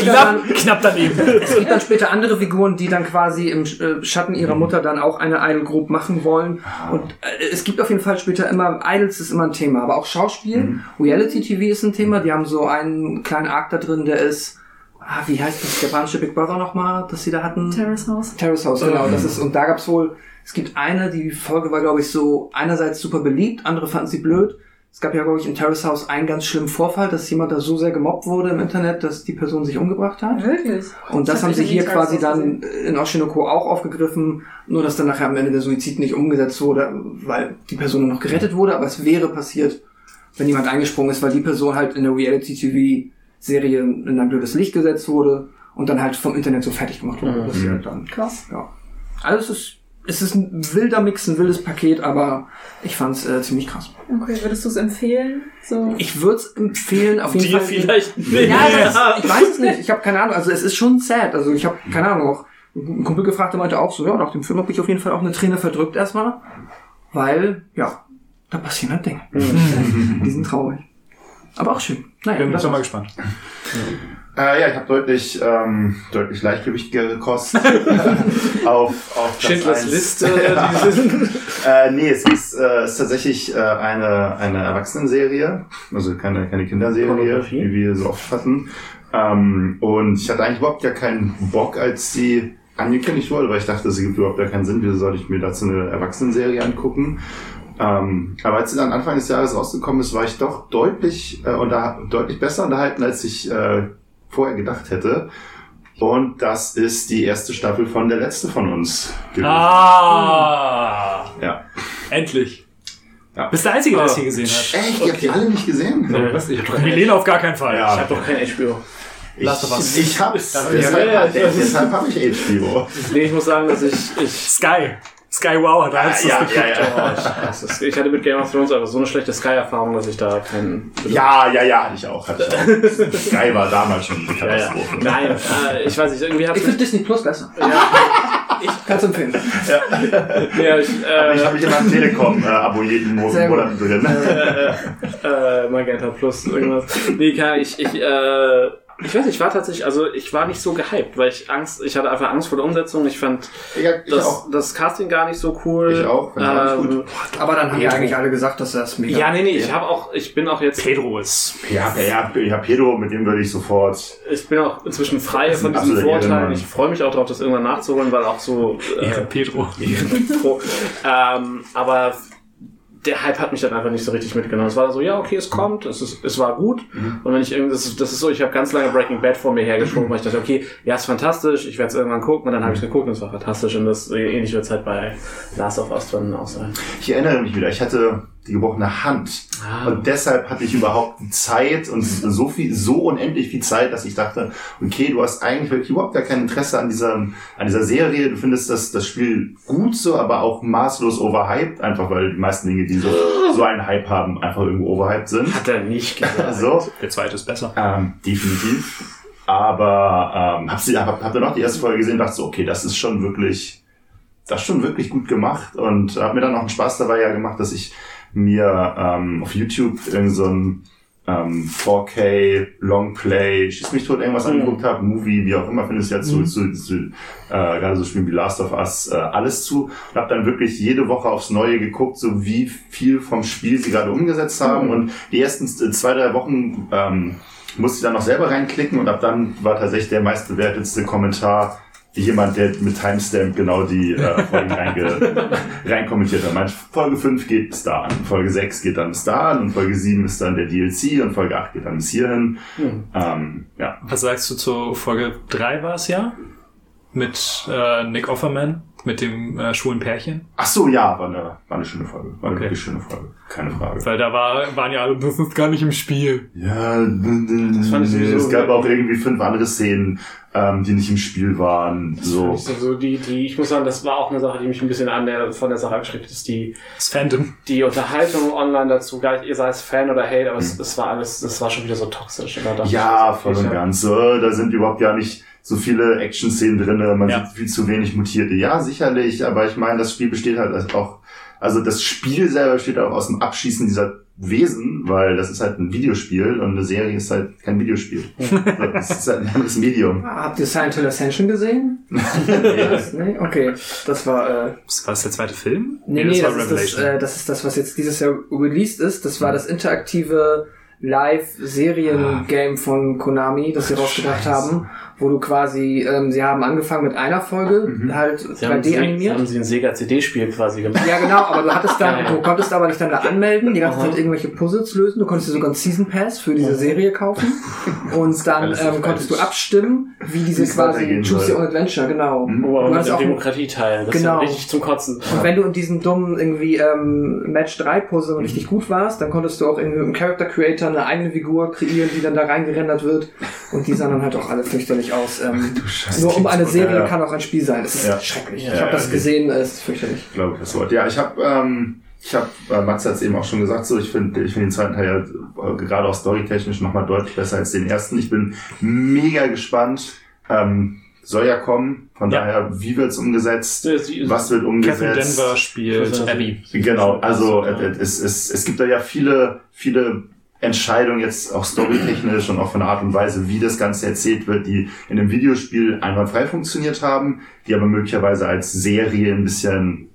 Knapp, knapp daneben. Es gibt dann später andere Figuren, die dann quasi im äh, Schatten ihrer Mutter dann auch eine Idol Group machen wollen. Und äh, es gibt auf jeden Fall später immer, Idols ist immer ein Thema, aber auch Schauspiel, Reality TV ist ein Thema. Die haben so einen kleinen Arc da drin, der ist, ah, wie heißt das japanische Big Brother nochmal, das sie da hatten? Terrace House. Terrace House, genau. Das ist, und da gab's wohl, es gibt eine, die Folge war, glaube ich, so einerseits super beliebt, andere fanden sie blöd. Es gab ja, glaube ich, in Terrace House einen ganz schlimmen Vorfall, dass jemand da so sehr gemobbt wurde im Internet, dass die Person sich umgebracht hat. Wirklich? Und das Ich haben hab sie hier quasi House dann in Oshinoko auch aufgegriffen, nur dass dann nachher am Ende der Suizid nicht umgesetzt wurde, weil die Person nur noch gerettet wurde, aber es wäre passiert, wenn jemand eingesprungen ist, weil die Person halt in der Reality-TV-Serie in ein blödes Licht gesetzt wurde und dann halt vom Internet so fertig gemacht wurde. sie halt dann, Krass. ja. Also es ist, es ist ein wilder Mix, ein wildes Paket, aber ich fand's äh, ziemlich krass. Okay, würdest du es empfehlen? So. Ich würde es empfehlen, auf jeden Dir Fall. vielleicht nicht. Ja, das, ich weiß es nicht. Ich habe keine Ahnung. Also es ist schon sad. Also ich habe keine Ahnung. Auch ein Kumpel gefragt, der meinte auch so, ja, nach dem Film habe ich auf jeden Fall auch eine Träne verdrückt erstmal, weil ja, da passieren halt Dinge. Die sind traurig, aber auch schön. Naja, Bin schon mal gespannt. Äh, ja, ich habe deutlich, ähm, deutlich leichtgewichtigere Kost auf, auf Platz Schindlers eins. Liste. Ja. diese- Äh, nee, es ist, äh, es ist tatsächlich äh, eine, eine Erwachsenenserie, also keine, keine Kinderserie, wie wir so oft hatten. Ähm, und ich hatte eigentlich überhaupt gar keinen Bock, als die angekündigt wurde, weil ich dachte, es gibt überhaupt gar keinen Sinn, wieso soll ich mir dazu eine Erwachsenenserie angucken. Ähm, aber als sie dann Anfang des Jahres rausgekommen ist, war ich doch deutlich, äh, unter, deutlich besser unterhalten, als ich äh, vorher gedacht hätte. Und das ist die erste Staffel von Der Letzte von uns gewesen. Ah! Ja. Endlich. Ja. Bist der Einzige, der das hier gesehen hat. Echt? Ihr habt die alle nicht gesehen? Was? Ich hab doch kein, Milena auf gar keinen Fall. Ja. ich hab doch kein HBO. Last of Us. Ich, hab's. Deshalb, ja, ja. deshalb habe ich HBO. Nee, ich muss sagen, dass ich, ich Sky. Sky Wow hat alles ja, das ja, geguckt. ja. Oh, ich, es. ich hatte mit Game of Thrones einfach so eine schlechte Sky-Erfahrung, dass ich da keinen. Ja, ja, ja, hatte ich auch. Hatte ich auch. Sky war damals schon eine Ja, ja. Katastrophe. Nein, äh, ich weiß nicht, irgendwie hat Ich finde Disney Plus besser. ja, Kannst du empfehlen. ja, ich, Aber ich äh, habe mich immer jeden Mo- Sehr gut. Monat drin. äh, Magenta Plus, irgendwas. Nee, Ahnung, ich, ich, äh, ich weiß ich war tatsächlich, also ich war nicht so gehypt, weil ich Angst, ich hatte einfach Angst vor der Umsetzung. Ich fand Ja, ich das, auch. das Casting gar nicht so cool. Ich auch, fand ich auch gut. Aber dann haben ja eigentlich alle gesagt, dass das mega. Ja, nee, nee, ich habe auch, ich bin auch jetzt, Pedro ist. Ja, ja, ja, Pedro, mit dem würde ich sofort. ich bin auch inzwischen frei von diesen Vorteilen. Ich freue mich auch darauf, das irgendwann nachzuholen, weil auch so, äh, Pedro. Pro. ähm, aber der Hype hat mich dann einfach nicht so richtig mitgenommen. Es war so, ja, okay, es kommt, es, ist, es war gut. Und wenn ich irgendwie, das ist, das ist so, ich habe ganz lange Breaking Bad vor mir hergeschoben, weil ich dachte, okay, ja, ist fantastisch, ich werde es irgendwann gucken. Und dann habe ich geguckt und es war fantastisch. Und das ähnlich wird es halt bei Last of Us dann auch sein. Ich erinnere mich wieder, ich hatte die gebrochene Hand. Ah. Und deshalb hatte ich überhaupt die Zeit und so viel, so unendlich viel Zeit, dass ich dachte, okay, du hast eigentlich wirklich überhaupt gar kein Interesse an dieser, an dieser Serie. Du findest das, das Spiel gut so, aber auch maßlos overhyped, einfach weil die meisten Dinge, die so, so einen Hype haben, einfach irgendwo overhyped sind. Hat er nicht gesagt. So, Der zweite ist besser. ähm, definitiv. Aber ähm, habt ihr hab, ihr noch die erste Folge gesehen und dachte so, okay, das ist schon wirklich, das ist schon wirklich gut gemacht und habe mir dann auch einen Spaß dabei ja gemacht, dass ich mir ähm, auf YouTube irgend so ein ähm, 4K Longplay, schieß mich tot irgendwas angeguckt habe, Movie, wie auch immer, findest du ja zu, zu, zu äh, gerade so Spielen wie Last of Us, äh, alles zu. Und habe dann wirklich jede Woche aufs Neue geguckt, so wie viel vom Spiel sie gerade umgesetzt haben. Und die ersten äh, zwei, drei Wochen ähm, musste ich dann noch selber reinklicken und ab dann war tatsächlich der meistbewertetste Kommentar jemand, der mit Timestamp genau die äh, Folgen reinge rein kommentiert hat. Meint, Folge 5 geht bis da an, Folge 6 geht dann bis da an und Folge 7 ist dann der DLC und Folge 8 geht dann bis hierhin. Ähm, ja. Was sagst du zu Folge 3 war es ja? Mit äh, Nick Offerman, mit dem äh, schwulen Pärchen. Ach so, ja, war eine, war eine schöne Folge. War eine Okay. wirklich schöne Folge. Keine Frage. Weil da war, waren ja alle, das ist gar nicht im Spiel. Ja, das fand ich sowieso- es gab auch irgendwie fünf andere Szenen, ähm, die nicht im Spiel waren. So. Also die, die, ich muss sagen, das war auch eine Sache, die mich ein bisschen an der, von der Sache abgeschreckt hat, ist die, Das Fandom. die Unterhaltung online dazu, gar nicht, ihr sei es Fan oder Hate, aber es, es war alles, das war schon wieder so toxisch. Ja, ich, voll und ich ganz. So, da sind überhaupt gar nicht so viele Action-Szenen drin. Man Ja. sieht viel zu wenig Mutierte. Ja, sicherlich, aber ich meine, das Spiel besteht halt auch, also das Spiel selber besteht auch aus dem Abschießen dieser Wesen, weil das ist halt ein Videospiel und eine Serie ist halt kein Videospiel. das ist halt ein anderes Medium. Ah, Habt ihr Silent Hill Ascension gesehen? Das- nee? Okay, das war... Äh, Was war das der zweite Film? Nee, nee, das das, war ist das, Revelation. äh, das ist das, was jetzt dieses Jahr released ist. Das war das interaktive Live-Serien-Game von Konami, das sie rausgebracht haben, wo du quasi, ähm, sie haben angefangen mit einer Folge, halt Sie haben, 3D sie, animiert. haben sie ein Sega CD-Spiel quasi gemacht. Ja, genau, aber du hattest dann, Geil. du konntest aber dich dann da anmelden, die ganze. Zeit irgendwelche Puzzles lösen. Du konntest dir sogar einen Season Pass für diese Serie kaufen. Und dann ähm, konntest du abstimmen, wie diese Wie quasi Choose. Your Own Adventure, genau. Oh, aber Du mit hattest auch einen- Demokratieteil. Das Genau. ist ja richtig zum Kotzen. Und wenn du in diesem dummen irgendwie ähm, Match 3 Puzzle richtig gut warst, dann konntest du auch irgendwie im Character Creator eine eigene Figur kreieren, die dann da reingerendert wird. Und die sahen dann halt auch alle fürchterlich aus. Ähm, Scheiße, nur um eine Serie ja, ja. kann auch ein Spiel sein. Das ist Ja. schrecklich. Ja, ich habe ja, das gesehen, es ist fürchterlich. Ich glaube, das Wort. Ja, ich habe, ähm, ich habe, äh, Max hat es eben auch schon gesagt, so ich finde, ich finde den zweiten Teil ja äh, gerade auch storytechnisch nochmal deutlich besser als den ersten. Ich bin mega gespannt. Ähm, soll ja kommen. Von Ja. daher, wie wird's umgesetzt? Was wird Catherine umgesetzt? Denver spielt Abby. Genau, also Ja. äh, es, es, es gibt da ja viele, viele Entscheidungen jetzt auch storytechnisch und auch von der Art und Weise, wie das Ganze erzählt wird, die in einem Videospiel einwandfrei funktioniert haben, die aber möglicherweise als Serie ein bisschen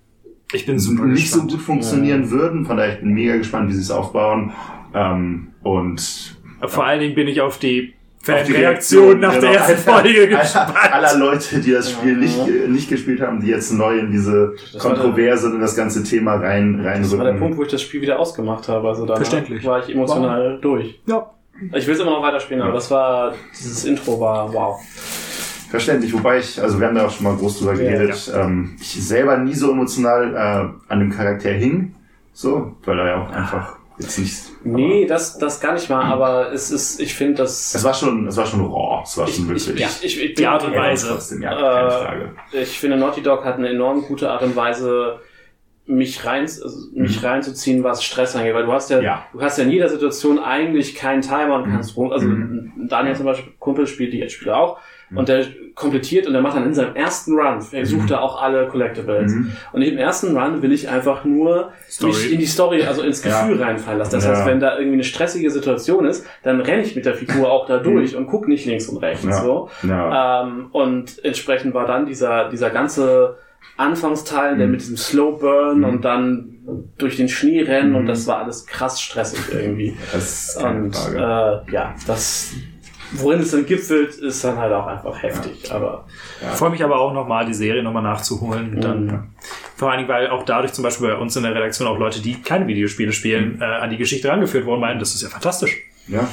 Ich bin super nicht so gespannt. gut funktionieren würden. Von daher ich bin mega gespannt, wie sie es aufbauen. Ähm, und Vor allen Dingen bin ich auf die Fanreaktion nach der genau, ersten aller- Folge gespannt. aller, Leute, die das Spiel nicht, äh, nicht gespielt haben, die jetzt neu in diese Kontroverse und in das ganze Thema rein, Das war der reinrücken. Punkt, wo ich das Spiel wieder ausgemacht habe. Also Verständlich. war ich emotional durch. Ja. Ich will es immer noch weiterspielen, aber das war, dieses Intro war wow. Verständlich, wobei ich, also wir haben da auch schon mal groß drüber Ja, geredet, Ähm, ich selber nie so emotional äh, an dem Charakter hing, so, weil er ja auch einfach jetzt nicht. Nee, das, das gar nicht mal, aber es ist, ich finde das. Es war schon, es war schon raw, es war ich, schon ich, wirklich. ich, ich, ich Die Art und Weise. Trotzdem, ja, keine Äh, Frage. Ich finde, Naughty Dog hat eine enorm gute Art und Weise, mich rein, also mich reinzuziehen, was Stress angeht, weil du hast ja, Mhm. Ja. du hast ja in jeder Situation eigentlich keinen Timer und kannst rum, also Mhm. Daniel zum Beispiel, Kumpel spielt die jetzt spielt auch, und der komplettiert und der macht dann in seinem ersten Run, er sucht er auch alle Collectibles. Mhm. Und im ersten Run will ich einfach nur Story. mich in die Story, also ins Ja. Gefühl reinfallen lassen. Das Ja. heißt, wenn da irgendwie eine stressige Situation ist, dann renne ich mit der Figur auch da durch und guck nicht links und rechts. Mhm. Ja. So. Ja. Ähm, und entsprechend war dann dieser, dieser ganze Anfangsteil, der Mhm. mit diesem Slow Burn Mhm. und dann durch den Schnee rennen Mhm. und das war alles krass stressig irgendwie. das ist keine Und Frage. äh, ja, das, worin es dann gipfelt, ist dann halt auch einfach heftig. Aber Ich freue mich aber auch nochmal, die Serie nochmal nachzuholen. Dann, Mhm. Vor allen Dingen, weil auch dadurch zum Beispiel bei uns in der Redaktion auch Leute, die keine Videospiele spielen, äh, an die Geschichte rangeführt wurden, meinen, das ist ja fantastisch. ja.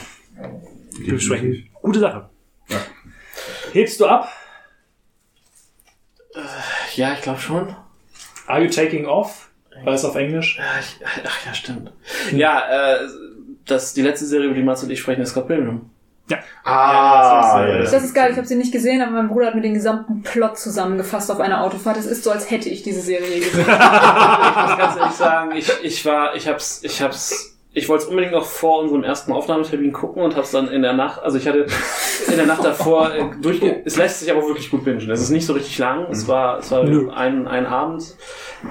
Dementsprechend gute Sache. Ja. Hebst du ab? ja, ich glaube schon. Are you taking off? War es auf Englisch? Ja, ich, ach ja, stimmt. Ja, äh, das, die letzte Serie, über die Mats und ich sprechen, ist Scott Pilgrim. Ah, Ja, ja, Das ist geil, ich habe sie nicht gesehen, aber mein Bruder hat mir den gesamten Plot zusammengefasst auf einer Autofahrt. Es ist so, als hätte ich diese Serie gesehen. ich muss ganz ehrlich sagen, ich, ich war, ich hab's, ich hab's, ich wollte es unbedingt noch vor unserem ersten Aufnahmetermin gucken und hab's dann in der Nacht, also ich hatte in der Nacht davor äh, durchge, es lässt sich aber wirklich gut bingen. Es ist nicht so richtig lang, es war, es war Nö. ein, ein Abend.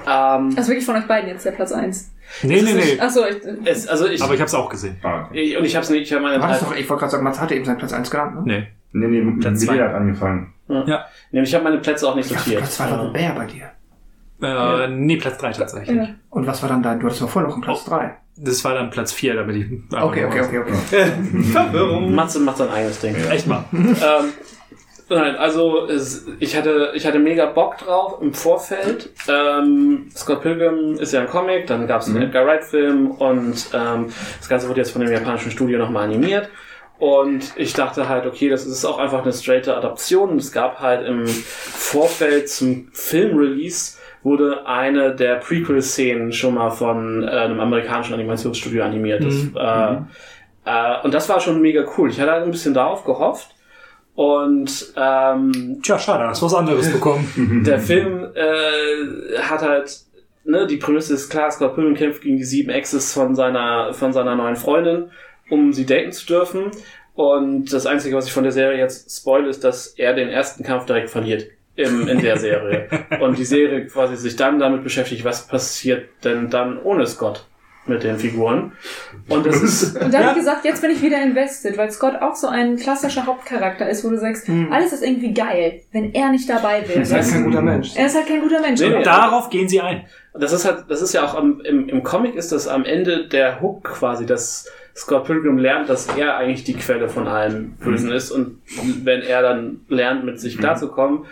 Ähm, Also wirklich von euch beiden jetzt der Platz 1. Nee, nee, nee. Achso, ich, es, also ich, Aber ich habe es auch gesehen. Ah, okay. ich, und ich hab's nicht, ich habe meine War das drei, doch, ich wollte gerade sagen, Mats hatte eben seinen Platz 1 genannt, ne? Nee. Nee, nee, Platz zwei. hat angefangen. nee, ich habe meine Plätze auch nicht Ich sortiert. Platz 2 war The Bear bei dir. Äh, Nee, Platz 3 tatsächlich. Ja. Und was war dann dein, du hattest doch vorher noch einen Platz 3. das war dann Platz 4, damit ich. Okay, okay, okay, okay. Verwirrung. Matze macht sein eigenes Ding. Echt mal. ähm, nein, also ich hatte ich hatte mega Bock drauf im Vorfeld. Ähm, Scott Pilgrim ist ja ein Comic, dann gab es einen Edgar Wright Film und ähm, das Ganze wurde jetzt von dem japanischen Studio nochmal animiert. Und ich dachte halt, okay, das ist auch einfach eine straighte Adaption. Es gab halt im Vorfeld zum Filmrelease wurde eine der Prequel-Szenen schon mal von äh, einem amerikanischen Animationsstudio animiert. Das, äh, äh, und das war schon mega cool. Ich hatte halt ein bisschen darauf gehofft. Und ähm, Tja, schade, hast was anderes bekommen. der Film äh, hat halt, ne, die Prämisse ist klar, Scott Pilgrim kämpft gegen die sieben Exes von seiner, von seiner neuen Freundin, um sie daten zu dürfen. Und das Einzige, was ich von der Serie jetzt spoil, ist, dass er den ersten Kampf direkt verliert. Im, in der Serie. Und die Serie quasi sich dann damit beschäftigt, was passiert denn dann ohne Scott mit den Figuren. Und das ist, Und dann, wie gesagt, jetzt bin ich wieder invested, weil Scott auch so ein klassischer Hauptcharakter ist, wo du sagst, alles ist irgendwie geil, wenn er nicht dabei wäre. Er ist kein guter Mensch. Er ist halt kein guter Mensch. Nee, Und. Darauf gehen sie ein. das ist halt, das ist ja auch am, im, im Comic ist das am Ende der Hook quasi, dass Scott Pilgrim lernt, dass er eigentlich die Quelle von allem Bösen ist und wenn er dann lernt, mit sich klarzukommen,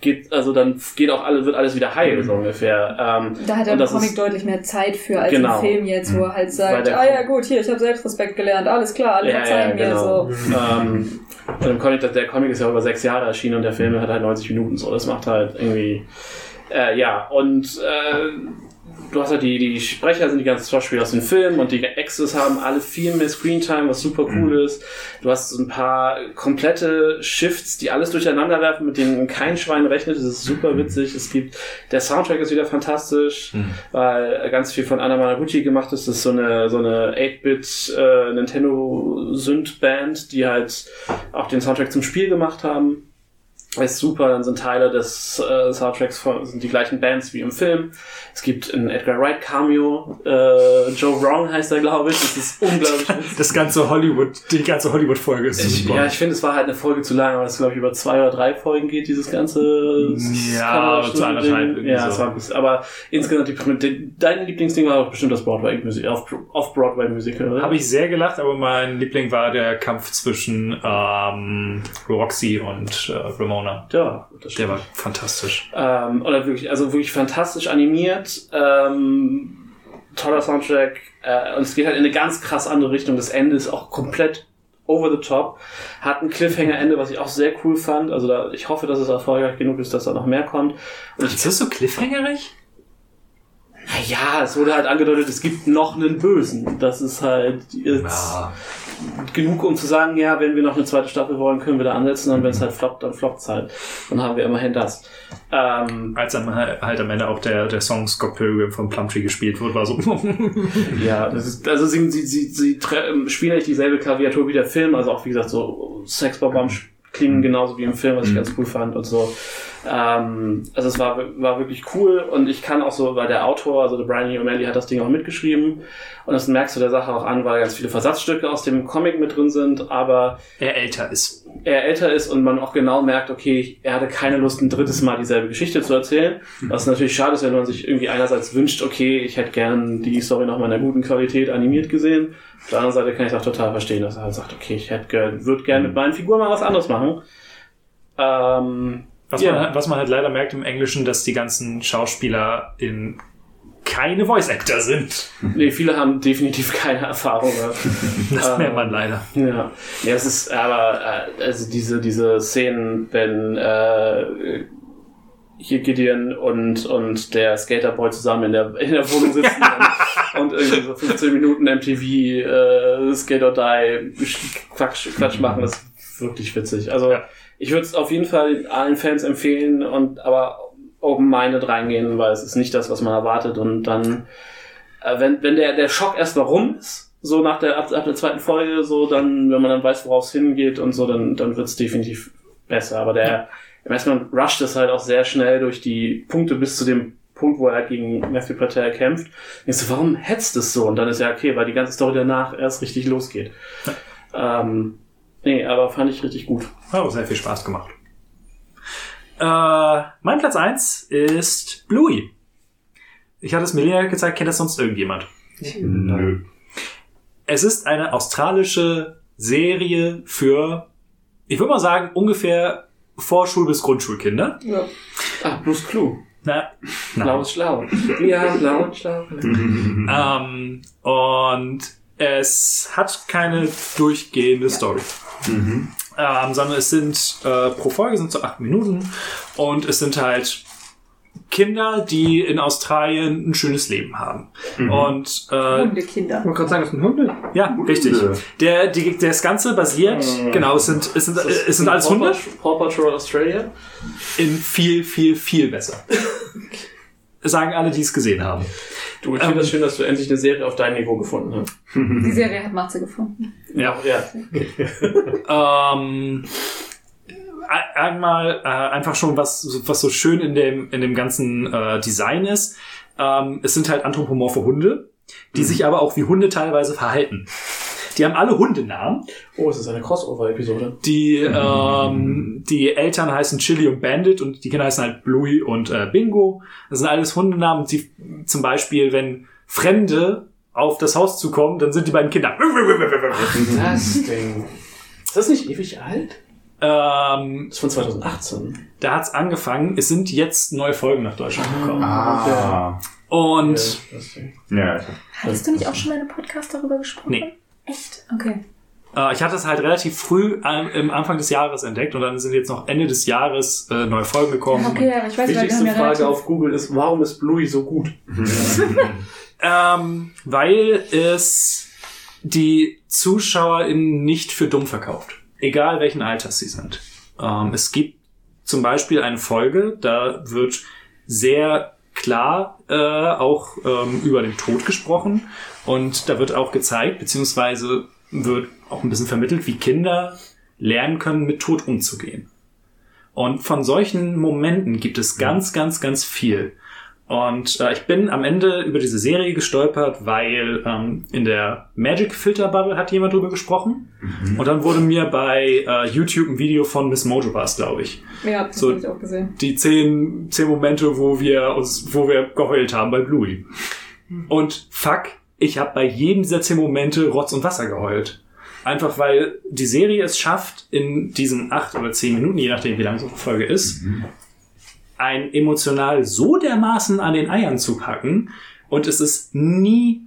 geht, also dann geht auch alle, wird alles wieder heil, so ungefähr. Ähm, Da hat er das Comic ist- deutlich mehr Zeit für als Genau. im Film jetzt, wo er halt Weil sagt, der ah ja gut, hier, ich habe Selbstrespekt gelernt, alles klar, alle verzeihen mir so. Ähm, und im Comic, der Comic ist ja über sechs Jahre erschienen und der Film hat halt 90 Minuten so. Das macht halt irgendwie, äh, ja, und äh, du hast halt die, die Sprecher sind die ganzen Schauspieler aus den Filmen und die Exes haben alle viel mehr Screentime, was super cool ist. Du hast so ein paar komplette Shifts, die alles durcheinander werfen, mit denen kein Schwein rechnet. Das ist super witzig. Es gibt, der Soundtrack ist wieder fantastisch, weil ganz viel von Anna Managuchi gemacht ist. Das ist so eine, so eine 8-Bit äh, Nintendo Synth-Band, die halt auch den Soundtrack zum Spiel gemacht haben. Ist super, dann sind Teile des äh, Soundtracks von, sind die gleichen Bands wie im Film. Es gibt ein Edgar Wright Cameo, äh, Joe Wrong heißt er, glaube ich. Das ist unglaublich witzig. Das ganze Hollywood, die ganze Hollywood-Folge ist Ich, super. ja, ich finde, es war halt eine Folge zu lang, aber es glaube ich über zwei oder drei Folgen geht, dieses ganze Ja, zu anderthalb irgendwie Ja, so. es war ein bisschen, aber insgesamt die dein Lieblingsding war doch bestimmt das Broadway-Musical, Off-Broadway-Musical, oder? Habe ich sehr gelacht, aber mein Liebling war der Kampf zwischen ähm, Roxy und äh, Ramona. ja, das Der war fantastisch. Ähm, oder wirklich, also wirklich fantastisch animiert. Ähm, toller Soundtrack. Äh, und es geht halt in eine ganz krass andere Richtung. Das Ende ist auch komplett over the top. Hat ein Cliffhanger-Ende, was ich auch sehr cool fand. Also da, ich hoffe, dass es erfolgreich genug ist, dass da noch mehr kommt. Und Ist das so cliffhangerig? Ja, es wurde halt angedeutet, es gibt noch einen Bösen. Das ist halt jetzt Ja. genug, um zu sagen, ja, wenn wir noch eine zweite Staffel wollen, können wir da ansetzen. Und wenn es halt floppt, dann floppt es halt. Dann haben wir immerhin das. Ähm, Als am, halt am Ende auch der, der Song Scott Pilgrim von Plumtree gespielt wurde, war so. Ja, das ist, also sie, sie, sie, sie ähm, spielen nicht dieselbe Klaviatur wie der Film, also auch wie gesagt, so Sexbombam klingen genauso wie im Film, was ich ganz cool fand und so. Ähm, also es war, war wirklich cool und ich kann auch so, weil der Autor, also der Brian Lee O'Malley hat das Ding auch mitgeschrieben und das merkst du der Sache auch an, weil ganz viele Versatzstücke aus dem Comic mit drin sind, aber er älter ist. er älter ist und man auch genau merkt, okay, er hatte keine Lust, ein drittes Mal dieselbe Geschichte zu erzählen. Was natürlich schade ist, wenn man sich irgendwie einerseits wünscht, okay, ich hätte gern die Story noch mal in einer guten Qualität animiert gesehen. Auf der anderen Seite kann ich auch total verstehen, dass er halt sagt, okay, ich hätte gern, würde gerne mit meinen Figuren mal was anderes machen. Ähm, Was, Ja. man, was man halt leider merkt im Englischen, dass die ganzen Schauspieler in keine Voice Actor sind. nee, viele haben definitiv keine Erfahrung. Das Ähm, merkt man leider. Ja, ja, es ist aber äh, also diese diese Szenen, wenn äh, hier Gideon und und der Skaterboy zusammen in der in der Wohnung sitzen und, und irgendwie so 15 Minuten MTV äh, Skate or Die Quatsch, Quatsch machen, das ist wirklich witzig. Also Ja. Ich würde es auf jeden Fall allen Fans empfehlen und aber open-minded reingehen, weil es ist nicht das, was man erwartet und dann äh, wenn, wenn der, der Schock erstmal rum ist, so nach der, ab, ab der zweiten Folge, so dann, wenn man dann weiß, worauf es hingeht und so, dann, dann wird's definitiv besser. Aber der, im ersten Mal rusht es halt auch sehr schnell durch die Punkte bis zu dem Punkt, wo er halt gegen Matthew Patel kämpft. Ich so, warum hetzt es so? Und dann ist ja okay, weil die ganze Story danach erst richtig losgeht. Ähm, nee, aber fand ich richtig gut. Hat auch sehr viel Spaß gemacht. Äh, mein Platz eins ist Bluey. Ich hatte es Melina gezeigt, kennt das sonst irgendjemand? Nö. Es ist eine australische Serie für, ich würde mal sagen, ungefähr Vorschul- bis Grundschulkinder. Ja. Ah, Blues Clue. Na, nein. Blau ist schlau. Ja, blau und schlau. Ähm, und es hat keine durchgehende Story. Ähm, sondern es sind äh, pro Folge sind so acht Minuten und es sind halt Kinder, die in Australien ein schönes Leben haben. Und äh, Hundekinder. Ich wollte gerade sagen, das sind Hunde. ja, richtig. Der, die, das Ganze basiert, genau, es sind, es sind, es sind alles Hunde Paw Patrol Australia. in viel, viel, viel besser. Sagen alle, die es gesehen haben. Du, ich finde das schön, dass du endlich eine Serie auf dein Niveau gefunden hast. Die Serie hat Matze gefunden. Ja. Ja. Ähm, ein- einmal äh, einfach schon was, was so schön in dem, in dem ganzen äh, Design ist. Ähm, es sind halt anthropomorphe Hunde, die sich aber auch wie Hunde teilweise verhalten. Die haben alle Hundenamen. Oh, es ist eine Crossover-Episode. Die, ähm, die Eltern heißen Chili und Bandit und die Kinder heißen halt Bluey und äh, Bingo. Das sind alles Hundenamen. Die, zum Beispiel, wenn Fremde auf das Haus zukommen, dann sind die beiden Kinder. Das Ding. Ist das nicht ewig alt? Ähm, Das ist von 2018. da hat's angefangen. Es sind jetzt neue Folgen nach Deutschland gekommen. Ah. Und Das Ding. Ja, ich- Hattest du nicht auch schon mal in einem Podcast darüber gesprochen? Nee. Echt? Okay. äh, ich hatte es halt relativ früh im Anfang des Jahres entdeckt und dann sind jetzt noch Ende des Jahres äh, neue Folgen gekommen. Okay, aber ich weiß, wir Wichtigste ja Frage relativ... auf Google ist, warum ist Bluey so gut? Ähm, weil es die ZuschauerInnen nicht für dumm verkauft. Egal welchen Alters sie sind. Ähm, es gibt zum Beispiel eine Folge, da wird sehr klar äh, auch ähm, über den Tod gesprochen und da wird auch gezeigt, beziehungsweise wird auch ein bisschen vermittelt, wie Kinder lernen können, mit Tod umzugehen. Und von solchen Momenten gibt es ganz, ganz, ganz viel. Und äh, ich bin am Ende über diese Serie gestolpert, weil ähm, in der Magic Filter Bubble hat jemand drüber gesprochen. Und dann wurde mir bei äh, YouTube ein Video von Miss Mojo war glaube ich. Ja, das So- habe ich auch gesehen. Die zehn, zehn Momente, wo wir uns, wo wir geheult haben bei Bluey. Und fuck, ich habe bei jedem dieser zehn Momente Rotz und Wasser geheult. Einfach weil die Serie es schafft, in diesen acht oder zehn Minuten, je nachdem wie lang so eine Folge ist, ein emotional so dermaßen an den Eiern zu packen und es ist nie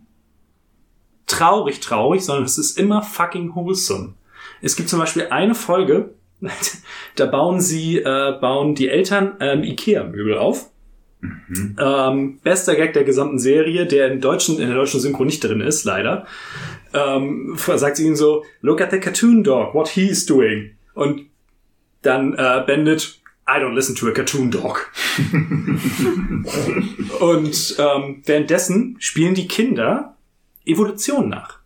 traurig traurig, sondern es ist immer fucking wholesome. Es gibt zum Beispiel eine Folge, da bauen sie, äh, bauen die Eltern ähm, Ikea-Möbel auf. Ähm, bester Gag der gesamten Serie, der in, deutschen, in der deutschen Synchro nicht drin ist, leider. Ähm, sagt sie ihnen so, look at the cartoon dog, what he is doing. Und dann äh, Bandit, I don't listen to a cartoon dog. Und ähm, währenddessen spielen die Kinder Evolution nach.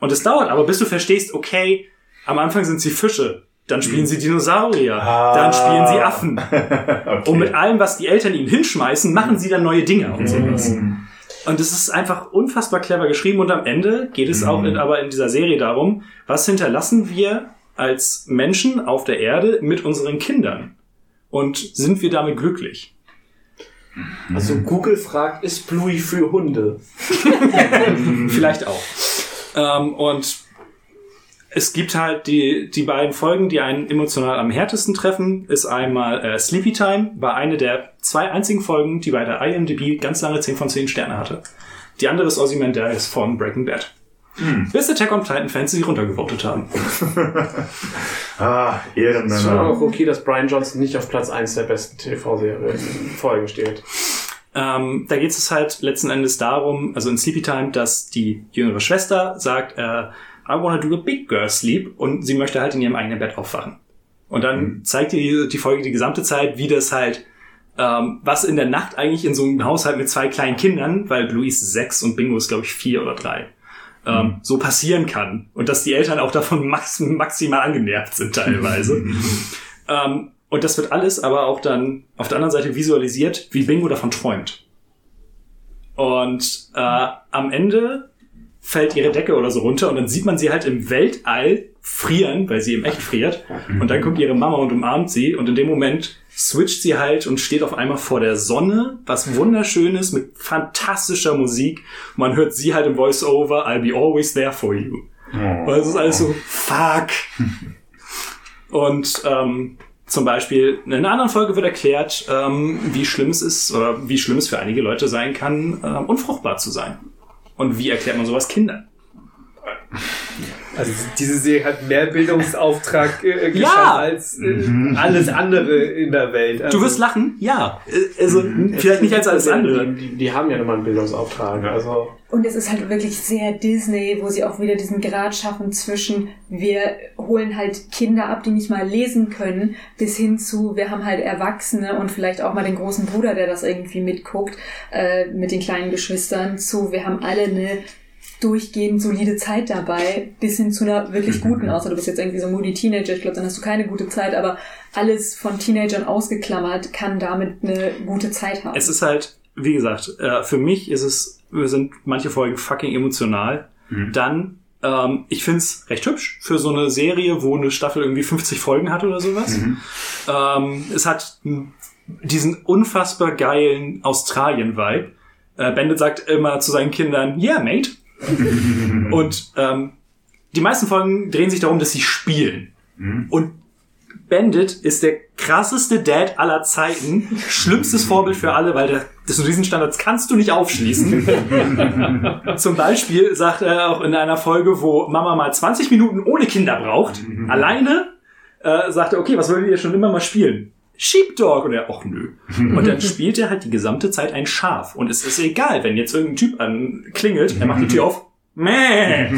Und es dauert aber, bis du verstehst, okay, am Anfang sind sie Fische, dann spielen sie Dinosaurier, dann spielen sie Affen. okay. Und mit allem, was die Eltern ihnen hinschmeißen, machen sie dann neue Dinge und sowas. Und es ist einfach unfassbar clever geschrieben und am Ende geht es auch in, aber in dieser Serie darum, was hinterlassen wir als Menschen auf der Erde mit unseren Kindern? Und sind wir damit glücklich? Also Google fragt, ist Bluey für Hunde? Vielleicht auch. Ähm, und es gibt halt die, die beiden Folgen, die einen emotional am härtesten treffen, ist einmal äh, Sleepy Time, war eine der zwei einzigen Folgen, die bei der IMDb ganz lange 10 von 10 Sterne hatte. Die andere ist Ozymandias von Breaking Bad. Bis Attack on Titan Fans sie runtergevotet haben. Ah, Es ist schon Ehrenmänner. auch okay, dass Brian Johnson nicht auf Platz 1 der besten TV-Serien Folgen steht. Ähm, da geht es halt letzten Endes darum, also in Sleepy Time, dass die jüngere Schwester sagt, äh, I wanna do a big girl sleep und sie möchte halt in ihrem eigenen Bett aufwachen. Und dann zeigt die, die Folge die gesamte Zeit, wie das halt, ähm, was in der Nacht eigentlich in so einem Haushalt mit zwei kleinen Kindern, weil Blue ist sechs und Bingo ist glaube ich vier oder drei, ähm, so passieren kann. Und dass die Eltern auch davon max maximal angenervt sind teilweise. ähm, und das wird alles aber auch dann auf der anderen Seite visualisiert, wie Bingo davon träumt. Und äh, am Ende fällt ihre Decke oder so runter und dann sieht man sie halt im Weltall frieren, weil sie eben echt friert. Und dann kommt ihre Mama und umarmt sie und in dem Moment switcht sie halt und steht auf einmal vor der Sonne, was wunderschönes mit fantastischer Musik. Man hört sie halt im Voice-Over, I'll be always there for you. Und es ist alles so, fuck. Und ähm, zum Beispiel in einer anderen Folge wird erklärt, ähm, wie schlimm es ist oder wie schlimm es für einige Leute sein kann, ähm, unfruchtbar zu sein. Und wie erklärt man sowas Kindern? Also diese Serie hat mehr Bildungsauftrag äh, geschafft Ja. als äh, alles andere in der Welt. Also, Du wirst lachen? Ja. Äh, Also, vielleicht nicht als alles andere. Die, die, die haben ja nochmal einen Bildungsauftrag. Also Und es ist halt wirklich sehr Disney, wo sie auch wieder diesen Grad schaffen zwischen wir holen halt Kinder ab, die nicht mal lesen können, bis hin zu wir haben halt Erwachsene und vielleicht auch mal den großen Bruder, der das irgendwie mitguckt, äh, mit den kleinen Geschwistern, zu wir haben alle eine durchgehend solide Zeit dabei, bis hin zu einer wirklich guten, außer du bist jetzt irgendwie so moody Teenager, ich glaube, dann hast du keine gute Zeit, aber alles von Teenagern ausgeklammert kann damit eine gute Zeit haben. Es ist halt, wie gesagt, äh, für mich ist es, sind manche Folgen fucking emotional. Dann, ähm, ich find's recht hübsch für so eine Serie, wo eine Staffel irgendwie 50 Folgen hat oder sowas. Ähm, es hat diesen unfassbar geilen Australien-Vibe. Äh, Bandit sagt immer zu seinen Kindern, yeah, mate. Und ähm, die meisten Folgen drehen sich darum, dass sie spielen. Und Bandit ist der krasseste Dad aller Zeiten. Schlimmstes Vorbild für alle, weil der, das Riesenstandards kannst du nicht aufschließen. Zum Beispiel sagt er auch in einer Folge, wo Mama mal 20 Minuten ohne Kinder braucht, alleine, äh, sagt er, okay, was wollt ihr schon immer mal spielen? Sheepdog. Und er, ach nö. Und dann spielt er halt die gesamte Zeit ein Schaf. Und es ist egal, wenn jetzt irgendein Typ anklingelt, er macht die Tür auf, Mäh.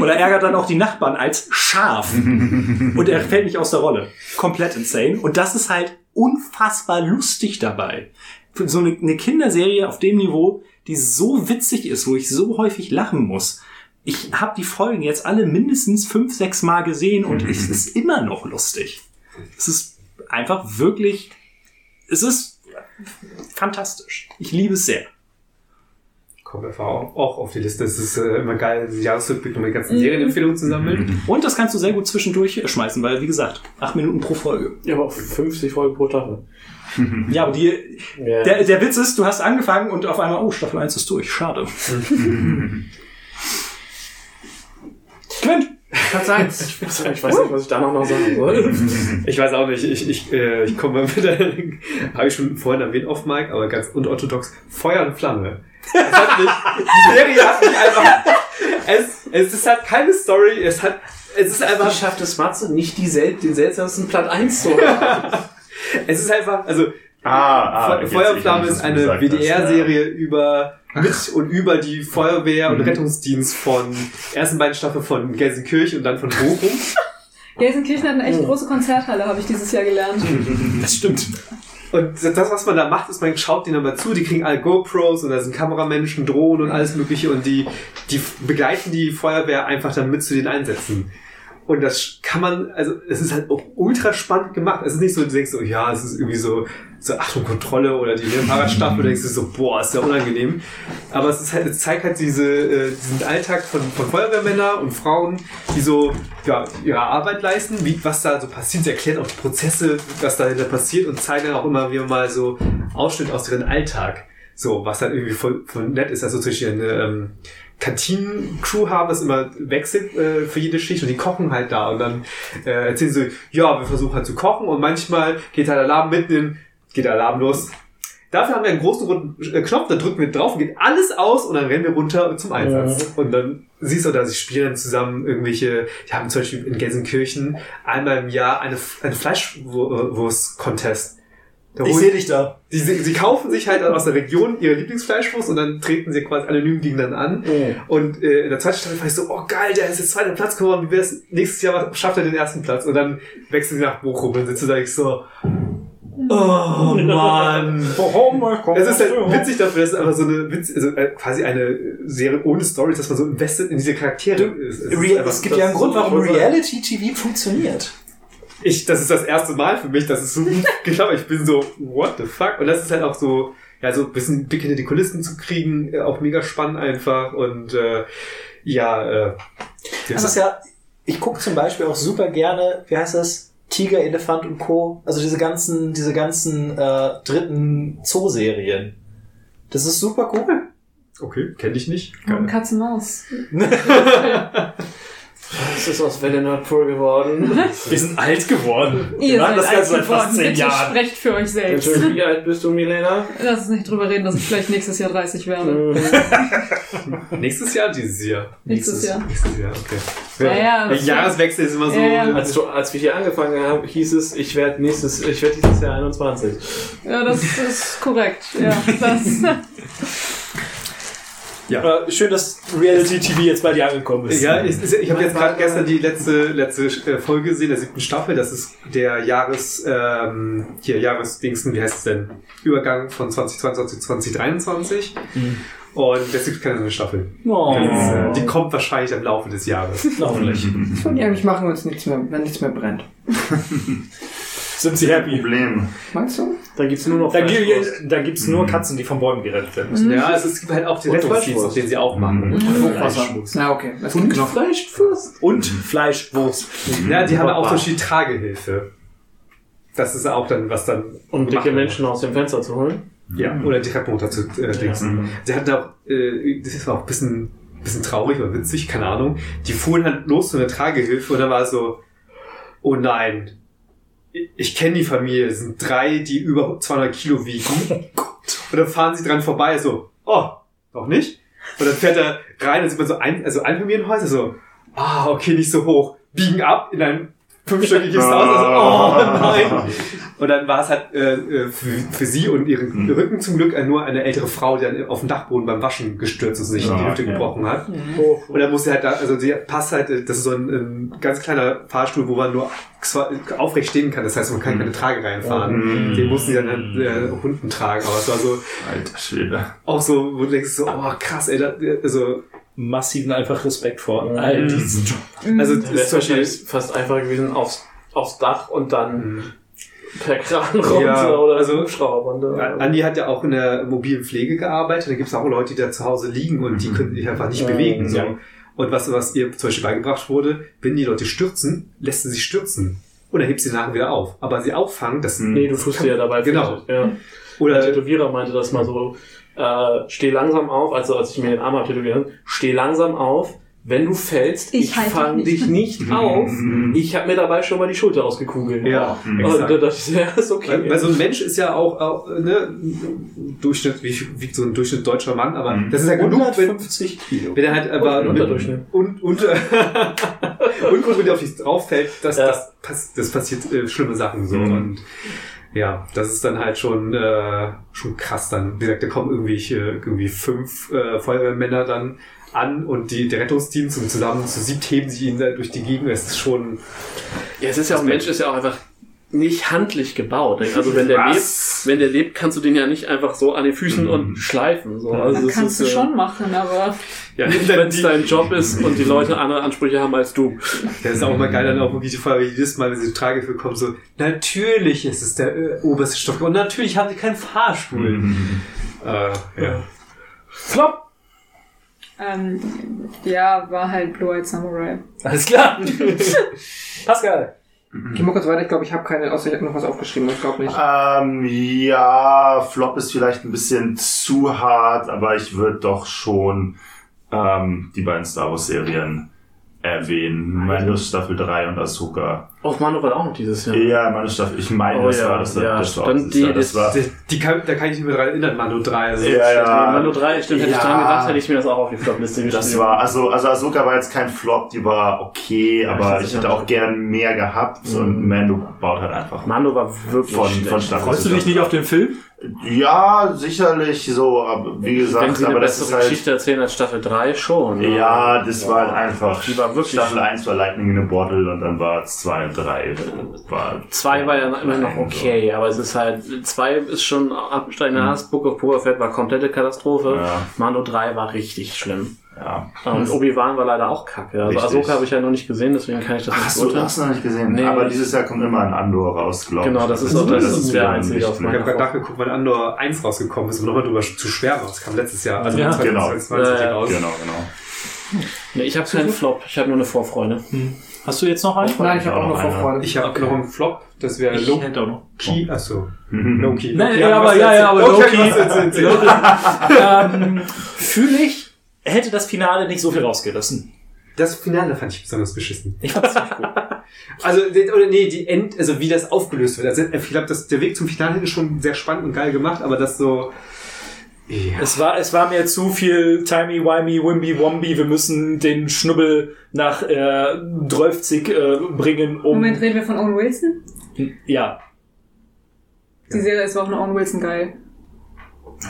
Oder ärgert dann auch die Nachbarn als Schaf. Und er fällt nicht aus der Rolle. Komplett insane. Und das ist halt unfassbar lustig dabei. Für so eine, eine Kinderserie auf dem Niveau, die so witzig ist, wo ich so häufig lachen muss. Ich habe die Folgen jetzt alle mindestens fünf, sechs Mal gesehen und es ist immer noch lustig. Es ist einfach wirklich, es ist fantastisch. Ich liebe es sehr. Kommt einfach auch, auch auf die Liste. Es ist äh, immer geil, diesen Jahresrückblick die ganzen Serienempfehlungen zu sammeln. Und das kannst du sehr gut zwischendurch schmeißen, weil, wie gesagt, acht Minuten pro Folge. ja, aber auch 50 Folgen pro Staffel. Ja, aber die, Ja. der, der Witz ist, du hast angefangen und auf einmal, oh, Staffel 1 ist durch. Schade. Quint! Platz 1. Ich weiß nicht, was ich da noch, noch sagen soll. Ich weiß auch nicht, ich, ich, äh, ich komme mal wieder, habe ich schon vorhin erwähnt auf Mike, aber ganz unorthodox, Feuer und Flamme. Es hat mich, die Serie hat mich einfach, es, es ist halt keine Story, es hat, es ist Wie einfach, schafft es Matze, nicht die sel den seltsamsten Platz 1 zu haben? es ist einfach, also, Ah, ah, Fe- jetzt, Feuer und ich Flamme weiß, ist eine WDR-Serie über, mit und über die Feuerwehr Mhm. und Rettungsdienst von, ersten beiden Staffeln von Gelsenkirchen und dann von Bochum. Gelsenkirchen hat eine echt große Konzerthalle, habe ich dieses Jahr gelernt. Das stimmt. Und das, was man da macht, ist, man schaut denen aber zu, die kriegen alle GoPros und da sind Kameramenschen, Drohnen und alles mögliche und die, die begleiten die Feuerwehr einfach dann mit zu den Einsätzen. Und das kann man, also es ist halt auch ultra spannend gemacht. Es ist nicht so, du denkst so, ja, es ist irgendwie so, so Achtung, Kontrolle oder die Fahrradstaffel, denkst du so, boah, ist ja unangenehm. Aber es ist halt, es zeigt halt diese, äh, diesen Alltag von, von Feuerwehrmännern und Frauen, die so, ja, ihre Arbeit leisten, wie, was da so passiert. Sie erklären auch die Prozesse, was dahinter passiert und zeigen dann auch immer wieder mal so Ausschnitt aus ihrem Alltag. So, was dann irgendwie voll, voll nett ist. Also zum Beispiel ähm, Kantinen-Crew haben, das immer wechselt äh, für jede Schicht und die kochen halt da und dann äh, erzählen sie, ja, wir versuchen halt zu kochen und manchmal geht halt Alarm mitten in, geht der Alarm los. Dafür haben wir einen großen runden äh, Knopf, da drücken wir drauf und geht alles aus und dann rennen wir runter zum Einsatz. Und dann siehst du da, sie spielen dann zusammen irgendwelche, die haben zum Beispiel in Gelsenkirchen einmal im Jahr eine, eine Fleischwurst-Contest. Da holen- dich da. Sie, sie, sie kaufen sich halt aus der Region ihre Lieblingsfleischwurst und dann treten sie quasi anonym gegen dann an. Und äh, in der zweiten Staffel war ich so, oh geil, der ist jetzt zweiter Platz geworden, wie wär's, nächstes Jahr schafft er den ersten Platz. Und dann wechseln sie nach Bochum und dann sitzt du da ich so, oh Mann. Es ist halt witzig dafür, dass es einfach so eine Witz, also äh, quasi eine Serie ohne Story, dass man so invested in diese Charaktere ist. ist Real, einfach- es gibt ja einen ist Grund, warum. Reality-TV funktioniert. Ich, das ist das erste Mal für mich, dass es so gut geklappt hat. Ich bin so, what the fuck? Und das ist halt auch so, ja, so ein bisschen Blick hinter die Kulissen zu kriegen, äh, auch mega spannend einfach und äh, ja, äh, Das ist ja, ich gucke zum Beispiel auch super gerne, wie heißt das? Tiger, Elefant und Co. Also diese ganzen, diese ganzen äh, dritten Zoo-Serien. Das ist super cool. Okay, kenne ich nicht. Und Katze Maus. Es ist aus Welle Nordpol geworden. Wir sind alt geworden. Ihr Wir machen seid das Ganze alt seit fast geworden. zehn Bitte Jahren. sprecht für euch selbst. Entschuldigung, wie alt bist du, Milena? Lass uns nicht drüber reden, dass ich vielleicht nächstes Jahr 30 werde. Mhm. Nächstes Jahr, dieses Jahr. Nächstes Jahr. Nächstes Jahr, okay. Ja, ja, Der das- Jahreswechsel ist immer so. Ja, ja. Als, du, als wir hier angefangen haben, hieß es, ich werde nächstes, ich werde dieses Jahr 21. Ja, das ist korrekt. Ja, das. Aber schön, dass Reality TV jetzt bei dir angekommen ist. Ja, ich, ich habe jetzt gerade gestern die letzte, letzte äh, Folge gesehen, der siebten Staffel. Das ist der Jahres, ähm, hier, Jahresdingsten, wie heißt es denn? Übergang von 2022 zu 2023. Und es gibt keine neue Staffel. Oh. Das, äh, die kommt wahrscheinlich im Laufe des Jahres. Hoffentlich. Und eigentlich machen wir uns nichts mehr, wenn nichts mehr brennt. Sind sie happy? Problem. Meinst du? Da gibt's nur noch Da, da gibt's nur Katzen, die von Bäumen gerettet werden müssen. Ja, also es gibt halt auch die Und Rettungsdienst, Fleischwurst. auf den sie auch machen. Fleischwurst. Na, okay. Es gibt genug. Fleischwurst? Und Fleischwurst. Ja, die haben auch Beispiel Tragehilfe. Das ist auch dann, was dann. Um dicke Menschen aus dem Fenster zu holen. Ja, oder die runter zu äh, dingsen. Sie hatten auch, äh, das war auch ein bisschen, bisschen traurig oder witzig, keine Ahnung. Die fuhren halt los zu einer Tragehilfe und dann war es so, oh nein, ich, kenne die Familie, es sind drei, die über 200 Kilo wiegen. Und dann fahren sie dran vorbei, so, oh, noch nicht? Und dann fährt er rein und sieht man so ein, also Einfamilienhäuser, so, ah, okay, nicht so hoch, biegen ab in ein fünfstöckiges Haus, also, oh nein. Und dann war es halt äh, äh, für, für sie und ihren Rücken zum Glück nur eine ältere Frau, die dann auf dem Dachboden beim Waschen gestürzt ist und sich Ja, die Hüfte okay. gebrochen hat. Und dann musste halt da, also die passt halt, das ist so ein, ein ganz kleiner Fahrstuhl, wo man nur aufrecht stehen kann. Das heißt, man kann keine Trage reinfahren. Den mussten sie dann halt, äh, Hunden tragen. Aber es war so, Alter Schwede. auch so, wo du denkst so, oh krass, ey, da, also, Massiven einfach Respekt vor all diesen Job. also, Das ist wahrscheinlich fast einfacher gewesen aufs, aufs Dach und dann per Kran runter Ja, oder also- Hubschrauber. Ja, Andi hat ja auch in der mobilen Pflege gearbeitet. Da gibt es auch Leute, die da zu Hause liegen und die können sich einfach nicht bewegen. So. ja. Und was, was ihr zum Beispiel beigebracht wurde, wenn die Leute stürzen, lässt sie sich stürzen. Und dann hebt sie nachher wieder auf. Aber sie auffangen, das Nee, du tust dir ja dabei Genau. Ja. Der oder Tätowierer meinte das mal so, äh, steh langsam auf, also als ich mir den Arm tätowieren, steh langsam auf, wenn du fällst, Ich ich, halte fang dich nicht auf, Mhm. ich habe mir dabei schon mal die Schulter ausgekugelt. ja, Und da exakt. dachte ich, ja, ist okay. Weil, weil so ein Mensch ist ja auch, auch ne, Durchschnitt, wie wiegt so ein Durchschnitt deutscher Mann, aber Mhm. das ist ja genug, wenn, 150 Kilo. wenn er halt aber Und Unterdurchschnitt. und, und, und wenn der auf dich drauf fällt, das, Ja. das, pass, das passiert äh, schlimme Sachen so. Mhm. Und ja, das ist dann halt schon, äh, schon krass dann. Wie gesagt, da kommen irgendwie, äh, irgendwie fünf äh, Feuerwehrmänner dann an und die, der Rettungsdienst und zusammen zu siebt heben sie ihn da durch die Gegend. Es ist schon. Ja, es ist ja auch, Mensch ist ja auch einfach nicht handlich gebaut. Also wenn der lebt, wenn der lebt, kannst du den ja nicht einfach so an den Füßen und schleifen. So. Also Dann es kannst du ist, äh, schon machen, aber Ja, Nicht, wenn es dein Job ist und die Leute andere Ansprüche haben als du. das ist auch mal geil, dann auch wirklich die Frage, jedes Mal, wenn sie die Trage für kommen, so, natürlich ist es der äh, oberste Stock und natürlich haben sie keinen Fahrstuhl. Mhm. Äh, ja. Flop! ähm, ja, war halt Blue Eyed Samurai. Alles klar. Pascal. Geh mal kurz weiter, ich glaube, ich habe keine, außer ich habe noch was aufgeschrieben, ich glaube nicht. Ähm, ja, Flop ist vielleicht ein bisschen zu hart, aber ich würde doch schon ähm, die beiden Star Wars Serien erwähnen. Meine Staffel 3 und Ahsoka. Auf Mano war auch noch dieses Jahr. Ja, meine Staffel, ich meine, Oh das ja, war das, ja, das war dann die- Jahr, das war, Die, die kann, da kann ich mich mehr dran erinnern, Mando 3. Also ja, ja. Mano 3, stimmt, hätte ich Ja. dran gedacht, hätte ich mir das auch auf die Flopliste geschrieben. Das war, also, also Ahsoka war jetzt kein Flop, die war okay, aber ich ich hätte auch gern mehr gehabt und Mando baut halt einfach Mando war wirklich von, schlecht. von Staffel Freust du dich nicht auf den Film? Ja, sicherlich so, aber wie gesagt, Wenn sie eine aber das ist halt, Geschichte erzählen als Staffel 3 schon. ne? ja, das war halt einfach, Die war wirklich- Staffel 1 war Lightning in a Bottle und dann war es 2 und 3 war, 2 war ja immer noch okay, aber es ist halt, 2 ist schon absteigender Hass, Book of Fett war komplette Katastrophe, Ja. Mando 3 war richtig schlimm. Ja. Und Obi-Wan war leider auch kacke. Also Richtig. Ahsoka habe ich ja noch nicht gesehen, deswegen kann ich das Ach, nicht hast du beurteilen. hast du noch nicht gesehen? Nee. aber dieses Jahr kommt immer ein Andor raus, glaube ich. Genau, das ist Also auch- das ist der einzige auf Ich meiner- mehr. habe gerade nachgeguckt, wann Andor 1 rausgekommen ist, um nochmal drüber zu schwärmen. Das kam letztes Jahr, also Ja, 2022 genau. raus. Genau, genau. Nee, ich habe keinen Flop, ich habe nur eine Vorfreude. Hast du jetzt noch einen? Nein, ich habe auch noch Vorfreude. Ich habe Okay. noch einen Flop, das wäre Ich Loki. hätte auch noch. Achso. Loki. Nein, Loki ja, hat aber- ja, ja, aber. Loki- ähm, Fühle ich, hätte das Finale nicht so viel rausgerissen. Das Finale fand ich besonders beschissen. Ich fand's nicht gut. Also, oder nee, die End, also wie das aufgelöst wird. Also, ich glaube, dass der Weg zum Finale ist schon sehr spannend und geil gemacht, aber das so. Ja. Es war, es war mir zu viel Timey, Wimey, Wimby, Womby. Wir müssen den Schnubbel nach äh, 12 äh, bringen, um. Moment, reden wir von Owen Wilson? Ja. Die Serie ist auch von Owen Wilson geil.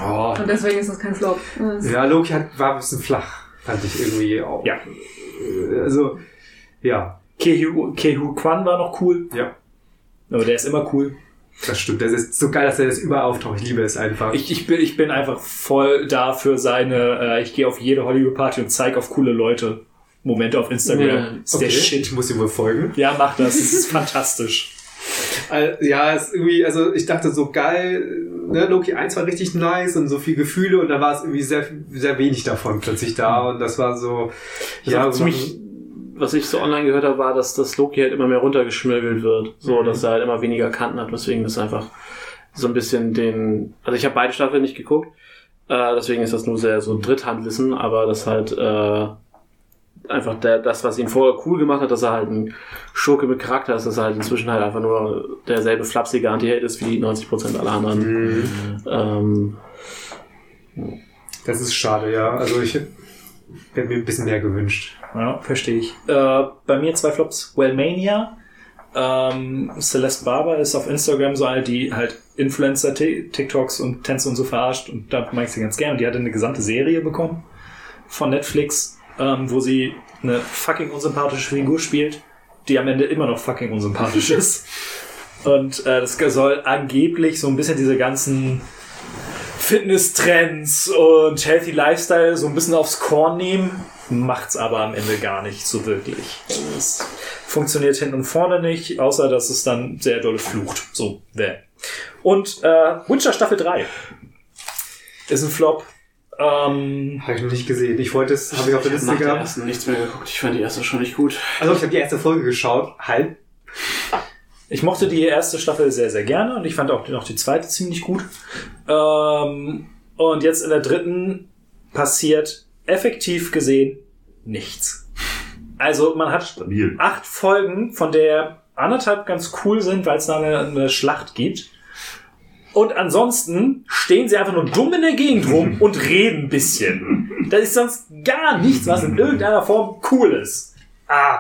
Oh. Und deswegen ist das kein Flop. Das- Ja, Loki hat, war ein bisschen flach, fand ich irgendwie auch. Ja. Äh, Also, ja, Kehu, Kehu Kwan war noch cool. Ja. Aber der ist immer cool. das stimmt. Das ist so geil, dass er das überall auftaucht. Ich liebe es einfach. Ich, ich, bin, ich bin einfach voll da für seine, äh, ich gehe auf jede Hollywood-Party und zeige auf coole Leute Momente auf Instagram. Ja. ist der Shit. Ich muss ihm wohl folgen. Ja, mach das. Das ist fantastisch. Ja, ist irgendwie, also ich dachte so geil, ne, Loki 1 war richtig nice und so viel Gefühle und dann war es irgendwie sehr, sehr wenig davon plötzlich da und das war so, Ja, ja, ziemlich, was ich so online gehört habe, war, dass das Loki halt immer mehr runtergeschmirgelt wird. So, dass er halt immer weniger Kanten hat, weswegen das einfach so ein bisschen den. Also ich habe beide Staffeln nicht geguckt, äh, deswegen ist das nur sehr so Dritthandwissen, aber das halt äh, einfach der, das, was ihn vorher cool gemacht hat, dass er halt ein Schurke mit Charakter ist, dass er halt inzwischen halt einfach nur derselbe flapsige Anti-Held ist wie 90% aller anderen. Ähm, das ist schade, ja. Also ich hätte mir ein bisschen mehr gewünscht. Ja, verstehe ich. Äh, bei mir zwei Flops. Wellmania. Ähm, Celeste Barber ist auf Instagram so eine, die halt Influencer, Ti- TikToks und Tänze und so verarscht und da mag ich sie ganz gerne. Und die hatte eine gesamte Serie bekommen von Netflix, ähm, wo sie eine fucking unsympathische Figur spielt, die am Ende immer noch fucking unsympathisch ist. Und äh, das soll angeblich so ein bisschen diese ganzen Fitness-Trends und Healthy Lifestyle so ein bisschen aufs Korn nehmen, macht's aber am Ende gar nicht so wirklich. Es funktioniert hinten und vorne nicht, außer dass es dann sehr dolle flucht. So, wer. Und äh, Witcher Staffel 3 ist ein Flop. Ähm, Habe ich noch nicht gesehen. Ich wollte es, habe ich auf der ich habe Liste gehabt. ersten nichts mehr geguckt. Ich fand die erste schon nicht gut. Also ich habe die erste Folge geschaut, halb. Ich mochte die erste Staffel sehr, sehr gerne und ich fand auch noch die zweite ziemlich gut. Ähm, und jetzt in der dritten passiert effektiv gesehen nichts. Also man hat Stabil. acht Folgen, von der anderthalb ganz cool sind, weil es da eine, eine Schlacht gibt. Und ansonsten stehen sie einfach nur dumm in der Gegend rum und reden ein bisschen. Da ist sonst gar nichts, was in irgendeiner Form cool ist. Ah.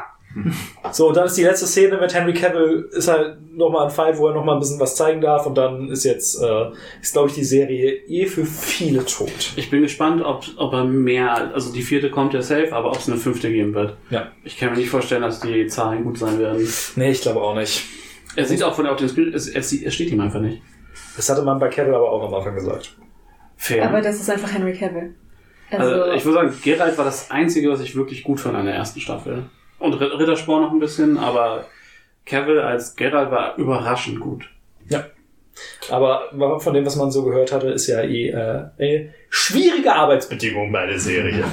So, und dann ist die letzte Szene mit Henry Cavill, ist halt nochmal ein Fall, wo er nochmal ein bisschen was zeigen darf und dann ist jetzt, äh, ist glaube ich die Serie eh für viele tot. Ich bin gespannt, ob, ob er mehr, also die vierte kommt ja safe, aber ob es eine fünfte geben wird. Ja. Ich kann mir nicht vorstellen, dass die Zahlen gut sein werden. Nee, ich glaube auch nicht. Er sieht auch von der auf den Screen, es, es, es steht ihm einfach nicht. Das hatte man bei Cavill aber auch am Anfang gesagt. Fair. Aber das ist einfach Henry Cavill. Also, also, ich würde sagen, Geralt war das Einzige, was ich wirklich gut fand an der ersten Staffel. Und Ri- Ritterspor noch ein bisschen, aber Cavill als Geralt war überraschend gut. Aber von dem, was man so gehört hatte, ist ja eh äh, äh, schwierige Arbeitsbedingungen bei der Serie.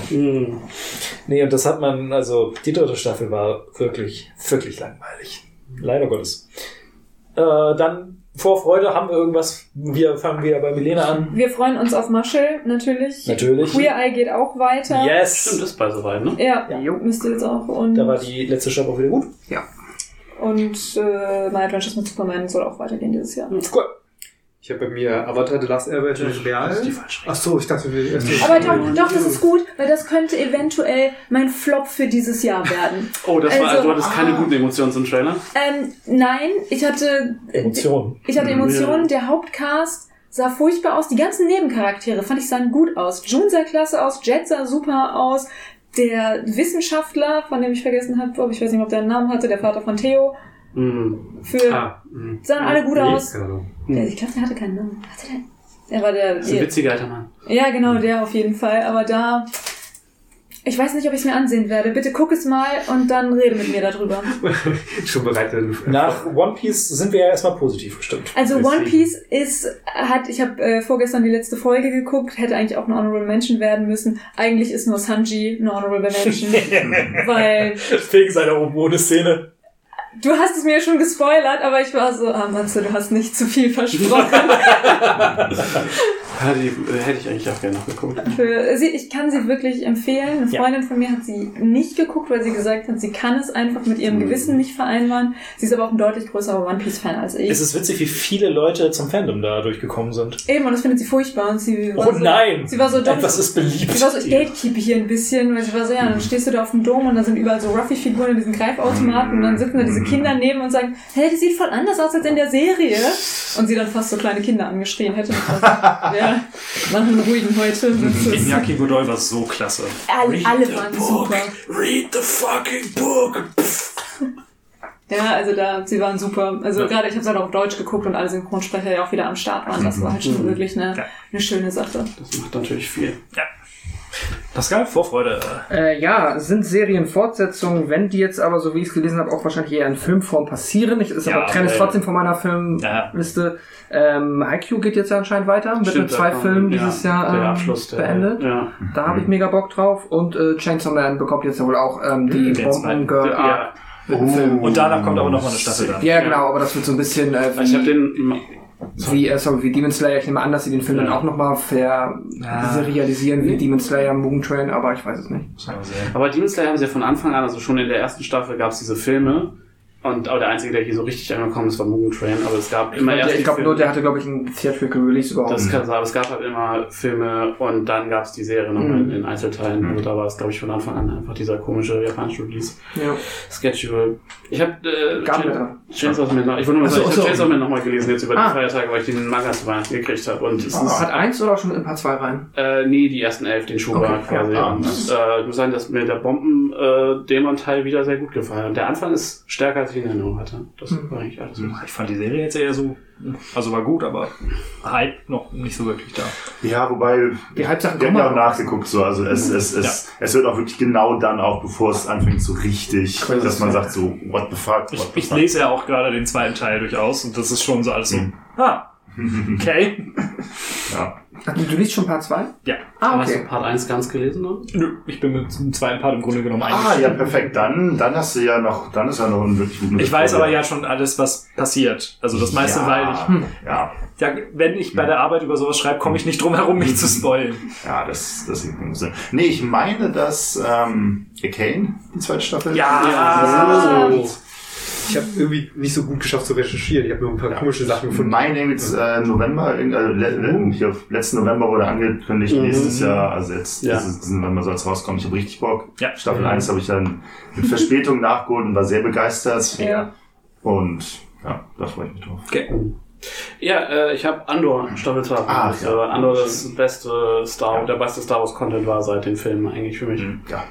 Nee, und das hat man, also die dritte Staffel war wirklich, wirklich langweilig. Leider Gottes. Äh, dann vor Freude haben wir irgendwas, wir fangen wieder bei Milena an. wir freuen uns auf Marshall, natürlich. Natürlich. Queer Eye geht auch weiter. Stimmt, Yes! ist bei soweit, ne? Ja, Ja. müsste jetzt auch. Und, Da war die letzte Staffel auch wieder gut. und äh, My Adventures mit Superman soll auch weitergehen dieses Jahr. Cool. Ich habe bei mir Avatar The Last Airbender Real. Das ist die falsche Ach so, ich dachte, wir erst Aber doch, doch, das ist gut, weil das könnte eventuell mein Flop für dieses Jahr werden. Oh, das war, Also, du hattest keine ah. guten Emotionen zum Trailer. Ähm, nein, ich hatte Emotionen. Ich hatte Emotionen, der Hauptcast sah furchtbar aus. Die ganzen Nebencharaktere fand ich sahen gut aus. June sah klasse aus, Jet sah super aus. Der Wissenschaftler, von dem ich vergessen habe, ob ich weiß nicht, ob der einen Namen hatte, der Vater von Theo, Mhm. für Ah, mh. sahen alle gut Nee, aus. Der, ich glaube, der hatte keinen Namen. Hatte der? Er war der. Das ist ein witziger alter Mann. ja, genau, der auf jeden Fall. Aber da Ich weiß nicht, ob ich es mir ansehen werde. Bitte guck es mal und dann rede mit mir darüber. Schon bereit. Nach One Piece sind wir ja erstmal positiv gestimmt. Also Deswegen. One Piece ist, hat, ich habe äh, vorgestern die letzte Folge geguckt, hätte eigentlich auch eine Honorable Mention werden müssen. Eigentlich ist nur Sanji eine Honorable Mention, weil Wegen seiner oben ohne Szene. Du hast es mir schon gespoilert, aber ich war so, ah Matze, du hast nicht zu viel versprochen. Ja, die äh, hätte ich eigentlich auch gerne noch geguckt. Für, sie, ich kann sie wirklich empfehlen. Eine Ja. Freundin von mir hat sie nicht geguckt, weil sie gesagt hat, sie kann es einfach mit ihrem Gewissen nicht vereinbaren. Sie ist aber auch ein deutlich größerer One Piece Fan als ich. Es ist witzig, wie viele Leute zum Fandom da durchgekommen sind. Eben, und das findet sie furchtbar. Und sie war Oh so, nein! Sie war so, doch, Etwas ist beliebt. Sie war so, ich gatekeep hier ein bisschen, weil sie war so, ja, dann stehst du da auf dem Dom und da sind überall so Ruffy-Figuren in diesen Greifautomaten und dann sitzen da diese Kinder neben und sagen, hey, die sieht voll anders aus als in der Serie. Und sie dann fast so kleine Kinder angeschrien hätte. Ja, machen einen ruhigen heute. Ist, Iñaki Godoy war so klasse. alle, alle waren super. Read the fucking book. Ja, also da, sie waren super. Also gerade, ich habe es halt auch auf Deutsch geguckt und alle Synchronsprecher ja auch wieder am Start waren. Das war halt schon wirklich eine, Ja. eine schöne Sache. Das macht natürlich viel. Pascal, Vorfreude. Äh, ja, sind Serienfortsetzungen, wenn die jetzt aber, so wie ich es gelesen habe, auch wahrscheinlich eher in Filmform passieren. Ich ist Ja, aber trenne es trotzdem von meiner Ja. Filmliste. Ähm, Haikyuu geht jetzt ja anscheinend weiter, mit Stimmt, mit zwei Filmen ja, dieses Jahr ähm, Abschluss der, beendet. Ja. Da habe ich mega Bock drauf. Und äh, Chainsaw Man bekommt jetzt ja wohl auch ähm, die Den. Bomben Girl Ja. Arc mit dem Film. Und danach kommt aber noch mal eine Staffel dann. Ja, genau, aber das wird so ein bisschen äh, Ich habe den. Wie, äh, sorry, wie Demon Slayer. Ich nehme an, dass sie den Film Ja. dann auch nochmal ver serialisieren wie Demon Slayer Mugen Train, aber ich weiß es nicht. Aber Demon Slayer haben sie ja von Anfang an, also schon in der ersten Staffel gab es diese Filme. Und aber der einzige, der hier so richtig angekommen ist, war Mugen Train. Aber es gab immer erst ich die glaube nur, der hatte, glaube ich, ein Theatrical Release überhaupt. Das kann sein, aber es gab halt immer Filme und dann gab es die Serie nochmal Mhm. in Einzelteilen. Also da war es, glaube ich, von Anfang an einfach dieser komische japanische Release. ja. Schedule. Ich habe äh. Chainsaw Man noch, ich wollte nur sagen, ich habe Chainsaw Man nochmal gelesen jetzt über die Ah. Feiertage, weil ich den Manga zu Weihnachten gekriegt habe. Und es Ist ist, Hat eins oder schon in Part 2 rein? äh, nee, die ersten elf, den Schuber Okay, quasi. ja. Und, äh, ich muss sagen, dass mir der Bomben-Dämon-Teil wieder sehr gut gefallen hat. Der Anfang ist stärker, als ich in Erinnerung hatte. Das Mhm. war eigentlich alles. Ich fand die Serie jetzt eher so, also war gut, aber Hype noch nicht so wirklich da. Ja, wobei, Die Halbsachen wir haben ja auch nachgeguckt, so, also es, es, es, es wird auch wirklich genau dann auch, bevor es anfängt, so richtig, Crazy dass man sagt so, what the fuck, Ich, what the ich fuck. lese ja auch gerade den zweiten Teil durchaus und das ist schon so alles so, Mhm. ah, okay. Ja. Ach, du, du liest schon Part 2? Ja. Ah, Hast du okay. Part 1 ganz gelesen noch? Nö, ich bin mit dem zweiten Part im Grunde genommen Ah, ja, perfekt. Dann, dann hast du ja noch, dann ist ja noch ein wirklich guter Ich weiß aber ja schon alles, was passiert. Also das meiste, ja, weil ich, Hm. Ja, ja, wenn ich bei der Arbeit über sowas schreibe, komme ich nicht drum herum, mich zu spoilen. ja, das, das ist Sinn. Nee, ich meine, dass, ähm, Arcane, die zweite Staffel. Ja. So. Ich habe irgendwie nicht so gut geschafft zu recherchieren. Ich habe nur ein paar Ja. komische Sachen Von gefunden. mein Name ist äh, November, äh, le, le, hier, letzten November wurde angekündigt, Mhm. nächstes Jahr, also jetzt, Ja. dieses diesen November soll es rauskommen. Ich habe richtig Bock. Ja. Staffel 1 habe ich dann mit Verspätung nachgeholt und war sehr begeistert. Ja. Und ja, da freue ich mich drauf. Ja, äh, ich habe Andor Staffel 2. Ah, gemacht. ja. Äh, Andor das beste Star, Ja. der beste Star Wars Content war seit den Filmen eigentlich für mich. Mhm. Ja,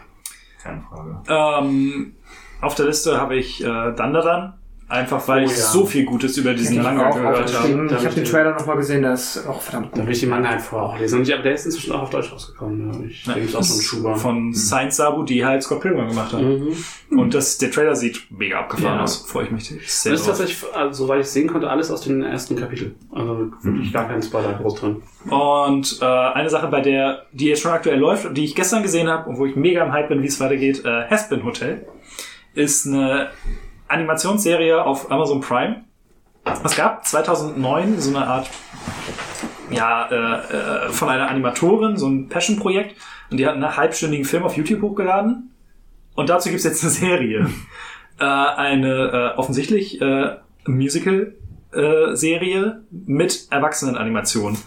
keine Frage. Ähm, auf der Liste habe ich äh, Dandadan. Einfach weil Oh, ich ja. so viel Gutes über diesen Ich Manga gehört habe. Da Ich hab habe den Trailer nochmal gesehen, der ist auch verdammt Da gut. will ich die Manga halt vorher auch lesen. Und ich, aber der ist inzwischen auch auf Deutsch rausgekommen. Ja. Ich Ja, denke, auch so ein Schuber. Von Science Sabu, die halt Scott Pilgrim gemacht hat. Mhm. Und das, der Trailer sieht mega abgefahren Ja. aus. Freue ich mich sehr Das ist drauf. tatsächlich, also, soweit ich sehen konnte, alles aus den ersten Kapitel. Also wirklich gar kein Spoiler groß drin. Und äh, eine Sache, bei der, die jetzt schon aktuell läuft und die ich gestern gesehen habe und wo ich mega am Hype bin, wie es weitergeht, äh, Haspin Hotel, ist eine Animationsserie auf Amazon Prime. Es gab 2009 so eine Art, ja, äh, äh, von einer Animatorin, so ein Passion-Projekt und die hat einen halbstündigen Film auf YouTube hochgeladen und dazu gibt's jetzt eine Serie. äh, eine äh, offensichtlich äh, Musical-Serie mit Erwachsenenanimation.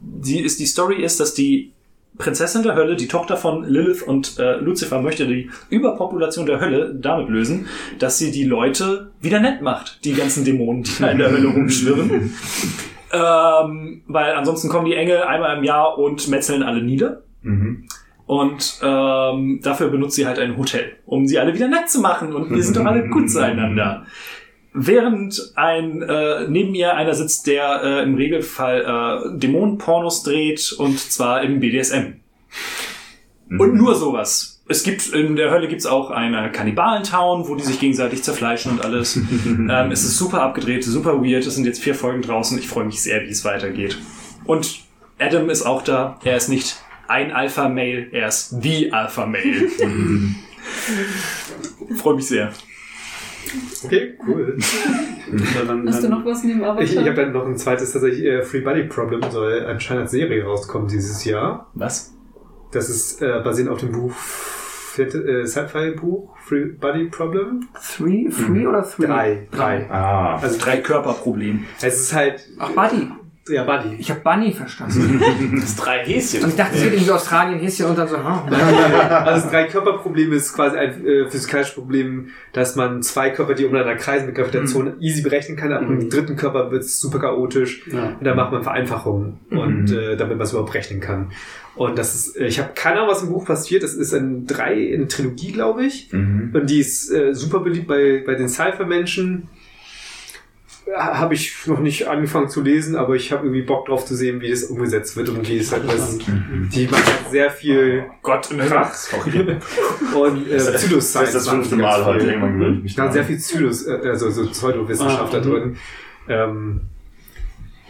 Die, ist, die Story ist, dass die Prinzessin der Hölle, die Tochter von Lilith und äh, Lucifer, möchte die Überpopulation der Hölle damit lösen, dass sie die Leute wieder nett macht, die ganzen Dämonen, die da in der Hölle rumschwirren. ähm, weil ansonsten kommen die Engel einmal im Jahr und metzeln alle nieder. Mhm. Und ähm, dafür benutzt sie halt ein Hotel, um sie alle wieder nett zu machen. Und wir sind doch alle gut zueinander. Während ein äh, neben ihr einer sitzt, der äh, im Regelfall äh, Dämonenpornos dreht und zwar im BDSM. Und nur sowas. Es gibt, in der Hölle gibt's auch eine Kannibalentown, wo die sich gegenseitig zerfleischen und alles. ähm, es ist super abgedreht, super weird. Es sind jetzt vier Folgen draußen. Ich freue mich sehr, wie es weitergeht. Und Adam ist auch da. Er ist nicht ein Alpha-Male, er ist the Alpha-Male. freue mich sehr. Okay, cool. Hast du noch was neben Avatar? Ich, ich habe dann noch ein zweites, tatsächlich äh, Free Body Problem soll anscheinend als Serie rauskommen dieses Jahr. Was? Das ist äh, basierend auf dem Buch, vierte, äh, Sci-Fi-Buch, Free Body Problem. Three, three oder three? Drei, drei. Ah. Also Drei Körperproblem. es ist halt, Ach, Buddy. Ja, Buddy. Ich habe Bunny verstanden. Das drei Häschen. Und ich dachte, es geht irgendwie Australien, Häschen und dann so, hm. Also das drei Körperproblem ist quasi ein äh, physikalisches Problem, dass man zwei Körper, die umeinander kreisen mit Gravitation, easy berechnen kann. Ab dem dritten Körper wird es super chaotisch. Und da macht man Vereinfachungen und äh, damit man es überhaupt rechnen kann. Und das ist, äh, ich habe keine Ahnung, was im Buch passiert. Das ist in drei, in Trilogie, glaube ich. Mhm. Und die ist äh, super beliebt bei, bei den Cypher-Menschen. Ha- Habe ich noch nicht angefangen zu lesen, aber ich habe irgendwie Bock drauf zu sehen, wie das umgesetzt wird und wie es halt was. Die macht halt sehr viel Gott im Krach und äh, Pseudoscience. Das ist das fünfte die Mal heute. Irgendwann gewöhne ich mich Da sehr viel Pseudos, äh, also so Pseudowissenschaft da Ah, drin. Ähm,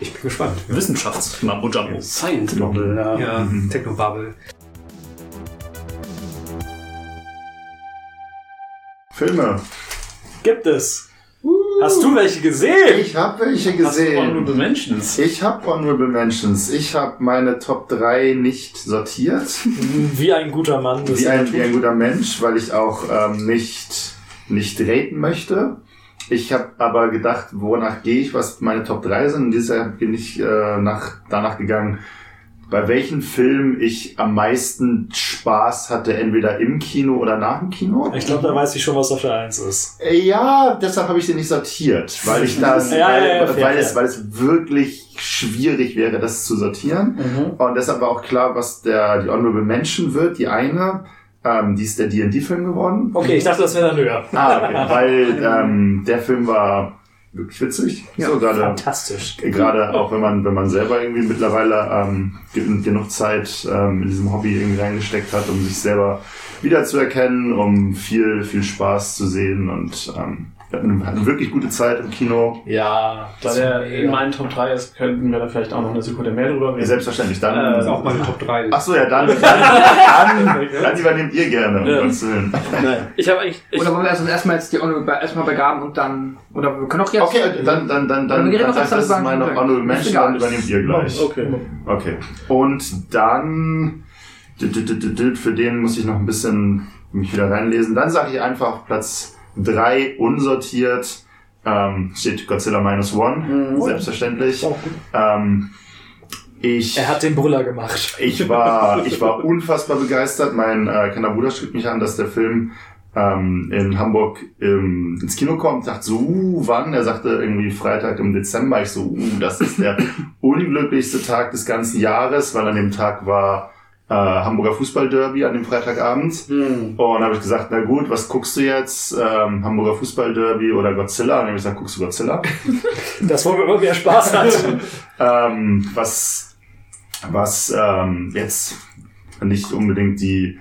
ich bin gespannt. Wissenschafts-Mambo Jumbo. Science Novel, ja. Ja, Technobubble. Filme. Gibt es. Hast du welche gesehen? Ich habe welche Hast du gesehen. Honorable Mentions? Ich habe Honorable Mentions. Ich habe meine Top 3 nicht sortiert. Wie ein guter Mann. wie, ein, wie ein guter Mensch, weil ich auch ähm, nicht, nicht raten möchte. Ich habe aber gedacht, wonach gehe ich, was meine Top 3 sind. Und dieses Jahr bin ich äh, nach, danach gegangen, bei welchen Film ich am meisten Spaß hatte, entweder im Kino oder nach dem Kino. Ich glaube, da weiß ich schon, was auf der Eins ist. Äh, Ja, deshalb habe ich den nicht sortiert, weil ich das, Ja, weil, ja, ja, fair, weil, es, weil es wirklich schwierig wäre, das zu sortieren. Und deshalb war auch klar, was der die Honorable Mention wird. Die eine, ähm, die ist der D&D-Film geworden. Okay, ich dachte, das wäre dann höher. Ah, okay. weil ähm, der Film war wirklich witzig. so gerade Fantastisch. gerade auch wenn man wenn man selber irgendwie mittlerweile ähm, ge- genug Zeit ähm, in diesem Hobby irgendwie reingesteckt hat, um sich selber wiederzuerkennen, um viel viel Spaß zu sehen und ähm, wir hatten, hatten wirklich gute Zeit im Kino. Ja, Da der in meinen Top 3 ist, könnten wir da vielleicht auch noch eine Sekunde mehr drüber reden. Selbstverständlich. Dann, Äh, Das ist auch meine Top 3. ach so, ja, dann, dann, dann, dann übernehmt ihr gerne. Um Ja. Willen. Ich habe eigentlich. Ich, Oder wollen wir erst erstmal jetzt die Honorable erstmal begaben und dann. Oder wir können auch jetzt. Okay, dann, dann, dann, dann, wir reden dann das ist meine Honorable. Mention, dann übernehmt ihr gleich. okay. Okay. Und dann, für den muss ich noch ein bisschen mich wieder reinlesen. Dann sage ich einfach Platz drei unsortiert. Ähm, steht Godzilla Minus One, selbstverständlich. Ähm, ich, Er hat den Brüller gemacht. ich war, ich war unfassbar begeistert. Mein äh, kleiner Bruder schrieb mich an, dass der Film ähm, in Hamburg ähm, ins Kino kommt. Ich dachte so, uh, wann? Er sagte irgendwie Freitag im Dezember. Ich so, uh, das ist der unglücklichste Tag des ganzen Jahres, weil an dem Tag war äh, Hamburger Fußballderby an dem Freitagabend. Und habe ich gesagt, na gut, was guckst du jetzt? Ähm, Hamburger Fußballderby oder Godzilla? Und dann habe ich gesagt, guckst du Godzilla? Das, wo man immer mehr Spaß hat. ähm, was, was ähm, jetzt nicht unbedingt die,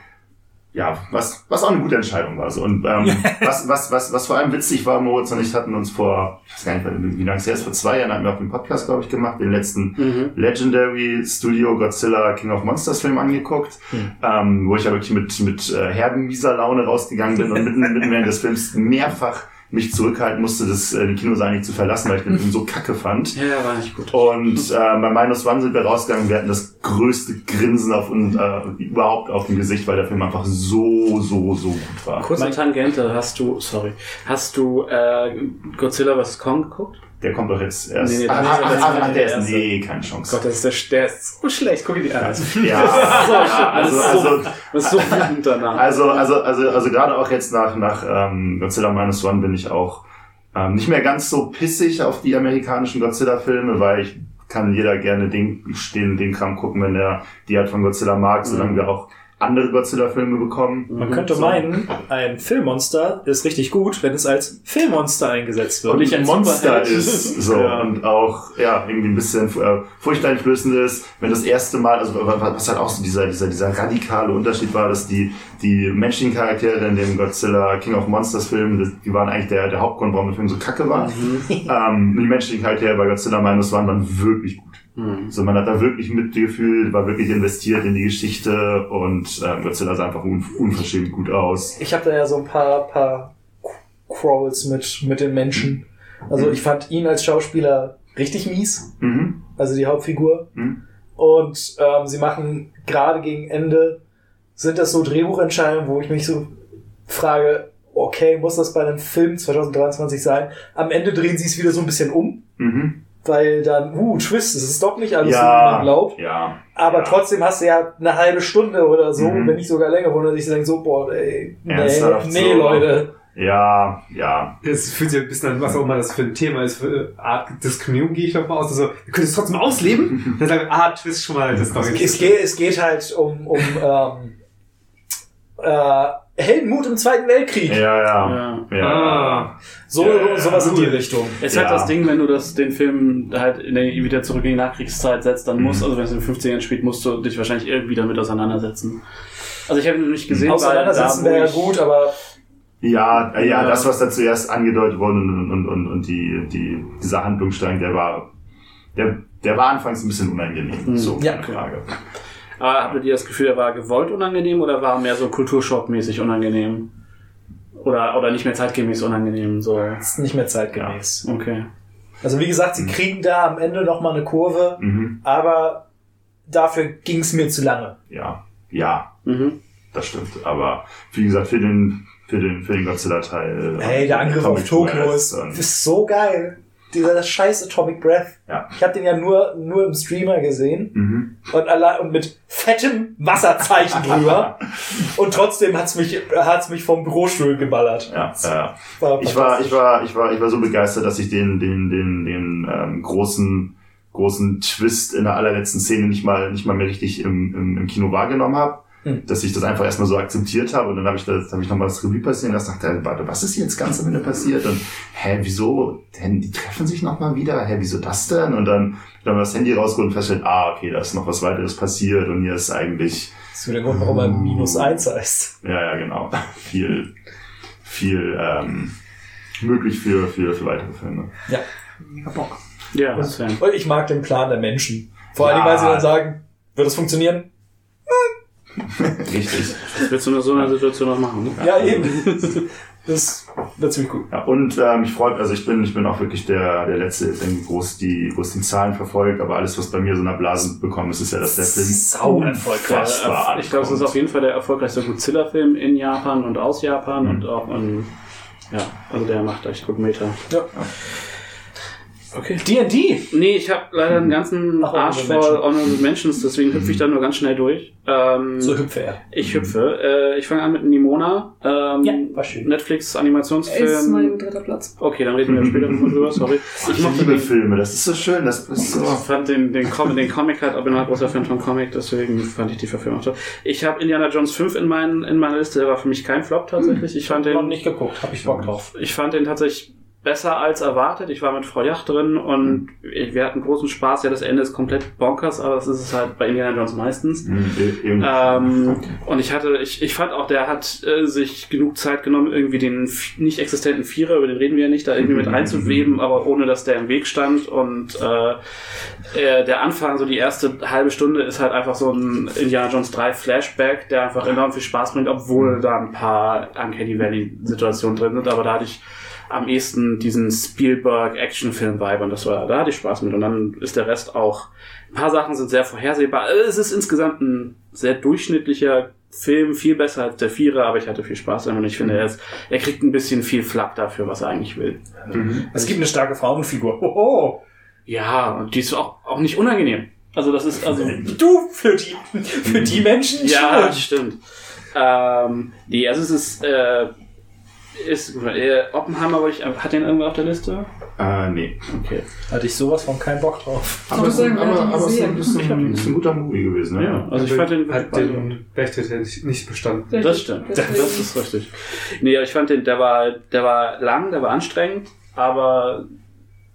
ja, was, was auch eine gute Entscheidung war. So. Und ähm, was, was, was, was vor allem witzig war, Moritz und ich hatten uns vor, ich weiß gar nicht, wie lange es her ist, vor zwei Jahren hatten wir auf dem Podcast, glaube ich, gemacht, den letzten Legendary Studio Godzilla King of Monsters Film angeguckt, ähm, wo ich ja wirklich mit, mit äh, herben mieser Laune rausgegangen bin und mitten, mitten während des Films mehrfach mich zurückhalten musste, das äh, Kinosaal nicht zu verlassen, weil ich den Film so kacke fand. ja, ja, war nicht gut. Und äh, bei Minus One sind wir rausgegangen, wir hatten das größte Grinsen auf und äh, überhaupt auf dem Gesicht, weil der Film einfach so, so, so gut war. Kurze Tangente, hast du, sorry, hast du äh, Godzilla vs. Kong geguckt? Der kommt doch jetzt erst. Nee, nee, ah, ah, ah, ah, der ist, nee, keine Chance. Gott, das ist der, der ist so schlecht, guck dir die an. Ja, ja also, also, ist so wütend danach. also, also, also, also gerade auch jetzt nach, nach ähm, Godzilla Minus One bin ich auch ähm, nicht mehr ganz so pissig auf die amerikanischen Godzilla-Filme, weil ich kann jeder gerne den, den, den Kram gucken, wenn der die Art von Godzilla mag, solange wir auch andere Godzilla-Filme bekommen. Man könnte So. meinen, ein Filmmonster ist richtig gut, wenn es als Filmmonster eingesetzt wird. Und nicht ein Monster Superheld. ist so Ja. und auch ja irgendwie ein bisschen äh, furchteinflößend ist, wenn das erste Mal, also wa- wa- was halt auch so dieser dieser dieser radikale Unterschied war, dass die die menschlichen Charaktere in dem Godzilla King of Monsters Film, die waren eigentlich der der Hauptgrund, warum der Film so kacke war. ähm, die menschlichen Charaktere bei Godzilla Minus waren dann wirklich gut. So, man hat da wirklich mitgefühlt, war wirklich investiert in die Geschichte und ähm, Godzilla sah einfach un unverschämt gut aus. Ich habe da ja so ein paar, paar Crawls mit, mit den Menschen. Also ich fand ihn als Schauspieler richtig mies, Mhm. also die Hauptfigur. Mhm. Und ähm, sie machen gerade gegen Ende, sind das so Drehbuchentscheidungen, wo ich mich so frage, okay, muss das bei einem Film 2023 sein? Am Ende drehen sie es wieder so ein bisschen um, Mhm. Weil dann, uh, Twist, es ist doch nicht alles so, wie man glaubt. ja. Aber Ja. trotzdem hast du ja eine halbe Stunde oder so, Mhm. wenn nicht sogar länger, wo man sich denkt, so, boah, ey, nee, Ernsthaft nee, so? Leute. Ja, ja. Es fühlt sich ein bisschen an, was auch immer das für ein Thema ist, für Art Diskriminierung gehe ich doch mal aus. Also, wir können es trotzdem ausleben. Dann sagen, ah, Twist schon mal, das ist doch Es, es, geht, es geht halt um, um ähm, äh, Heldenmut im Zweiten Weltkrieg. Ja, ja. Ja. ja. Ah. So, Ja, ja, sowas in die cool. Richtung. Es ist Ja. halt das Ding, wenn du das, den Film halt in der, wieder zurück in die Nachkriegszeit setzt, dann musst, Mhm. also wenn es in den 50ern spielt, musst du dich wahrscheinlich irgendwie damit auseinandersetzen. Also ich habe ihn noch nicht gesehen, Auseinandersetzen weil da, wo wäre ja gut, aber Ja, äh, ja, Ja. das, was da zuerst angedeutet wurde und, und, und, und die, die, dieser Handlungsstrang, der war, der, der war anfangs ein bisschen unangenehm. Mhm. So, Ja. keine Frage. Aber habt ihr das Gefühl, er war gewollt unangenehm oder war mehr so kulturschockmäßig unangenehm? Oder, oder nicht mehr zeitgemäß unangenehm? So. ist nicht mehr zeitgemäß. Okay. Also wie gesagt, sie kriegen da am Ende nochmal eine Kurve, Mhm. aber dafür ging es mir zu lange. Ja, ja, Mhm. das stimmt. Aber wie gesagt, für den, für den, für den Godzilla-Teil. Hey, der Angriff auf Tokio ist, ist so geil. Dieser scheiß Atomic Breath. Ja. Ich habe den ja nur, nur im Streamer gesehen Mhm. und, allein, und mit fettem Wasserzeichen drüber. und trotzdem hat's mich, hat's mich vom Bürostuhl geballert. Ja, ja. War Ich war, ich war, ich war, ich war so begeistert, dass ich den, den, den, den ähm, großen, großen Twist in der allerletzten Szene nicht mal, nicht mal mehr richtig im, im, im Kino wahrgenommen habe. Hm. Dass ich das einfach erstmal so akzeptiert habe und dann habe ich das, habe ich nochmal das Revue passieren lassen, dachte, warte, was ist jetzt ganz am Ende passiert? Und hä, wieso? Denn die treffen sich nochmal wieder? Hä, wieso das denn? Und dann, dann haben wir das Handy rausgeholt und feststellen, ah, okay, da ist noch was weiteres passiert und hier ist eigentlich, Das ist wieder der Grund, warum er minus eins heißt. ja, ja, genau, viel, viel ähm, möglich für, für, für weitere Filme. Ja. Ja, das wär- Und ich mag den Plan der Menschen. Vor allem, Ja. weil sie dann sagen, wird es funktionieren? Richtig. das willst du in so einer Situation noch machen. Ne? Ja, eben. Das wird ziemlich gut. Ja, und ähm, ich freue also ich bin, ich bin auch wirklich der, der Letzte, der irgendwie groß die, groß die Zahlen verfolgt, aber alles, was bei mir so eine Blase bekommt, ist, ist ja, dass der Film Sau erfolgreich. Ich glaube, es ist auf jeden Fall der erfolgreichste Godzilla-Film in Japan und aus Japan Mhm. und auch in, ja, also der macht echt gut Meter. Ja. Okay. D&D. Nee, ich habe leider einen ganzen Ach, Arsch voll Honorable Mentions, deswegen hüpfe ich da nur ganz schnell durch. Ähm, So hüpfe er. ich hüpfe. Äh, ich fange an mit Nimona. Ähm, Ja, war schön. Netflix Ist mein Animationsfilm. dritter Platz. Okay, dann reden wir später nochmal drüber, sorry. Ich Ich liebe den, Filme, das ist so schön, das ist so. ich fand den, den, Com den Comic halt, aber bin halt großer Fan von Comic, deswegen fand ich die Verfilmung toll. Ich habe Indiana Jones 5 in, mein, in meiner Liste, der war für mich kein Flop tatsächlich. Ich fand Noch den, nicht geguckt, hab ich Bock drauf. ich fand den tatsächlich besser als erwartet. Ich war mit Frau Yacht drin und wir hatten großen Spaß. Ja, das Ende ist komplett bonkers, aber das ist es halt bei Indiana Jones meistens. Hm, eben- Ähm, und ich hatte, ich, ich fand auch, der hat äh, sich genug Zeit genommen, irgendwie den nicht existenten Vierer, über den reden wir ja nicht, da irgendwie mit einzuweben, aber ohne dass der im Weg stand. Und äh, äh, der Anfang, so die erste halbe Stunde, ist halt einfach so ein Indiana Jones 3 Flashback, der einfach enorm viel Spaß bringt, obwohl da ein paar Uncanny Valley-Situationen drin sind. Aber da hatte ich am ehesten diesen Spielberg-Actionfilm-Vibe und das war, da hatte ich Spaß mit. Und dann ist der Rest auch, ein paar Sachen sind sehr vorhersehbar. Es ist insgesamt ein sehr durchschnittlicher Film, viel besser als der Vierer, aber ich hatte viel Spaß damit und ich finde, er, ist, er kriegt ein bisschen viel Flack dafür, was er eigentlich will. Es gibt eine starke Frauenfigur. Hoho. Ja, und die ist auch, auch nicht unangenehm. Also das ist, also, Du, für die, für die Menschen ja, stimmt. Ähm, nee, also es ist, äh, Ist gut. Äh, Oppenheimer, ich, hat den irgendwer auf der Liste? Äh, nee. Okay. Hatte ich sowas von keinen Bock drauf. Aber, es ist, aber, aber ein, gesehen. ist, ein, ist ein guter Movie gewesen, ne? Ja, also ich fand den hat den Bechtel nicht, nicht bestanden. Das stimmt. Das ist richtig. Nee, ich fand den, der war, der war lang, der war anstrengend, aber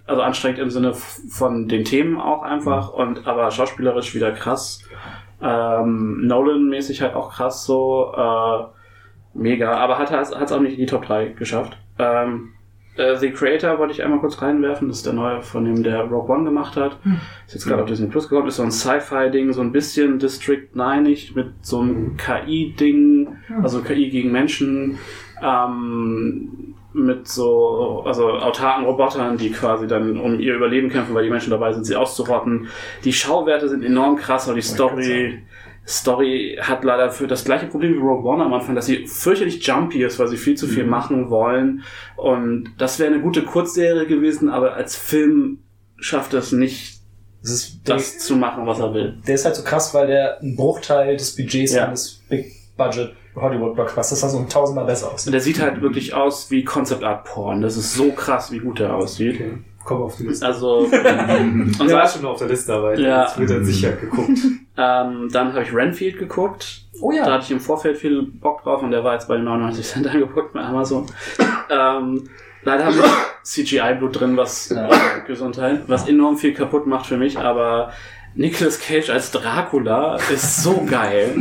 also anstrengend im Sinne von den Themen auch einfach und aber schauspielerisch wieder krass. Ähm, Nolan-mäßig halt auch krass so. Äh, mega, aber hat es auch nicht in die Top 3 geschafft. Ähm, äh, The Creator wollte ich einmal kurz reinwerfen, das ist der neue, von dem der Rogue One gemacht hat. Ist jetzt gerade auf Disney Plus gekommen, ist so ein Sci-Fi-Ding, so ein bisschen District 9 mit so einem KI-Ding, also KI gegen Menschen, ähm, mit so, also autarken Robotern, die quasi dann um ihr Überleben kämpfen, weil die Menschen dabei sind, sie auszurotten. Die Schauwerte sind enorm krass, aber die Story, Story hat leider für das gleiche Problem wie Rogue One am Anfang, dass sie fürchterlich jumpy ist, weil sie viel zu viel machen wollen. Und das wäre eine gute Kurzserie gewesen, aber als Film schafft es nicht, Das das zu machen, was er will. der ist halt so krass, weil der ein Bruchteil des Budgets Ja. eines Big Budget Hollywood Blockbusters also um tausendmal besser Und aussieht. der sieht halt wirklich aus wie Concept Art Porn. Das ist so krass, wie gut der aussieht. Okay. Komm auf die Liste. Also, und Der war schon auf der Liste, aber Ja. jetzt wird er sicher geguckt. ähm, dann habe ich Renfield geguckt. Oh Da ja. hatte ich im Vorfeld viel Bock drauf und der war jetzt bei den 99 Cent angeguckt bei Amazon. ähm, leider habe ich CGI-Blut drin, was äh, Gesundheit, was enorm viel kaputt macht für mich, aber Nicolas Cage als Dracula ist so geil.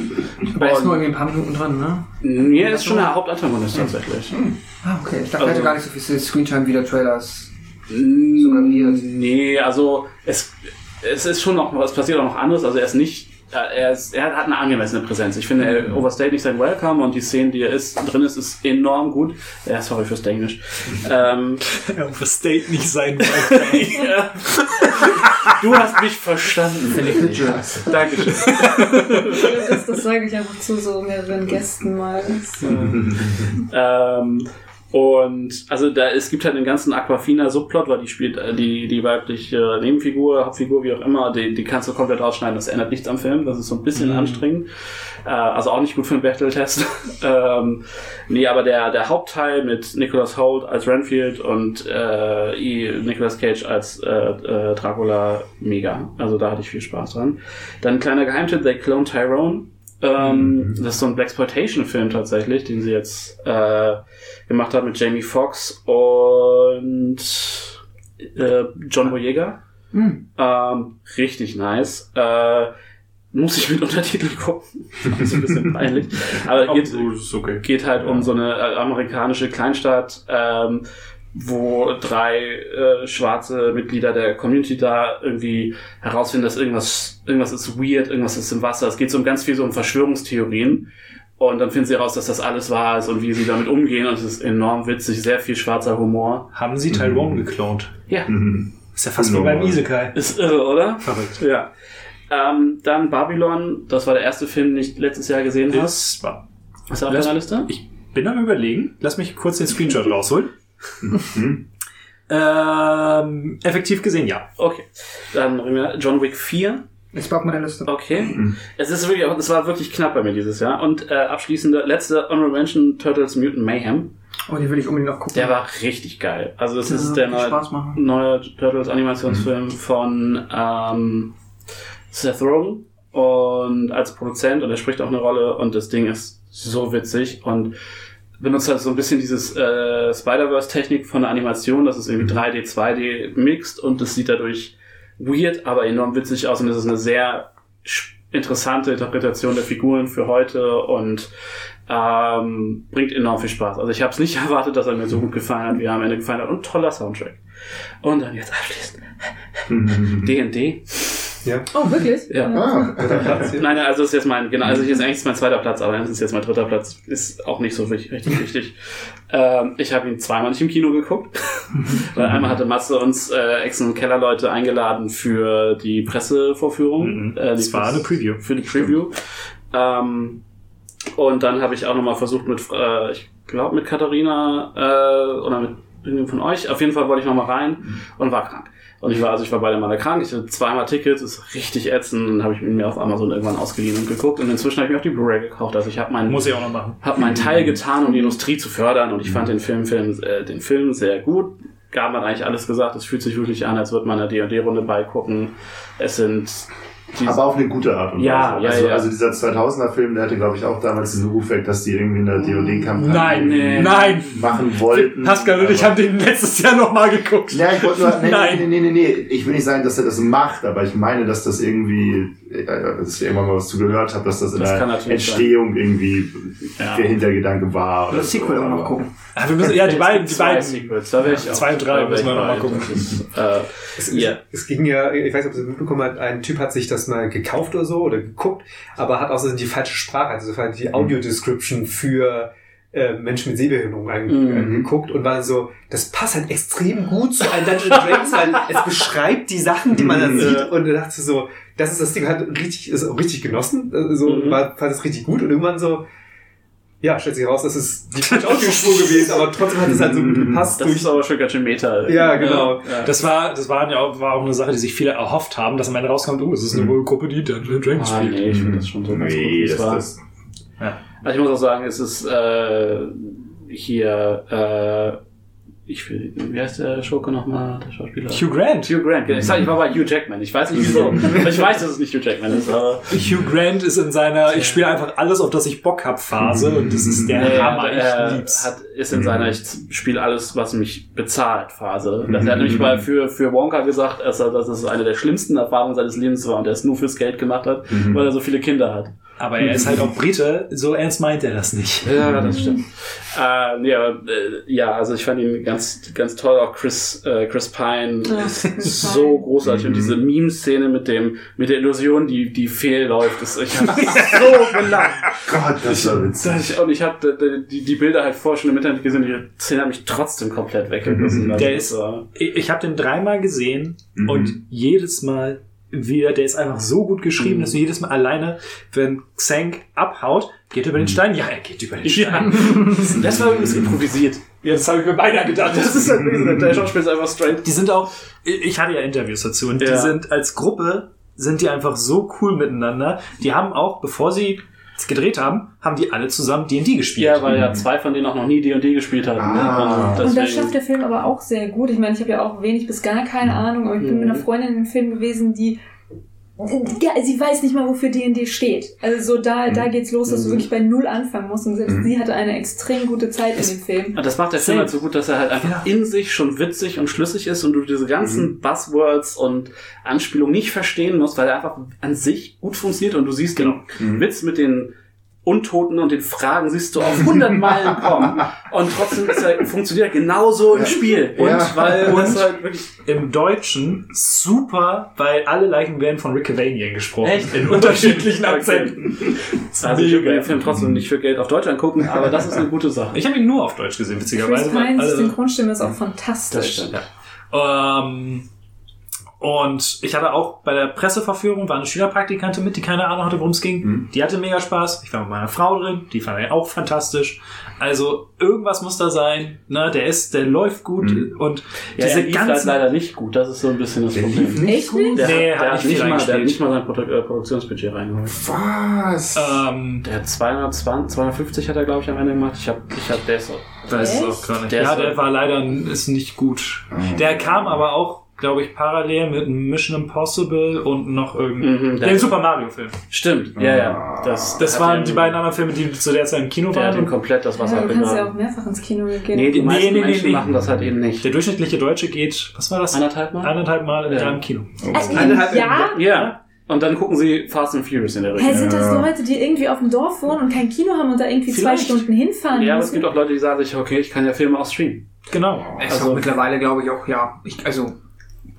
Aber ist nur irgendwie ein paar Minuten dran, ne? mir ist schon der Hauptantagonist tatsächlich. Ah, okay. Ich dachte, er Also- hätte gar nicht so viel Screentime wie der Trailers. Suggeriert. Nee, also es, es ist schon noch, es passiert auch noch anderes. Also er ist nicht, er, ist, er hat eine angemessene Präsenz. Ich finde, er overstayt nicht sein Welcome und die Szene, die er ist, drin ist, ist enorm gut. Ja, sorry fürs Englisch. ähm, Er overstate nicht sein ja. Du hast mich verstanden. Finde ich legit. Dankeschön. Das, das sage ich einfach zu so mehreren Gästen mal. ähm, und also da es gibt halt einen ganzen Aquafina Subplot, weil die spielt äh, die die weibliche Nebenfigur, Hauptfigur, wie auch immer, die, die kannst du komplett rausschneiden. Das ändert nichts am Film. Das ist so ein bisschen anstrengend. Äh, also auch nicht gut für einen Bechtel-Test. ähm, nee, aber der der Hauptteil mit Nicholas Holt als Renfield und äh, Nicolas Cage als äh, äh, Dracula mega. Also da hatte ich viel Spaß dran. Dann ein kleiner Geheimtipp: They Clone Tyrone. Ähm, Das ist so ein Blaxploitation-Film tatsächlich, den sie jetzt äh, gemacht hat mit Jamie Foxx und äh, John Boyega. Hm. Ähm, richtig nice. Äh, muss ich mit Untertiteln gucken. Das ist ein bisschen peinlich. Aber geht, okay. geht halt um so eine äh, amerikanische Kleinstadt, ähm, wo drei äh, schwarze Mitglieder der Community da irgendwie herausfinden, dass irgendwas, irgendwas ist weird, irgendwas ist im Wasser. Es geht so um ganz viel so um Verschwörungstheorien. Und dann finden sie heraus, dass das alles wahr ist und wie sie damit umgehen. Und es ist enorm witzig, sehr viel schwarzer Humor. Haben sie Tyrone geklont? Ja, Mhm. Ist ja fast wie beim Isekai. ist irre, oder? Verrückt. Ja. Ähm, dann Babylon, das war der erste Film, den ich letztes Jahr gesehen habe. Ist wahr. Ist er auf deiner Liste? Ich bin am überlegen. Lass mich kurz den Screenshot rausholen. Mhm. Ähm, effektiv gesehen, ja. Okay. Dann reden wir John Wick 4. Ist bei auf meiner Liste. Okay. Es ist wirklich, es war wirklich knapp bei mir dieses Jahr. Und äh, abschließende, letzte Honorable Mention, Turtles Mutant Mayhem. Oh, die will ich unbedingt noch gucken. Der war richtig geil. Also das Ja, ist der neue, neue Turtles Animationsfilm von ähm, Seth Rogen und als Produzent und er spricht auch eine Rolle und das Ding ist so witzig und benutzt halt so ein bisschen dieses äh, Spider-Verse-Technik von der Animation, dass es irgendwie 3D, 2D mixt und das sieht dadurch weird, aber enorm witzig aus und es ist eine sehr interessante Interpretation der Figuren für heute und ähm, bringt enorm viel Spaß. Also ich habe es nicht erwartet, dass er mir so gut gefallen hat, wie er am Ende gefallen hat und toller Soundtrack. Und dann jetzt abschließend D&D. Ja. Oh, wirklich? Ja. Ah, Nein, nein, also ist jetzt mein, genau, also hier ist eigentlich mein zweiter Platz, aber das ist jetzt mein dritter Platz, ist auch nicht so richtig, richtig wichtig. Ähm, ich habe ihn zweimal nicht im Kino geguckt, weil einmal hatte Matze uns äh, Ex- und Kellerleute eingeladen für die Pressevorführung. Mhm. Äh, Das war eine Preview. Für die Preview. Ähm, und dann habe ich auch nochmal versucht mit, äh, ich glaube mit Katharina äh, oder mit irgendjemand von euch. Auf jeden Fall wollte ich nochmal rein und war krank. Und ich war, also ich war beide Male krank, ich hatte zweimal Tickets, ist richtig ätzend, dann habe ich mir auf Amazon irgendwann ausgeliehen und geguckt und inzwischen habe ich mir auch die Blu-ray gekauft. Also ich habe meinen Muss ich auch noch machen. habe meinen Teil getan, um die Industrie zu fördern und ich fand den Film, Film äh, den Film sehr gut. Gab man eigentlich alles gesagt. Es fühlt sich wirklich an, als würde man einer D&D-Runde beigucken. Es sind Aber auf eine gute Art und Weise. Ja, ja, also, ja. also dieser 2000er-Film, der hatte, glaube ich, auch damals diesen Ruf weg, dass die irgendwie eine DOD-Kampagne Nein, Nee. nein. machen wollten. Pascal und ich haben den letztes Jahr noch mal geguckt. Ja, ich wollte nur, nee, Nein. nee, nee, nee, nee, ich will nicht sagen, dass er das macht, aber ich meine, dass das irgendwie, dass ich irgendwann mal was zu gehört habe, dass das in Das der Entstehung irgendwie Ja. der Hintergedanke war. Oder das Sequel auch noch gucken. Ah, wir müssen, ja, die beiden, die beiden. Sequels, da will ich auch. Zwei und drei müssen wir noch mal gucken. Ist, äh, Es, Ja. es ging ja, ich weiß nicht, ob Sie mitbekommen hat, ein Typ hat sich das mal gekauft oder so oder geguckt, aber hat außerdem die falsche Sprache, also Mhm. die Audio-Description für äh, Menschen mit Sehbehinderung Mhm. angeguckt und war so, das passt halt extrem gut zu einem Dungeons Dragons, weil es beschreibt die Sachen, die man da Mhm. sieht und da dachte ich so, das ist das Ding, hat richtig, ist auch richtig genossen, äh, so Mhm. war, fand es richtig gut und irgendwann so, ja, stellt sich raus, das ist die falsche Audiospur gewesen, aber trotzdem hat es halt so gut gepasst das durch ist aber schon ganz schön Meta. Ja, genau. Ja. Das war, das war ja auch, war auch eine Sache, die sich viele erhofft haben, dass am Ende rauskommt, oh, es ist eine Gruppe, die Dungeons Dragons Ah, spielt. nee, ich finde das schon so ganz gut. wie es das, war. das, Also ich muss auch sagen, es ist äh, hier, äh, ich will, wie heißt der Schurke nochmal, der Schauspieler? Hugh Grant. Hugh Grant. Ich, sag, ich war bei Hugh Jackman. Ich weiß nicht wieso. ich weiß, dass es nicht Hugh Jackman ist, aber Hugh Grant ist in seiner, ich spiele einfach alles, auf das ich Bock hab Phase und das ist der er, Hammer, ich er lieb's. hat, ist in seiner ich spiele alles, was mich bezahlt Phase. Das er hat nämlich mal für, für Wonka gesagt, dass, er, dass es eine der schlimmsten Erfahrungen seines Lebens war und er es nur fürs Geld gemacht hat, weil er so viele Kinder hat. Aber er ist halt auch Brite, so ernst meint er das nicht. Ja, das stimmt. Äh, nee, aber, äh, ja, also ich fand ihn ganz, ganz toll. Auch Chris, äh, Chris Pine Ja, ist Chris so Pine. großartig. Und diese Meme-Szene mit dem, mit der Illusion, die, die fehlläuft, ist, ich hab so gelacht. Gott, das war witzig. Und ich habe die, die Bilder halt vorher schon im Internet gesehen, die Szene hat mich trotzdem komplett weggerissen. Also Der ist- Ich, ich habe den dreimal gesehen Mhm. und jedes Mal wieder, der ist einfach so gut geschrieben, dass du jedes Mal alleine, wenn Xank abhaut, geht er über den Stein? Ja, er geht über den Stein. Das war übrigens improvisiert. Ja, das habe ich mir beinahe gedacht. Das ist halt der Schauspieler ist einfach straight. Die sind auch, ich hatte ja Interviews dazu und die Ja. sind als Gruppe, sind die einfach so cool miteinander. Die haben auch, bevor sie gedreht haben, haben die alle zusammen D&D gespielt. Ja, weil ja zwei von denen auch noch nie D&D gespielt hatten. Ah. ne? Und das deswegen- schafft der Film aber auch sehr gut. Ich meine, ich habe ja auch wenig bis gar keine Ahnung, aber ich bin mit einer Freundin in einem Film gewesen, die ja, sie weiß nicht mal, wofür D&D steht. Also so da, da geht's los, dass du wirklich bei Null anfangen musst. Und selbst sie hatte eine extrem gute Zeit in dem Film. Und das macht der Film halt so gut, dass er halt einfach in sich schon witzig und schlüssig ist und du diese ganzen Buzzwords und Anspielungen nicht verstehen musst, weil er einfach an sich gut funktioniert und du siehst den Witz mit den Untoten und den Fragen siehst du auf 100 Meilen kommen und trotzdem ist er, funktioniert er genauso im Spiel. Und Ja. weil Und- das halt wirklich Im Deutschen super, weil alle Leichen werden von Rick Cavanian gesprochen. Echt? In unterschiedlichen. Akzenten. also ich würde den Film trotzdem nicht für Geld auf Deutsch angucken, aber das ist eine gute Sache. Ich habe ihn nur auf Deutsch gesehen, Chris witzigerweise. weil Pines alle- Synchronstimme ist auch Das fantastisch. stimmt. Ähm, und ich hatte auch bei der Presseverführung war eine Schülerpraktikantin mit, die keine Ahnung hatte, worum es ging. Mhm. Die hatte mega Spaß. Ich war mit meiner Frau drin, die fand er auch fantastisch. Also irgendwas muss da sein. Ne, der ist, der läuft gut Mhm. und Ja, diese er lief halt ganzen. leider nicht gut, das ist so ein bisschen das Der Problem. lief nicht nicht? Der, Nee, hat, hat der, nicht hat nicht mal, der hat nicht mal sein Produ äh, Produktionsbudget reingeholt. Was? ähm, Der hat 220, 250 hat er, glaube ich, am Ende gemacht. Ich hab, ich hab, der ist so. weiß es auch gar nicht. Der ja, der war leider ist nicht gut. Der kam aber auch, glaube ich, parallel mit Mission Impossible und noch irgendein Mhm, der- den Super Mario Film. Stimmt, ja, ja. Das, Das hat waren die beiden anderen Filme, die zu der Zeit im Kino Der hat waren. ihm komplett das Wasser Ja, du kannst ja auch mehrfach ins Kino gehen. Nee, die Nee, meisten nee, nee, Menschen nee. machen das halt eben nicht. Der durchschnittliche Deutsche geht, was war das? Anderthalb Mal? Eineinhalb Mal im Ja. Jahr im Kino. Also, Eineinhalb- ja? Ja. Und dann gucken sie Fast and Furious in der Hä, Regel. sind das Leute, die irgendwie auf dem Dorf wohnen und kein Kino haben und da irgendwie Vielleicht. zwei Stunden hinfahren Ja, aber es gibt auch Leute, die sagen sich, okay, ich kann ja Filme auch streamen. Genau. Also- auch mittlerweile, glaube ich, auch, ja. Ich, also,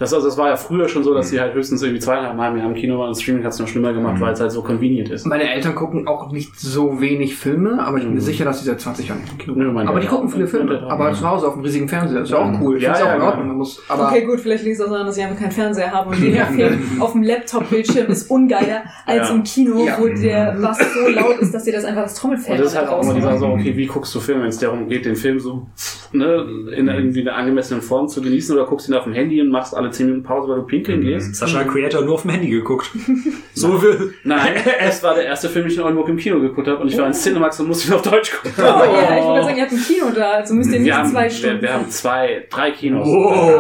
Das, also, das war ja früher schon so, dass sie halt höchstens irgendwie zweieinhalb Mal im Jahr im Kino waren und Streaming hat es noch schlimmer gemacht, weil es halt so convenient ist. Meine Eltern gucken auch nicht so wenig Filme, aber ich bin mir sicher, dass sie seit 20 Jahren nicht im Kino gucken. meine Aber die gucken viele Filme. Ja, Aber zu Hause auf dem riesigen Fernseher. Ist ja auch cool. Ich Ja, ja, auch in ja. Ordnung. Man muss, aber Okay, gut, vielleicht liegt es auch daran, dass ich einfach keinen Fernseher habe und jeder Film auf dem Laptop-Bildschirm ist ungeiler als Ja. im Kino, Ja. wo der Bass so laut ist, dass dir das einfach das Trommelfell Und das ist halt auch immer die Sache so, okay, wie guckst du Film, wenn es darum geht, den Film so ne, in irgendwie einer angemessenen Form zu genießen oder guckst ihn auf dem Handy und machst alle 10 Minuten Pause, weil du pinkeln gehst? Sascha hat Creator nur auf dem Handy geguckt. so will. Nein, es war der erste Film, den ich in Oldenburg im Kino geguckt habe und ich war in Cinemax und musste ihn auf Deutsch gucken. Oh, ja, ich wollte sagen, ihr habt ein Kino da, also müsst ihr nicht Wir haben, zwei wir, Stunden. wir haben zwei, drei Kinos.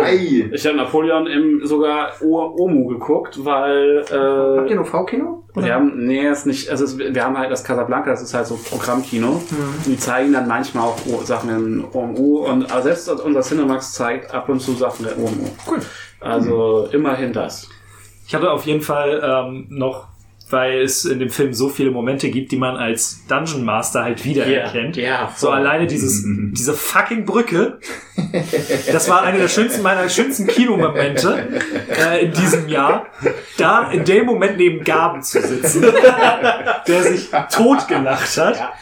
Ei. Ich habe Napoleon im sogar O- Omu geguckt, weil äh, habt ihr noch V-Kino? Wir haben, nee, ist nicht, also es, wir haben halt das Casablanca, das ist halt so Programmkino. Mhm. Die zeigen dann manchmal auch Sachen in OMU und aber selbst unser Cinemax zeigt ab und zu Sachen in OMU. Cool. Also immerhin das. Ich hatte auf jeden Fall ähm, noch, weil es in dem Film so viele Momente gibt, die man als Dungeon Master halt wiedererkennt. Ja, So alleine dieses, diese fucking Brücke. Das war eine der schönsten meiner schönsten Kinomomente äh, in diesem Jahr. Da in dem Moment neben Gaben zu sitzen, der sich totgelacht hat.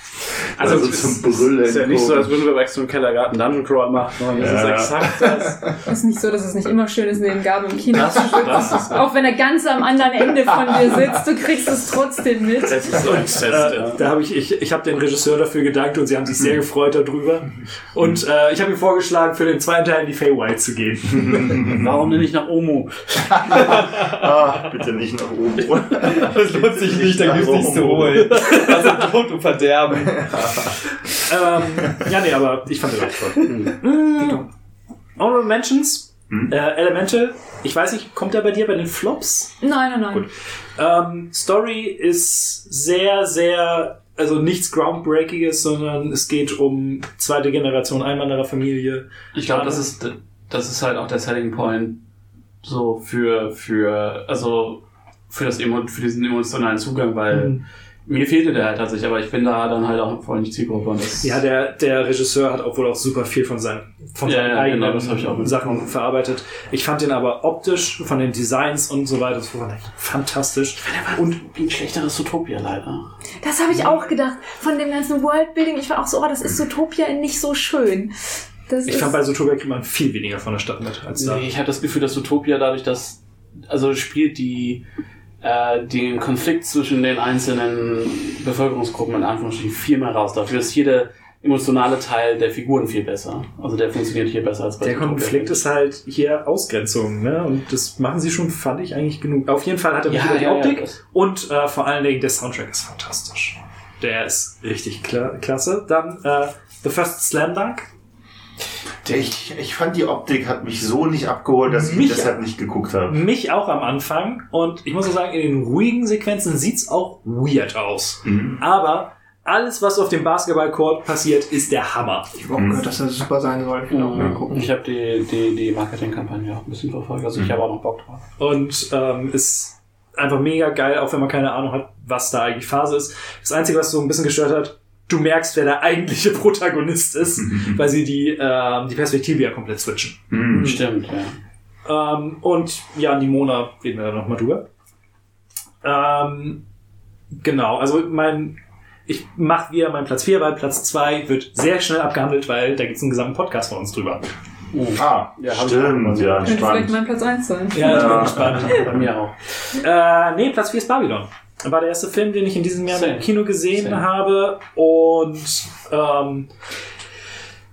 Also, Also es zum ist, Brüllen. ist ja nicht so, als würden wir bei Extreme Kellergarten Dungeon Crawl machen, das Ja. ist exakt das. Es ist nicht so, dass es nicht immer schön ist, neben Gabe im Kino Das, zu sitzen. das ist Auch wenn er ganz am anderen Ende von dir sitzt, du kriegst es trotzdem mit. das ist so ein Test, Äh, ja. da habe ich, ich, ich habe den Regisseur dafür gedankt und sie haben sich sehr gefreut darüber. Und äh, ich habe ihm vorgeschlagen, für den zweiten Teil in die Feywild zu gehen. Warum denn nicht nach Omu? Ah, bitte nicht nach oben. Das lohnt sich nicht, da gibt's nichts zu holen. Also Tod und Verderben. ähm, ja, nee, aber ich fand den auch toll. Mm. Honorable Mentions. Äh, Elemental. Ich weiß nicht, kommt er bei dir bei den Flops? Nein, nein, nein. Gut. Ähm, Story ist sehr, sehr, also nichts Groundbreakiges, sondern es geht um zweite Generation Einwandererfamilie. Ich glaube, das ist, das ist halt auch der Selling Point so für, für, also für das für diesen emotionalen Zugang, weil Mhm. Mir fehlte der halt tatsächlich, aber ich bin da dann halt auch voll nicht Zielgruppe und das Ja, der, der Regisseur hat auch wohl auch super viel von seinen, von Ja, seinen ja, eigenen genau, das hab ich auch mitbekommen. Sachen verarbeitet. Ich fand den aber optisch, von den Designs und so weiter, das war fantastisch. und wie ein schlechteres Utopia leider. Das habe ich auch gedacht. Von dem ganzen Worldbuilding. Ich war auch so, oh, das ist Zootopia nicht so schön. Das Ich ist, fand bei Zootopia kriegt man viel weniger von der Stadt mit als da. Nee, ich habe das Gefühl, dass Utopia dadurch, dass also spielt die äh, den Konflikt zwischen den einzelnen Bevölkerungsgruppen in Anführungsstrichen viel mehr raus. Dafür ist jeder emotionale Teil der Figuren viel besser. Also der funktioniert hier besser als bei Der. Konflikt ist halt hier Ausgrenzung, ne? Und das machen sie schon, fand ich eigentlich genug. Auf jeden Fall hat er Ja, über die ja, ja, Optik das- und äh, vor allen Dingen der Soundtrack ist fantastisch. Der ist richtig kla klasse. Dann äh, The First Slam Dunk. Ich, ich fand die Optik hat mich so nicht abgeholt, dass ich Mich- deshalb nicht geguckt habe. Mich auch am Anfang. Und ich muss auch sagen, in den ruhigen Sequenzen sieht's auch weird aus. Mhm. Aber alles, was auf dem Basketballcourt passiert, ist der Hammer. Ich habe auch gehört, dass das super sein soll. Ich Mhm. gucken. Ich habe die, die, die Marketingkampagne auch ein bisschen verfolgt. Also ich habe auch noch Bock drauf. Und ähm, ist einfach mega geil, auch wenn man keine Ahnung hat, was da eigentlich Phase ist. Das Einzige, was so ein bisschen gestört hat, du merkst, wer der eigentliche Protagonist ist, weil sie die, ähm, die Perspektive ja komplett switchen. Mhm. Stimmt, ja. Ähm, und ja, Nimona reden wir da nochmal drüber. Ähm, genau, also mein, ich mache wieder meinen Platz 4, weil Platz 2 wird sehr schnell abgehandelt, weil da gibt es einen gesamten Podcast von uns drüber. Ah, Ja, stimmt, ja, könnte vielleicht spannend. mein Platz 1 sein. Ja, ich bin gespannt. Bei mir auch. Äh, nee, Platz 4 ist Babylon. War der erste Film, den ich in diesem Jahr Same. im Kino gesehen Same. habe. Und ähm,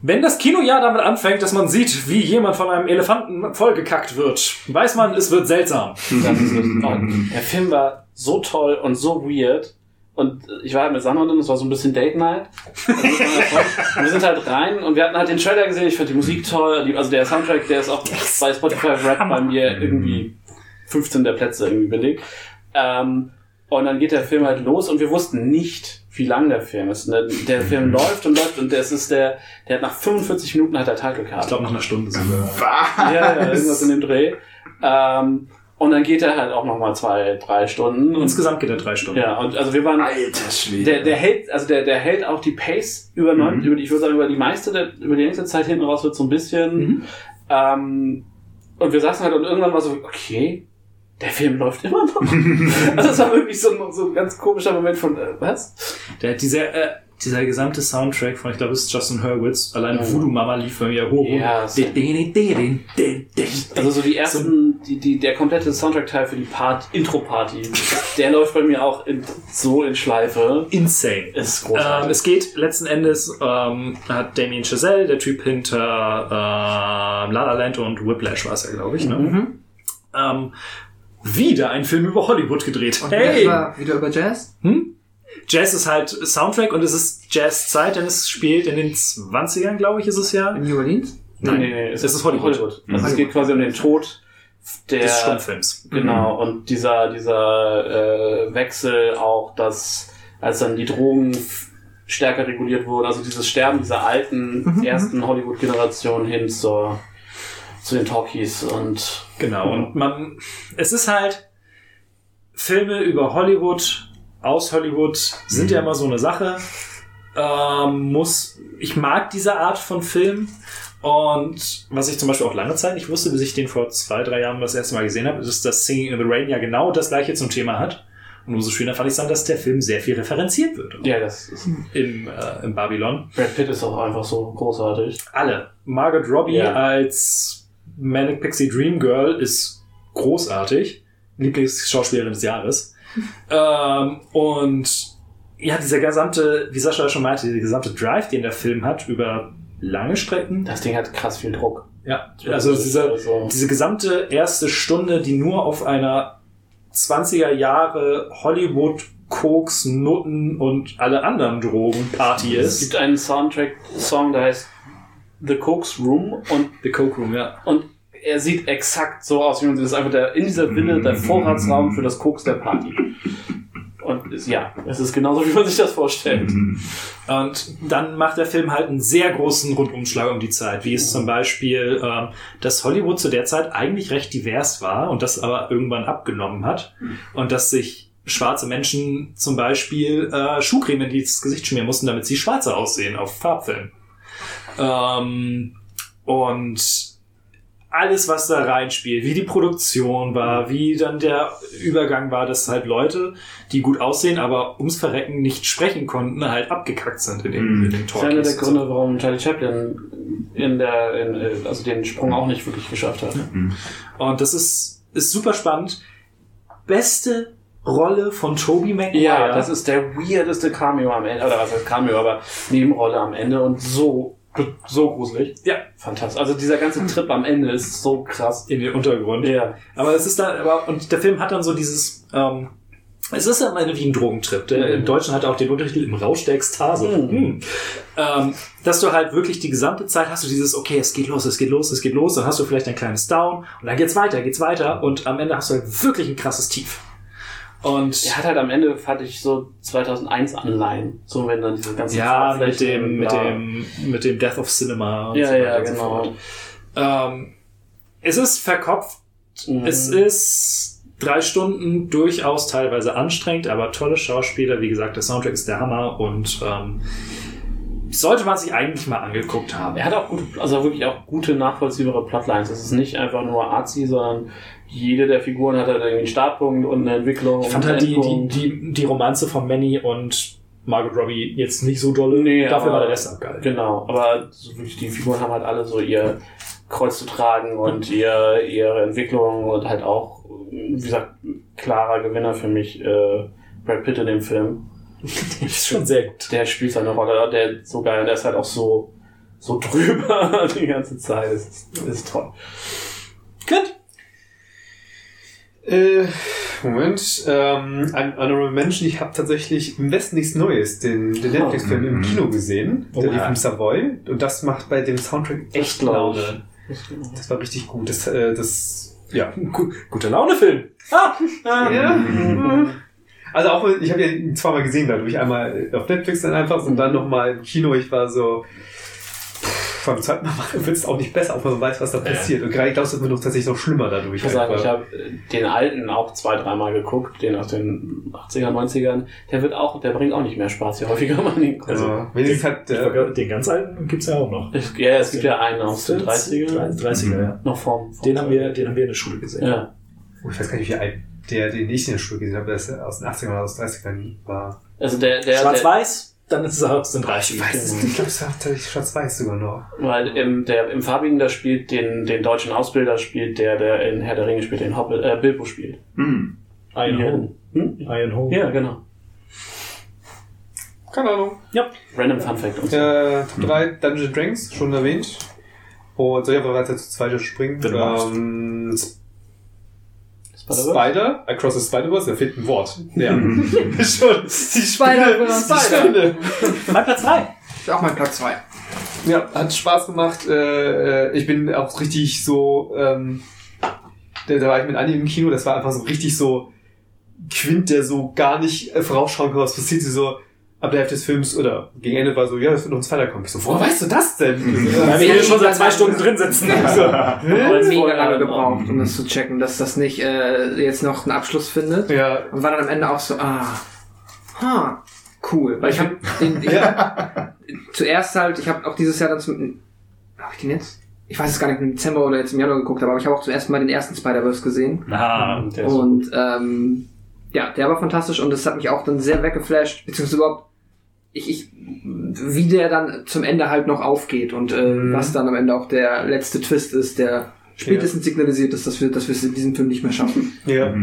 wenn das Kinojahr damit anfängt, dass man sieht, wie jemand von einem Elefanten vollgekackt wird, weiß man, es wird seltsam. Der Film war so toll und so weird. Und ich war halt mit Sandra drin, es war so ein bisschen Date Night. Und wir sind halt rein und wir hatten halt den Trailer gesehen. Ich fand die Musik toll. Also der Soundtrack, der ist auch bei Spotify Rap bei mir irgendwie 15 der Plätze irgendwie belegt. Ähm, und dann geht der Film halt los und wir wussten nicht, wie lang der Film ist. Und der, Film läuft und läuft und das ist der, der hat nach 45 Minuten hat der Title Card. Ich glaube, nach einer Stunde sogar. Was? Ja, ja, irgendwas in dem Dreh. Ähm, und dann geht er halt auch nochmal zwei, drei Stunden. Und, Insgesamt geht er drei Stunden. ja, und also wir waren. Alter Schwede. Der, der hält, also der, der hält auch die Pace über neun, über die, ich würde sagen, über die meiste, der, über die längste Zeit hinten raus wird so ein bisschen. Mhm. Ähm, und wir saßen halt und irgendwann war so, okay, der Film läuft immer noch. also es war wirklich so ein, so ein ganz komischer Moment von, äh, was? Der, dieser, äh, dieser gesamte Soundtrack von, ich glaube, es ist Justin Hurwitz, allein Ja. Voodoo Mama lief bei mir hoch. Ja, so- Also so die ersten, die, die, der komplette Soundtrack-Teil für die Part, Intro-Party, der läuft bei mir auch in, so in Schleife. Insane. Ist Ähm, großartig. es geht letzten Endes, ähm, hat Damien Chazelle, der Typ hinter ähm, La La Land und Whiplash war es ja, glaube ich, ne? Mhm. ähm, wieder ein Film über Hollywood gedreht. Und hey! wieder, über, wieder über Jazz? Hm? Jazz ist halt Soundtrack und es ist Jazz-Zeit, denn es spielt in den 20ern, glaube ich, ist es ja. In New Orleans? Nein, Nee, nee, es ist Hollywood. Also es geht quasi um den Tod der, Des Stummfilms. Genau, und dieser, dieser äh, Wechsel auch, dass als dann die Drogen stärker reguliert wurden, also dieses Sterben dieser alten Mhm, ersten Hollywood-Generation hin zur, zu den Talkies und Genau, und man, es ist halt, Filme über Hollywood, aus Hollywood, sind ja immer so eine Sache. Ähm, muss, ich mag diese Art von Film. Und was ich zum Beispiel auch lange Zeit nicht wusste, bis ich den vor zwei, drei Jahren das erste Mal gesehen habe, ist, dass Singing in the Rain ja genau das gleiche zum Thema hat. Und umso schöner fand ich es dann, dass der Film sehr viel referenziert wird. ja, das ist, Im, äh, im Babylon. Brad Pitt ist auch einfach so großartig. Alle. Margot Robbie Ja. als Manic Pixie Dream Girl ist großartig. Lieblingsschauspielerin des Jahres. ähm, und ja, dieser gesamte, wie Sascha schon meinte, dieser gesamte Drive, den der Film hat über lange Strecken. Das Ding hat krass viel Druck. Ja, also dieser, Also- diese gesamte erste Stunde, die nur auf einer 20er Jahre Hollywood, Koks, Nutten und alle anderen Drogen Party Es ist. gibt einen Soundtrack-Song, der heißt The Coke's Room und The Coke Room, ja. Und er sieht exakt so aus, wie man sich das einfach der, in dieser Villa der Vorratsraum für das Koks der Party. Und ja, es ist genauso, wie man sich das vorstellt. Und dann macht der Film halt einen sehr großen Rundumschlag um die Zeit, wie es zum Beispiel, ähm, dass Hollywood zu der Zeit eigentlich recht divers war und das aber irgendwann abgenommen hat und dass sich schwarze Menschen zum Beispiel äh, Schuhcreme in das Gesicht schmieren mussten, damit sie schwarzer aussehen auf Farbfilmen. Ähm, und alles, was da reinspielt, wie die Produktion war, wie dann der Übergang war, dass halt Leute, die gut aussehen, aber ums Verrecken nicht sprechen konnten, halt abgekackt sind in den, Mhm. in den Das ist einer der. Gründe, warum Charlie Chaplin in der, in, also den Sprung auch nicht wirklich geschafft hat. Und das ist, ist super spannend. Beste Rolle von Toby Maguire. Ja, das ist der weirdeste Cameo am Ende, oder was heißt Cameo, aber Nebenrolle am Ende und so, so gruselig. Ja. Fantastisch. Also dieser ganze Trip am Ende ist so krass. in den Untergrund. Ja. Aber es ist dann, aber, und der Film hat dann so dieses, ähm, es ist am Ende wie ein Drogentrip. Der, Im Deutschen hat er auch den Untertitel im Rausch der Ekstase. Mhm. Hm. Ähm, dass du halt wirklich die gesamte Zeit hast du dieses, okay, es geht los, es geht los, es geht los, dann hast du vielleicht ein kleines Down und dann geht's weiter, geht's weiter und am Ende hast du halt wirklich ein krasses Tief. Und Er hat halt am Ende, fand ich, so 2001 Anleihen. So, wenn dann diese ganzen ja, mit dem, mit dem, mit dem Death of Cinema und Ja, so weiter ja, so genau. Ähm, es ist verkopft, Mhm. Es ist drei Stunden durchaus teilweise anstrengend, aber tolle Schauspieler. Wie gesagt, der Soundtrack ist der Hammer und ähm, sollte man sich eigentlich mal angeguckt haben. Er hat auch gut, also wirklich auch gute nachvollziehbare Plotlines. Es ist nicht einfach nur artsy, sondern jede der Figuren hat halt irgendwie einen Startpunkt und eine Entwicklung. Ich fand halt die, die, die, die Romanze von Manny und Margot Robbie jetzt nicht so dolle. Nee, Dafür aber- war der Rest abgehalten. Genau, aber so die Figuren haben halt alle so ihr Kreuz zu tragen und ihr, ihre Entwicklung und halt auch, wie gesagt, klarer Gewinner für mich, äh, Brad Pitt in dem Film. ist schon sehr gut. Der spielt seine Rolle, der ist so geil und der ist halt auch so, so drüber die ganze Zeit. Das ist, das ist toll. Gut. Äh, Moment. Ähm, ein Honorable Mention, ich habe tatsächlich im Westen nichts Neues, den, den Netflix-Film im Kino gesehen. Der Oh, lief ja. im Savoy. Und das macht bei dem Soundtrack echt. Laune. Das war richtig gut. Das, äh, das ja. Gu guter Laune-Film. Ah, ah. ja. Also auch, ich habe ja zweimal gesehen dadurch. Einmal auf Netflix dann einfach und dann nochmal im Kino. Ich war so, beim zweiten Mal machen wird es auch nicht besser, auch wenn man weiß, was da passiert. Und gerade ich glaube, es wird noch tatsächlich noch schlimmer dadurch. Ich muss sagen, ich habe den alten auch zwei, dreimal geguckt, den aus den 80er, 90ern. Der wird auch, der bringt auch nicht mehr Spaß, je häufiger man ihn guckt. also, wenigstens hat der, Den ganz alten gibt's ja auch noch. Es- Ja, es gibt ja einen aus den 30ern. 30er, ja. Noch vorm. Den haben wir, den haben wir in der Schule gesehen. Ja. oh, ich weiß gar nicht, wie alt der, den ich in der Schule gesehen habe, der ist aus den 80ern oder aus den 30ern war. Also der, der, der Schwarz-Weiß, dann ist es aus den 30ern. Ich weiß es nicht, ich glaube, es war tatsächlich schwarz-weiß sogar noch. weil im, der, im Farbigen, da spielt den, den deutschen Ausbilder, spielt der, der in Herr der Ringe spielt, den Hobbit, äh, Bilbo spielt. Hm. Iron Home. Hm? Iron Home. Ja, genau. Keine Ahnung. Random Fun Fact und so. Äh, Top 3 Dungeon Dragons, schon erwähnt. Und soll ich einfach weiter zu zweiter springen? Ähm, Spider-Verse? Spider, Across the Spider-Verse, da fehlt ein Wort. Ja. schon. Die Spider-Verse. Die Spinne. Mein Platz 3. Ist auch mein Platz 2. Ja, hat Spaß gemacht. Äh, äh, ich bin auch richtig so, ähm, da, war ich mit Anni im Kino, das war einfach so richtig so Quint, der so gar nicht äh, vorausschauen kann, was passiert. Sie so ab der Hälfte des Films oder gegen Ende war so, ja, es wird noch ein zweiter kommen. Ich so, woher weißt du das denn? Weil wir hier schon seit zwei Stunden drin sitzen. so, hä? mega lange gebraucht, um das zu checken, dass das nicht äh, jetzt noch einen Abschluss findet. ja, Und war dann am Ende auch so, ah, ha, cool. Weil ich habe den, ich hab, zuerst halt, ich habe auch dieses Jahr dann zum, hab ich den jetzt? Ich weiß es gar nicht, im Dezember oder jetzt im Januar geguckt, aber ich habe auch zum ersten Mal den ersten Spider-Verse gesehen. Ah, Und der ist Und ähm, ja, der war fantastisch und das hat mich auch dann sehr weggeflasht, beziehungsweise überhaupt, ich, ich, wie der dann zum Ende halt noch aufgeht und äh, Mhm. was dann am Ende auch der letzte Twist ist, der spätestens signalisiert ist, dass wir, dass wir es in diesem Film nicht mehr schaffen. ja,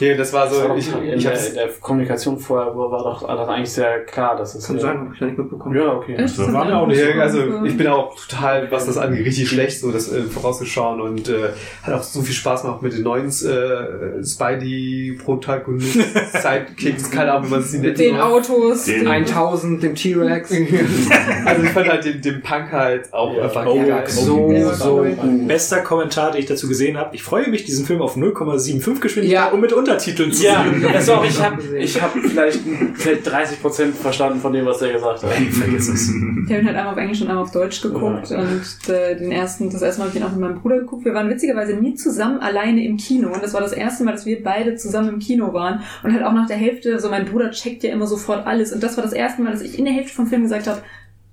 ja, das war Das war so, doch- ich, in ich der, in der Kommunikation vorher war doch alles eigentlich sehr klar, dass es Kann sein, habe ich noch nicht mitbekommen. Ja, okay. Echt? Das war mir auch nicht Ja, so. also ich bin auch total, was das angeht, richtig schlecht, so das äh, vorauszuschauen und äh, hat auch so viel Spaß gemacht mit den neuen äh, Spidey-Protagonisten, Sidekicks, keine Ahnung, wie man es nennt. Mit den Autos. Den- den- 1000, dem T-Rex. also ich fand halt den, den Punk halt auch Ja. einfach Oh, geil. so, Der war so cool. gut. Bester Kommentar, den ich dazu gesehen habe. Ich freue mich, diesen Film auf 0,75 Geschwindigkeit Ja. und mit Untertiteln zu Ja, sehen. das auch, ich habe ich hab vielleicht, vielleicht 30% verstanden von dem, was der gesagt hat. Vergiss es. Kevin hat einmal auf Englisch und einmal auf Deutsch geguckt und äh, den ersten, das erste Mal habe ich ihn auch mit meinem Bruder geguckt. Wir waren witzigerweise nie zusammen alleine im Kino und das war das erste Mal, dass wir beide zusammen im Kino waren und halt auch nach der Hälfte, so mein Bruder checkt ja immer sofort alles und das war das erste Mal, dass ich in der Hälfte vom Film gesagt habe,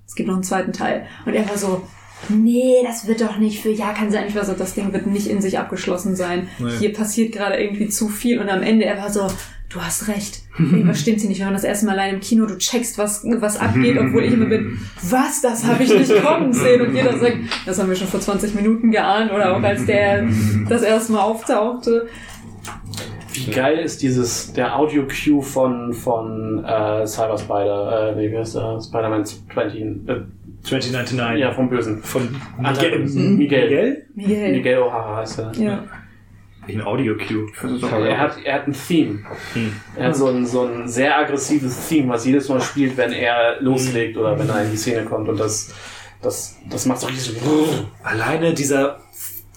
es gibt noch einen zweiten Teil und er war so, nee, das wird doch nicht für, ja, kann sein, ich war so, das Ding wird nicht in sich abgeschlossen sein. Nee. Hier passiert gerade irgendwie zu viel und am Ende er war so, du hast recht. Irgendwas stimmt hier nicht. Wir waren das erste Mal allein im Kino, du checkst, was, was abgeht, obwohl ich immer bin, was, das habe ich nicht kommen sehen. Und jeder sagt, das haben wir schon vor 20 Minuten geahnt oder auch als der das erste Mal auftauchte. Wie geil ist dieses, der Audio-Cue von, von äh, Cyber Spider, äh, nee, wie heißt der? Spider-Man 20, äh, 2099. ja, vom Bösen. Von Miguel. Miguel. Miguel. Miguel? Miguel. O'Hara heißt er. Ja. Ein Audio-Cue. Er hat, er hat ein Theme. Hm. Er hat so ein, so ein sehr aggressives Theme, was jedes Mal spielt, wenn er loslegt oder wenn er in die Szene kommt. Und das, das, das macht so richtig so. Alleine dieser,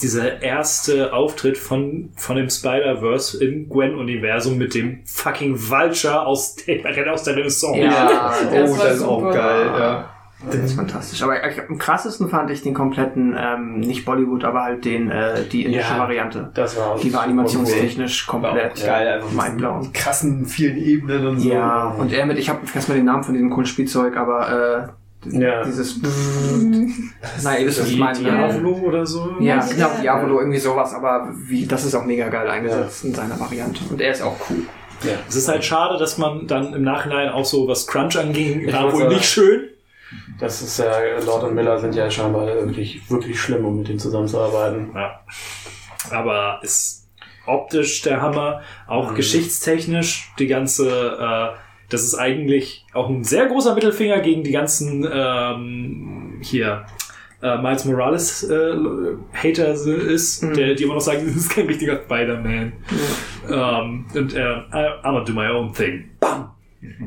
dieser erste Auftritt von, von dem Spider-Verse im Gwen-Universum mit dem fucking Vulture aus der, aus der Renaissance. Ja, Das oh, war das ist auch super. geil, ja. Das ist fantastisch. Aber ich- am krassesten fand ich den kompletten, ähm, nicht Bollywood, aber halt den, äh, die indische Ja. Variante. Das war Die war animationstechnisch War komplett auch geil, einfach diesen krassen, vielen Ebenen und so. Ja, und er mit, ich habe vergessen mal den Namen von diesem coolen Spielzeug, aber äh, Ja. dieses Nein, ihr wisst, was ich Die meine. ne? Diavolo oder so. Ja, Ja, genau, ja. Diabolo, irgendwie sowas, aber wie, das ist auch mega geil eingesetzt in seiner Variante. Und er ist auch cool. Es ist halt schade, dass man dann im Nachhinein auch so, was Crunch anging, war wohl nicht schön. Das ist ja, Lord und Miller sind ja scheinbar wirklich, wirklich schlimm, um mit denen zusammenzuarbeiten. Ja. Aber ist optisch der Hammer, auch Mhm. geschichtstechnisch die ganze, äh, das ist eigentlich auch ein sehr großer Mittelfinger gegen die ganzen ähm, hier äh, Miles Morales äh, Hater ist, Mhm. der, die immer noch sagen, das ist kein richtiger Spider-Man. Ähm, und äh, I'm gonna do my own thing. Bam!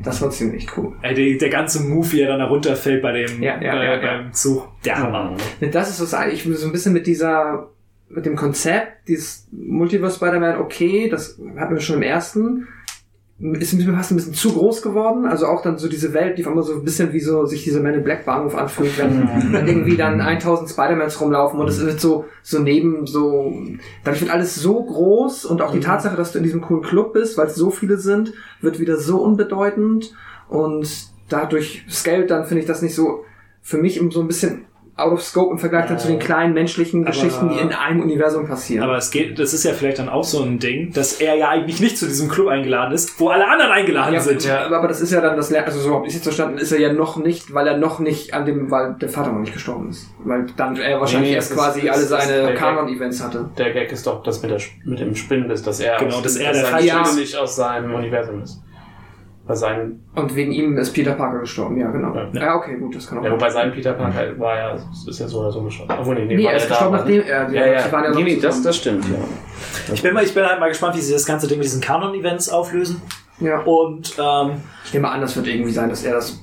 Das war ziemlich cool. Ey, der, der ganze Move, wie er dann da runterfällt bei dem Ja, ja, äh, ja, ja. beim Zug, der Hammer. Das ist was eigentlich so ein bisschen mit dieser, mit dem Konzept, dieses Multiverse Spider-Man, okay, das hatten wir schon im ersten. Ist mir fast ein bisschen zu groß geworden. Also auch dann so diese Welt, die einmal so ein bisschen wie so sich diese Man in Black Bahnhof anfühlt, wenn dann irgendwie dann 1000 Spider-Mans rumlaufen und es wird so, so neben so, dadurch wird alles so groß und auch die Tatsache, dass du in diesem coolen Club bist, weil es so viele sind, wird wieder so unbedeutend und dadurch scaled dann finde ich das nicht so für mich so ein bisschen out of scope im Vergleich dann zu den kleinen menschlichen Aber- Geschichten, die in einem Universum passieren. Aber es geht, das ist ja vielleicht dann auch so ein Ding, dass er ja eigentlich nicht zu diesem Club eingeladen ist, wo alle anderen eingeladen ja, sind. ja, aber das ist ja dann das, also so habe ich jetzt verstanden, ist er ja noch nicht, weil er noch nicht an dem, weil der Vater noch nicht gestorben ist. Weil dann er wahrscheinlich Nee, erst das ist- quasi das alle ist seine der Kanon-Events hatte. Der Gag ist doch das mit, der, mit dem Spinnenbiss, dass er, Genau, aus, dass er der Falsche Spinne ist. nicht aus seinem Universum ist. Bei seinem, Und wegen ihm ist Peter Parker gestorben, ja, genau. Ja. Ja, okay, gut, das kann auch ja, wobei sein Peter Parker war ja, ist ja so oder so gestorben. Obwohl, nee, nee, Nee, war er ist ja gestorben, nachdem er, Ja, ja, die waren ja nee, nee, das, das stimmt, ja. Ich bin, mal, ich bin halt mal gespannt, wie sie das ganze Ding mit diesen Kanon-Events auflösen. Ja. Und ähm, Ich nehme an, das wird irgendwie sein, dass er das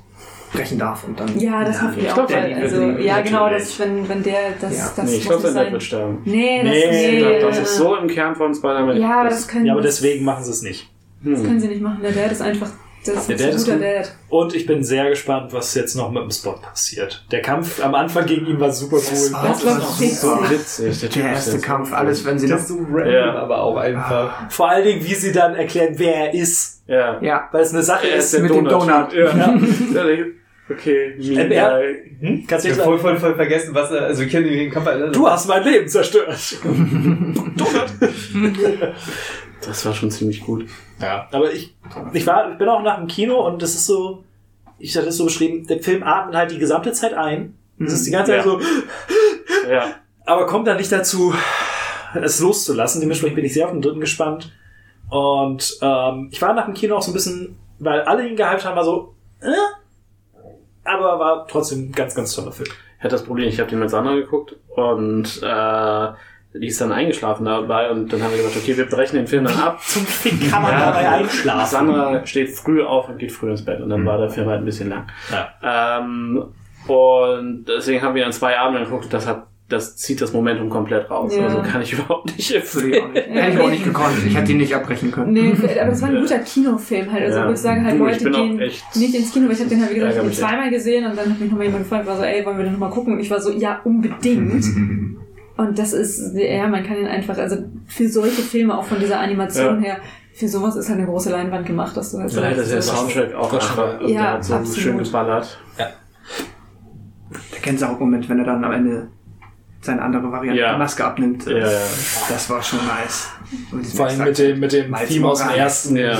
brechen darf und dann. Ja, das hoffe ich ich auch. glaub, weil, der also, wird- ja, genau, das, wenn, wenn der das, Ja. das nee, ich glaube, sein Dad wird sein. sterben. Nee, das, Nee, nee, Das ist so im Kern von Spider-Man. Ja, aber das können, ja, aber das, deswegen machen sie es nicht. das können sie nicht machen. Der Dad ist einfach, das Der ist Dad ein ist guter gut. Dad. Und ich bin sehr gespannt, was jetzt noch mit dem Spot passiert. Der Kampf am Anfang gegen ihn war super cool. war- Das war ist witzig. Der, Der ist erste Kampf, alles, wenn sie Das noch. ist so random, Ja. aber auch einfach. Vor allen Dingen, wie sie dann erklären, wer er ist. Ja. Ja, Weil es eine Sache Er ist. der mit dem Donut. Ja. ja. okay, me Ähm, guy. Hm? Kannst du Ich voll, voll, voll vergessen, was er, also ich kenne den Kampf erinnern. Du hast mein Leben zerstört. Das war schon ziemlich gut. Ja, aber ich, ich war, ich bin auch nach dem Kino und das ist so, ich hatte es so beschrieben, der Film atmet halt die gesamte Zeit ein. Das ist die ganze Zeit Ja. so, Ja. aber kommt dann nicht dazu, es loszulassen. Dementsprechend bin ich sehr auf den dritten gespannt. Und ähm, ich war nach dem Kino auch so ein bisschen, weil alle ihn gehypt haben, war so, äh, aber war trotzdem ein ganz, ganz toller Film. Ich hatte das Problem, ich habe den mit Sandra geguckt und äh, die ist dann eingeschlafen dabei und dann haben wir gesagt, okay, wir brechen den Film dann ab. Zum Fick kann man dabei einschlafen. Sandra steht früh auf und geht früh ins Bett und dann war der Film halt ein bisschen lang. Ja. Ähm, und deswegen haben wir dann zwei Abende geguckt und das hat das zieht das Momentum komplett raus. Ja. Also kann ich überhaupt nicht empfehlen. Hätte ich auch nicht gekonnt. Ich hätte ihn nicht abbrechen können. Nee, aber das war ein guter Kinofilm halt. Also Ja. wo ich sage halt, Leute bin auch gehen echt- nicht ins Kino, weil ich habe den halt, wie gesagt, ich zweimal gesehen und dann hat mich nochmal jemand gefragt, war so, ey, wollen wir den nochmal gucken? Und ich war so, ja, unbedingt. und das ist, ja, man kann ihn einfach, also für solche Filme, auch von dieser Animation her, für sowas ist halt eine große Leinwand gemacht, dass du halt Ja, das ist der so- Soundtrack auch einfach, also ja, der hat so absolut. schön geballert. Der Gänsehautmoment, wenn er dann am Ende seine andere Variante Ja. der Maske abnimmt. Ja, ja. Das war schon nice. Vor allem mit dem, mit dem Theme aus dem ersten. Ja.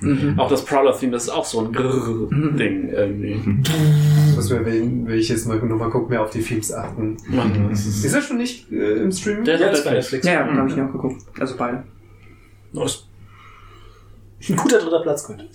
Mhm. Auch das Prowler-Theme, das ist auch so ein Grrrr-Ding irgendwie. Muss mir, wenn, wenn ich jetzt mal nochmal gucke, mehr auf die Themes achten. Das Ist ist er schon nicht äh, im Stream? der Ja, hat das war Netflix. Ja, ja, da habe ich auch geguckt. Also beide. Los. Ein guter dritter Platz, gut.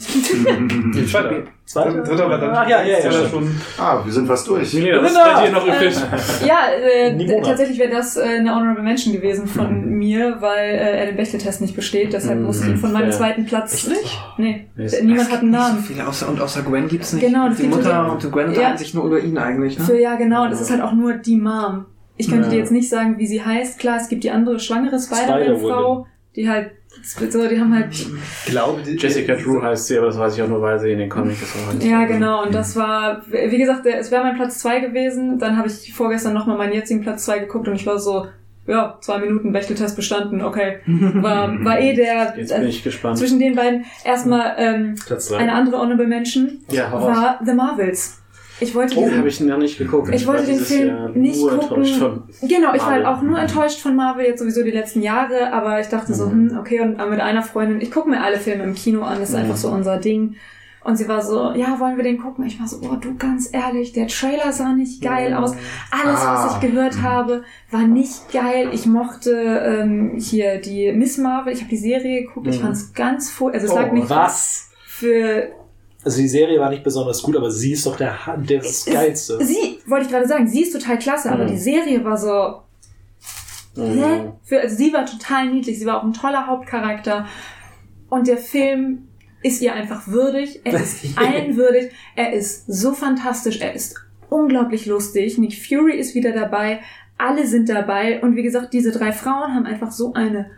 Nee, Zweiter. Zweiter? Dritter war dann. Ach ja, ja, ja. Schon. Ah, wir sind fast durch. Milena, was ist dir noch übrig? Ja, äh, tatsächlich wäre das äh, eine Honorable Mention gewesen von mir, weil äh, er den Bechteltest nicht besteht. Deshalb Mhm. musste ich ihn von meinem zweiten Platz. Echt nicht? Nee, Nee, niemand hat einen So Namen. viele außer, und außer Gwen gibt's nicht. Genau, das die gibt es Mutter so- und Gwen Ja. unterhalten sich nur über ihn eigentlich. Ne? Für, ja, genau. Und es ist halt auch nur die Mom. Ich könnte Ja. dir jetzt nicht sagen, wie sie heißt. Klar, es gibt die andere schwangere Spider-Man-Frau, die halt, so, die haben halt, Ich glaube, die, Jessica Drew heißt sie, aber das weiß ich auch nur, weil sie in den Comics das auch heißt. ja, genau. Und das war, wie gesagt, es wäre mein Platz zwei gewesen. Dann habe ich vorgestern nochmal meinen jetzigen Platz zwei geguckt und ich war so, ja, zwei Minuten Bechteltest bestanden, okay. War, war eh der, Jetzt bin ich gespannt. zwischen den beiden erstmal ähm, eine andere Honorable Mention Ja, war The Marvels. Ich wollte Oh, habe ich noch nicht geguckt. ich wollte war den Film Jahr nicht gucken. enttäuscht Von. Genau, ich war halt auch nur enttäuscht von Marvel jetzt sowieso die letzten Jahre, aber ich dachte so, Mhm. hm, okay, und mit einer Freundin, ich gucke mir alle Filme im Kino an, das ist Mhm. einfach so unser Ding. Und sie war so, ja, wollen wir den gucken? Ich war so, oh, du ganz ehrlich, der Trailer sah nicht geil aus. Alles, was Ah. ich gehört habe, war nicht geil. Ich mochte ähm, hier die Miss Marvel, ich habe die Serie geguckt, ich Mhm. fand es ganz furchtbar. Also es lag Oh, nicht was? für Also die Serie war nicht besonders gut, aber sie ist doch der, der das Geilste. sie, wollte ich gerade sagen, sie ist total klasse, aber Mhm. die Serie war so, Mhm. Hä? Für, also sie war total niedlich, sie war auch ein toller Hauptcharakter. Und der Film ist ihr einfach würdig. Er ist allen würdig. Er ist so fantastisch. Er ist unglaublich lustig. Nick Fury ist wieder dabei. Alle sind dabei. Und wie gesagt, diese drei Frauen haben einfach so eine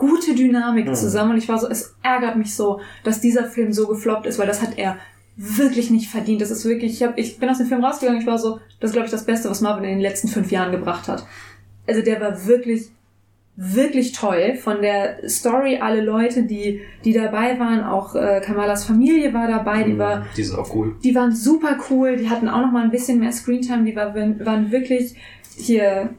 gute Dynamik Mhm. zusammen und ich war so, es ärgert mich so, dass dieser Film so gefloppt ist, weil das hat er wirklich nicht verdient. Das ist wirklich, ich, hab, ich bin aus dem Film rausgegangen, ich war so, das ist glaube ich das Beste, was Marvel in den letzten fünf Jahren gebracht hat. Also der war wirklich, wirklich toll. Von der Story, alle Leute, die, die dabei waren, auch äh, Kamalas Familie war dabei, die war Die sind auch cool. die waren super cool, die hatten auch noch mal ein bisschen mehr Screentime, die war, waren wirklich hier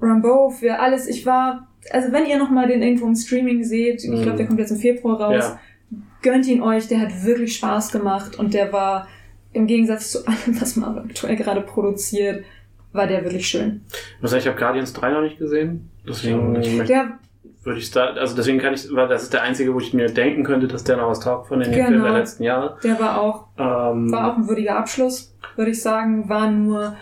Rambo für alles. Ich war, also wenn ihr noch mal den irgendwo im Streaming seht, ich glaube, der kommt jetzt im Februar raus, Ja. gönnt ihn euch, der hat wirklich Spaß gemacht und der war im Gegensatz zu allem, was Marvel aktuell gerade produziert, war der wirklich schön. Ich muss sagen, ich habe Guardians 3 noch nicht gesehen. Deswegen möchte- Der, würde ich da, also deswegen kann ich, weil das ist der einzige, wo ich mir denken könnte, dass der noch was taugt von den Genau. Filmen der letzten Jahre. der war auch Ähm, War auch ein würdiger Abschluss, würde ich sagen. War nur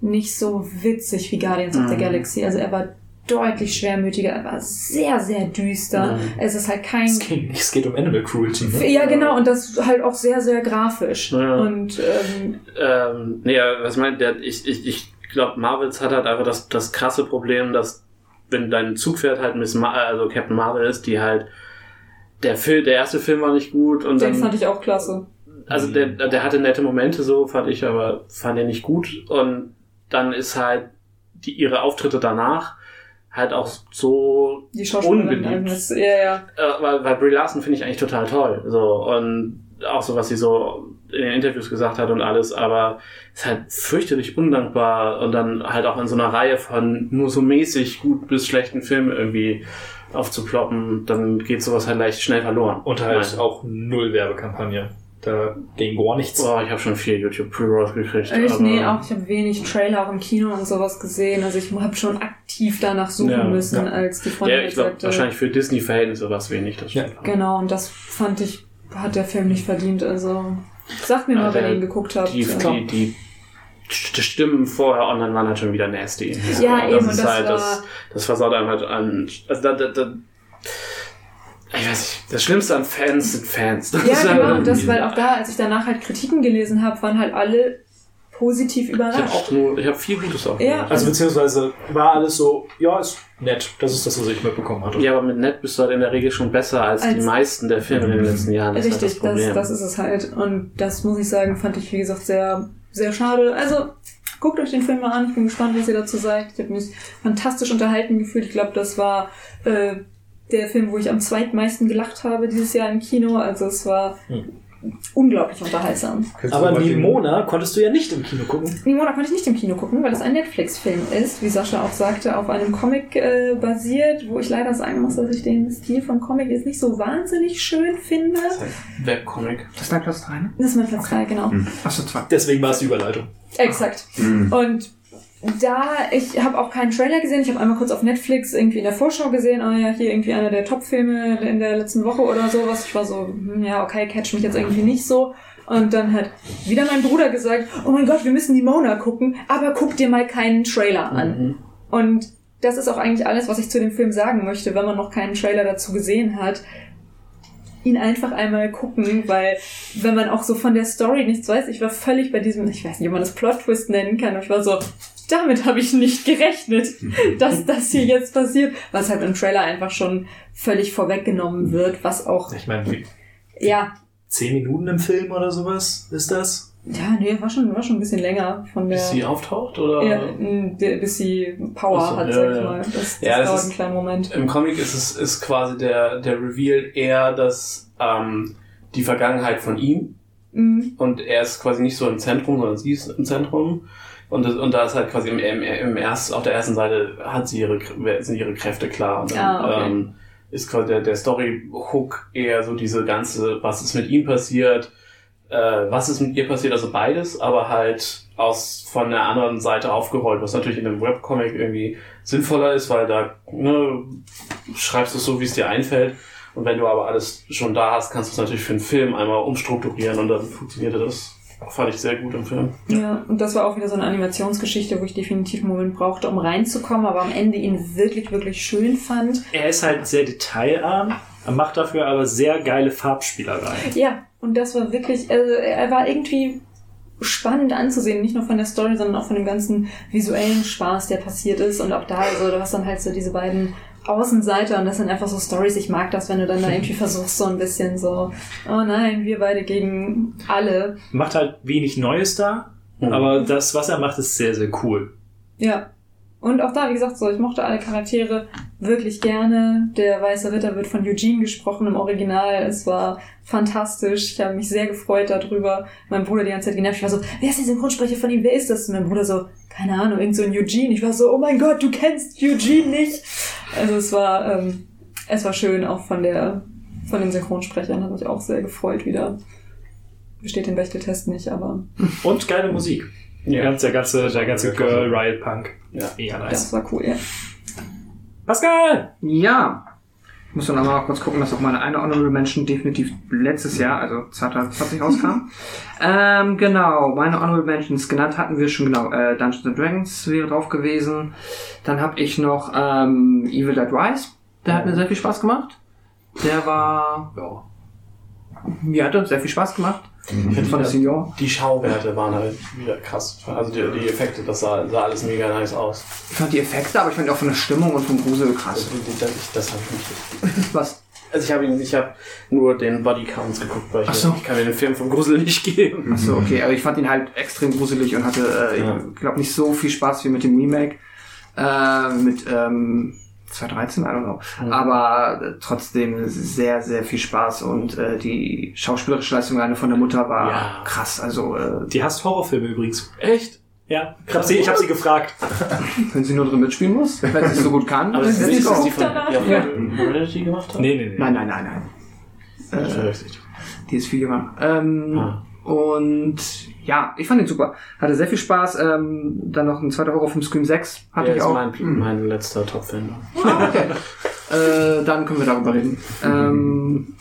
nicht so witzig wie Guardians of the Mhm. Galaxy. Also er war deutlich schwermütiger, er war sehr, sehr düster. Mhm. Es ist halt kein... Es geht, es geht um Animal Cruelty. Ne? Ja, genau, und das halt auch sehr, sehr grafisch. Ja. Und ähm, Ähm, nee, was meint der? Ich, ich, ich glaube, Marvels hat halt einfach das, das krasse Problem, dass wenn dein Zugpferd halt Miss Mar also Captain Marvel ist, die halt der Film, der erste Film war nicht gut und den dann fand ich auch klasse. also der, der hatte nette Momente so, fand ich, aber fand den nicht gut. Und dann ist halt die, ihre Auftritte danach halt auch so unbeliebt. Ja, ja. Äh, weil, weil Brie Larson finde ich eigentlich total toll. So, und auch so, was sie so in den Interviews gesagt hat und alles, aber ist halt fürchterlich undankbar und dann halt auch in so einer Reihe von nur so mäßig gut bis schlechten Filmen irgendwie aufzuploppen, dann geht sowas halt leicht schnell verloren. Und halt Nein. auch null Werbekampagne. Da ging gar nichts. Boah, ich habe schon viel YouTube Pre-Rolls gekriegt. Ich, nee, auch ich habe wenig Trailer auch im Kino und sowas gesehen. Also ich habe schon aktiv danach suchen Ja, müssen, ja. als die Freundin Ja, ich glaube, sagte, wahrscheinlich für Disney-Verhältnisse war es wenig. Das Ja. stimmt. Genau, und das fand ich, hat der Film nicht verdient. Also sagt mir mal, Also, wenn ihr ihn geguckt habt. Die, Ja. die, die, die Stimmen vorher online waren halt schon wieder nasty. Ja, Und eben, und ist das halt, war- das, das versaut einem halt an. Also da, da, da, ich weiß nicht, das Schlimmste an Fans sind Fans. Das Ja, genau, und das, weil auch da, als ich danach halt Kritiken gelesen habe, waren halt alle positiv Ich habe überrascht. auch nur, ich habe viel Gutes auch Ja. Also beziehungsweise war alles so, ja, ist nett. Das ist das, was ich mitbekommen hatte. Ja, aber mit Net bist du halt in der Regel schon besser als, die Als- meisten der Filme in den letzten Jahren. Das ist halt Richtig, das das, das ist es halt. Und das muss ich sagen, fand ich, wie gesagt, sehr, sehr schade. Also, guckt euch den Film mal an. Ich bin gespannt, was ihr dazu sagt. Ich habe mich fantastisch unterhalten gefühlt. Ich glaube, das war äh, der Film, wo ich am zweitmeisten gelacht habe dieses Jahr im Kino. Also es war Hm. unglaublich unterhaltsam. Aber Nimona konntest du ja nicht im Kino gucken. Nimona konnte ich nicht im Kino gucken, weil es ein Netflix-Film ist, wie Sascha auch sagte, auf einem Comic äh, basiert, wo ich leider sagen muss, dass ich den Stil vom Comic jetzt nicht so wahnsinnig schön finde. Webcomic. Das ist dein Platz 3, ne? Das ist mein Platz 3, genau. Achso, 2. Deswegen war es die Überleitung. Exakt. Mhm. Und da, ich habe auch keinen Trailer gesehen. Ich habe einmal kurz auf Netflix irgendwie in der Vorschau gesehen, ah ja, hier irgendwie einer der Top-Filme in der letzten Woche oder sowas. Ich war so, hm, ja, okay, catch mich jetzt irgendwie nicht so. Und dann hat wieder mein Bruder gesagt, oh mein Gott, wir müssen die Mona gucken, aber guck dir mal keinen Trailer an. Mhm. Und das ist auch eigentlich alles, was ich zu dem Film sagen möchte, wenn man noch keinen Trailer dazu gesehen hat. Ihn einfach einmal gucken, weil wenn man auch so von der Story nichts weiß, ich war völlig bei diesem, ich weiß nicht, ob man das Plot-Twist nennen kann, ich war so, damit habe ich nicht gerechnet, dass das hier jetzt passiert, was halt im Trailer einfach schon völlig vorweggenommen wird, was auch, Ich meine, wie ja, zehn Minuten im Film oder sowas ist das? ja, nee, war schon, war schon ein bisschen länger von der, Bis sie auftaucht, oder? ja, bis sie Power so, hat, sag ich ja. mal. Das, das Ja, das dauert ist- einen kleinen Moment. Im Comic ist es ist quasi der, der Reveal eher, dass ähm, die Vergangenheit von ihm Mhm. und er ist quasi nicht so im Zentrum, sondern sie ist im Zentrum. Und, das, und da ist halt quasi im, im, im erst, auf der ersten Seite hat sie ihre, sind ihre Kräfte klar. Und dann Ah, okay. ähm, ist quasi der, der Story-Hook eher so diese ganze, was ist mit ihm passiert, äh, was ist mit ihr passiert, also beides, aber halt aus von der anderen Seite aufgerollt, was natürlich in einem Webcomic irgendwie sinnvoller ist, weil da ne, schreibst du es so, wie es dir einfällt. Und wenn du aber alles schon da hast, kannst du es natürlich für einen Film einmal umstrukturieren und dann funktionierte das. Fand ich sehr gut im Film. Ja, und das war auch wieder so eine Animationsgeschichte, wo ich definitiv einen Moment brauchte, um reinzukommen, aber am Ende ihn wirklich, wirklich schön fand. Er ist halt sehr detailarm, er macht dafür aber sehr geile Farbspielerei. Ja, und das war wirklich, also er war irgendwie spannend anzusehen, nicht nur von der Story, sondern auch von dem ganzen visuellen Spaß, der passiert ist. Und auch da, also du hast dann halt so diese beiden Außenseiter und das sind einfach so Stories. Ich mag das, wenn du dann da irgendwie versuchst, so ein bisschen so, oh nein, wir beide gegen alle. Macht halt wenig Neues da, aber das, was er macht, ist sehr, sehr cool. Ja. Und auch da, wie gesagt, so, ich mochte alle Charaktere wirklich gerne. Der Weiße Ritter wird von Eugene gesprochen im Original. Es war fantastisch. Ich habe mich sehr gefreut darüber. Mein Bruder die ganze Zeit genervt. Ich war so, wer ist der Synchronsprecher von ihm? Wer ist das? Und mein Bruder so, keine Ahnung, irgend so ein Eugene. Ich war so, oh mein Gott, du kennst Eugene nicht. Also es war, ähm, es war schön, auch von der, von den Synchronsprechern. Hat mich auch sehr gefreut wieder. Besteht den Bechteltest nicht, aber Und geile Musik. Der ganze, der ganze, der ganze Girl Riot Punk. Ja. Mega das nice. war cool, ja. Pascal! Ja. Ich muss dann aber mal kurz gucken, dass auch meine eine Honorable Mention definitiv letztes Jahr, also 2020 rauskam. ähm, genau, meine Honorable Mentions genannt hatten wir schon, genau, äh, Dungeons and Dragons wäre drauf gewesen. Dann habe ich noch ähm, Evil Dead Rise. Der hat mir sehr viel Spaß gemacht. Der war, ja, mir hat er sehr viel Spaß gemacht. Von der Senior. Die Schauwerte waren halt wieder krass. Also die, die Effekte, das sah, sah alles mega nice aus. Ich fand die Effekte, aber ich fand auch von der Stimmung und vom Grusel krass. Das, ich- das habe ich nicht. Was? Also ich habe ihn, ich habe nur den Body Counts geguckt, weil ich, so. ich kann mir den Film vom Grusel nicht geben. Achso, okay, aber ich fand ihn halt extrem gruselig und hatte, äh, Ja. ich glaube, nicht so viel Spaß wie mit dem Remake. Äh, mit ähm, 2013, I don't know. Aber äh, trotzdem sehr, sehr viel Spaß und äh, die schauspielerische Leistung alleine von der Mutter war Ja. krass. Also, äh, Die hasst Horrorfilme übrigens. Echt? Ja, ich hab sie, ich hab sie gefragt. wenn sie nur drin mitspielen muss, wenn sie es so gut kann, Aber das ist nicht, sie die von danach. ja, Heredity gemacht haben? Nee, nee, nee. Nein, nein, nein, nein. Äh, die ist viel jünger. Ähm, Ah. Und ja, ich fand ihn super. Hatte sehr viel Spaß. Ähm, dann noch ein zweiter Horrorfilm, Scream 6, hatte Der ich ist auch. mein, mein letzter Top-Film. Ah, okay. äh, dann können wir darüber reden. Ähm,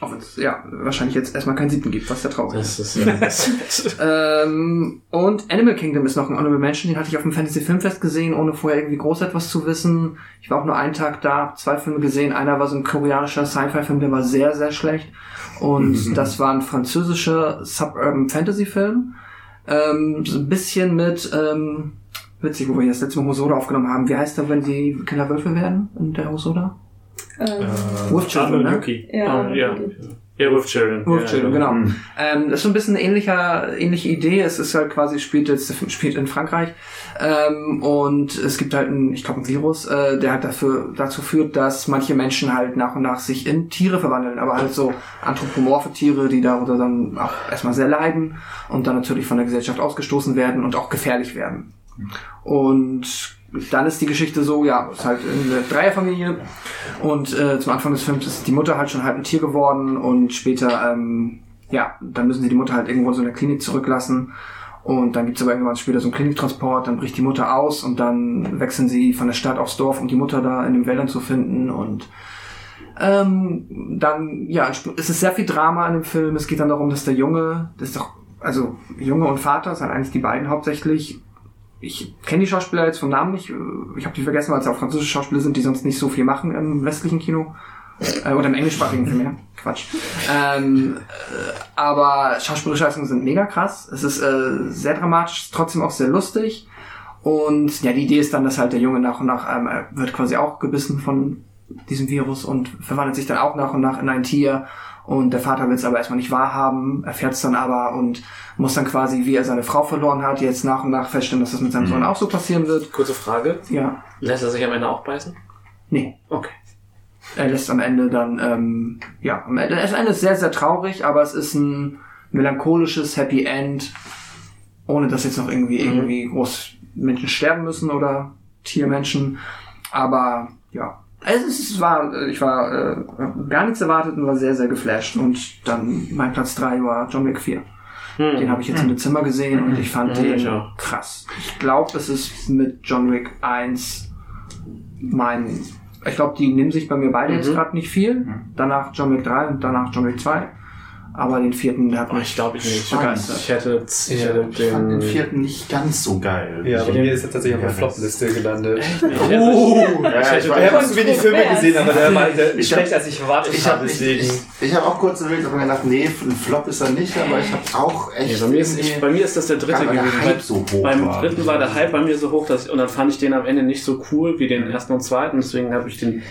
auch wenn es ja wahrscheinlich jetzt erstmal keinen siebten gibt, was ja traurig ist. Das ist ja. Das, Ähm, und Animal Kingdom ist noch ein Honorable Mention, den hatte ich auf dem Fantasy Filmfest gesehen, ohne vorher irgendwie groß etwas zu wissen. Ich war auch nur einen Tag da, zwei Filme gesehen. Einer war so ein koreanischer Sci-Fi-Film, der war sehr, sehr schlecht. Und das war ein französischer Suburban Fantasy-Film. Ähm, so ein bisschen mit, ähm, witzig, wo wir das letzte Mal Hosoda aufgenommen haben. Wie heißt der, wenn die Kinder Wölfe werden in der Hosoda? Ähm, Wolf Children, ne? Ja, oh, ja. okay. Ja, Wolf Children. Wolf ja, Children, ja. genau. Ähm, das ist so ein bisschen eine ähnlicher, ähnliche Idee. Es ist halt quasi, spielt jetzt, Film spielt in Frankreich. Ähm, und es gibt halt ein, ich glaube, ein Virus, äh, der halt dafür, dazu führt, dass manche Menschen halt nach und nach sich in Tiere verwandeln, aber halt so anthropomorphe Tiere, die darunter dann auch erstmal sehr leiden und dann natürlich von der Gesellschaft ausgestoßen werden und auch gefährlich werden. Und dann ist die Geschichte so, ja, es ist halt eine Dreierfamilie und äh, zum Anfang des Films ist die Mutter halt schon halb ein Tier geworden und später, ähm, ja, dann müssen sie die Mutter halt irgendwo in so einer Klinik zurücklassen und dann gibt's aber irgendwann später so einen Kliniktransport, dann bricht die Mutter aus und dann wechseln sie von der Stadt aufs Dorf, um die Mutter da in den Wäldern zu finden und ähm, dann, ja, es ist sehr viel Drama in dem Film. Es geht dann darum, dass der Junge, das ist doch, also Junge und Vater sind eigentlich die beiden hauptsächlich. Ich kenne die Schauspieler jetzt vom Namen nicht. Ich habe die vergessen, weil es auch französische Schauspieler sind, die sonst nicht so viel machen im westlichen Kino. Äh, oder im englischsprachigen vielmehr. Quatsch. Ähm, äh, aber schauspielerische Leistungen sind mega krass. Es ist äh, sehr dramatisch, trotzdem auch sehr lustig. Und ja, die Idee ist dann, dass halt der Junge nach und nach ähm, wird quasi auch gebissen von diesem Virus und verwandelt sich dann auch nach und nach in ein Tier. Und der Vater will es aber erstmal nicht wahrhaben, erfährt es dann aber und muss dann quasi, wie er seine Frau verloren hat, jetzt nach und nach feststellen, dass das mit seinem Sohn auch so passieren wird. Kurze Frage. Ja, Lässt er sich am Ende auch beißen? nee. Okay. Er lässt am Ende dann, ähm, ja, am Ende, das Ende ist sehr, sehr traurig, aber es ist ein melancholisches Happy End, ohne dass jetzt noch irgendwie, irgendwie groß Menschen sterben müssen oder Tiermenschen. Aber ja, es, ist, war, ich war äh, gar nichts erwartet und war sehr, sehr geflasht. Und dann mein Platz drei war John Wick 4. Den habe ich jetzt im Dezember gesehen und ich fand Ja, den ich krass. Ich glaube, es ist mit John Wick 1 mein. Ich glaube, die nehmen sich bei mir beide jetzt gerade nicht viel. Danach John Wick 3 und danach John Wick 2. Aber den vierten, hat Oh, mich ich glaube ich nicht. Ich hätte, ich Ja, hätte Ich fand den den. vierten nicht ganz so geil. Ja, bei mir ist er tatsächlich auf der Ja, Flop-Liste gelandet. ja, ich, Ich habe zu wenig Filme gesehen, aber der war Ich schlechter als ich erwartet ich habe, habe ich, deswegen. ich, ich hab auch kurz überlegt, aber mir gedacht, nee, ein Flop ist er nicht, aber ich habe auch echt. Nee, bei, mir ist, ich, bei mir ist das der dritte weil der gewesen. Hype so hoch Beim war. dritten war der Hype bei mir so hoch, dass ich, und dann fand ich den am Ende nicht so cool wie den ersten und zweiten. Deswegen habe ich den,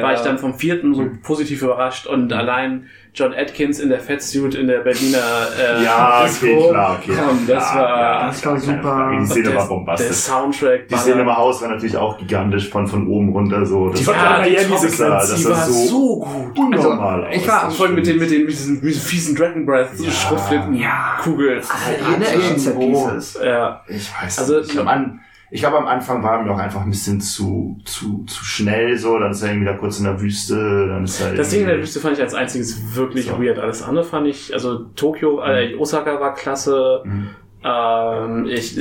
war ich dann vom vierten so positiv überrascht und allein John Atkins in der Fettsuit in der Berliner äh, Ja, Disco. okay, klar, okay. Komm, das Ja, war ja, das war super. Frage. Die Szene der, war der bombastisch. Soundtrack. Die war- Szene im Haus war natürlich auch gigantisch von, von oben runter so. Das Die war war die Miami-Sequenz, das die sah war so, so gut. unnormal Also, ich war Das Voll mit den, mit den, mit diesen, mit diesen fiesen Dragon Breath, Schrotflinten, Ja. Kugeln. Jede Action-Set-Pieces. Ja. Ich weiß Also, nicht. Ich glaube, an, ich glaube, am Anfang war mir auch einfach ein bisschen zu, zu, zu schnell so. Dann ist er irgendwie da kurz in der Wüste. Dann ist er Das Ding in der Wüste fand ich als einziges wirklich So. weird. Alles andere fand ich, also Tokio, äh, Osaka war klasse. Mhm. Ähm, ich,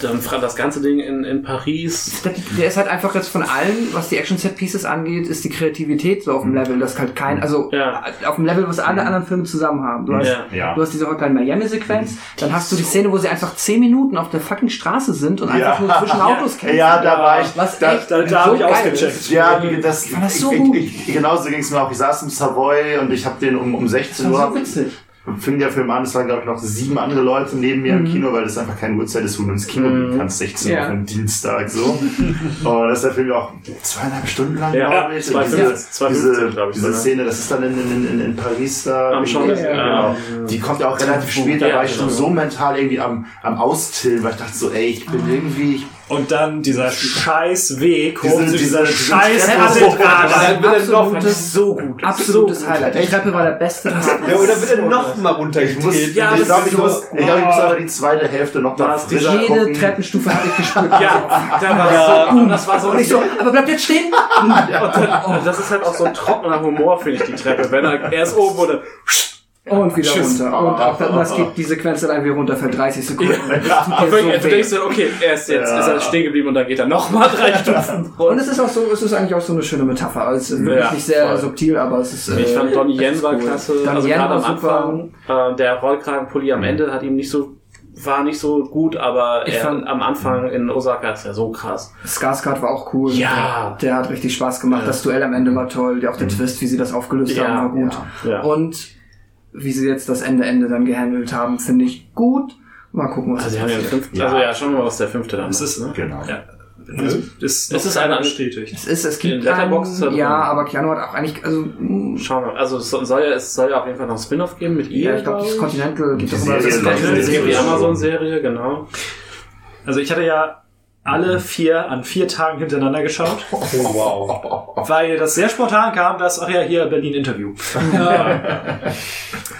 dann fra- das ganze Ding in, in Paris. Der, der ist halt einfach jetzt von allen, was die Action-Set-Pieces angeht, ist die Kreativität so auf dem Level, das halt kein, also Ja. auf dem Level, was alle anderen Filme zusammen haben. Du hast, Ja. Ja. du hast diese Hotline Miami-Sequenz, dann hast du die Szene, wo sie einfach 10 Minuten auf der fucking Straße sind und einfach nur zwischen Autos kämpfen. Ja, da war ich. Was da, echt Da, da so habe ich geil ausgecheckt. ist. Ja, wie- das, fand das so ich, gut. Ich, ich, genauso ging es mir auch. Ich saß im Savoy und ich habe den um, um 16 Das war Uhr. so witzig. Fing der Film an, es waren glaube ich noch sieben andere Leute neben mir im Mhm. Kino, weil das einfach keine Uhrzeit ist, wo du ins Kino gehen kannst, 16 Uhr Ja. auf einem Dienstag so. und das ist der Film ja auch zweieinhalb Stunden lang, Ja, glaube ich. zwei diese, zwei diese, Fünfzehn, glaub ich, diese. Szene, das ist dann in, in, in, in Paris da. Am Champs- ja, ja. genau. Die kommt ja auch relativ spät, da Ja, war ich schon so mental irgendwie am, am Austillen, weil ich dachte so, ey, ich bin irgendwie, ich Und dann dieser scheiß Weg hoch Diese- zu dieser diese- scheiß Kathedrale. Dann Absolutes- so gut. Absolutes Highlight. Die Treppe war der beste Part. Ja, oder wird er noch mal runtergedreht? Ja, ich glaube, ich so- muss, ich glaube, ich muss aber die zweite Hälfte noch mal Da ist die- frisch Jede gucken. Treppenstufe habe ich gespürt. Ja, da war so, und das war so, Und ich so, aber bleibt jetzt stehen. und dann, oh, das ist halt auch so ein trockener Humor, finde ich, die Treppe. Wenn er erst oben wurde, Und wieder Tschüss. runter. Und auch dann, das geht die Sequenz dann irgendwie runter für 30 Sekunden. Ja, dir so wirklich, du denkst dann, okay, er ist jetzt Ja. ist er stehen geblieben und dann geht er nochmal drei Stufen Und runter. es ist auch so, es ist eigentlich auch so eine schöne Metapher. Also es ist wirklich Ja, nicht sehr voll. subtil, aber es ist. Ich äh, fand Donnie Yen war cool. klasse. Donnie also Yen gerade war am super. Anfang, äh, der Rollkragenpulli am Ende hat ihm nicht so, war nicht so gut, aber Ich er, fand- am Anfang in Osaka ist er so krass. Skarsgård war auch cool. Ja. Der hat richtig Spaß gemacht. Das Duell am Ende war toll. Der, auch der Twist, wie sie das aufgelöst Ja, haben, war gut. ja. Und wie sie jetzt das Ende Ende dann gehandelt haben, finde ich gut. Mal gucken, was Also, sie haben ja passiert. fünften, also ja, schauen wir mal, was der fünfte dann Das ist, ne? Genau. ja. Also, ist, Es ist einer- bestätigt. Es ist, es gibt er einen, ja, drin. aber Keanu hat auch eigentlich, also, mh, Schauen wir. Also es soll ja, es soll ja auf jeden Fall noch ein Spin-off geben mit ihr. ja, ich glaube, das Continental gibt es immer das die so. Amazon-Serie, genau. Also ich hatte ja alle vier an vier Tagen hintereinander geschaut, Oh, wow. weil das sehr spontan kam, dass, ach ja, hier Berlin Interview. Dann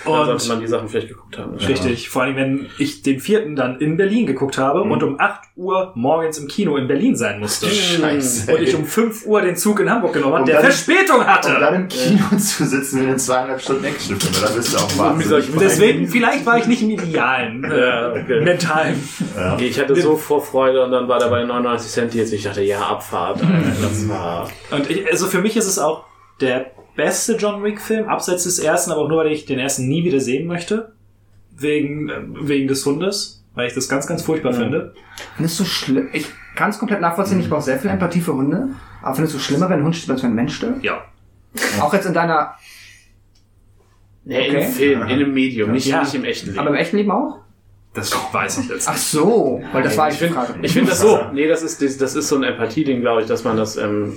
sollte Und man die Sachen vielleicht geguckt haben. richtig, vor allem wenn ich den vierten dann in Berlin geguckt habe Mhm. und um 8 Uhr morgens im Kino in Berlin sein musste. Scheiße. Und ich um 5 Uhr den Zug in Hamburg genommen habe, Und der Verspätung Und hatte. dann im Kino zu sitzen mit den zweieinhalb Stunden Actionfilm, da bist du auch wahnsinnig. Deswegen, vielleicht war ich nicht im idealen, Ja, äh, okay. mentalen. Ja. Ich hatte so Vorfreude und dann war der bei 99 Cent jetzt. Ich dachte, ja, Abfahrt. Alter, Das war. Und ich, also für mich ist es auch der beste John Wick-Film, abseits des ersten, aber auch nur, weil ich den ersten nie wieder sehen möchte. Wegen, äh, wegen des Hundes, weil ich das ganz, ganz furchtbar finde. Findest du schlimm? Ich kann es komplett nachvollziehen, ich brauche sehr viel Empathie für Hunde. Aber findest du schlimmer, wenn ein Hund stirbt, als wenn ein Mensch stirbt? Ja. Auch jetzt in deiner, Nee, Okay. im Film, in einem Medium, nicht, Ja. nicht im echten Leben. aber im echten Leben auch? Das weiß ich jetzt. Ach so, weil das war ich eigentlich die finde, Frage. ich finde das so. Nee, das ist, das, ist so ein Empathie-Ding, glaube ich, dass man das, ähm,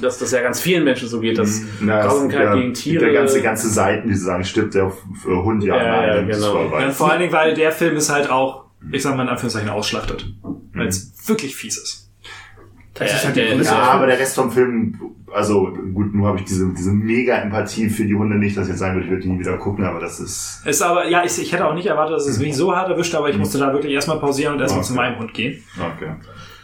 dass das ja ganz vielen Menschen so geht, dass Na, es Grausamkeit ja- gegen Tiere. ja ganze, ganze Seiten, die sagen, stirbt der für Hund ja, Ja, nein, ja, genau. vorbei. Ja, vor allen Dingen, weil der Film ist halt auch, ich sag mal in Anführungszeichen, ausschlachtet. Weil es wirklich fies ist. Das ist halt der- die Größe. Ja, aber der Rest vom Film, also gut, nur habe ich diese, diese mega Empathie für die Hunde nicht, dass ich jetzt sagen würde, ich würde die nie wieder gucken, aber das ist. Ist aber, ja, ich, ich hätte auch nicht erwartet, dass es mich so hart erwischt, aber ich musste da wirklich erstmal pausieren und erstmal Okay. zu meinem Hund gehen. Okay.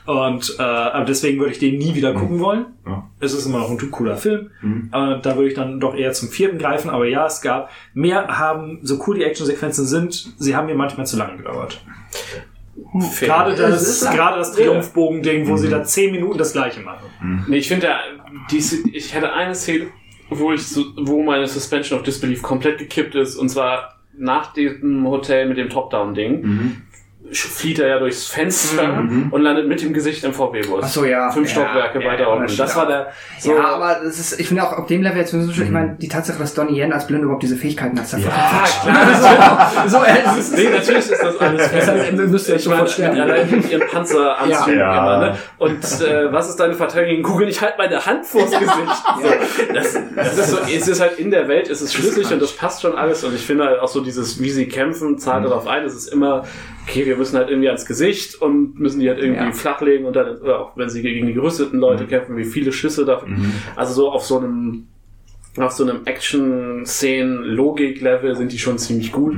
Und äh, aber deswegen würde ich den nie wieder gucken wollen. Ja. Es ist immer noch ein cooler Film. Mhm. Äh, da würde ich dann doch eher zum vierten greifen. Aber ja, es gab mehr haben, so cool die Actionsequenzen sind, sie haben mir manchmal zu lange gedauert. Fair. Gerade das, ist lang. gerade das Triumphbogen-Ding, wo Mhm. sie da zehn Minuten das gleiche machen. Nee, ich finde, ich hätte eine Szene, wo ich wo meine Suspension of Disbelief komplett gekippt ist, und zwar nach dem Hotel mit dem Top-Down-Ding Mhm. Flieht er ja durchs Fenster Mhm. und landet mit dem Gesicht im VW-Bus. Ach so, ja. Fünf Ja, Stockwerke ja, weiter ja, unten. das war der, so, ja, aber das ist, ich finde auch auf dem Level jetzt so schön, ich meine, die Tatsache, dass Donnie Yen als Blind überhaupt diese Fähigkeiten hat, ist ja, klar. so, äh, es ist, Nee, natürlich ist das alles Deshalb müsst ihr meine, sterben. allein mit ihren Panzeranzügen Ja. immer, ne? Und äh, was ist deine Verteidigung gegen Google? Ich halte meine Hand vors Gesicht. So, das, das ist so, es ist halt in der Welt, es ist schlüssig und das passt schon alles. Und ich finde halt auch so dieses, wie sie kämpfen, zahlt darauf ein. Es ist immer, okay, wir müssen halt irgendwie ans Gesicht und müssen die halt irgendwie Ja. flachlegen und dann, oder auch wenn sie gegen die gerüsteten Leute kämpfen, wie viele Schüsse da. Also so auf so einem auf so einem Action-Szenen-Logik-Level sind die schon ziemlich gut.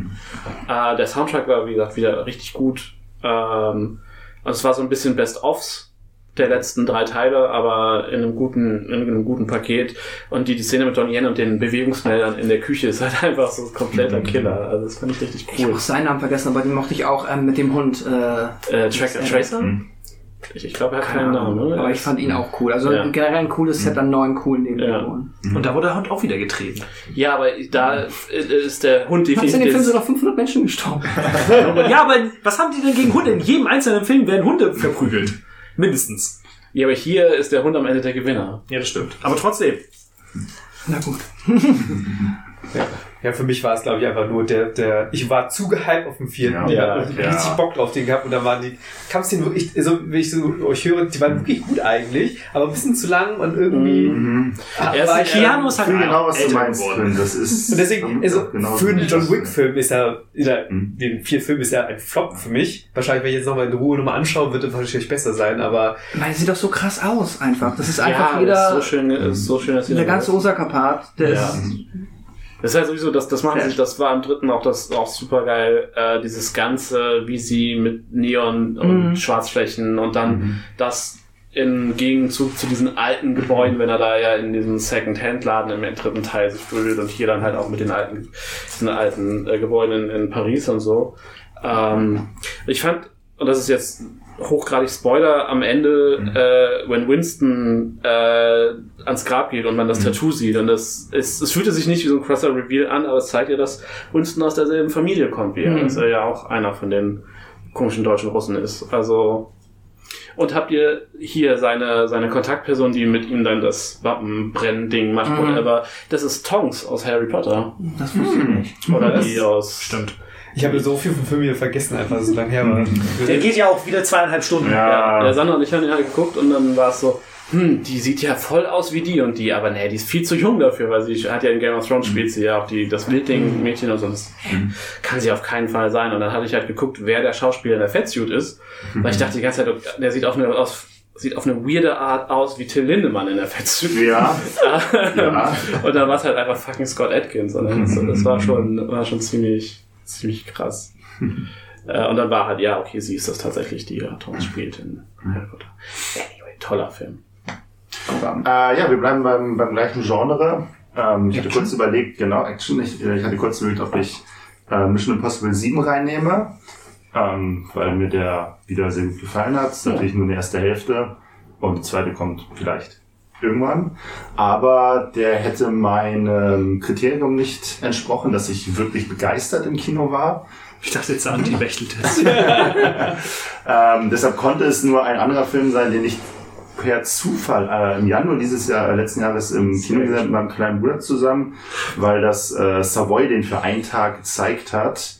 Äh, der Soundtrack war, wie gesagt, wieder richtig gut. Ähm, also es war so ein bisschen Best-Offs der letzten drei Teile, aber in einem guten, in einem guten Paket. Und die, die Szene mit Donnie Yen und den Bewegungsmeldern in der Küche ist halt einfach so ein kompletter Killer. Also das fand ich richtig Ich cool. habe seinen Namen vergessen, aber den mochte ich auch ähm, mit dem Hund. Äh, Äh, Tracker, Tracer? Mhm. Ich, ich glaube, er hat keine keinen Namen. oder? aber ich fand ihn auch cool. Also Ja. generell ein cooles Set an neuen coolen Ja. Nebenfiguren. Und da wurde der Hund auch wieder getreten. Ja, aber da ist der Hund Hat's in dem Film definitiv... sogar 500 Menschen gestorben. ja, aber was haben die denn gegen Hunde? In jedem einzelnen Film werden Hunde verprügelt. Mindestens. Ja, aber hier ist der Hund am Ende der Gewinner. Ja, das stimmt. Aber trotzdem. Na gut. Ja, für mich war es, glaube ich, einfach nur der, der, ich war zu gehypt auf dem vierten. Ja. ich Ja, hab ja. richtig Bock drauf den gehabt und da waren die Kampfszenen wirklich, also, wenn ich so euch höre, die waren wirklich gut eigentlich, aber ein bisschen zu lang und irgendwie, Mhm. ah, Er ein ich, Keanu ist halt genau, was du meinst, geworden. Quinn. Das ist. Und deswegen, also genau für so. John Wick-Film ist er, ist er Mhm. den vier Film ist ja ein Flop für mich. Wahrscheinlich, wenn ich jetzt nochmal in Ruhe nochmal anschauen, wird er wahrscheinlich besser sein, aber Weil es sieht doch so krass aus einfach. Das ist einfach ja, jeder, das ist so schön, ist so schön, dass der ganze Osaka-Part, der Ja. ist Das ist halt sowieso, das, das machen Ja. sie, das war im dritten auch das auch super geil, äh, dieses Ganze, wie sie mit Neon und Mhm. Schwarzflächen und dann das im Gegenzug zu diesen alten Gebäuden, wenn er da ja in diesem Second-Hand-Laden im dritten Teil sich fühlt und hier dann halt auch mit den alten, diesen alten äh, Gebäuden in, in Paris und so. Ähm, ich fand, und das ist jetzt hochgradig Spoiler, am Ende, äh, wenn Winston äh, ans Grab geht und man das Tattoo sieht und das es, es fühlte sich nicht wie so ein krasser Reveal an, aber es zeigt ja, dass Winston aus derselben Familie kommt wie er, Mhm. dass er ja auch einer von den komischen deutschen Russen ist. Also und habt ihr hier seine, seine Kontaktperson, die mit ihm dann das Wappenbrenn-Ding macht, Mhm. whatever. Das ist Tonks aus Harry Potter. das wusste ich nicht. Oder Das- die aus. Stimmt. Ich habe so viel vom Film hier vergessen, einfach so lange her war. Der geht ja auch wieder zweieinhalb Stunden. Ja, Ja. der Sandra und ich haben ihn halt geguckt und dann war es so, hm, die sieht ja voll aus wie die und die, aber nee, die ist viel zu jung dafür, weil sie hat ja in Game of Thrones spielt sie ja auch die, das Wildding-Mädchen und sonst kann sie auf keinen Fall sein. Und dann hatte ich halt geguckt, wer der Schauspieler in der Fettsuit ist, weil ich dachte die ganze Zeit, der sieht auf eine, aus, sieht auf eine weirde Art aus wie Till Lindemann in der Fettsuit. Ja. Ja. und dann war es halt einfach fucking Scott Atkins. Und dann, das, das war schon, war schon ziemlich, ziemlich krass. Äh, und dann war halt, ja, okay, sie ist das tatsächlich, die ja Tom spielt in Harry Potter. Anyway, toller Film. Äh, ja, wir bleiben beim, beim gleichen Genre. Ähm, ich hatte kurz überlegt, genau, Action. Ich, ich hatte kurz überlegt, ob ich äh, Mission Impossible 7 reinnehme, ähm, weil mir der wieder sehr gut gefallen hat. Das ist natürlich nur die erste Hälfte und die zweite kommt vielleicht irgendwann. Aber der hätte meinem Kriterium nicht entsprochen, dass ich wirklich begeistert im Kino war. Ich dachte jetzt Anti-Bechteltest. Ähm, deshalb konnte es nur ein anderer Film sein, den ich per Zufall äh, im Januar dieses Jahr, äh, letzten Jahres im Kino gesehen habe mit meinem kleinen Bruder zusammen, weil das äh, Savoy den für einen Tag gezeigt hat.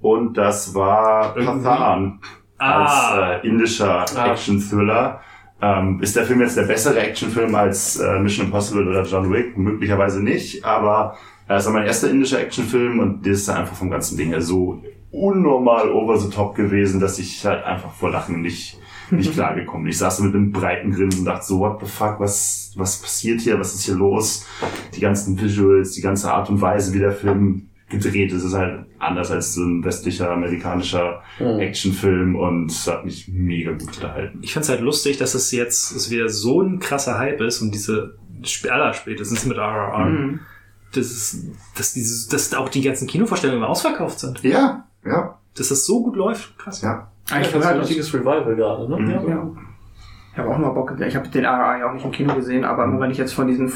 Und das war. Pathan Ah. als äh, indischer Ah. Action-Thriller. Ähm, ist der Film jetzt der bessere Actionfilm als äh, Mission Impossible oder John Wick? Möglicherweise nicht, aber äh, es war mein erster indischer Actionfilm und der ist dann einfach vom ganzen Ding her so unnormal over the top gewesen, dass ich halt einfach vor Lachen nicht, nicht klargekommen bin. Ich saß mit einem breiten Grinsen und dachte so, what the fuck, was, was passiert hier, was ist hier los? Die ganzen Visuals, die ganze Art und Weise, wie der Film gedreht ist, ist halt anders als so ein westlicher, amerikanischer Actionfilm und es hat mich mega gut unterhalten. Ich find's halt lustig, dass es jetzt es wieder so ein krasser Hype ist und diese sp- allerspätestens mit RRR, Mhm. das ist, dass dieses, dass auch die ganzen Kinovorstellungen immer ausverkauft sind. Ja, ja, Dass das so gut läuft. Krass. ja. Ich das ist ein halt richtiges Revival gerade, ne? Mhm. Ja. Ich habe auch mal Bock. Ich habe den RRI auch nicht im Kino gesehen, aber immer wenn ich jetzt von diesen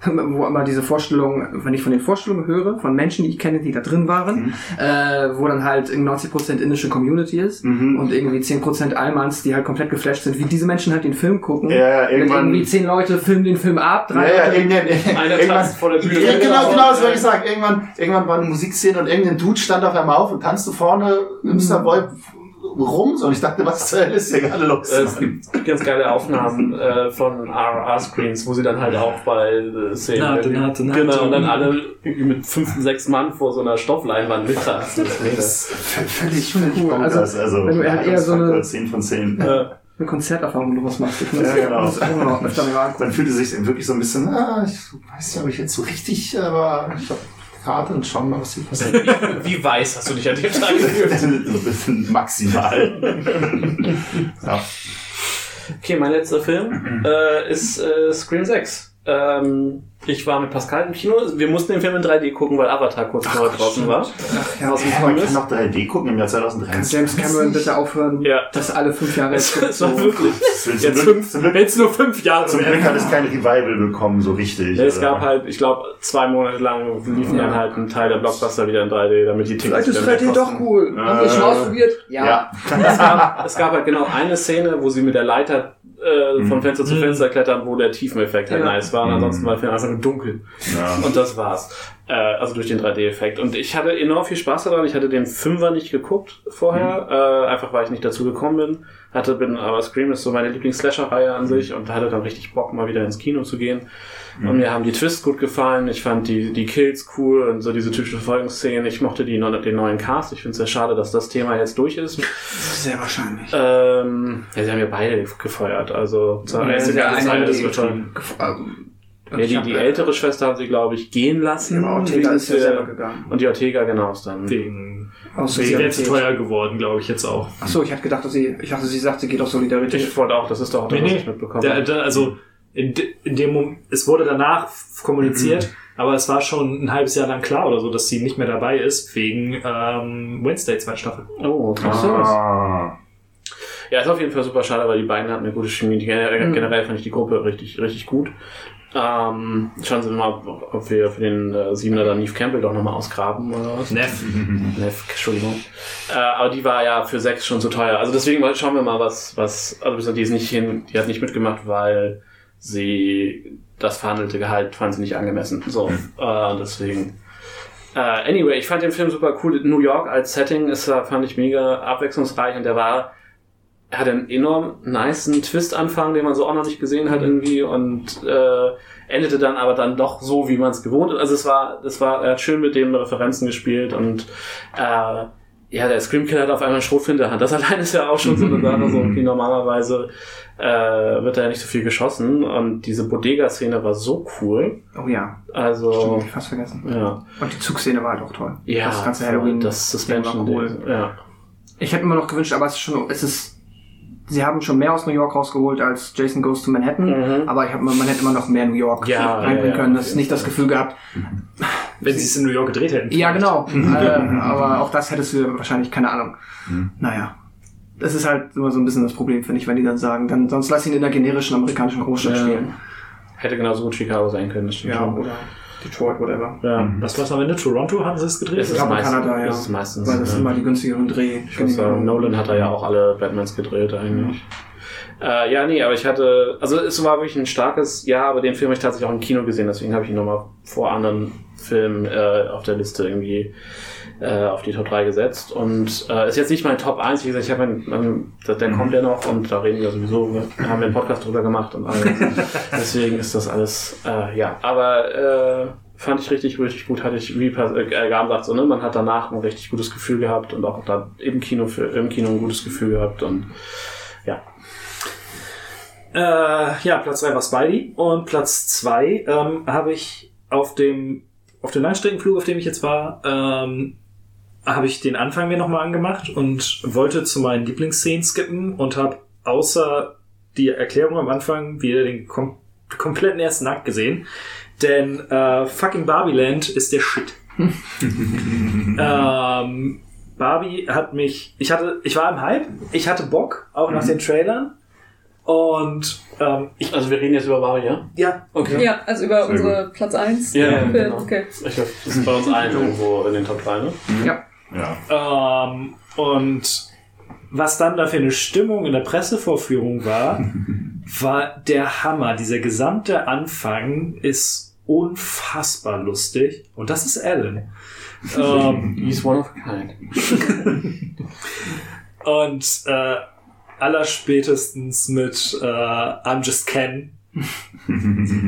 wo immer diese Vorstellung, wenn ich von den Vorstellungen höre, von Menschen, die ich kenne, die da drin waren, äh, wo dann halt 90% indische Community ist Mhm. und irgendwie 10% Almans, die halt komplett geflasht sind, wie diese Menschen halt den Film gucken. Ja, ja, irgendwann- irgendwie 10 Leute filmen den Film ab, Ja, drei ja, Leute irgendwann, irgendwann, tanzt vor der Bühne. Ja, genau, genau, das wollte ich sagen. Irgendwann, irgendwann war eine Musikszene und irgendein Dude stand auf einmal auf und tanzte vorne im Savoy rum. So, und ich dachte, was zur Hölle ist hier gerade los? Es gibt ganz geile Aufnahmen äh, von RR-Screens, wo sie dann halt auch bei äh, Szenen. Na, irgendwie- na, na, genau, und dann alle irgendwie mit fünf, sechs Mann vor so einer Stoffleinwand mittanzen. Das ist völlig, völlig cool. Also, Also, also, wenn du halt eher so eine, 10 von 10. Äh, eine Konzerterfahrung daraus machst. Ich muss Ja, genau. Man fühlte sich wirklich so ein bisschen, ah, ich weiß nicht, ob ich jetzt so richtig, aber ich habe Karte und schauen mal, was hier passiert. wie weiß hast du dich an dem Tag gefühlt? so ein bisschen maximal. ja. Okay, mein letzter Film äh, ist äh, Scream 6. Ähm, ich war mit Pascal im Kino. Wir mussten den Film in 3D gucken, weil Avatar kurz vorher draußen war. Ja, Aus dem Ja, man kann noch 3D gucken im Jahr Kann 2023. James Cameron bitte aufhören, Ja. das alle fünf Jahre Es, zu es war wirklich. Jetzt fünf, es nur fünf Jahre zum Glück hat es kein Revival bekommen, so richtig. Ja, es oder? gab halt, ich glaube, zwei Monate lang liefen dann halt ein Teil der Blockbuster wieder in 3D, damit die Tickets Vielleicht ist wieder 3D mehr doch cool. Haben wir schon Äh, ausprobiert? Ja. Es gab, es gab halt genau eine Szene, wo sie mit der Leiter äh, von Fenster zu Fenster klettern, wo der Tiefeneffekt halt Ja. nice war. Und ansonsten war der Film einfach nur dunkel. ja. Und das war's. Äh, also durch den 3D-Effekt. Und ich hatte enorm viel Spaß daran. Ich hatte den Fünfer nicht geguckt vorher, äh, einfach weil ich nicht dazu gekommen bin. Hatte, bin, aber Scream ist so meine Lieblings-Slasher-Reihe an sich und hatte dann richtig Bock, mal wieder ins Kino zu gehen. Und mir haben die Twists gut gefallen. Ich fand die, die Kills cool und so diese typischen Folgenszenen. Ich mochte die, den neuen Cast. Ich finde es sehr schade, dass das Thema jetzt durch ist. Sehr wahrscheinlich. Ähm, ja, sie haben ja beide gefeuert. Also, Ja, erste der das eine das die- wird schon. Ähm, Ja, die, die ältere Schwester haben sie, glaube ich, gehen lassen. Ja, aber Ortega ist ja selber gegangen. Und die Ortega, genau, ist dann. Wegen Aus zu Solidarität. teuer geworden, glaube ich jetzt auch. Achso, ich hatte gedacht, dass sie, ich dachte, sie sagt, sie geht aus Solidarität. Ich wollte auch, das ist doch das, Nee, ich mitbekommen Der, habe. der, also in, de- in dem Moment, es wurde danach kommuniziert, aber es war schon ein halbes Jahr lang klar oder so, dass sie nicht mehr dabei ist, wegen ähm, Wednesday zwei Staffel. Oh, krass. Ah. Ja, ist auf jeden Fall super schade, weil die beiden hatten eine gute Chemie. Die, generell, Mhm. generell fand ich die Gruppe richtig, richtig gut. Ähm, schauen Sie mal, ob wir für den äh, Siebener dann Neve Campbell doch nochmal ausgraben oder was. Neff. Neff, Entschuldigung. Äh, aber die war ja für sechs schon zu teuer. Also deswegen schauen wir mal, was, was, also die ist nicht hin, die hat nicht mitgemacht, weil sie das verhandelte Gehalt fand sie nicht angemessen. So, äh, deswegen. Äh, anyway, ich fand den Film super cool. New York als Setting ist, äh, fand ich mega abwechslungsreich und der war, er hat einen enorm niceen Twist-Anfang, den man so auch noch nicht gesehen hat irgendwie und äh, endete dann aber dann doch so, wie man es gewohnt ist. Also es war, das war, er hat schön mit den Referenzen gespielt und äh, ja, der Screamkiller hat auf einmal einen Schrot in der Hand. Das allein ist ja auch schon so eine Sache, so wie normalerweise äh, wird da ja nicht so viel geschossen und diese Bodega-Szene war so cool. Oh ja, Also, stimmt, ich fast vergessen. ja. Und die Zugszene war halt auch toll. Ja, das ganze Halloween. das Suspension, war cool. ja. Ich hätte mir noch gewünscht, aber es ist schon, es ist, sie haben schon mehr aus New York rausgeholt als Jason Goes to Manhattan, Mhm. aber ich hab, man hätte immer noch mehr New York Ja, reinbringen ja, ja, können. Das jeden nicht das. Gefühl gehabt. Wenn sie es in New York gedreht hätten. Ja, genau. äh, aber auch das hättest du wahrscheinlich, keine Ahnung. Naja. Das ist halt immer so ein bisschen das Problem, finde ich, wenn die dann sagen, dann sonst lass ihn in der generischen amerikanischen Großstadt Ja. spielen. Hätte genauso gut Chicago sein können, das stimmt Ja, schon. oder Detroit, whatever. Ja. Was war's am Ende? Toronto haben sie es gedreht? Es Ich ist glaube meistens- Kanada, ja. es ist meistens, Weil das ja. immer die günstigeren Dreh. Ich muss sagen, Nolan hat da ja auch alle Batmans gedreht eigentlich. Äh, ja, nee, aber ich hatte, also es war wirklich ein starkes Jahr, aber den Film habe ich tatsächlich auch im Kino gesehen, deswegen habe ich ihn nochmal vor anderen Filmen äh, auf der Liste irgendwie äh, auf die Top 3 gesetzt. Und äh, ist jetzt nicht mein Top 1, wie gesagt, ich habe einen, ähm, der, kommt ja noch und da reden wir sowieso, wir haben wir einen Podcast drüber gemacht und alles. deswegen ist das alles, äh, ja, aber äh, fand ich richtig, richtig gut, hatte ich, wie äh, Gaben sagt, so, ne, man hat danach ein richtig gutes Gefühl gehabt und auch da im Kino, für, im Kino ein gutes Gefühl gehabt und ja. Äh, ja, Platz 3 war Spidey und Platz 2 ähm, habe ich auf dem auf dem Langstreckenflug, auf dem ich jetzt war, ähm, habe ich den Anfang mir nochmal angemacht und wollte zu meinen Lieblingsszenen skippen und habe außer die Erklärung am Anfang wieder den kom kompletten ersten Akt gesehen. Denn äh, fucking Barbieland ist der Shit. ähm, Barbie hat mich, ich hatte, ich war im Hype, ich hatte Bock, auch nach den Trailern. Und ähm, ich, Also wir reden jetzt über Barbie, ja? ja, Okay. Ja, also über Sehr unsere Platz 1. Ja, ja, genau. Okay. Ich glaube, das ist bei uns allen irgendwo in den Top 3, ne? Ja. Ähm, und was dann da für eine Stimmung in der Pressevorführung war, war der Hammer. Dieser gesamte Anfang ist unfassbar lustig. Und das ist Alan. ähm, He's one of a kind. und äh, allerspätestens mit äh, I'm Just Ken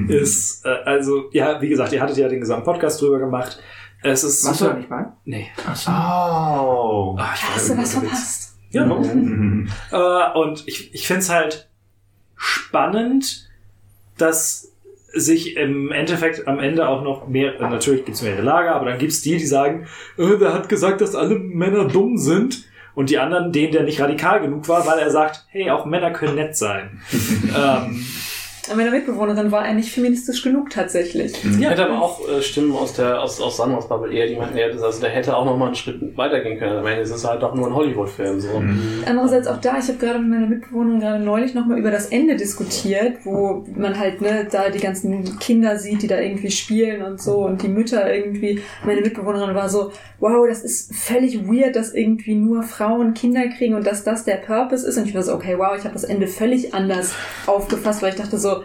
ist, äh, also, ja, wie gesagt, ihr hattet ja den gesamten Podcast drüber gemacht. Es ist Warst du super- da nicht bei? Nee. Oh. Ah, ich Hast du was verpasst? Ja. Mhm. Äh, und ich, ich finde es halt spannend, dass sich im Endeffekt am Ende auch noch mehr, äh, natürlich gibt es mehrere Lager, aber dann gibt es die, die sagen, äh, wer hat gesagt, dass alle Männer dumm sind? Und die anderen, denen der nicht radikal genug war, weil er sagt, hey, auch Männer können nett sein. ähm, Meine Mitbewohnerin war eigentlich feministisch genug tatsächlich. Ich hätte aber auch äh, Stimmen aus der aus, aus Sanders Bubble eher, die meinten, ja, das, also der hätte auch noch mal einen Schritt weitergehen können. Am Ende ist es halt doch nur ein Hollywood-Film. So. Andererseits auch da, ich habe gerade mit meiner Mitbewohnerin gerade neulich nochmal über das Ende diskutiert, wo man halt ne, da die ganzen Kinder sieht, die da irgendwie spielen und so und die Mütter irgendwie. Meine Mitbewohnerin war so, wow, das ist völlig weird, dass irgendwie nur Frauen Kinder kriegen und dass das der Purpose ist. Und ich war so, okay, wow, ich habe das Ende völlig anders aufgefasst, weil ich dachte so,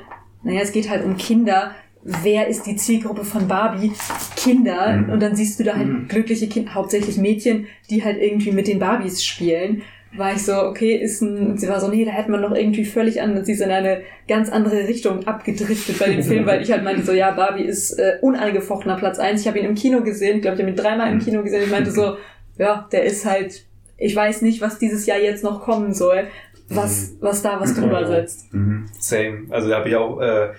naja, es geht halt um Kinder. Wer ist die Zielgruppe von Barbie? Kinder. Und dann siehst du da halt glückliche Kinder, hauptsächlich Mädchen, die halt irgendwie mit den Barbies spielen. War ich so, okay, ist ein, sie war so, nee, da hätte man noch irgendwie völlig anders, sie ist in eine ganz andere Richtung abgedriftet bei dem Film, weil ich halt meinte so, ja, Barbie ist äh, unangefochtener Platz eins. Ich habe ihn im Kino gesehen, ich glaube, ich habe ihn dreimal im Kino gesehen. Ich meinte so, ja, der ist halt, ich weiß nicht, was dieses Jahr jetzt noch kommen soll, was, was da was drüber setzt. Mhm. Same. Also da habe ich auch äh,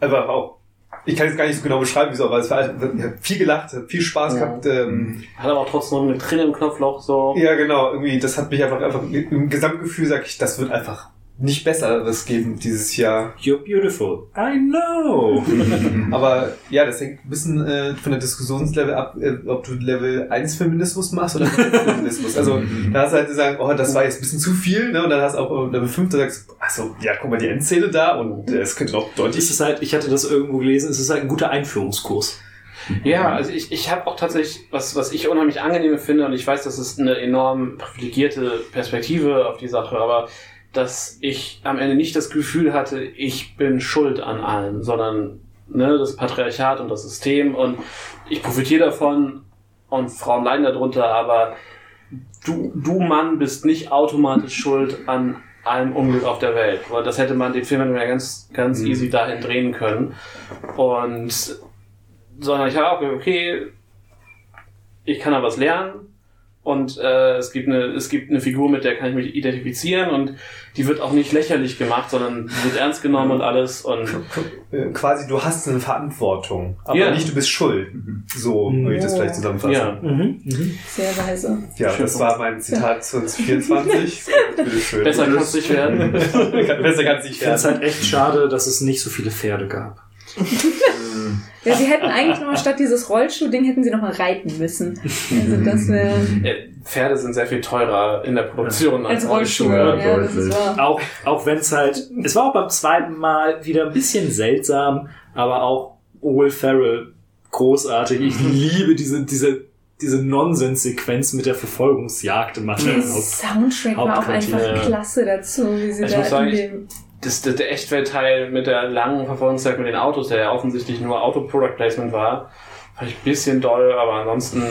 einfach auch. Ich kann jetzt gar nicht so genau beschreiben, wieso, aber es war viel gelacht, viel Spaß Ja. gehabt. Ähm, Hat aber auch trotzdem noch eine Träne im Knopfloch. So. ja, genau. Irgendwie, das hat mich einfach, einfach im Gesamtgefühl sag ich, das wird einfach nicht besseres geben dieses Jahr. You're beautiful. I know. Aber ja, das hängt ein bisschen äh, von der Diskussionslevel ab, äh, ob du Level 1 Feminismus machst oder Feminismus. Also da hast du halt gesagt, oh, das war jetzt ein bisschen zu viel, ne? Und dann hast du auch Level 5, da sagst du, also, ja, guck mal, die Endszene da und äh, es könnte noch deutlich. es ist halt, ich hatte das irgendwo gelesen, es ist halt ein guter Einführungskurs. Ja, also ich, ich habe auch tatsächlich, was, was ich unheimlich angenehm finde, und ich weiß, das ist eine enorm privilegierte Perspektive auf die Sache, aber dass ich am Ende nicht das Gefühl hatte, ich bin schuld an allem, sondern ne, das Patriarchat und das System und ich profitiere davon und Frauen leiden darunter, aber du, du Mann bist nicht automatisch schuld an allem Unglück auf der Welt. Weil das hätte man, den Film ja ganz, ganz easy dahin drehen können. Und sondern ich habe auch gedacht, okay, ich kann da was lernen und äh, es gibt eine es gibt eine Figur, mit der kann ich mich identifizieren und die wird auch nicht lächerlich gemacht, sondern die wird ernst genommen und alles und Äh, quasi, du hast eine Verantwortung, aber Ja. nicht du bist schuld. So würde ich das vielleicht zusammenfassen. ja. Mhm. Sehr weise. Ja, das war mein Zitat zu 24. Bitteschön. besser kann es nicht werden. Besser kann es nicht Ich finde es werden. halt echt schade, dass es nicht so viele Pferde gab. Ja, sie hätten eigentlich nochmal statt dieses Rollschuh-Ding hätten sie nochmal reiten müssen. Also das Äh, Pferde sind sehr viel teurer in der Produktion als, als Rollschuh. Rollschuhe. Ja. Auch, auch wenn es halt, es war auch beim zweiten Mal wieder ein bisschen seltsam, aber auch Will Ferrell großartig. Ich liebe diese, diese, diese Nonsens-Sequenz mit der Verfolgungsjagd im Der Materialhaus. Soundtrack war auch einfach klasse dazu, wie sie Ich da muss sagen, in ich- dem Das, das, der Echtweltteil mit der langen Verfolgungszeit mit den Autos, der ja offensichtlich nur Auto-Product-Placement war, fand ich ein bisschen doll, aber ansonsten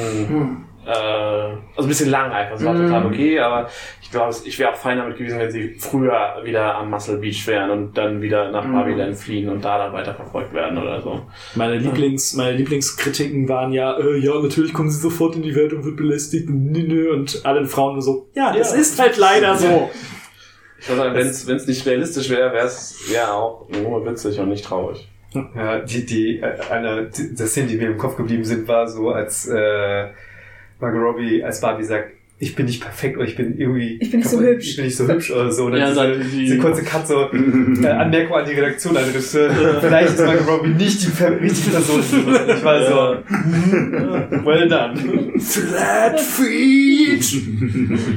äh, also ein bisschen lang einfach. Das war Mhm. total okay, aber ich glaube, ich wäre auch fein damit gewesen, wenn sie früher wieder am Muscle Beach wären und dann wieder nach Mhm. Babylon fliehen und da dann weiterverfolgt werden oder so. Meine, Lieblings, meine Lieblingskritiken waren ja, äh, ja, natürlich kommen sie sofort in die Welt und wird belästigt und, nö, nö, und alle Frauen nur so, ja, das Ja. ist halt leider so. Wenn es nicht realistisch wäre, wäre es ja auch nur witzig und nicht traurig. Ja, die, die, äh, eine die- der Szene, die mir im Kopf geblieben sind, war so, als äh, Margot Robbie als Barbie sagt, ich bin nicht perfekt oder ich bin irgendwie. Ich bin nicht so hübsch. Ich bin nicht so hübsch oder so. Dann Ja, diese, diese kurze Cut so, äh, Anmerkung an die Redaktion, an Regisseur. Vielleicht ist Margot Robbie nicht die richtige Person. Ich war so, mhm, well done. Flat Feet!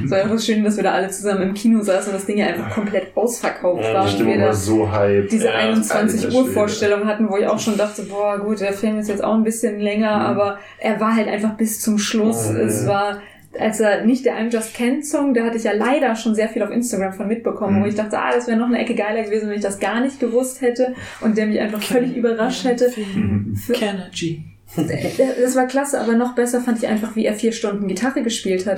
Es war einfach schön, dass wir da alle zusammen im Kino saßen und das Ding ja einfach komplett ausverkauft war. Die Stimmung war so hype. diese Ja, 21 alter Uhr. Vorstellung hatten, wo ich auch schon dachte, boah, gut, der Film ist jetzt auch ein bisschen länger, aber er war halt einfach bis zum Schluss. Mhm. Es war, als er nicht der I'm Just Ken Song, da hatte ich ja leider schon sehr viel auf Instagram von mitbekommen, Mhm. wo ich dachte, ah, das wäre noch eine Ecke geiler gewesen, wenn ich das gar nicht gewusst hätte und der mich einfach völlig überrascht hätte. Für, Kennedy. das war klasse, aber noch besser fand ich einfach, wie er vier Stunden Gitarre gespielt hat.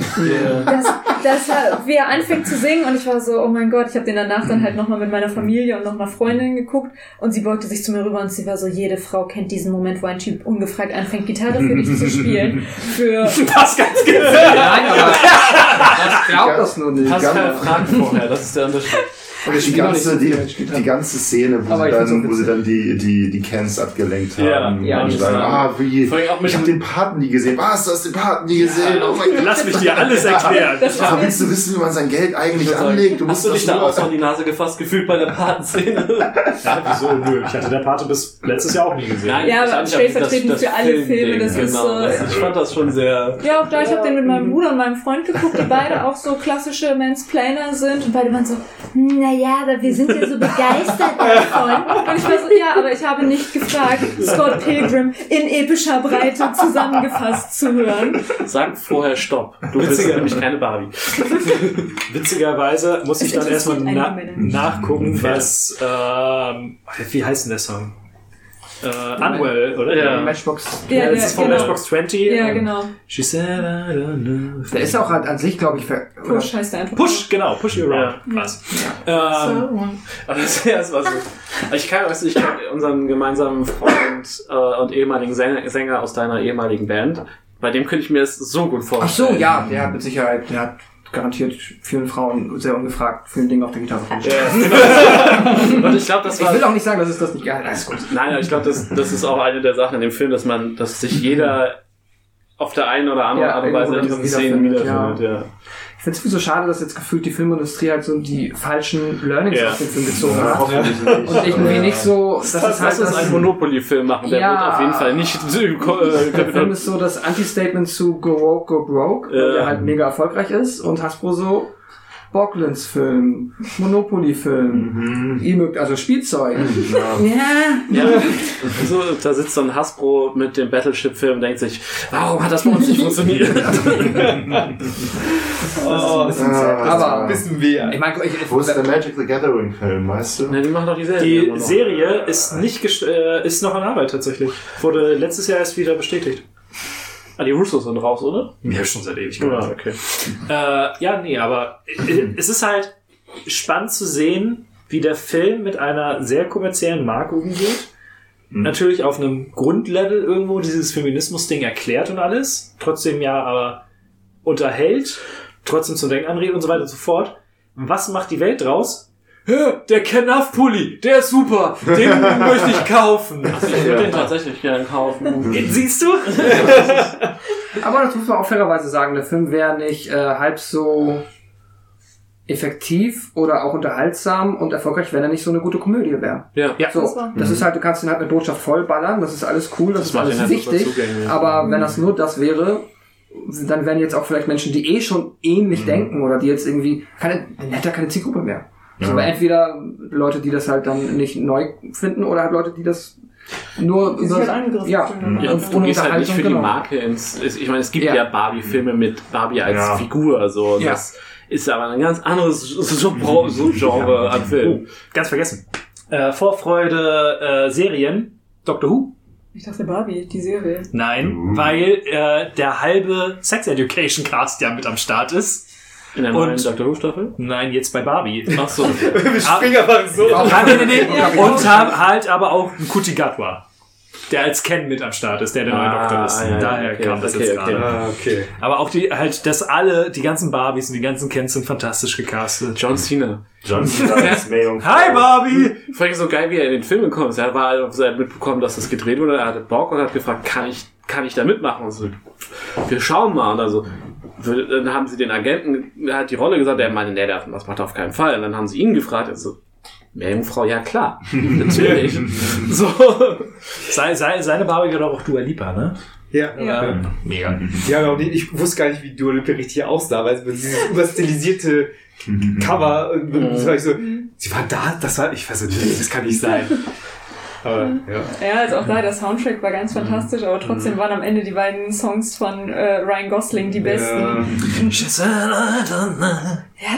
Das, das, war- wie er anfängt zu singen und ich war so, oh mein Gott, ich habe den danach dann halt nochmal mit meiner Familie und noch einer Freundin geguckt und sie beugte sich zu mir rüber und sie war so, jede Frau kennt diesen Moment, wo ein Typ ungefragt anfängt, Gitarre für dich zu spielen. Für Das ganz genau. Nein, aber ich glaub das nur nicht. Hast keine Fragen vorher, das ist der Unterschied. Und die ganze, die, die ganze Szene, wo, sie dann, wo sie dann die, die, die Cans abgelenkt haben. Ja, ja, und sagen, ah, wie, ich habe den Paten nie gesehen. Was, du hast den Paten nie gesehen? Oh mein Gott. Lass mich dir alles erklären. das war willst du wissen, wie man sein Geld eigentlich anlegt? Du Hast musst du das dich da auch so an die Nase gefasst gefühlt bei der Patenszene? Ja, wieso? Nö, ich hatte der Pate bis letztes Jahr auch nie gesehen. Nein, Ja, aber ja stellvertretend für alle Filme, das ist genau, so- Ich fand das schon sehr... Ja, auch da, ich habe den mit meinem Bruder und meinem Freund geguckt, die beide auch so klassische Mansplainer sind und beide waren so, naja, aber wir sind ja so begeistert davon. Und ich war so, ja, aber ich habe nicht gefragt, Scott Pilgrim in epischer Breite zusammengefasst zu hören. Sag vorher Stopp. Du bist nämlich keine Barbie. Witzigerweise muss ich Es dann erstmal na nachgucken, was, ähm, wie heißt denn der Song? Äh, Unwell, oder? Ja. Matchbox. Ja, das der- ist von genau. Matchbox 20. Ja, genau. She said, I don't know. Der ist auch halt an sich, glaube ich, ver Push heißt der einfach. Push, genau, Push You Around. Ja. Was? Ähm, Aber das, ja, das war so. Ich kann, weißt du, ich kann unseren gemeinsamen Freund äh, und ehemaligen Sänger, aus deiner ehemaligen Band. Bei dem könnte ich mir das so gut Ach vorstellen. so, ja, der hat mit Sicherheit, der hat garantiert vielen Frauen sehr ungefragt vielen Dingen auf der Gitarre von Ja, Und ich glaube, das Ich war. will auch nicht sagen, dass es das nicht geil ist. Gut. Nein, ich glaube, das, das ist auch eine der Sachen in dem Film, dass man, dass sich jeder auf der einen oder anderen Ja, Art und Weise in diesen Szenen wiederfindet, wiederfindet. Ja. Ich finde es so schade, dass jetzt gefühlt die Filmindustrie halt so die falschen Learnings Ja. aus dem Film gezogen Ja, hat. Und irgendwie nicht so, das, ist halt uns einen Monopoly-Film machen, der Ja. wird auf jeden Fall nicht der Film äh, ist so das Anti-Statement zu Go Woke, Go Broke, Ja. der halt mega erfolgreich ist und Hasbro so Boglins Film, Monopoly Film, ihr mögt also Spielzeug. Ja. Ja, so, da sitzt so ein Hasbro mit dem Battleship-Film und denkt sich, warum hat das bei uns nicht funktioniert? Oh, das ist Aber- ein bisschen weh. Ich meine, ich, Wo ist der Magic the Gathering Film, weißt du? Ne, die machen doch die Serie. Die. Serie ist nicht äh, ist noch in Arbeit tatsächlich. Wurde letztes Jahr erst wieder bestätigt. Ah, die Russos sind raus, oder? Ja, schon seit ewig. Ja, okay. Äh, ja, nee, aber äh, es ist halt spannend zu sehen, wie der Film mit einer sehr kommerziellen Marke umgeht. Natürlich auf einem Grundlevel irgendwo dieses Feminismus-Ding erklärt und alles. Trotzdem ja aber unterhält, trotzdem zum Denken anregt und so weiter und so fort. Was macht die Welt draus? Hä, der Kenaf-Pulli, der ist super, den möchte ich kaufen. Ich würde den tatsächlich gerne kaufen. Siehst du? aber das muss man auch fairerweise sagen, der Film wäre nicht äh, halb so effektiv oder auch unterhaltsam und erfolgreich, wenn er nicht so eine gute Komödie wäre. Ja. Ja. So, Das ist halt, du kannst ihn halt mit Botschaft vollballern, das ist alles cool, das, Das ist alles halt wichtig. Aber wenn das nur das wäre, dann wären jetzt auch vielleicht Menschen, die eh schon ähnlich denken oder die jetzt irgendwie keine, dann hätte er keine Zielgruppe mehr. Ja. Also aber entweder Leute, die das halt dann nicht neu finden oder halt Leute, die das nur Die sich halt angegriffen ja. Ja, und du ohne gehst halt nicht für die genau. Marke ins. ist- Ich meine, es gibt Ja. ja, Barbie-Filme mit Barbie als Ja. Figur, so. Ja. Das ist aber ein ganz anderes Subgenre Subgenre an Film. Oh, ganz vergessen. Äh, Vorfreude äh, Serien. Doctor Who? Ich dachte Barbie, die Serie. Nein, Uh. weil äh, der halbe Sex Education Cast ja mit am Start ist. In der Und- neuen Doctor Who-Staffel? Nein, jetzt bei Barbie. Ach so. Wir springen einfach so. Ah, nee, nee, nee. Ja. Und haben halt aber auch einen Kuti Gatwa, der als Ken mit am Start ist, der der neue Ah, Doktor ist. ja, ja, Daher okay, kam das okay, jetzt okay. gerade. Ah, okay. Aber auch die, halt, dass alle, die ganzen Barbies und die ganzen Kens sind fantastisch gecastet. John Cena. John Cena. Hi Barbie! Vor allem so geil, wie er in den Film gekommen ist. Er war halt er hat mitbekommen, dass das gedreht wurde. Er hatte Bock und hat gefragt, kann ich, kann ich da mitmachen? Und so, wir schauen mal. Und also, Dann haben sie den Agenten, der hat die Rolle gesagt, der meinte, nee, das macht er auf keinen Fall. Und dann haben sie ihn gefragt, er so, Meerjungfrau, ja klar, natürlich. so. Sei, sei, seine Barbie war auch Dua Lipa, ne? Ja. Ja. Mega. Ja, genau. Ich wusste gar nicht, wie Dua Lipa richtig aussah, weil dieses überstilisierte Cover, und das war ich so, sie war da, das war, ich weiß nee, das kann nicht sein. Aber, ja. Ja, also auch da, der Soundtrack war ganz fantastisch, aber trotzdem waren am Ende die beiden Songs von äh, Ryan Gosling die besten. Ja,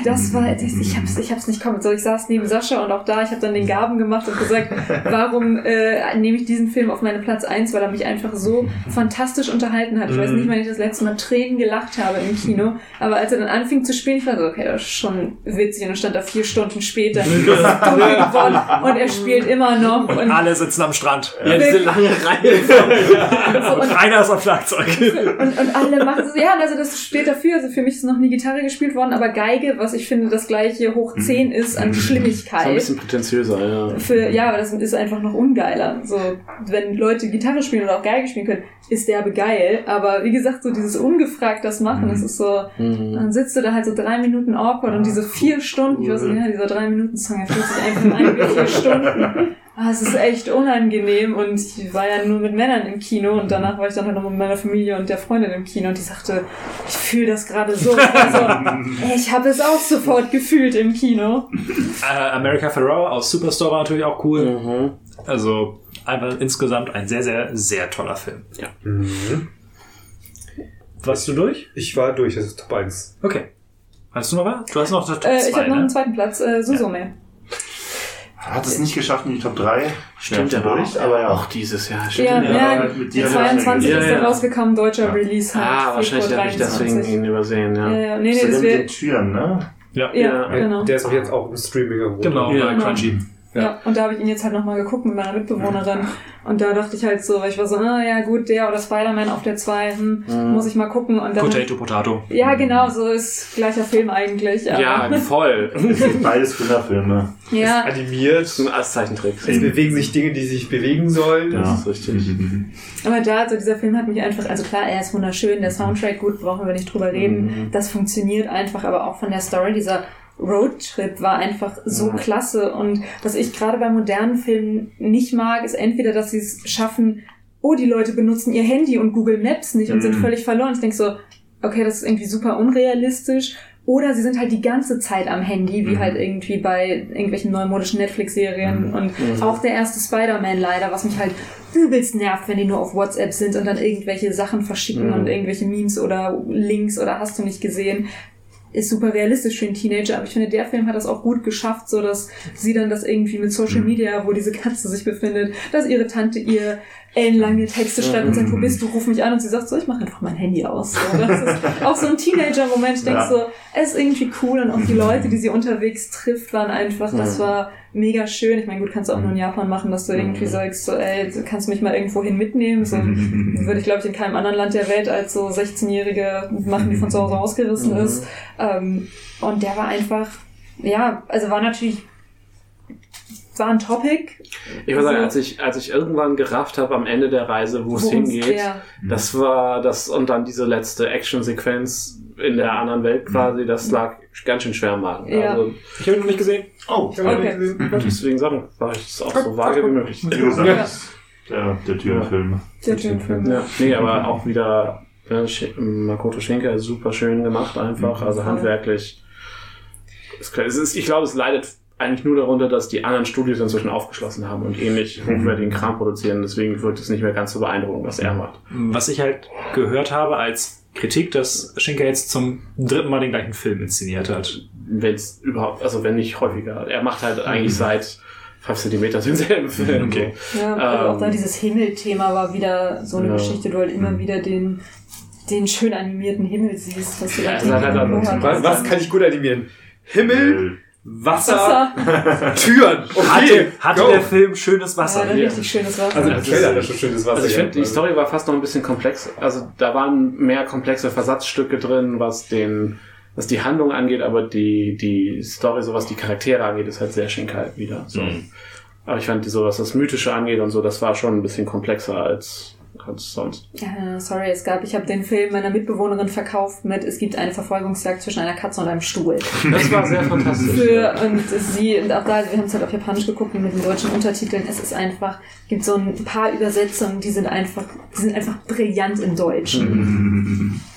das war, ich, ich hab's, ich hab's nicht kommen. So, ich saß neben Sascha und auch da, ich habe dann den Gaben gemacht und gesagt, warum äh, nehme ich diesen Film auf meine Platz eins, weil er mich einfach so fantastisch unterhalten hat. Ich weiß nicht, wann ich das letzte Mal Tränen gelacht habe im Kino, aber als er dann anfing zu spielen, ich war so, okay, das ist schon witzig und dann stand da vier Stunden später, und er spielt immer noch und Alle sitzen am Strand. Ja, diese lange Reihe. Und einer ist am Schlagzeug. Und, und alle machen so, ja, also das steht dafür. Also für mich ist noch nie Gitarre gespielt worden, aber Geige, was ich finde, das gleiche hoch 10 ist an Das ist ein Schlimmigkeit. bisschen prätentiöser, ja. Für, ja, aber das ist einfach noch ungeiler. So, wenn Leute Gitarre spielen oder auch Geige spielen können, ist derbe geil. Aber wie gesagt, so dieses ungefragt das machen, das ist so, dann sitzt du da halt so drei Minuten awkward und diese vier Stunden, ich weiß nicht, ja, dieser drei Minuten Song, er fühlt sich einfach wie vier Stunden. Ah, es ist echt unangenehm und ich war ja nur mit Männern im Kino und danach war ich dann halt noch mit meiner Familie und der Freundin im Kino und die sagte, ich fühle das gerade so. Also, ey, ich habe es auch sofort gefühlt im Kino. Äh, America Ferrera aus Superstore war natürlich auch cool. Mhm. Also einfach insgesamt ein sehr, sehr, sehr toller Film. Mhm. Warst du durch? Ich war durch, das ist Top 1. Okay. Hast du noch was? Du hast noch das Top Äh, ich 2, habe noch einen ne? zweiten Platz, äh, Suzume. Hat es nicht geschafft in die Top 3. Stimmt, war durch, aber ja. auch dieses Jahr. Ja, Stimmt, ja, der war- mit die dir 22 Ja, ist ja. dann rausgekommen, deutscher Release halt. Ah, wahrscheinlich habe ich deswegen 23. ihn übersehen, ja. Ja, ja, nee, nee, das mit den Türen, ne? Ja, ja, genau. Der ist auch jetzt auch im Streaming irgendwo. genau, Ja, bei genau. Crunchy. Ja, und da habe ich ihn jetzt halt nochmal geguckt mit meiner Mitbewohnerin. Und da dachte ich halt so, weil ich war so, ah ja gut, der oder Spider-Man auf der 2, hm, muss ich mal gucken. Und dann, Potato, Potato. ja, genau, so ist gleicher Film eigentlich. Aber, Ja, voll. Das sind beides Kinderfilme. ja, Animiert. Das ist ein als Zeichentrick. Es bewegen sich Dinge, die sich bewegen sollen. Das ist richtig. aber da, also dieser Film hat mich einfach, also klar, er ist wunderschön, der Soundtrack, gut, brauchen wir nicht drüber reden. Das funktioniert einfach, aber auch von der Story, dieser Roadtrip war einfach so klasse. Und was ich gerade bei modernen Filmen nicht mag, ist entweder, dass sie es schaffen, oh, die Leute benutzen ihr Handy und Google Maps nicht und sind Mhm. völlig verloren. Ich denke so, okay, das ist irgendwie super unrealistisch. Oder sie sind halt die ganze Zeit am Handy, wie Mhm. halt irgendwie bei irgendwelchen neumodischen Netflix-Serien. Und auch der erste Spider-Man leider, was mich halt übelst nervt, wenn die nur auf WhatsApp sind und dann irgendwelche Sachen verschicken Mhm. und irgendwelche Memes oder Links oder hast du nicht gesehen ist super realistisch für einen Teenager, aber ich finde, der Film hat das auch gut geschafft, so dass sie dann das irgendwie mit Social Media, wo diese Katze sich befindet, dass ihre Tante ihr ellenlange Texte schreibt und sagt, wo bist du, ruf mich an und sie sagt so, ich mache einfach mein Handy aus. So, das ist auch so ein Teenager-Moment, ich denke Ja. so, es ist irgendwie cool und auch die Leute, die sie unterwegs trifft, waren einfach, das war mega schön. Ich meine, gut, kannst du auch nur in Japan machen, dass du irgendwie sagst, so, ey, du kannst mich mal irgendwo hin mitnehmen, so würde ich, glaube ich, in keinem anderen Land der Welt als so 16-Jährige machen, die von zu Hause ausgerissen ist. Ähm, und der war einfach, ja, also war natürlich, war ein Topic. Ich würde sagen, Also- als ich, als ich irgendwann gerafft habe am Ende der Reise, wo es hingeht, Ja, das war das, und dann diese letzte Action-Sequenz in der anderen Welt quasi, das lag ganz schön schwer im Magen. Ja. Also, Ich habe ihn noch nicht gesehen. Oh, okay. deswegen sagen, war ich es auch so vage wie möglich. Ja. der, der Türenfilm. Sehr schön Film. Ja, nee, aber auch wieder Sch- Makoto Schinker ist super schön gemacht einfach, also handwerklich. Es ist, ich glaube, es leidet eigentlich nur darunter, dass die anderen Studios inzwischen aufgeschlossen haben und ähnlich hochwertigen Kram produzieren. Deswegen wirkt es nicht mehr ganz so beeindruckend, was er macht. Was ich halt gehört habe als Kritik, dass Schinker jetzt zum dritten Mal den gleichen Film inszeniert hat. Wenn es überhaupt, also wenn nicht häufiger. Er macht halt eigentlich seit 5 cm denselben Film. Okay. Ja, also auch Ähm, da dieses Himmelthema war wieder so eine ja. Geschichte, du halt immer wieder den, den schön animierten Himmel siehst, was du Ja, halt auch- Was, hast. was kann ich gut animieren? Himmel, Wasser, Wasser. Türen. Okay, Hatte, hatte go. der Film schönes Ja, Wasser? dann richtig schönes Wasser. Also Also Trailer schon schönes Wasser. Also ich finde, die Story war fast noch ein bisschen komplex. Also da waren mehr komplexe Versatzstücke drin, was den, was die Handlung angeht, aber die, die Story, so was die Charaktere angeht, ist halt sehr Schinkai wieder. So. Aber ich fand, so was das Mythische angeht und so, das war schon ein bisschen komplexer als kannst sonst. Ja, sorry, es gab, ich habe den Film meiner Mitbewohnerin verkauft mit, es gibt eine Verfolgungsjagd zwischen einer Katze und einem Stuhl. Das war sehr fantastisch. Für, und sie, und auch da, wir haben es halt auf Japanisch geguckt und mit den deutschen Untertiteln. Es ist einfach, gibt so ein paar Übersetzungen, die sind einfach, die sind einfach brillant im Deutschen.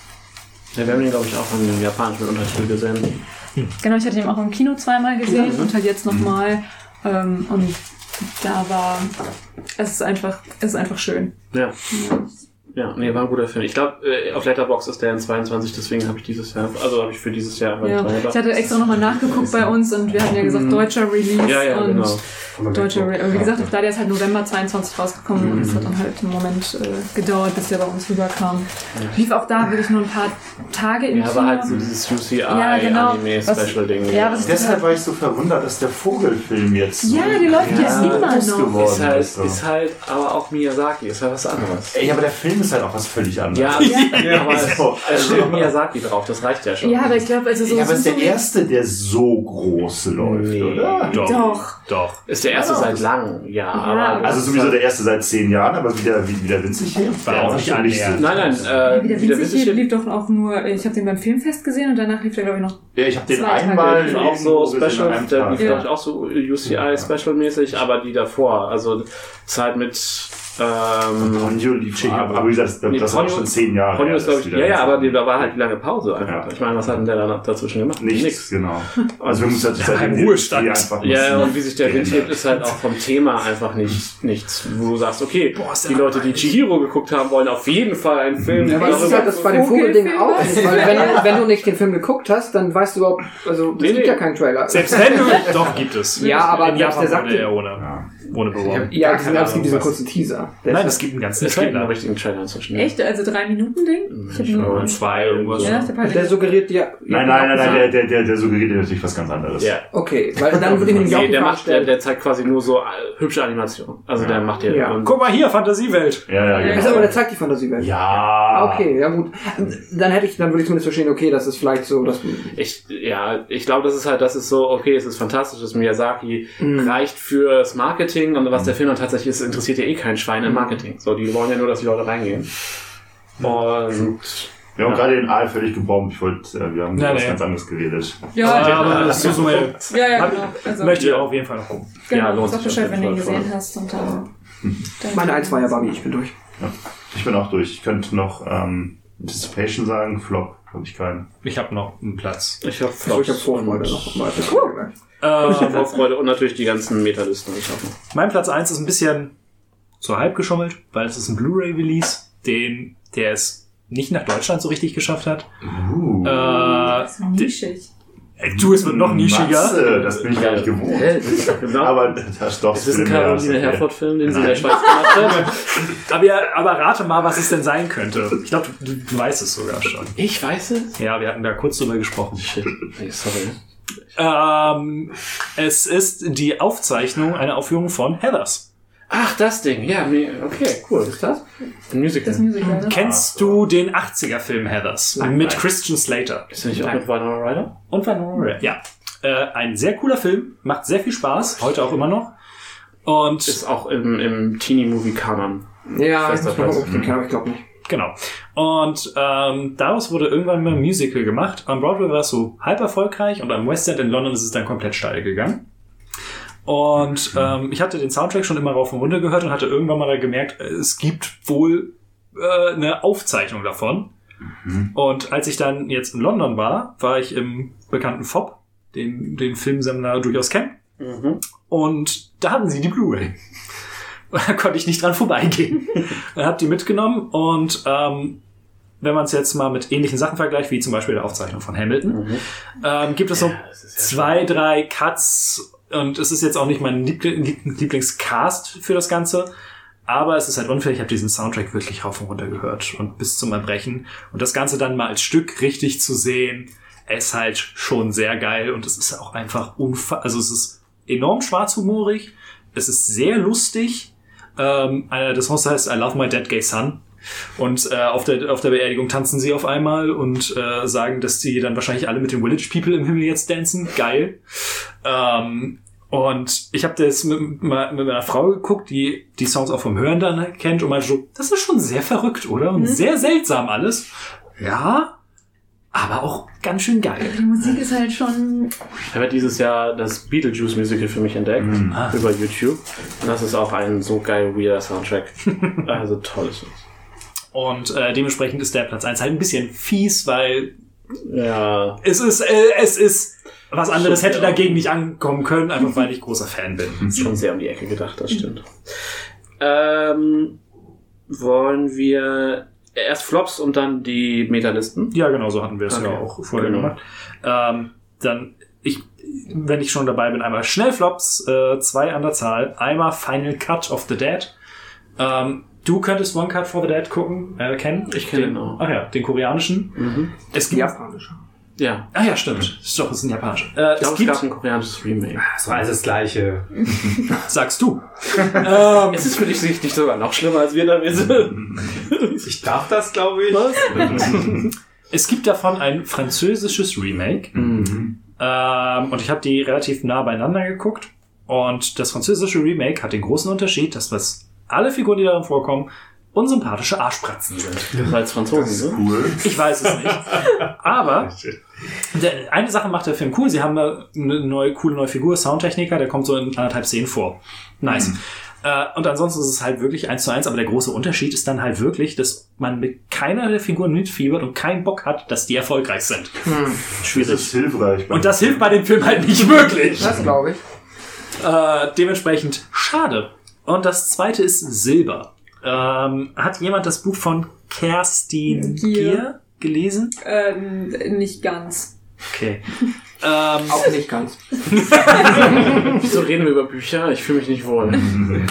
Ja, wir haben den, glaube ich, auch in Japanisch mit Untertitel gesehen. Genau, ich hatte ihn auch im Kino zweimal gesehen und halt jetzt nochmal. Ähm, und da war, es ist einfach, es ist einfach schön. Ja. Ja, nee, war ein guter Film. Ich glaube, äh, auf Letterbox ist der in 22, deswegen habe ich dieses Jahr, also habe ich für dieses Jahr Ja, ich hatte extra nochmal nachgeguckt bei uns und wir hatten ja gesagt, deutscher Release Mhm. Ja, ja, und genau. deutscher Re und wie gesagt, da der ist halt November 22 rausgekommen und es hat dann halt einen Moment äh, gedauert, bis der bei uns rüberkam. Lief auch da wirklich nur ein paar Tage im Ja, aber halt so dieses UCI Ja, genau. Ja, Deshalb war ich so verwundert, dass der Vogelfilm jetzt so Ja, der läuft ja immer noch. geworden ist halt, ist halt, aber auch Miyazaki, ist halt was anderes. Ey, aber der Film ist halt auch was völlig anderes. Ja, aber es, so. es steht Miyazaki drauf, das reicht ja schon. ja, aber ich glaube, also so. Ja, aber ist so der erste, der so groß läuft, Nee. oder? Doch. Doch. Doch. Ist der erste seit langem, ja. aber Also sowieso der erste seit zehn Jahren, aber wieder, wie- wieder winzig hier. War auch nicht annähernd. so- Nein, nein, äh, Wieder wieder winzig hier lief doch auch nur, ich habe den beim Filmfest gesehen und danach lief der, glaube ich, noch. Ja, ich habe den Zwei Tage. einmal lief auch so Special, der lief, Ja. glaube ich, auch so UCI Special mäßig, aber die davor, also Zeit mit, ähm, Ponyo lief schon, aber wie gesagt, das, Nee, das war Ponyo- schon zehn Jahre. Ponyo ist, glaube ich, ja, ja, aber da war halt die lange Pause einfach. Ja. Ich meine, was hat denn der da dazwischen gemacht? Nichts, genau. Also wir müssen jetzt im Ruhestand. einfach Ja, und wie sich der Wind hebt, ist halt auch vom Thema einfach nicht, nichts, wo du sagst, okay, die Leute, die Chihiro geguckt haben, wollen auf jeden Fall einen Film. Ja, aber das ist halt das bei dem Vogelding auch weil wenn, wenn du nicht den Film geguckt hast, dann weißt du überhaupt, also es Nee, gibt nee. ja keinen Trailer. Selbst wenn du. Doch, gibt es. Ja, aber der sagt er ohne, ohne Beworben. Ja, es gibt es gibt diese was- kurzen Teaser. Nein, es gibt einen ganzen Es gibt einen Trailer. richtigen Trailer inzwischen. Echt? Also drei Minuten Ding? Ich habe nur. Zwei, irgendwas. Ja, der Und der suggeriert dir. Nein, nein, nein, nein, der, der, der, der suggeriert dir natürlich was ganz anderes. Ja. Okay, weil dann würde ich nämlich auch Nee, die der, macht, der, stellen. der zeigt quasi nur so äh, hübsche Animationen. Also der macht dir. Ja. und- Guck mal hier, Fantasiewelt. Ja, ja, genau. Also, aber der zeigt die Fantasiewelt. Ja. Ah, Okay, ja gut. Dann hätte ich, dann würde ich zumindest verstehen, okay, das ist vielleicht so, dass Ich, ja, ich glaube, das ist halt, das ist so, okay, es ist fantastisch, dass Miyazaki Mhm. reicht fürs Marketing und was der Film dann tatsächlich ist, interessiert ja eh kein Schwein im Marketing. So, die wollen ja nur, dass die Leute reingehen. Und Wir haben gerade den Aal völlig gebombt. Ich wollte, äh, wir haben über was nee. ganz anderes geredet. Ja, aber das ist so ja, ja, genau. Also, Möchte ich auch auf jeden Fall noch gucken. genau. Ja, lohnt Sag sich Bescheid, auf wenn du ihn gesehen hast und dann. dann meine eins war ja Barbie, ich bin durch. Ich bin auch durch. Ich könnte noch ähm, Anticipation sagen. Flop habe ich keinen. Ich habe noch einen Platz. ich habe Also ich habe Vorfreude noch. Weiter. Ähm, Vorfreude und natürlich die ganzen Metalisten geschaffen. mein Platz 1 ist ein bisschen so halb geschummelt, weil es ist ein Blu-ray-Release, den der es nicht nach Deutschland so richtig geschafft hat. Uh. Äh, Das ist nischig. ey, du, es wird noch nischiger. Matze, das bin ich gar nicht gewohnt. Hä? Das ist doch genau. Aber das doch ist ein Caroline. Herford-Film, den sie in der Schweiz gemacht hat? Aber, ja, aber rate mal, was es denn sein könnte. Ich glaube, du, du weißt es sogar schon. Ich weiß es. Ja, wir hatten da kurz drüber gesprochen. Shit. Nee, sorry. Ähm, es ist die Aufzeichnung einer Aufführung von Heathers. Ach, das Ding. Ja, okay, cool. ist das? Ein Musical. Das Musical, ne? Kennst du den 80er-Film Heathers? mit Christian Slater. Ist der nicht auch mit Winona Ryder? Und Winona Ryder. Ja. Äh, ein sehr cooler Film, macht sehr viel Spaß, heute auch immer noch. Und Ist auch im, im Teenie-Movie-Kanon. Ja, ich ich glaube nicht. Genau. Und ähm, daraus wurde irgendwann mal ein Musical gemacht. Am Broadway war es so halb erfolgreich und am West End in London ist es dann komplett steil gegangen. Und ähm, ich hatte den Soundtrack schon immer rauf und runter gehört und hatte irgendwann mal da gemerkt, es gibt wohl äh, eine Aufzeichnung davon. Und als ich dann jetzt in London war, war ich im bekannten FOB, den, den Filmseminar durchaus kennen. Mhm. Und da hatten sie die Blu-ray. Und da konnte ich nicht dran vorbeigehen. Dann hab die mitgenommen und ähm, wenn man es jetzt mal mit ähnlichen Sachen vergleicht, wie zum Beispiel der Aufzeichnung von Hamilton, ähm, gibt es so ja zwei, drei Cuts und es ist jetzt auch nicht mein Liebl Lieb- Lieblingscast für das Ganze, aber es ist halt unfair. Ich habe diesen Soundtrack wirklich rauf und runter gehört und bis zum Erbrechen und das Ganze dann mal als Stück richtig zu sehen, ist halt schon sehr geil und es ist auch einfach unfassbar, also es ist enorm schwarzhumorig, es ist sehr lustig. Ähm, einer des Songs heißt I Love My Dead Gay Son. Und äh, auf, der, auf der Beerdigung tanzen sie auf einmal und äh, sagen, dass die dann wahrscheinlich alle mit den Village People im Himmel jetzt dancen. Geil. Ähm, Und ich habe das mit, mit meiner Frau geguckt, die die Songs auch vom Hören dann kennt und meinte so, das ist schon sehr verrückt, oder? Und sehr seltsam alles. Ja, aber auch ganz schön geil. Die Musik ist halt schon. Ich habe dieses Jahr das Beetlejuice Musical für mich entdeckt Ah. über YouTube. Und das ist auch ein so geil weirder Soundtrack. also tolles. Und äh, dementsprechend ist der Platz eins halt ein bisschen fies, weil Ja. es ist, äh, es ist was anderes hätte dagegen nicht ankommen können, einfach weil ich großer Fan bin. Ist schon sehr um die Ecke gedacht, das stimmt. Ähm, wollen wir erst Flops und dann die Metalisten? Ja, genau, so hatten wir es ja Okay. auch vorher Genau. gemacht. Ähm, dann, ich, wenn ich schon dabei bin, einmal Schnellflops, äh, zwei an der Zahl. Einmal Final Cut of the Dead. Ähm, du könntest One Cut for the Dead gucken, äh, kennen? Ich kenne den auch. Ach ja, den koreanischen. Mhm. Es gibt, Japanisch. Ja. ah ja, stimmt. Ist doch, ist ein japanischer. Äh, Ich es glaube, es gibt, gab ein koreanisches Remake. Das war alles das Gleiche. sagst du. ähm, Ist es für dich nicht sogar noch schlimmer, als wir damit sind? Ich darf das, glaube ich. es gibt davon ein französisches Remake. Mhm. Ähm, und ich habe die relativ nah beieinander geguckt. Und das französische Remake hat den großen Unterschied, dass was alle Figuren, die darin vorkommen, unsympathische Arschpratzen sind. Weil es Franzosen sind. Cool. Ich weiß es nicht. Aber eine Sache macht der Film cool. Sie haben da eine neue, coole neue Figur, Soundtechniker, der kommt so in anderthalb Szenen vor. Nice. Äh, und ansonsten ist es halt wirklich eins zu eins, aber der große Unterschied ist dann halt wirklich, dass man mit keiner der Figuren mitfiebert und keinen Bock hat, dass die erfolgreich sind. Das ist hilfreich. Und das hilft bei dem Film halt nicht wirklich. Das glaube ich. Äh, dementsprechend schade. Und das zweite ist Silber. Ähm, hat jemand das Buch von Kerstin Gier. Gier gelesen? Ähm, nicht ganz. Okay. ähm, Auch nicht ganz. Wieso reden wir über Bücher? Ich fühle mich nicht wohl. ähm,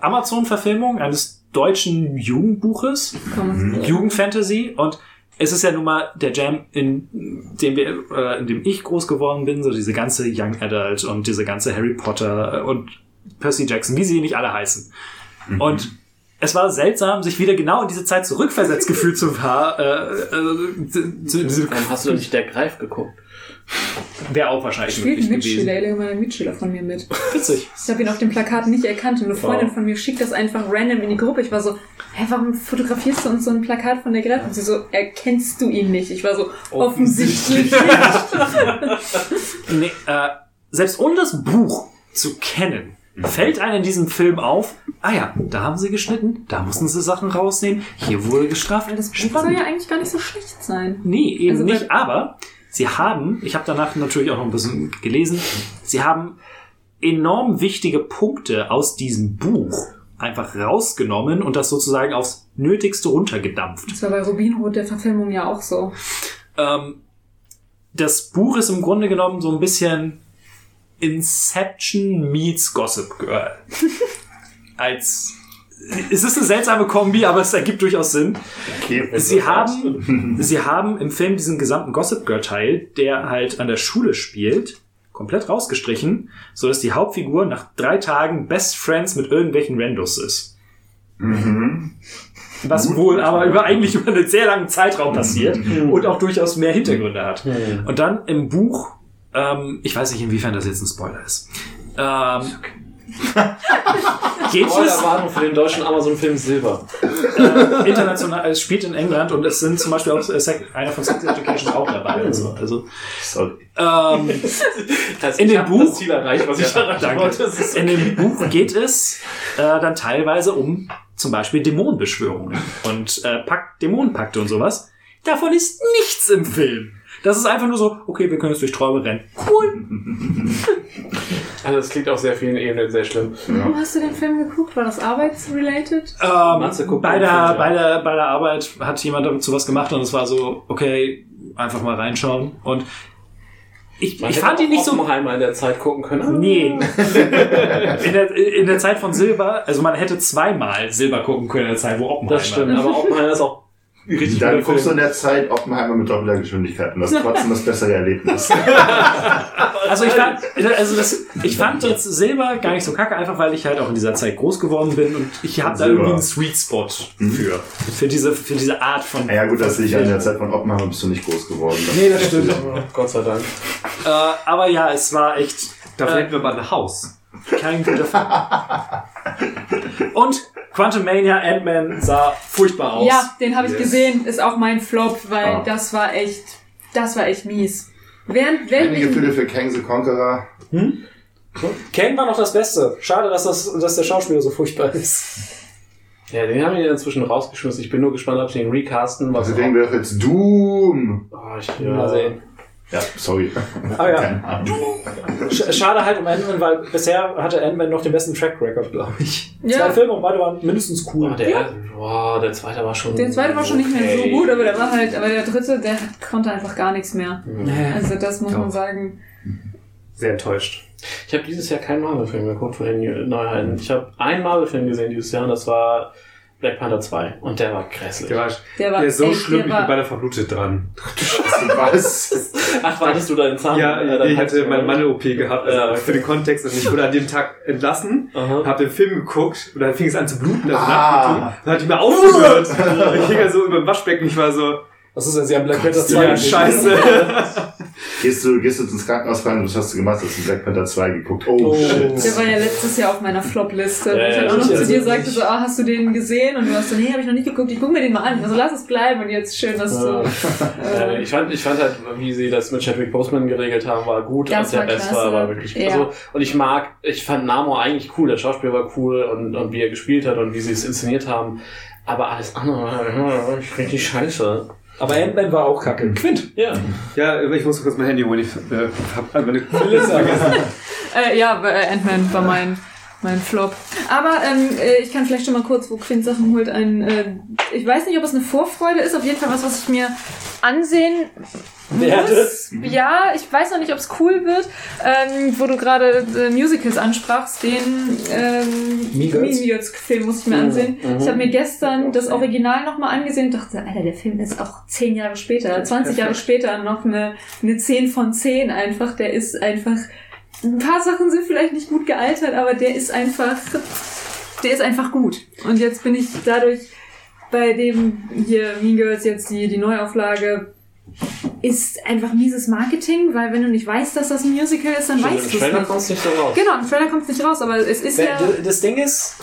Amazon-Verfilmung eines deutschen Jugendbuches, Komm. Jugendfantasy und es ist ja nun mal der Jam, in dem wir, äh, in dem ich groß geworden bin, so diese ganze Young Adult und diese ganze Harry Potter und Percy Jackson, wie sie nicht alle heißen. Und es war seltsam, sich wieder genau in diese Zeit zurückversetzt gefühlt zu haben. Äh, äh, zu- zu- hast du nicht der Greif geguckt? Wäre auch wahrscheinlich Spielt möglich gewesen. Mitschüler, einer meiner Mitschüler von mir mit. Witzig. Ich habe ihn auf dem Plakat nicht erkannt und eine Freundin von mir schickt das einfach random in die Gruppe. Ich war so, hä, warum fotografierst du uns so ein Plakat von der Greif? Und sie so, erkennst du ihn nicht? Ich war so, offensichtlich nicht. Nee, äh, selbst ohne das Buch zu kennen, fällt einem in diesem Film auf, ah ja, da haben sie geschnitten, da mussten sie Sachen rausnehmen, hier wurde gestraft. Das Buch soll ja eigentlich gar nicht so schlecht sein. Nee, eben Also nicht, aber sie haben, ich habe danach natürlich auch noch ein bisschen gelesen, sie haben enorm wichtige Punkte aus diesem Buch einfach rausgenommen und das sozusagen aufs Nötigste runtergedampft. Das war bei Rubinrot der Verfilmung ja auch so. Ähm, das Buch ist im Grunde genommen so ein bisschen Inception meets Gossip Girl. Als es ist eine seltsame Kombi, aber es ergibt durchaus Sinn. Okay, Sie haben, sie haben im Film diesen gesamten Gossip Girl Teil, der halt an der Schule spielt, komplett rausgestrichen, so dass die Hauptfigur nach drei Tagen Best Friends mit irgendwelchen Randos ist. Was wohl aber über, eigentlich über einen sehr langen Zeitraum passiert und auch durchaus mehr Hintergründe hat. Und dann im Buch, ähm, ich weiß nicht, inwiefern das jetzt ein Spoiler ist. Ähm, geht es Spoilerwarnung für den deutschen Amazon-Film Silber. äh, international, es spielt in England und es sind zum Beispiel auch äh, einer von Sex Education auch dabei. Und so. Also, Sorry. ähm, Das In dem Buch- das Ziel erreicht, was ich erreichen danke. wollte. Das ist In dem Buch geht es äh, dann teilweise um zum Beispiel Dämonenbeschwörungen und äh, Pakt, Dämonenpakte und sowas. Davon ist nichts im Film. Das ist einfach nur so, okay, wir können jetzt durch Träume rennen. Cool. Also das klingt auf sehr vielen Ebenen sehr schlimm. Warum hast du den Film geguckt? War das arbeitsrelated? Ähm, bei, der, Film, ja. bei, der, bei der Arbeit hat jemand dazu was gemacht und es war so, okay, einfach mal reinschauen. Und ich, Man ich hätte fand ihn nicht so Oppenheimer in der Zeit gucken können. Nee. in, der, in der Zeit von Silber, also man hätte zweimal Silber gucken können in der Zeit, wo Oppenheimer. Das stimmt, aber Oppenheimer ist auch richtig Dann guckst du in der Zeit Oppenheimer mit doppelter Geschwindigkeit und das ist trotzdem das bessere Erlebnis. Also ich fand, also das, ich fand jetzt Silber gar nicht so kacke, einfach weil ich halt auch in dieser Zeit groß geworden bin und ich habe da Silber. irgendwie einen Sweet Spot für. Für diese, für diese Art von. Ja gut, das sehe ich an der Zeit von Oppenheimer bist du nicht groß geworden. Nee, das stimmt. Gott sei Dank. Äh, aber ja, es war echt Dafür Äh, hätten wir aber ein Haus. Kein guter Film. Und Quantum Mania Ant-Man sah furchtbar aus. Ja, den habe ich Yes. gesehen, ist auch mein Flop, weil Ah. das war echt, das war echt mies. Während, während Einige Fälle für Kang the Conqueror. Kane war noch das Beste. Schade, dass, das, dass der Schauspieler so furchtbar ist. Ja, den haben wir inzwischen rausgeschmissen. Ich bin nur gespannt, ob sie den recasten. Was Also wir doch jetzt Doom. oh, ich, Mal sehen. Ja, sorry. Ah ja. Schade halt um Ant-Man, weil bisher hatte Ant-Man noch den besten Track Record, glaube ich. Ja. Zwei Filme und beide waren mindestens cool. Oh, der, oh, der zweite war schon. der zweite war schon nicht mehr so okay. gut, aber der war halt, aber der dritte, der konnte einfach gar nichts mehr. Also das muss man Doch. sagen. Sehr enttäuscht. Ich habe dieses Jahr keinen Marvel-Film geguckt von den Neuheiten. Ich habe einen Marvel-Film gesehen dieses Jahr und das war Black Panther 2. Und der war grässlich. Der war, Der war der ist so schlimm, der ich war- bin beinahe verblutet dran. Was? Ach, wartest du deinen Zahn? Ja, äh, ich hatte meine Manne-OP gehabt, also Ja, okay. für den Kontext. Und ich wurde an dem Tag entlassen, Aha. hab den Film geguckt und dann fing es an zu bluten, also Ah. Dann hatte ich mir aufgehört. ich hing ja so über dem Waschbecken, ich war so, Was ist denn, Sie haben Black Panther 2 ja, scheiße. Gehst du, gehst du ins Krankenhaus rein und was hast du gemacht? Hast du Black Panther 2 geguckt? Oh, shit. Der war ja letztes Jahr auf meiner Flop-Liste. Ja, ich ja, halt auch noch zu dir also sagte so, ah, hast du den gesehen? Und du hast so, nee, habe ich noch nicht geguckt. Ich guck mir den mal an. Also lass es bleiben. Und jetzt schön, dass du. Ja, Äh, ich, fand, ich fand halt, wie sie das mit Chadwick Boseman geregelt haben, war gut. Das und der klasse. war, war wirklich Ja. also, Und ich mag, ich fand Namor eigentlich cool. Der Schauspieler war cool und, und wie er gespielt hat und wie sie es inszeniert haben. Aber alles andere war richtig scheiße. Aber Ant-Man war auch kacke. Quint. Ja. Ja, ich muss kurz mein Handy holen. Ich äh, hab einfach eine Liste vergessen. äh, ja, äh, Ant-Man war mein, mein Flop. Aber ähm, äh, ich kann vielleicht schon mal kurz, wo Quint Sachen holt, ein. Äh, ich weiß nicht, ob es eine Vorfreude ist. Auf jeden Fall was, was ich mir ansehen muss. Ja, ich weiß noch nicht, ob es cool wird. Ähm, wo du gerade äh, Musicals ansprachst, den ähm, Mean Girls? Mean Girls Film muss ich mir ansehen. Ich habe mir gestern das Original nochmal angesehen und dachte, Alter, der Film ist auch zehn Jahre später, 20 Jahre später noch eine, eine 10 von 10 einfach. Der ist einfach, ein paar Sachen sind vielleicht nicht gut gealtert, aber der ist einfach, der ist einfach gut. Und jetzt bin ich dadurch bei dem hier Mean Girls jetzt die, die Neuauflage ist einfach mieses Marketing, weil wenn du nicht weißt, dass das ein Musical ist, dann Im weißt du es Trailer nicht. kommst du nicht so raus. Genau, im Trailer kommt es nicht raus, aber es ist ja... Das Ding ist,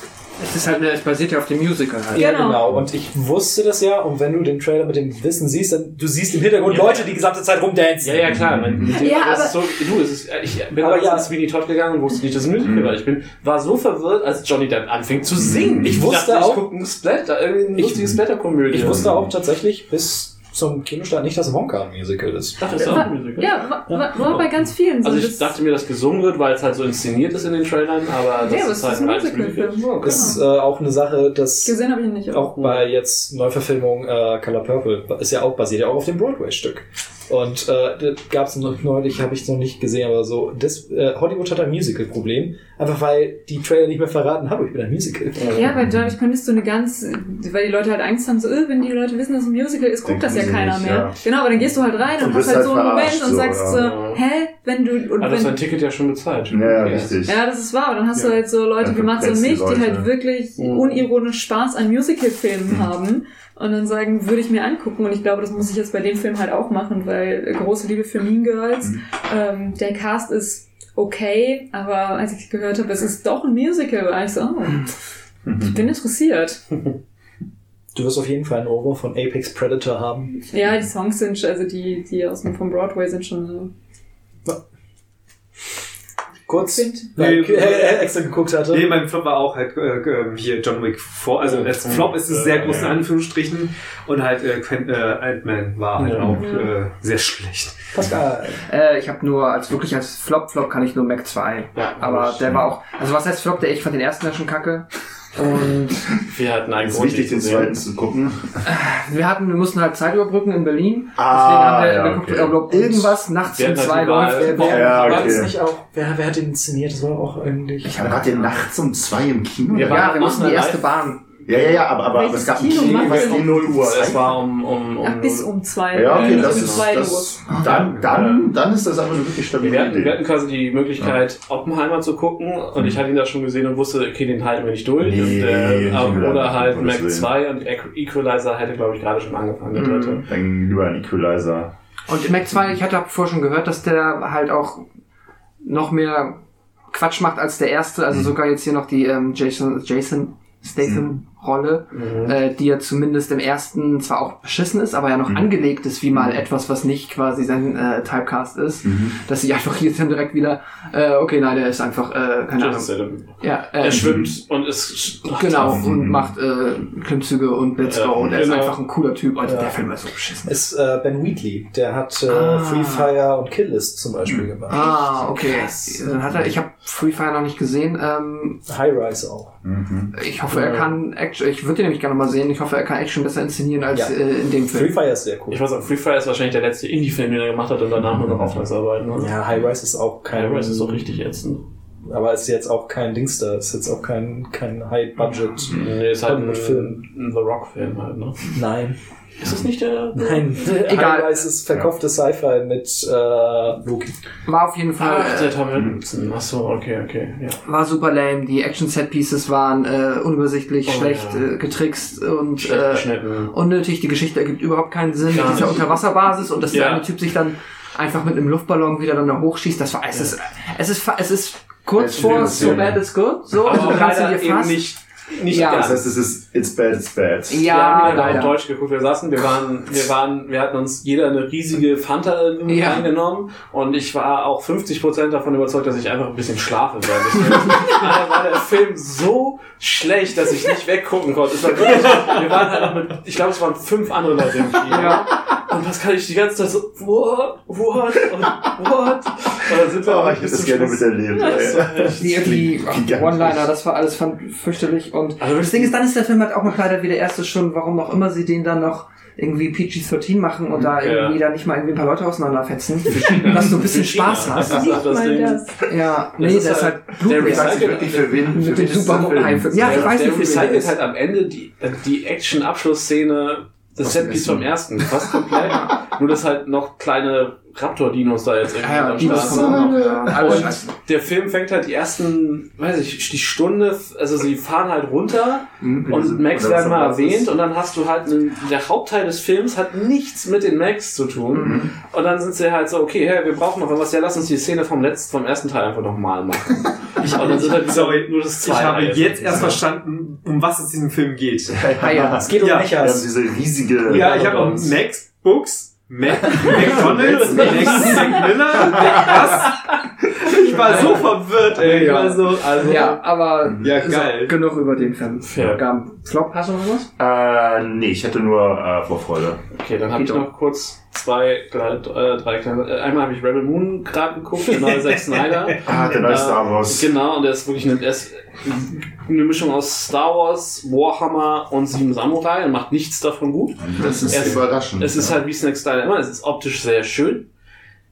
Es ist halt, es basiert ja auf dem Musical halt. Ja, Genau. genau. Und ich wusste das ja. Und wenn du den Trailer mit dem Wissen siehst, dann du siehst im Hintergrund Leute die gesamte Zeit rumdancen. Ja, ja, klar. Mit, mit dem, Ja, aber- ist so, du, es ist, ich bin Aber ja. ja. ins Sweeney Todd gegangen und wusste nicht, dass es ein Musical war. Ich bin, war so verwirrt, als Johnny Depp anfing zu singen. Ich wusste dachte, auch- ich gucke ein Splatter, irgendwie eine Ich- lustige Splatterkomödie. Ich wusste auch tatsächlich bis zum Kinostart nicht, dass Wonka ein Musical ist. Ich dachte, das ist auch ein Musical. ja, war, war, war bei ganz vielen so. Also ich Das- dachte mir, dass gesungen wird, weil es halt so inszeniert ist in den Trailern, aber das ja, ist es halt ist ein Musicalfilm. Oh, Das ist genau. äh, auch eine Sache, dass Gesehen habe ich nicht. auch bei jetzt Neuverfilmung äh, Color Purple ist ja auch basiert ja auch auf dem Broadway-Stück. Und äh, gab es noch neulich, habe ich noch nicht gesehen, aber so, das, äh, Hollywood hat ein Musical-Problem, einfach weil die Trailer nicht mehr verraten, hallo, ich bin ein Musical. Ja, weil dadurch könntest du eine ganz, weil die Leute halt Angst haben, so, äh, wenn die Leute wissen, dass es ein Musical ist, guckt das ja keiner nicht, mehr. ja. Genau, aber dann gehst du halt rein und, Und hast bist halt so halt einen Moment und so, sagst so, ja. hä, wenn du, und Also das wenn, ein Ticket ja schon bezahlt. Ja, ja, richtig. ja, das ist wahr. Und dann hast du halt so Leute wie Mats und mich, die halt wirklich Mhm. unironisch Spaß an Musicalfilmen haben und dann sagen, würde ich mir angucken. Und ich glaube, das muss ich jetzt bei dem Film halt auch machen, weil äh, große Liebe für Mean Girls. Mhm. Ähm, der Cast ist okay, aber als ich gehört habe, es ist doch ein Musical, war ich so, oh, ich bin interessiert. Du wirst auf jeden Fall ein Over von Apex Predator haben. Ja, die Songs sind, also die, die aus dem vom Broadway sind schon Kurz, Quint. weil Nee, er extra geguckt hatte. Nee, mein Flop war auch halt äh, äh, hier John Wick vor. Also als Flop ist es sehr groß in Anführungsstrichen. Und halt äh, äh, Ant-Man war halt Ja. auch äh, sehr schlecht. Pascal. Äh, ich habe nur, als wirklich als Flop, Flop kann ich nur Mac 2. Ja, Aber der war auch, also was heißt Flop? Der ich fand den ersten ja schon kacke. Und Wir hatten einen Es ist Grund, wichtig, den zweiten zu gucken. wir hatten, wir mussten halt Zeit überbrücken in Berlin. Ah, Deswegen haben wir ja, geguckt, okay. ob irgendwas nachts um zwei läuft. Wer, wer, Ja, War das okay. nicht auch, wer, wer hat den inszeniert? Das war auch eigentlich. Ich habe gerade den nachts um zwei im Kino. Wir ja, waren- wir mussten die erste live. Bahn. Ja, ja, ja, aber, aber Welches es gab ein Kino Kino, was denn um 0 Uhr. Es war um, um, um Ach, bis um zwei. Ja, okay, Bis das um ist, zwei das, dann, dann, dann ist das aber eine wirklich stabile Wir hatten, wir hatten quasi die Möglichkeit, Oppenheimer zu gucken und ich hatte ihn da schon gesehen und wusste, okay, den halten wir nicht durch. Nee, und, äh, er oder nicht, halt Mac Gottes 2 und Equ- Equalizer hätte, glaube ich, gerade schon angefangen, der dritte. Dann lieber ein Equalizer. Und Mac 2, ich hatte vorher schon gehört, dass der halt auch noch mehr Quatsch macht als der erste. Also sogar jetzt hier noch die ähm, Jason, Jason Statham Rolle, äh, die ja zumindest im ersten zwar auch beschissen ist, aber ja noch angelegt ist wie mal etwas, was nicht quasi sein äh, Typecast ist, dass sie einfach hier dann direkt wieder, äh, okay, nein, der ist einfach, äh, keine Ahnung, ja, äh, Er schwimmt und ist genau und macht äh, Klimmzüge und Blitzgo Ja, und er ist genau. einfach ein cooler Typ. Also Ja. der Film ist so beschissen. Ist äh, Ben Wheatley. Der hat äh, Ah. Free Fire und Kill List zum Beispiel gemacht. Ah, okay. Dann hat er, ich habe Free Fire noch nicht gesehen. Ähm, High Rise auch. ich hoffe, er kann Action. Ich würde den nämlich gerne mal sehen. Ich hoffe, er kann Action besser inszenieren als Ja. äh, in dem Free Film. Fire ist sehr cool. Ich weiß auch, Free Fire ist wahrscheinlich der letzte Indie-Film, den er gemacht hat und danach nur noch Auftragsarbeiten. Ne? Ja, High Rise ist auch kein. High Rise ist doch richtig ätzend. Aber ist jetzt auch kein Dings da. Ist jetzt auch kein, kein High Budget. Nee, ist halt ein, ein The Rock-Film halt, ne? Nein. Ist das nicht der? Nein. Egal. Rise ist verkaufte Sci-Fi mit äh, Loki. War auf jeden Fall. Ach, äh, der Tom Hiddleston. Achso, okay, okay. Ja. war super lame. Die Action-Set-Pieces waren äh, unübersichtlich, Oh, schlecht ja. äh, getrickst und Schlecht äh, unnötig. Die Geschichte ergibt überhaupt keinen Sinn Gar mit dieser nicht. Unterwasserbasis und dass der Ja. eine Typ sich dann einfach mit einem Luftballon wieder dann da hochschießt. Das war es ist es ist fa- es ist kurz Ja, vor So. Bad It's Good. So, also Aber du kannst du leider dir eben fast nicht, nicht Ja. Das heißt, es ist It's bad, it's bad. wir ja haben ihn leider. auf Deutsch geguckt. Wir saßen, wir waren, wir waren, wir hatten uns jeder eine riesige Fanta irgendwie Ja. eingenommen und ich war auch 50% davon überzeugt, dass ich einfach ein bisschen schlafe während. Daher war der Film so schlecht, dass ich nicht weggucken konnte. Es war wirklich, wir waren halt noch mit, ich glaube, es waren fünf andere Leute im Kino. Ja. Und was kann ich die ganze Zeit so, what, what, und what? Und dann sind wir Oh, auch ich hätte das gerne miterlebt. Ja, Die, die. One-Liner, das war alles fürchterlich. Und Also das Ding ist, dann ist der Film halt auch noch leider wie der erste schon, warum auch immer sie den dann noch irgendwie PG-13 machen und da Ja. irgendwie da nicht mal irgendwie ein paar Leute auseinanderfetzen, dass du ein bisschen Spaß hast. Das ist halt das Mal Ding. das. Ja, nee, Das das ist halt halt- der nicht wirklich, für wen. Mit dem Super Ja, ich weiß der nicht, wie viel recycelt das halt am Ende die, die Action-Abschlussszene des Setpiece vom ersten. Fast komplett. Nur, dass halt noch kleine Raptor-Dinos da jetzt irgendwie Ja, ja, am Start sind. Ja, Und der Film fängt halt die ersten, weiß ich, die Stunde, also sie fahren halt runter Mhm. und Max werden mal erwähnt und dann hast du halt, einen, der Hauptteil des Films hat nichts mit den Max zu tun. Und dann sind sie halt so, okay, hey, wir brauchen noch was, ja, lass uns die Szene vom letzten, vom ersten Teil einfach nochmal machen. und dann sind halt Sorry, nur das Ich habe jetzt erst verstanden, um was es in diesem Film geht. Ah, ja. Es geht um Ja. Mechas. diese riesige. Ja, ich habe Max Books, Mac, McDonalds, Max Miller, Mac was? Ich war so verwirrt, ey. Ich war so, also. Ja, aber Ja, geil. genug über den Film. Fair. Flop, hast du noch was? Äh, nee, ich hätte nur äh, Vorfreude. Okay, dann habe ich noch kurz zwei, drei, äh, drei kleine. äh, Einmal habe ich Rebel Moon gerade geguckt, der neue Zack Snyder. Ah, der neue Äh, Star Wars. Genau, und der ist wirklich eine, ist eine Mischung aus Star Wars, Warhammer und Sieben Samurai und macht nichts davon gut. Das ist Es- überraschend. Es ist halt wie Snack Style immer, es ist optisch sehr schön,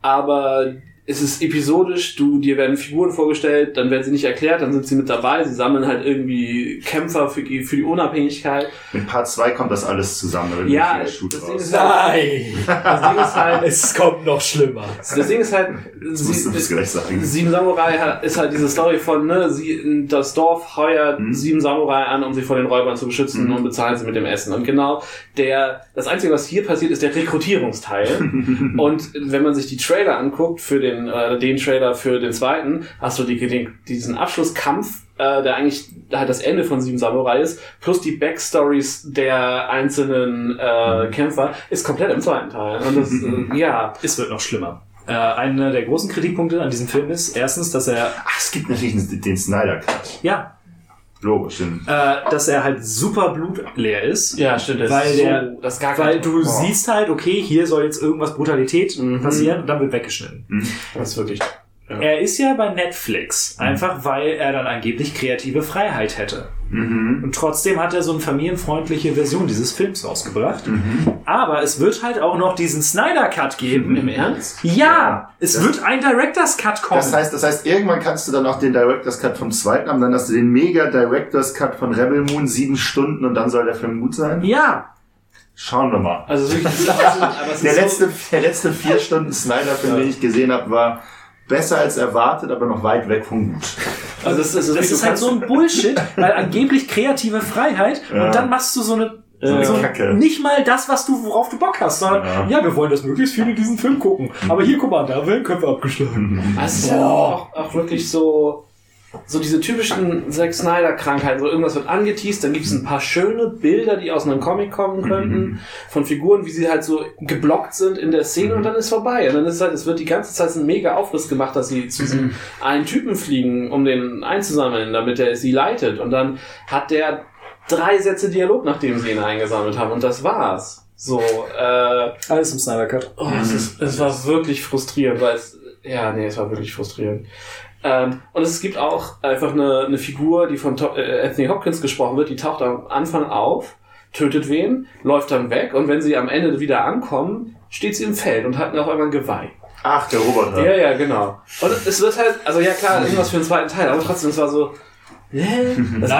aber es ist episodisch, du, dir werden Figuren vorgestellt, dann werden sie nicht erklärt, dann sind sie mit dabei, sie sammeln halt irgendwie Kämpfer für die, für die Unabhängigkeit. Mit Part 2 kommt das alles zusammen. wird Ja, das Ding halt, Nein! das Ding ist halt, Es kommt noch schlimmer. das Ding ist halt, Das musst du sie, gleich sagen. Sieben Samurai hat- ist halt diese Story von, ne, sie, das Dorf heuert Mhm. sieben Samurai an, um sie vor den Räubern zu beschützen Mhm. und bezahlen sie mit dem Essen. Und genau der, das Einzige, was hier passiert, ist der Rekrutierungsteil. und wenn man sich die Trailer anguckt, für den, äh, den Trailer für den zweiten, hast du die, den, diesen Abschlusskampf, äh, der eigentlich halt das Ende von Sieben Samurai ist, plus die Backstories der einzelnen äh, Kämpfer, ist komplett im zweiten Teil. Und das, äh, ja, Es wird noch schlimmer. Äh, einer der großen Kritikpunkte an diesem Film ist erstens, dass er, Ach, es gibt natürlich den den Snyder Cut. ja, Logisch. Äh, dass er halt super blutleer ist. ja, stimmt. Das Weil ist so, der- das ist gar kein Weil du Oh. siehst halt, okay, hier soll jetzt irgendwas Brutalität Mhm. passieren und dann wird weggeschnitten. Das ist wirklich. Ja. Er ist ja bei Netflix, einfach weil er dann angeblich kreative Freiheit hätte. Mhm. Und trotzdem hat er so eine familienfreundliche Version dieses Films rausgebracht. Mhm. Aber es wird halt auch noch diesen Snyder Cut geben. Im Ernst? Ja, es Das- wird ein Director's Cut kommen. Das heißt, das heißt, irgendwann kannst du dann auch den Director's Cut vom zweiten haben, dann hast du den Mega Director's Cut von Rebel Moon, sieben Stunden und dann soll der Film gut sein. ja, Schauen wir mal. Also wirklich, es Der letzte, der letzte vier Stunden Snyder-Film, den ich gesehen habe, war besser als erwartet, aber noch weit weg von gut. so, also es ist, es das du ist halt so ein Bullshit, weil angeblich kreative Freiheit Ja. und dann machst du so eine So eine so Kacke. nicht mal das, was du, worauf du Bock hast, sondern Ja. ja, wir wollen, dass möglichst viele diesen Film gucken. Aber hier, guck mal, da werden Köpfe abgeschlagen. Es ist ja auch, auch wirklich so. So diese typischen Zack Snyder-Krankheiten. So irgendwas wird angeteased, dann gibt es ein paar schöne Bilder, die aus einem Comic kommen könnten, von Figuren, wie sie halt so geblockt sind in der Szene und dann ist vorbei. Und dann ist halt, es wird die ganze Zeit ein mega Aufriss gemacht, dass sie zu diesem einen Typen fliegen, um den einzusammeln, damit er sie leitet. Und dann hat der drei Sätze Dialog, nachdem sie ihn eingesammelt haben. Und das war's. So, äh, Alles im Snyder Cut. Oh, es, ist, es war wirklich frustrierend, weil es, ja, nee, es war wirklich frustrierend. Ähm, und es gibt auch einfach eine, eine Figur, die von To- äh, Anthony Hopkins gesprochen wird, die taucht am Anfang auf, tötet wen, läuft dann weg und wenn sie am Ende wieder ankommen, steht sie im Feld und hat auf einmal ein Geweih. Ach, der Roboter. Ja, ja, genau. Und es wird halt, also ja klar, irgendwas für den zweiten Teil, aber trotzdem, es war so, hä? Das,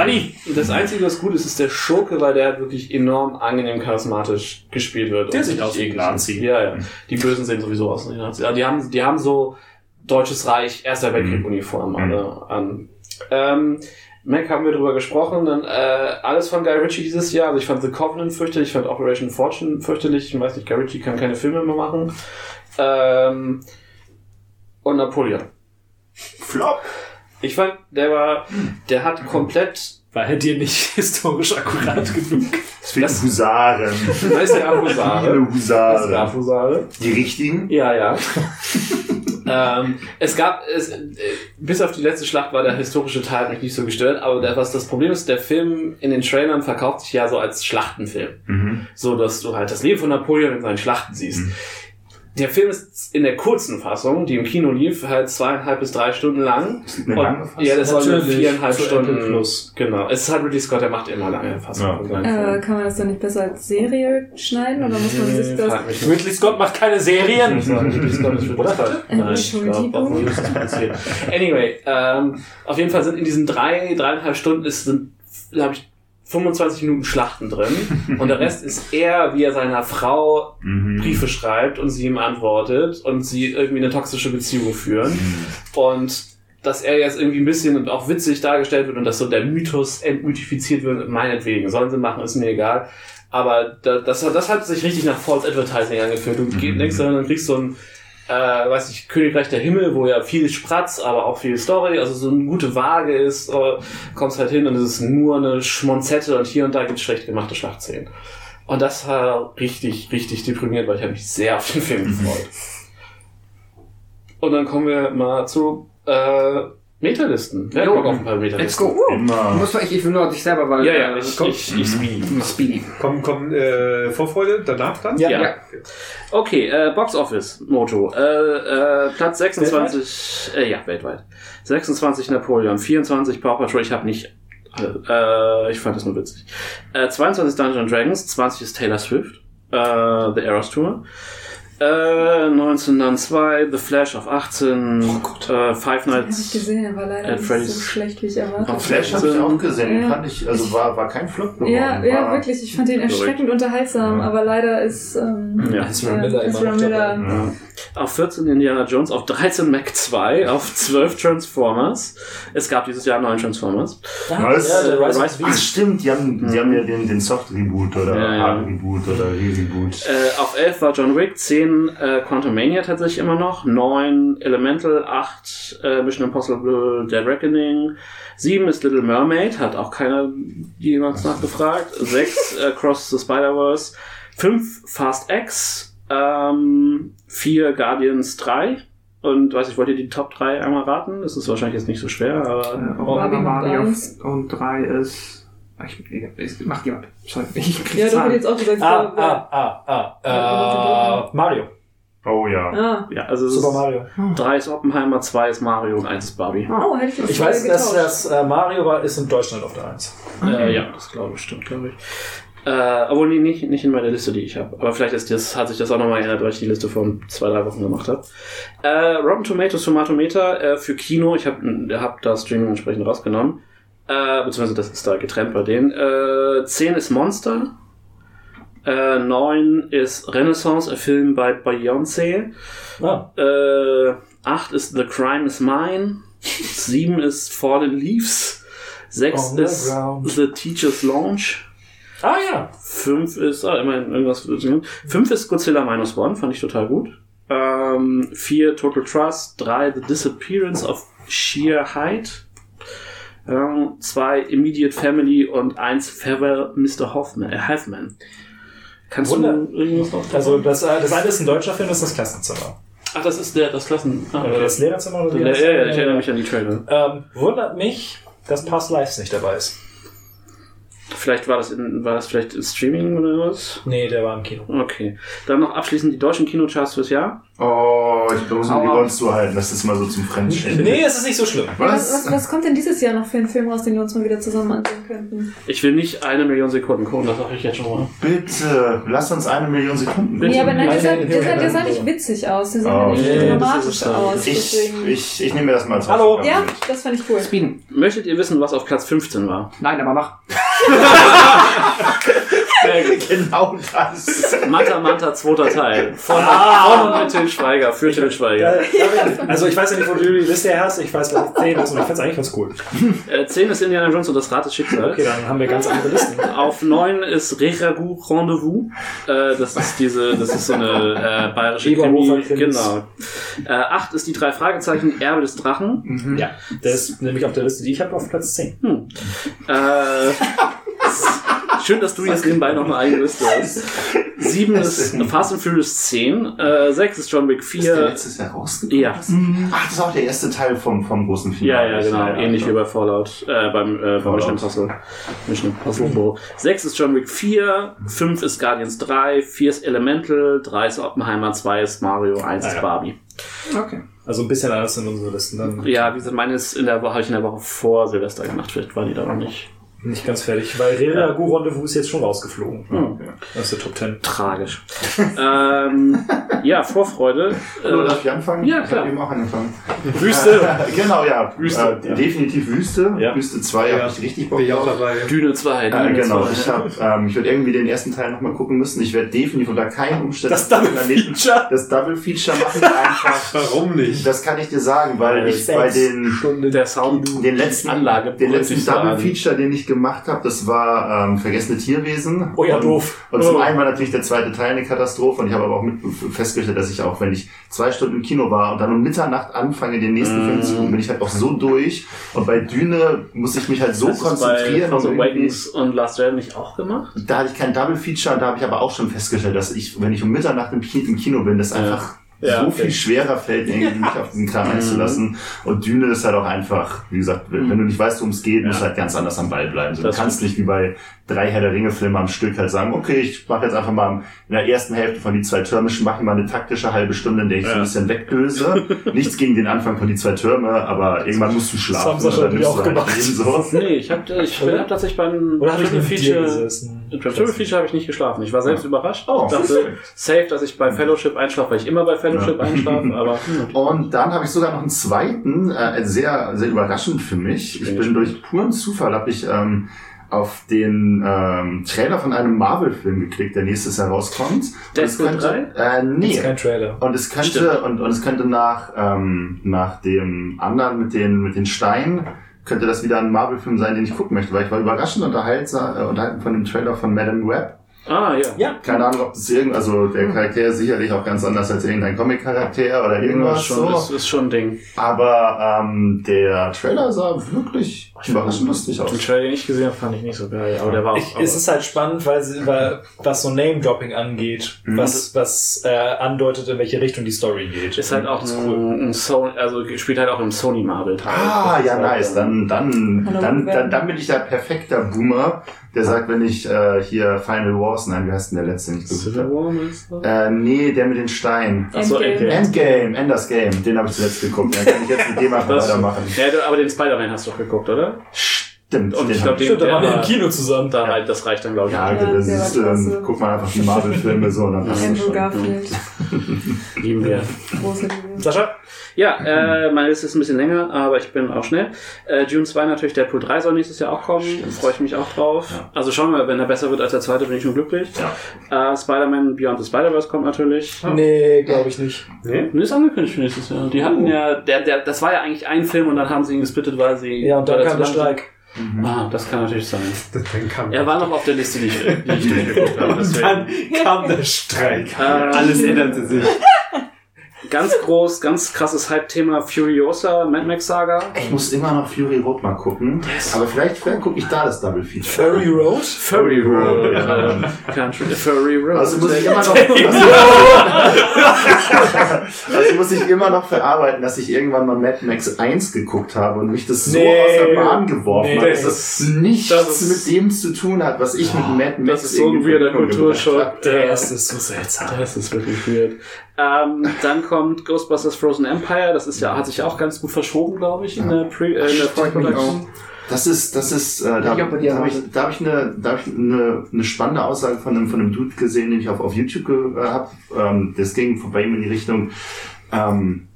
das Einzige, was gut ist, ist der Schurke, weil der halt wirklich enorm angenehm charismatisch gespielt wird. Der und sieht aus wie Nazi. Ja, ja. Die Bösen sehen sowieso aus wie Nazi. Ja, die haben, die haben so Deutsches Reich, Erster Weltkrieg-Uniform alle an. Ähm, Mac haben wir drüber gesprochen, dann äh, alles von Guy Ritchie dieses Jahr. Also ich fand The Covenant fürchterlich, ich fand Operation Fortune fürchterlich. Ich weiß nicht, Guy Ritchie kann keine Filme mehr machen. Ähm, und Napoleon. Flop. Ich fand, der war, der hat komplett, War er dir nicht historisch akkurat genug? Es fehlen Das- Husaren. da ist der Husare. Viele Es gab Husaren. Husare. Die richtigen? Ja, ja. ähm, es gab, es, äh, bis auf die letzte Schlacht war der historische Teil mich nicht so gestört, aber der, was das Problem ist, der Film in den Trailern verkauft sich ja so als Schlachtenfilm. Mhm. So, dass du halt das Leben von Napoleon in seinen Schlachten siehst. Der Film ist in der kurzen Fassung, die im Kino lief, halt zweieinhalb bis drei Stunden lang. Eine lange Fassung? ja, das soll eine Natürlich, viereinhalb Stunden. Plus. Genau. Es ist halt Ridley Scott, der macht immer lange Fassungen. Ja. Äh, Filmen. kann man das dann nicht besser als Serie schneiden oder muss man sich das... Ridley Scott macht keine Serien. Ridley Scott ist glaube, Entschuldigung. Anyway, ähm, auf jeden Fall sind in diesen drei, dreieinhalb Stunden ist, sind, glaube ich, 25 Minuten Schlachten drin. Und der Rest ist er, wie er seiner Frau Mhm. Briefe schreibt und sie ihm antwortet und sie irgendwie eine toxische Beziehung führen. Und dass er jetzt irgendwie ein bisschen und auch witzig dargestellt wird und dass so der Mythos entmythifiziert wird, meinetwegen. Sollen sie machen, ist mir egal. Aber da- das, das hat sich richtig nach False Advertising angefühlt. Du Mhm. denkst dann, dann kriegst so ein, äh, weiß ich, Königreich der Himmel, wo ja viel Spratz, aber auch viel Story, also so eine gute Waage ist, äh, kommst halt hin und es ist nur eine Schmonzette und hier und da gibt's schlecht gemachte Schlachtszenen. Und das war richtig, richtig deprimierend, weil ich habe mich sehr auf den Film gefreut. Und dann kommen wir mal zu äh, Metalisten. Jo. Bock auf ein paar Metalisten? Let's go. Immer. Muss man, ich, ich will nur dich selber, weil... Ja, ja, äh, ich, komm. ich, ich speedy. Speedy. Kommen, kommen äh, Vorfreude danach dann? Ja. Ja. Okay, äh, Box Office, Mojo. Äh, äh, Platz 26, äh, ja, weltweit. 26 Napoleon, 24 Paw Patrol, ich habe nicht, äh, ich fand das nur witzig. Äh, 22 Dungeons and Dragons, 20 ist Taylor Swift, äh, The Eras Tour. Äh, 19 dann 2, The Flash auf 18, äh, Five Hab ich Nights. gesehen, aber leider nicht Freddy's- so schlecht, wie ich erwartet Auf Flash habe ich auch gesehen. Den Ja. fand ich, also war, war kein Flop geworden. Ja, ja, wirklich. Ich fand den erschreckend unterhaltsam, aber leider ist ähm, Ja. Ezra ja, Miller immer Ezra noch Miller. Ja. Auf 14 Indiana Jones, auf 13 Mac 2, auf 12 Transformers. Es gab dieses Jahr neun Transformers. Was? Ja, der Rise Rise Ach stimmt, die haben, die haben ja den, den Soft-Reboot oder Ja, ja. Hard-Reboot oder Re-Reboot. Äh, auf 11 war John Wick, 10 äh, Quantum Mania tatsächlich immer noch, 9 Elemental, 8 äh, Mission Impossible Dead Reckoning, 7 ist Little Mermaid, hat auch keiner jemals nachgefragt, 6 äh, Cross the Spider-Verse, 5 Fast X, ähm, 4 Guardians 3 und weiß ich, wollt ihr die Top 3 einmal raten? Das ist wahrscheinlich jetzt nicht so schwer, Äh, aber Mario eins. und drei ist... Ach, Ich, macht jemand. Sorry, ich krieg Ja, du hättest jetzt auch gesagt, Ah, so, ah, ah, ah. Äh, Mario. Oh ja. ah. ja, also es Super ist, Mario. 3 ist Oppenheimer, 2 ist Mario und 1 ist Barbie. Oh, hätte ich jetzt Ich weiß, äh, dass getauscht. das äh, Mario war, ist in Deutschland auf der 1. Äh, ja, das glaube ich, stimmt, glaube ich. Äh, obwohl nee, nicht, nicht in meiner Liste, die ich habe. Aber vielleicht ist das, hat sich das auch nochmal geändert, weil ich die Liste vor zwei, drei Wochen gemacht habe. Äh, Rotten Tomatoes Tomatometer äh, für Kino, ich habe hab das Streaming entsprechend rausgenommen. Äh, beziehungsweise das ist da getrennt bei denen. Äh, 10 ist Monster. Äh, 9 ist Renaissance, ein Film bei Beyoncé. Ah, Äh, 8 ist The Crime is Mine. 7 ist Fallen Leaves. 6 On the ist ground. The Teacher's Launch. ah ja. 5 ist, ah, immerhin irgendwas. 5 ist Godzilla Minus One, fand ich total gut. Ähm, 4 Total Trust. 3 The Disappearance of Sheer Height. Ähm, zwei Immediate Family und eins Farewell Mr. Hoffman, äh, Halfman. Kannst Wunder. du irgendwas noch Also das, äh, das eine ist ein deutscher Film, das ist das Klassenzimmer. Ach, das ist der, das Klassen. Ah, Oder das Lehrerzimmer oder wie ja, ja, ich erinnere mich an die Trailer. Ähm, wundert mich, dass Past Lives nicht dabei ist. Vielleicht war das in, war das vielleicht in Streaming oder was? Nee, der war im Kino. Okay. Dann noch abschließend die deutschen Kinocharts fürs Jahr. Oh, ich versuche die Aua. uns zu halten. Das ist mal so zum Fremdschämen. Nee, es ist nicht so schlimm. Was? Was? Was, was kommt denn dieses Jahr noch für einen Film raus, den wir uns mal wieder zusammen ansehen könnten? Ich will nicht eine Million Sekunden gucken, das sage ich jetzt schon mal. Bitte, lass uns eine Million Sekunden. Bitte. Nee, aber nein, der sah, der, sah, der sah nicht witzig aus. Der sah Oh, nicht nee, dramatisch aus. Ich, ich, ich nehme mir das mal als Hallo. Ja, das fand ich cool. Speeden. Möchtet ihr wissen, was auf Platz 15 war? Nein, aber mach. ハハハハ! Genau das. Manta Manta, zweiter Teil. Von, von und mit Til Schweiger, für Til Schweiger. Also ich weiß ja nicht, wo du die Liste her hast. Ich weiß, was 10 ist und ich finde es eigentlich ganz cool. Äh, 10 ist Indiana Jones und das Rad des Schicksals. Okay, dann haben wir ganz andere Listen. Auf 9 ist Reragu Rendezvous. Äh, das ist diese, das ist so eine äh, bayerische Krimi. Genau. Äh, 8 ist die drei Fragezeichen Erbe des Drachen. Ja, der ist nämlich auf der Liste, die ich habe, auf Platz 10. Hm. Äh, schön, dass du jetzt nebenbei noch eine eigene Liste hast. 7 ist Fast and Furious 10. Äh, 6 ist John Wick Ist der 4. letztes Jahr rausgekommen? Ja. Ach, das ist auch der erste Teil vom, vom großen Ja, Finale. ja, genau. Ähnlich wie bei Fallout, äh, beim, äh, beim Fallout. Mission Impossible. Mission Impossible. 6 ist John Wick 4, 5 ist Guardians 3, 4 ist Elemental, 3 ist Oppenheimer, 2 ist Mario, 1 Ah, ist ja. Barbie. Okay. Also ein bisschen anders sind unsere Listen. Dann Ja, wie gesagt, meine ist in der Woche, habe ich in der Woche vor Silvester gemacht, vielleicht war die da noch nicht. Nicht ganz fertig, weil Rera Gu Rendezvous ist jetzt schon rausgeflogen. Hm. Das ist der Top 10. Tragisch. ähm, ja, Vorfreude. Hallo, Äh, darf ich anfangen? ja, Ich klar. habe eben auch angefangen. Wüste. Äh, genau, ja. Wüste, Äh, ja. Definitiv Wüste. Ja. Wüste 2 Ja. habe ich richtig Bock Bin ich auch drauf. dabei. Düne 2. Äh, genau, 2. ich, hab, ähm, ich würde irgendwie den ersten Teil nochmal gucken müssen. Ich werde definitiv unter keinen Umständen Das Double Planeten- Feature. das Double Feature machen. Einfach, Warum nicht? das kann ich dir sagen, weil ich bei den Stunden Der Sound, den letzten, Anlage den letzten Double. Feature, den ich gemacht habe, das war ähm, Vergessene Tierwesen. Oh ja, und, doof. Und zum Oh. einen war natürlich der zweite Teil eine Katastrophe und ich habe aber auch mit festgestellt, dass ich auch, wenn ich zwei Stunden im Kino war und dann um Mitternacht anfange, den nächsten Mm. Film zu gucken, bin ich halt auch so durch. Und bei Düne muss ich mich halt so Hast du es konzentrieren. bei Force und Awakens und Last Jedi nicht auch gemacht? da hatte ich kein Double Feature, da habe ich aber auch schon festgestellt, dass ich, wenn ich um Mitternacht im Kino, im Kino bin, das Ja. einfach Ja, so okay. viel schwerer fällt, irgendwie mich auf diesen Kram einzulassen. Und Düne ist halt auch einfach, wie gesagt, wenn wenn du nicht weißt, worum es geht, musst du halt ganz anders am Ball bleiben. So, du kannst nicht wie bei drei Herr der Ringe-Filmen am Stück halt sagen, okay, ich mache jetzt einfach mal in der ersten Hälfte von die zwei Türmischen, mache ich mal eine taktische halbe Stunde, in der ich so ein Ja. bisschen wegdöse. Nichts gegen den Anfang von die zwei Türme, aber irgendwann musst du schlafen. haben und ich nimmst auch du halt gemacht. so. Nee, ich habe ich Oder? hab tatsächlich beim Oder habe ich Triple Feature, Triple Feature habe ich nicht geschlafen. Ich war selbst überrascht. Oh, ich dachte safe, dass ich bei Fellowship einschlafe, weil ich immer bei Fellowship Ja. einschlafe, aber Und dann habe ich sogar noch einen zweiten, äh, sehr, sehr überraschend für mich. Ich bin durch puren Zufall, habe ich ähm, auf den ähm, Trailer von einem Marvel-Film geklickt, der nächstes Jahr rauskommt. Und es Deadpool könnte, äh, nee. Ist kein Trailer. Und es könnte, und, und es könnte nach, ähm, nach dem anderen mit den, mit den Steinen, könnte das wieder ein Marvel-Film sein, den ich gucken möchte, weil ich war überraschend unterhaltsam, äh, unterhalten von dem Trailer von Madame Web. ah ja. Ja. Keine Ahnung, ob das irgend, also der Charakter ist sicherlich auch ganz anders als irgendein Comic-Charakter oder irgendwas ist schon, so. ist, ist schon ein Ding. Aber ähm, der Trailer sah wirklich überraschend lustig Den aus. Trailer, den ich gesehen habe, fand ich nicht so geil, aber der war auch. Ich, es ist halt spannend, weil, sie, weil was so Name-Dropping angeht, Mhm. was, was äh, andeutet, in welche Richtung die Story geht. ist halt auch Das ein, ein Sony, also spielt halt auch im Sony Marvel Teil. Ah, ja, nice. Dann, dann, dann, dann, dann bin ich der perfekter Boomer, der sagt, wenn ich äh, hier Final Wars, nein, wie heißt denn der letzte nicht geguckt Civil? War meinst du? Äh, nee, der mit den Steinen. Achso, Endgame. Endgame, Enders Game, den habe ich zuletzt geguckt. Dann kann ich jetzt mit dem einfach weitermachen. Ja, du- aber den Spider-Man hast du doch geguckt, oder? Stimmt, Und den ich glaube, den Stimmt, da der waren wir im Kino zusammen. Da halt, das reicht dann, glaube ich. Ja, Ja, das der ist, ähm, guck mal einfach die Marvel-Filme so und dann Andrew schon. Garfield. Lieben wir. Große Liebe. Sascha? Ja, äh, meine Liste ist ein bisschen länger, aber ich bin auch schnell. Äh, June 2 natürlich, Deadpool 3 soll nächstes Jahr auch kommen. Freue ich mich auch drauf. Ja. Also schauen wir, wenn er besser wird als der zweite, bin ich schon glücklich. Äh, Spider-Man Beyond the Spider-Verse kommt natürlich. Nee, glaube ich nicht. Nee? Nee, ist angekündigt für nächstes Jahr. Die hatten ja, der, der, das war ja eigentlich ein Film und dann haben sie ihn gesplittet, weil sie. Ja, und dann kam der zu Streik. Ah, das kann natürlich sein. Er war noch auf der Liste, die ich, die ich durchgeguckt habe. Deswegen. dann kam der Streik. Ähm, Alles änderte sich. ganz groß, ganz krasses Hype-Thema Furiosa, Mad Max Saga. Ich muss immer noch Fury Road mal gucken. Aber vielleicht, vielleicht gucke ich da das Double Feature. Furry Road? Furry Road. Ja. Country, Furry Road. Also muss ich immer noch, also muss ich immer noch verarbeiten, dass ich irgendwann mal Mad Max 1 geguckt habe und mich das so Nee. aus der Bahn geworfen Nee, hat, das dass das nichts das ist- mit dem zu tun hat, was ich mit Mad Max das ist so ein irgendwie weirder Kulturschock. habe. Der erste ist so seltsam. Das ist wirklich weird. Ähm, dann kommt Ghostbusters Frozen Empire. Das ist ja, hat sich auch ganz gut verschoben, glaube ich, in der, Pre äh, in der Pre-Production. Das ist, das ist, äh, da, Ich hab bei dir da habe ich, da hab ich, eine, da hab ich eine, eine spannende Aussage von einem, von einem Dude gesehen, den ich auf, auf YouTube gehabt ähm, Das ging bei ihm in die Richtung, ähm,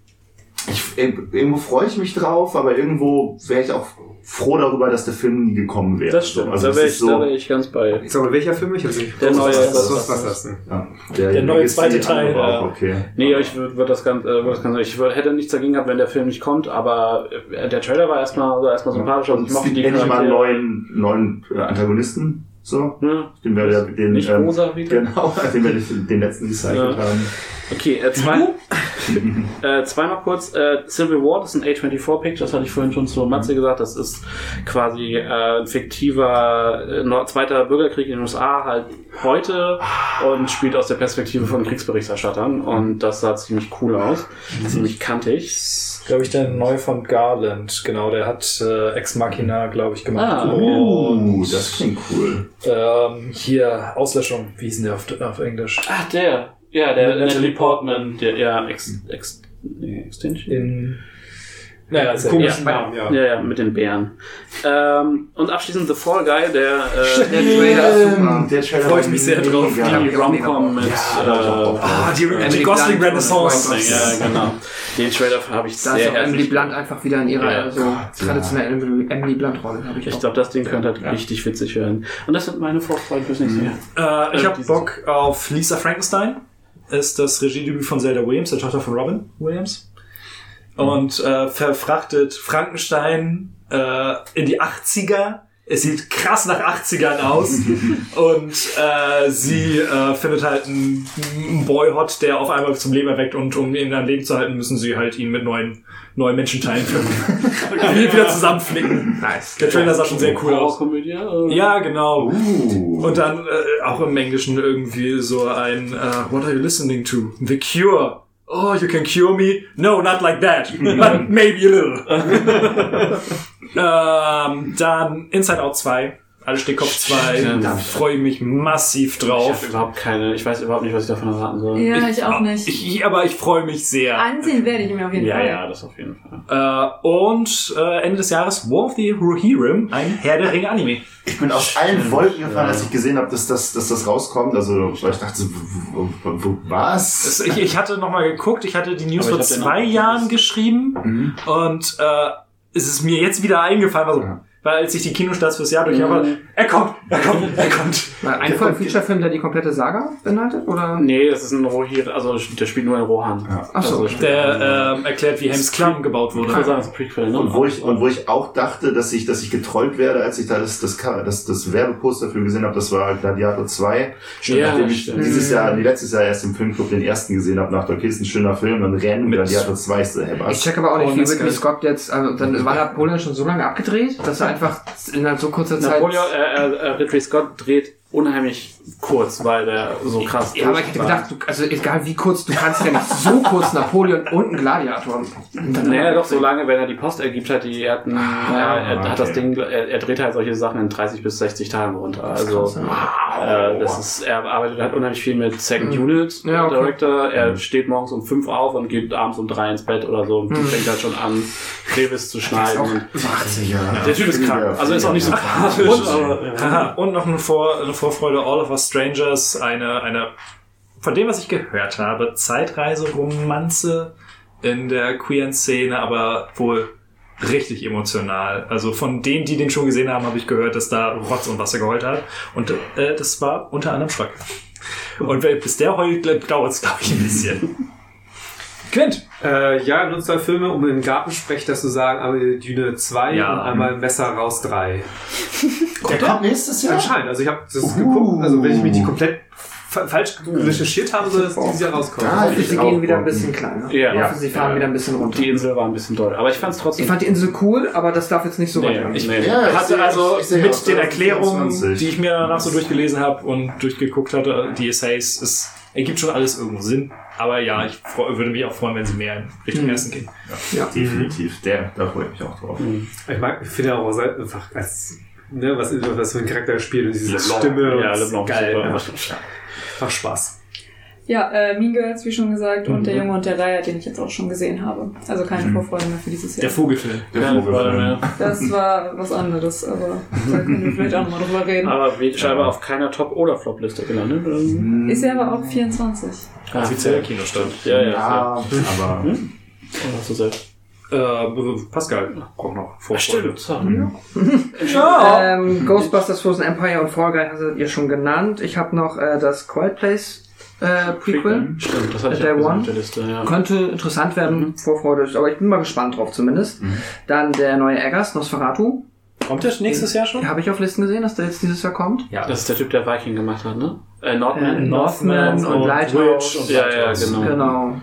ich, irgendwo freue ich mich drauf, aber irgendwo wäre ich auch froh darüber, dass der Film nie gekommen wäre. Das stimmt. Also da das wäre ich, so, da wär ich ganz bei. Sag mal, welcher Film? Ich hab's nicht Der neue- Was, was, was, was das denn? ja, Der neue Legacy zweite Teil, ja. auch okay. Nee, ich würde würd das ganz, äh, würd das ganz, ich würd, hätte nichts dagegen gehabt, wenn der Film nicht kommt, aber äh, der Trailer war erstmal, sah erstmal sympathisch aus. Und Ich mochte die endlich mal einen neuen, neuen äh, Antagonisten. So, Ja, den wir ja- den, nicht ähm, rosa wieder. Genau, den wir den letzten recycelt Ja. haben. Okay, äh, zwei, äh, zweimal kurz. Äh, Civil War, das ist ein A24-Pick, das hatte ich vorhin schon zu Matze gesagt. Das ist quasi äh, ein fiktiver äh, zweiter Bürgerkrieg in den USA halt heute und spielt aus der Perspektive von Kriegsberichterstattern. Und das sah ziemlich cool aus, ziemlich kantig. Glaube ich, der neue von Garland. Genau, der hat äh, Ex Machina, glaube ich, gemacht. Ah. Uh, das klingt cool. Ähm, hier, Auslöschung, wie hieß denn der auf, auf Englisch? Ach, der. Ja, der Natalie Natalie Portman. Der, ja, Ex, Ex, nee, Extension. In. Naja, ist ja Komischen Ja. Namen, ja. Ja, ja, mit den Bären. Ähm, und abschließend The Fall Guy, der, äh, Der Trailer ist super. Der Trailer Freu ich mich sehr drauf. Ja. die Rom-Com mit, Ja, äh. Ah, die, Emily die Gosling Renaissance. ja, genau. Den Trailer habe ich Da ist sehr auch Emily. Blunt einfach wieder in ihrer Ja. so traditionellen Emily, Emily Blunt-Rolle, habe ich Ich glaube, das Ding könnte halt richtig witzig werden. Und das sind meine Vorfreude fürs nächste Jahr. Äh, ich Äh, habe Bock auf Lisa Frankenstein. Ist das Regiedebüt von Zelda Williams, der Tochter von Robin Williams. Und äh, verfrachtet Frankenstein äh, in die 80er. Es sieht krass nach 80ern aus. und äh, sie äh, findet halt einen, einen Boyhot, der auf einmal zum Leben erweckt. Und um ihn am Leben zu halten, müssen sie halt ihn mit neuen, neuen Menschenteilen wieder wieder zusammenflicken. Nice. Der Trailer sah schon sehr cool aus. Ja, genau. Uh. Und dann äh, auch im Englischen irgendwie so ein äh, What are you listening to? The Cure. Oh, you can cure me? No, not like that. But maybe a little. ähm, dann Inside Out 2. Alles steht Kopf 2. Stimmt. Da freue ich mich massiv Ich drauf. habe überhaupt keine, ich weiß überhaupt nicht, was ich davon erwarten soll. Ja, ich auch nicht. Ich, aber ich freue mich sehr. Ansehen werde ich mir auf jeden Ja, Fall. ja, das auf jeden Fall. Äh, und äh, Ende des Jahres War of the Rohirrim, ein Herr der Ringe Anime. Ich bin aus allen Wolken gefallen, als ich gesehen habe, dass das, dass das rauskommt. Also, weil ich dachte, was? Ich, ich hatte nochmal geguckt, ich hatte die News vor ich zwei Jahren geschrieben Mhm. und äh, es ist mir jetzt wieder eingefallen, also, Ja. Weil als ich die Kinostarts fürs Jahr durch habe, er kommt, er kommt, er kommt. War Ein voll Feature-Film, der die komplette Saga beinhaltet? Oder? Nee, das ist ein Rohir, also der spielt nur in Rohan. Ja. Ach so. Also, Der ähm, erklärt, wie Helms Klamm gebaut ich würde wurde. sagen, das ist ein Prequel, ne? Und wo ich, und wo ich auch dachte, dass ich, dass ich getrollt werde, als ich da das, das, das, das Werbeposter für gesehen habe, das war Gladiator 2. Ja, nachdem ich stimmt. dieses Jahr, nee, letztes Jahr erst im Filmclub den ersten gesehen habe, dachte, okay, ist ein schöner Film, dann rennen Mit- Gladiator 2 ist so, hey, Ich check aber auch nicht, Oh, wie Ridley. Scott jetzt, also dann war Napoleon schon so lange abgedreht, dass er einfach in so kurzer Zeit. Napoleon, äh, äh, Ridley Scott dreht unheimlich kurz, weil der so krass Ja, aber ich hätte war. gedacht, du, also egal wie kurz, du kannst ja nicht so kurz Napoleon und einen Gladiator. Naja, doch so lange, wenn er die Post ergibt hat, die er hat, ein, Ah, er, er hat das okay. Ding, er, er dreht halt solche Sachen in 30 bis 60 Tagen runter. Also krass, äh, das ist, er arbeitet halt unheimlich viel mit Second Unit Ja, okay. Director. Er steht morgens um 5 auf und geht abends um 3 ins Bett oder so und Hm. fängt halt schon an, Revis zu schneiden. Und 80 Jahre. der Typ ist krank. Also ist auch nicht sympathisch, Und, ja. Und noch eine, Vor Vorfreude, All of Us Strangers, eine, eine, von dem, was ich gehört habe, Zeitreise-Romanze in der queeren Szene, aber wohl richtig emotional. Also von denen, die den schon gesehen haben, habe ich gehört, dass da Rotz und Wasser geheult hat. Und äh, das war unter anderem Schreck. Und bis der heult, dauert es, glaube ich, ein bisschen. Quint! Äh, ja, nur zwei Filme, um den Gartensprech das zu sagen, einmal Düne 2 Ja. und einmal Messer raus 3. Der kommt nächstes Jahr? Anscheinend, also ich habe das geguckt, also wenn ich mich nicht komplett fa falsch recherchiert haben, soll das dieses Jahr rauskommen. Ja, Ich hoffe, ich sie gehen wieder ein bisschen kleiner. Ja. Ich hoffe, sie fahren Ja. wieder ein bisschen runter. Die Insel war ein bisschen doll. Aber ich fand es trotzdem. Ich fand die Insel cool, aber das darf jetzt nicht so Nee, weit ich- werden. Ja, ich hatte sehe- also ich mit den Erklärungen, 2024. die ich mir danach so durchgelesen habe und durchgeguckt hatte, die Essays, es ergibt schon alles irgendwo Sinn. Aber ja, ich freu, würde mich auch freuen, wenn sie mehr in Richtung Mhm. Ersten gehen. Definitiv. Der, da freue ich mich auch drauf. Ich mag, ich finde auch einfach als, ne, was, was für ein Charakter er spielt und diese. Stimme. und ja, das ist LeBlanc geil. super. Ja. Macht Spaß. Ja, äh, Mean Girls, wie schon gesagt, und der Mhm. Junge und der Reiher, den ich jetzt auch schon gesehen habe. Also keine Vorfreude mehr für dieses Der Jahr. Vogelfilm. Keine Freude mehr. Das war was anderes, aber da können wir vielleicht auch nochmal drüber reden. Aber wird scheinbar auf keiner Top- oder Flop-Liste gelandet. Ähm, Ist ja aber auch 24. ah, Offizieller Kinostand. Ja, ja. ja. Ja, aber Oder hast du selbst? Äh, Pascal braucht noch Vorfreude. Stimmt. So. Ähm, Ghostbusters Frozen Empire und Fall Guy hattet ihr schon genannt. Ich habe noch äh, das Quiet Place äh, Prequel. Stimmt, das hatte ich Der auch gesehen One? auf der Liste. Ja. Könnte interessant werden, Vorfreude ist, aber ich bin mal gespannt drauf zumindest. Dann der neue Eggers, Nosferatu. Kommt der nächstes Jahr schon? Habe ich auf Listen gesehen, dass der jetzt dieses Jahr kommt. Ja, Das ist der Typ, der Viking gemacht hat, ne? Äh, Äh, Northman. Northman und Lighthouse. Witch und Ja, ja, Lighthouse. genau. Genau.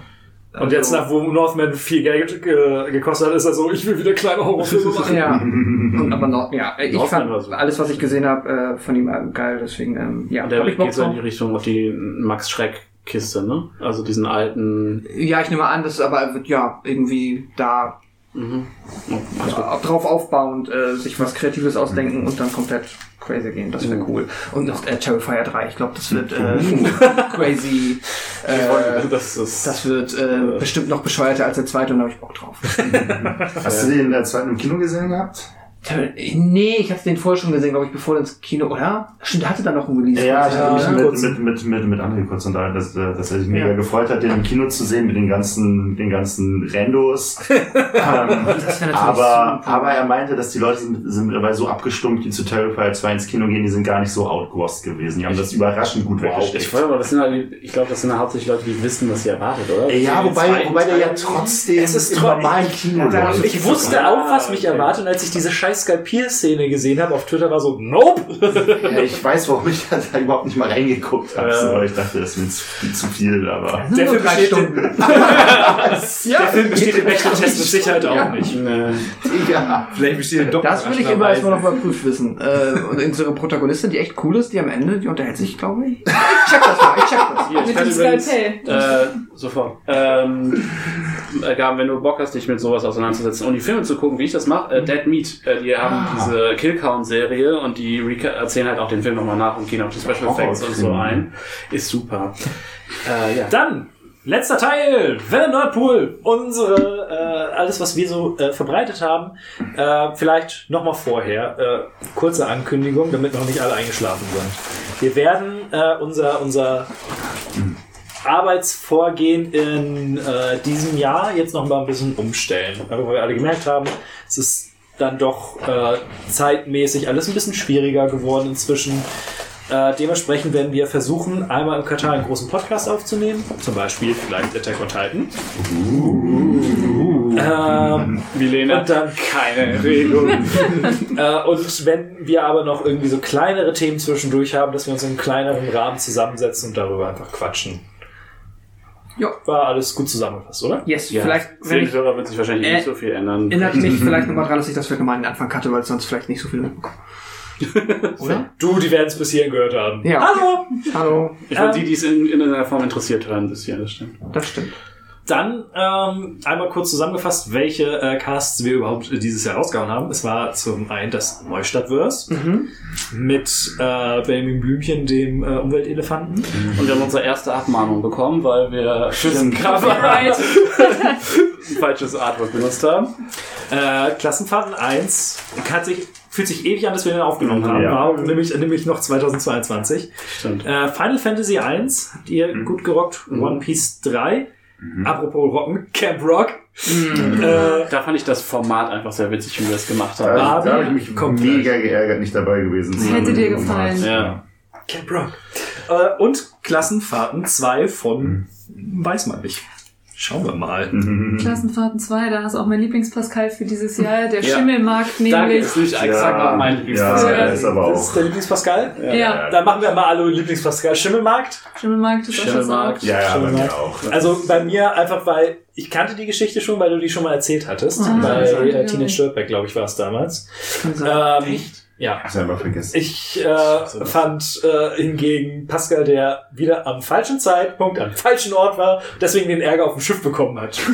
Und jetzt, nach wo Northman viel Geld ge gekostet hat, ist er so, ich will wieder kleine Horrorfilme machen. Ja. Und, aber noch, ja, ich Northman fand super. alles, was ich gesehen habe, äh, von ihm äh, geil, deswegen, ähm, ja, Und der geht so in die. Richtung auf die Max Schreck-Kiste, ne? Also diesen alten. Ja, ich nehme an, das ist aber, ja, irgendwie da Mhm. Ja, drauf aufbauend, äh, sich was Kreatives ausdenken und dann komplett crazy gehen, das wäre Mhm. cool. Und noch äh, Terrifier 3, ich glaube, das wird äh, crazy, äh, das ist. das wird äh, bestimmt noch bescheuerter als der zweite und da habe ich Bock drauf. hast du den äh, zweiten im Kino gesehen gehabt? Nee, ich hatte den vorher schon gesehen, glaube ich, bevor er ins Kino, oder? Stimmt, der hatte dann noch ein Release. Ja, ich habe mich ja, mit, kurz. mit, mit, mit, mit André kurz unterhalten, dass, äh, dass er sich mega Ja. gefreut hat, den im Kino zu sehen mit den ganzen, den ganzen Randos. ähm, aber, aber er meinte, dass die Leute sind, sind dabei so abgestumpft, die zu Terrifier 2 ins Kino gehen, die sind gar nicht so outgrossed gewesen. Die haben das überraschend gut Ich weggesteckt. wollte aber, das sind halt, ich glaube, das sind ja hauptsächlich Leute, die wissen, was sie erwartet, oder? Ja, wobei, wobei der ja trotzdem Es ist im tro- normalen Kino Ja. Ich wusste auch, was mich erwartet, und als ich diese scheiß Skalpier-Szene gesehen habe auf Twitter, war so, nope! Ja, ich weiß, warum ich da überhaupt nicht mal reingeguckt habe. Ja. So, ich dachte, das ist mir zu, zu viel, aber. Das sind Der nur Film drei besteht Stunden. Der Film besteht im echten Test mit Sicherheit auch nicht. Nee. Ja. Vielleicht besteht doch Das will ich immer erstmal noch mal prüft wissen. Äh, und unsere Protagonistin, die echt cool ist, die am Ende, die unterhält sich, glaube ich. Ich check das mal, ich check das. Hier, ich Mit dem Skalpell. äh, sofort. Ähm, äh, Gaben, wenn du Bock hast, dich mit sowas auseinanderzusetzen und die Filme zu gucken, wie ich das mache, äh, Dead Meat, äh, die haben diese Kill Count Serie und die erzählen halt auch den Film nochmal nach und gehen auf die Special Effects und so ein. Ist super. Äh, ja. Dann, letzter Teil, Welle Nordpool, unsere, äh, alles, was wir so äh, verbreitet haben. Äh, vielleicht nochmal vorher, äh, kurze Ankündigung, damit noch nicht alle eingeschlafen sind. Wir werden äh, unser, unser Arbeitsvorgehen in äh, diesem Jahr jetzt noch mal ein bisschen umstellen. Weil wir alle gemerkt haben, es ist dann doch äh, zeitmäßig alles ein bisschen schwieriger geworden inzwischen. Äh, dementsprechend werden wir versuchen, einmal im Quartal einen großen Podcast aufzunehmen. Zum Beispiel vielleicht Attack on Titan. Ähm, Milena. und dann keine Regung. äh, und wenn wir aber noch irgendwie so kleinere Themen zwischendurch haben, dass wir uns in einem kleineren Rahmen zusammensetzen und darüber einfach quatschen. Ja. War alles gut zusammengefasst, oder? Yes, Ja, vielleicht, für wenn ich, Hörer wird sich wahrscheinlich Äh, nicht so viel ändern. erinnert mich vielleicht nochmal dran, dass ich das vielleicht nochmal an den Anfang hatte, weil sonst vielleicht nicht so viel mitbekomme. Oder? Du, die werden es bis hierhin gehört haben. Ja. Hallo! Hallo. Ich meine, Ähm, die, die es in, in einer Form interessiert, hören das hier, das stimmt. Das stimmt. Dann ähm, einmal kurz zusammengefasst, welche äh, Casts wir überhaupt äh, dieses Jahr rausgehauen haben. Es war zum einen das Neustadtverse Mhm. mit äh, Benjamin Blümchen, dem äh, Umweltelefanten. Und wir haben unsere erste Abmahnung bekommen, weil wir ein falsches Artwork benutzt haben. Äh, Klassenfahrten 1 hat sich, fühlt sich ewig an, dass wir den aufgenommen haben. Ja. War nämlich, nämlich noch 2022. Stimmt. Äh, Final Fantasy 1 habt ihr gut gerockt. One Piece 3. Apropos Rocken, Camp Rock. Äh, Da fand ich das Format einfach sehr witzig, wie wir das gemacht haben. Da, Aber da habe ich mich komplett. mega geärgert, nicht dabei gewesen zu sein. Hätte dir gefallen. Ja. Camp Rock. Äh, und Klassenfahrten 2 von weiß man nicht. Schauen wir mal. Klassenfahrten 2, da hast du auch mein Lieblingspascal für dieses Jahr, der Ja. Schimmelmarkt Danke, nämlich. ist nicht exakt auch mein ja, Lieblingspascal. ist aber Das ist auch. der Lieblingspascal? Ja. Dann machen wir mal alle Lieblingspascal. Schimmelmarkt? Schimmelmarkt ist auch schon Schimmelmarkt. Ja, ja, bei mir Schimmelmarkt. auch. Also bei mir einfach, weil ich kannte die Geschichte schon, weil du die schon mal erzählt hattest. Ah, bei ich Teenage. Dirtbag, glaube ich, war es damals. Kann sein. Ja. Einfach vergessen. Ich äh, fand äh, hingegen Pascal, der wieder am falschen Zeitpunkt, am falschen Ort war, deswegen den Ärger auf dem Schiff bekommen hat.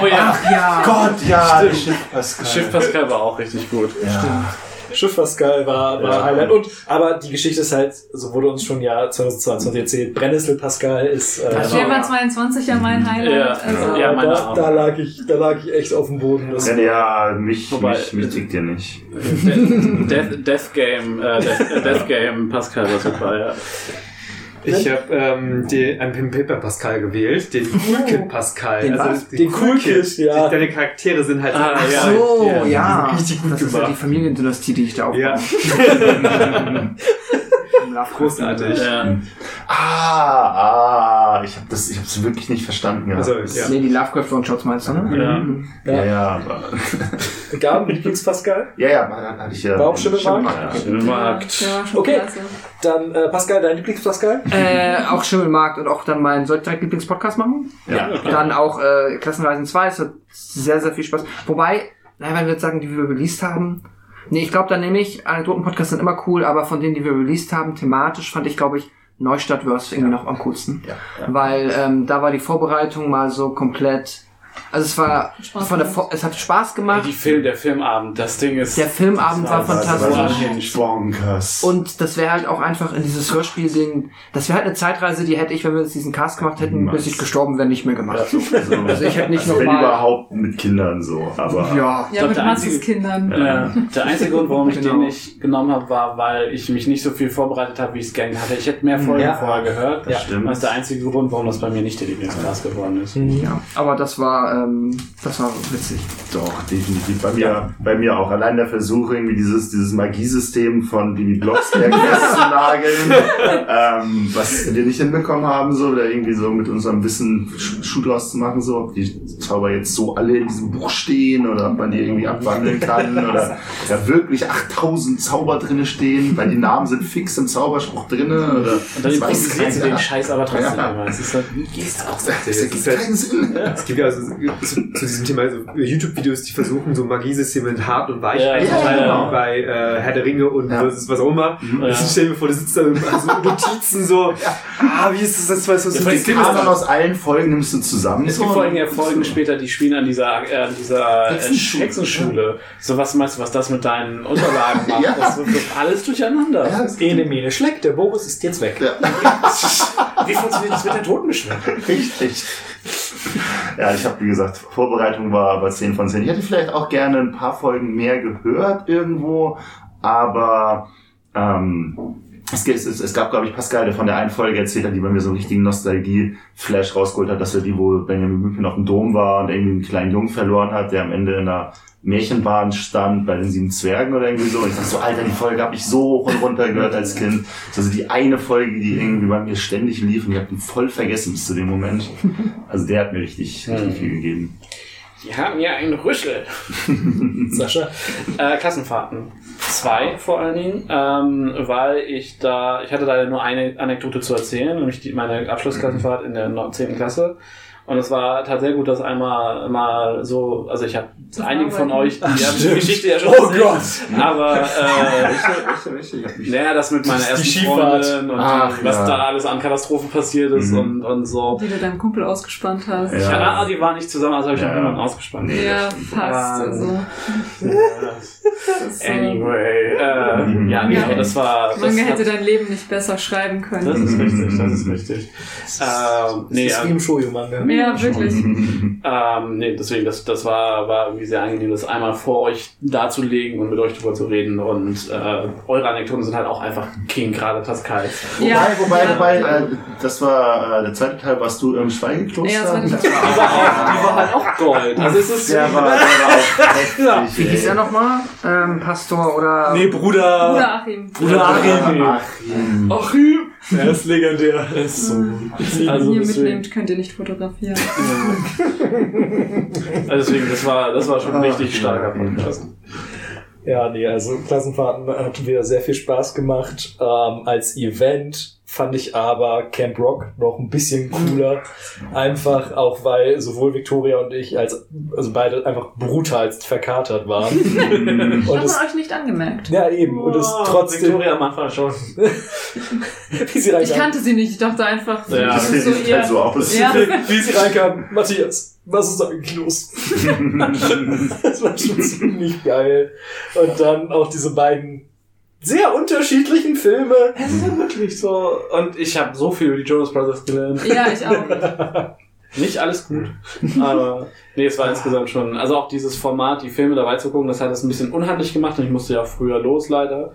Oh ja. Ja. Gott, ja, Stimmt. Schiff Pascal. Schiff Pascal war auch richtig gut. Ja. Schiff Pascal war, war Ja. Highlight. Und, aber die Geschichte ist halt, so wurde uns schon ja 2022 erzählt, Brennnessel Pascal ist... Äh, Das war 22 ja mein Highlight. Ja. Also, Ja, meine da, da, lag ich, da lag ich echt auf dem Boden. Das Ja, ja, mich, Wobei- mich, mich tickt ihr nicht. Death, Death Game, äh, Death, Death Game Pascal war super, ja. Ich habe ähm, den, einen Pim Paper Pascal gewählt, den Cool Kid Pascal. Den also was? Den Cool Kid, ja. Die, deine Charaktere sind halt Ah, Ach so, ja, ja. richtig gut das ist ja gemacht. die Familiendynastie, die ich da aufbaue. Ja, Im Lovecraft. großartig. ja. Ah, ah, ich habe das, ich hab's wirklich nicht verstanden. gehabt. Also, ja. Nee, die Lovecraft One-Shots meinst du, ne? Ja. ja, ja, aber, Gab einen Lieblings-Pascal? ja, ja, hatte ich ja. War auch Schimmelmarkt? Ja. Schimmelmarkt. Okay. Dann äh, Pascal, dein Lieblings-Pascal? Äh, auch Schimmelmarkt und auch dann mein, soll ich direkt Lieblingspodcast machen? Ja. Dann auch äh, Klassenreisen 2, es hat sehr, sehr viel Spaß. Wobei, naja, wenn wir jetzt sagen, die wir released haben, nee, ich glaube dann nehme ich, Anekdotenpodcasts sind immer cool, aber von denen, die wir released haben, thematisch fand ich, glaube ich, Neustadt Verse irgendwie noch am coolsten. Ja. Weil ähm, da war die Vorbereitung mal so komplett, also es war Spaß von der. Vor- es hat Spaß gemacht. Die Film, der Filmabend, das Ding ist. Der Filmabend war war fantastisch. bonkers. Und das wäre halt auch einfach in dieses Hörspiel-Ding, das wäre halt eine Zeitreise, die hätte ich, wenn wir jetzt diesen Cast gemacht hätten, Niemals. bis ich gestorben wäre, nicht mehr gemacht. So. Also ich hätte nicht also wenn normal. überhaupt mit Kindern so, aber Ja. Ja, glaub, mit der Matzes einzige- Kindern. Ja. Der einzige Grund, warum ich Genau. den nicht genommen habe, war, weil ich mich nicht so viel vorbereitet habe, wie ich es gerne hatte. Ich hätte mehr Folgen Ja. vorher gehört. Das stimmt. Das ist der einzige Grund, warum das bei mir nicht der Lieblingscast geworden ist. ja. Aber das war, ähm, das war witzig. Doch, definitiv. Bei mir, bei mir auch. Allein der Versuch, irgendwie dieses, dieses Magiesystem von Bibi Blocksberg festzunageln, ähm, was wir nicht hinbekommen haben, so, oder irgendwie so mit unserem Wissen Sch- Schuh draus zu machen, so, ob die Zauber jetzt so alle in diesem Buch stehen oder ob man die irgendwie abwandeln kann oder da wirklich 8000 Zauber drinne stehen, weil die Namen sind fix im Zauberspruch drinne oder Und dann das sie keiner. den Scheiß aber trotzdem Ja. immer. Es ist halt, wie geht's auch? Das ergibt keinen Sinn. Es gibt ja also zu, zu diesem Thema so YouTube-Videos, die versuchen, so Magiesysteme in hart und weich Ja, einzuteilen, genau. wie bei äh, Herr der Ringe und Ja. versus was auch immer. Mhm. Und ich stell mir vor, du sitzt da und machst so Notizen so, ah, wie ist das, das was so Ja, ein die System ist aus allen Folgen nimmst du zusammen. Es gibt vor allem ja Folgen später, die spielen an dieser, äh, an dieser äh, Hexenschule. Hexenschule. So was meinst du, was das mit deinen Unterlagen macht? Ja. Das wird alles durcheinander. Ja, das Ene, mene, schleck, der Boris ist jetzt weg. Wie funktioniert das mit der Totenbeschwörung? Richtig. Ja, ich habe, wie gesagt, Vorbereitung war aber 10 von 10. Ich hätte vielleicht auch gerne ein paar Folgen mehr gehört irgendwo, aber ähm, es, es, es gab, glaube ich, Pascal, der von der einen Folge erzählt hat, die bei mir so einen richtigen Nostalgie-Flash rausgeholt hat, dass er die, wo Benjamin Blümchen auf dem Dom war und irgendwie einen kleinen Jungen verloren hat, der am Ende in einer Märchenbahn stand bei den sieben Zwergen oder irgendwie so. Und ich dachte so, Alter, die Folge habe ich so hoch und runter gehört als Kind. Also die eine Folge, die irgendwie bei mir ständig lief und ich habe die voll vergessen bis zu dem Moment. Also der hat mir richtig, richtig viel gegeben. Die haben ja einen Rüschel. Sascha? Äh, Klassenfahrten. Zwei vor allen Dingen, ähm, weil ich da, ich hatte leider nur eine Anekdote zu erzählen, nämlich die, meine Abschlussklassenfahrt in der 10. Klasse. Und es war tatsächlich gut, dass einmal mal so, also ich habe einige von euch, die haben die. Geschichte ja schon Oh erzählt, Gott. aber äh, naja, das mit meiner ersten Skifahrt. Freundin und Ach, was ja. da alles an Katastrophen passiert ist Mhm. und, und so. Die du deinem Kumpel ausgespannt hast. Ja. Ja, ah, die waren nicht zusammen, also habe ich Ja. noch niemanden ausgespannt. Ja, das fast. Also. Das so. Anyway, äh, Mhm. ja, nee, Ja. das war. Das, Manga hätte dein Leben nicht besser schreiben können. das ist richtig, das ist richtig. Ähm, nee, das ist wie im Shoujo-Manga. ja, wirklich. ähm, nee, deswegen, das, das war, war irgendwie sehr angenehm, das einmal vor euch darzulegen und mit euch drüber zu reden. Und äh, eure Anekdoten sind halt auch einfach King, gerade Pascal. Wobei, Ja. wobei, Ja. wobei, äh, das war äh, der zweite Teil, warst du im Schweigekloster? Ja, das war Die war, auch, die war halt auch Gold. Also es ist. Der war, der war auch heftig. Wie hieß er nochmal? Ähm, Pastor oder... Nee, Bruder. Bruder Achim. Bruder Achim. Achim. Achim! Er ist legendär. Er ist so gut. Also Also hier deswegen, mitnehmt, könnt ihr nicht fotografieren. also deswegen, das war, das war schon ein Ah, richtig starker Podcast. Ja, nee, also Klassenfahrten hat wieder sehr viel Spaß gemacht. Ähm, als Event fand ich aber Camp Rock noch ein bisschen cooler. Einfach auch, weil sowohl Victoria und ich als, also beide einfach brutalst verkatert waren. und Hat es, man euch nicht angemerkt. ja, eben. Und es trotzdem, Victoria am Anfang schon. wie sie Ich reinkam, kannte sie nicht, ich dachte einfach, Ja, das ist so eher. halt so aus. Ja. wie sie reinkam, Matthias, was ist eigentlich los? das war schon ziemlich geil. Und dann auch diese beiden sehr unterschiedlichen Filme. Es ist ja wirklich so. Und ich habe so viel über die Jonas Brothers gelernt. Ja, ich auch. Nicht alles gut, aber nee, es war insgesamt schon. Also auch dieses Format, die Filme dabei zu gucken, das hat es ein bisschen unhandlich gemacht und ich musste ja früher los, leider.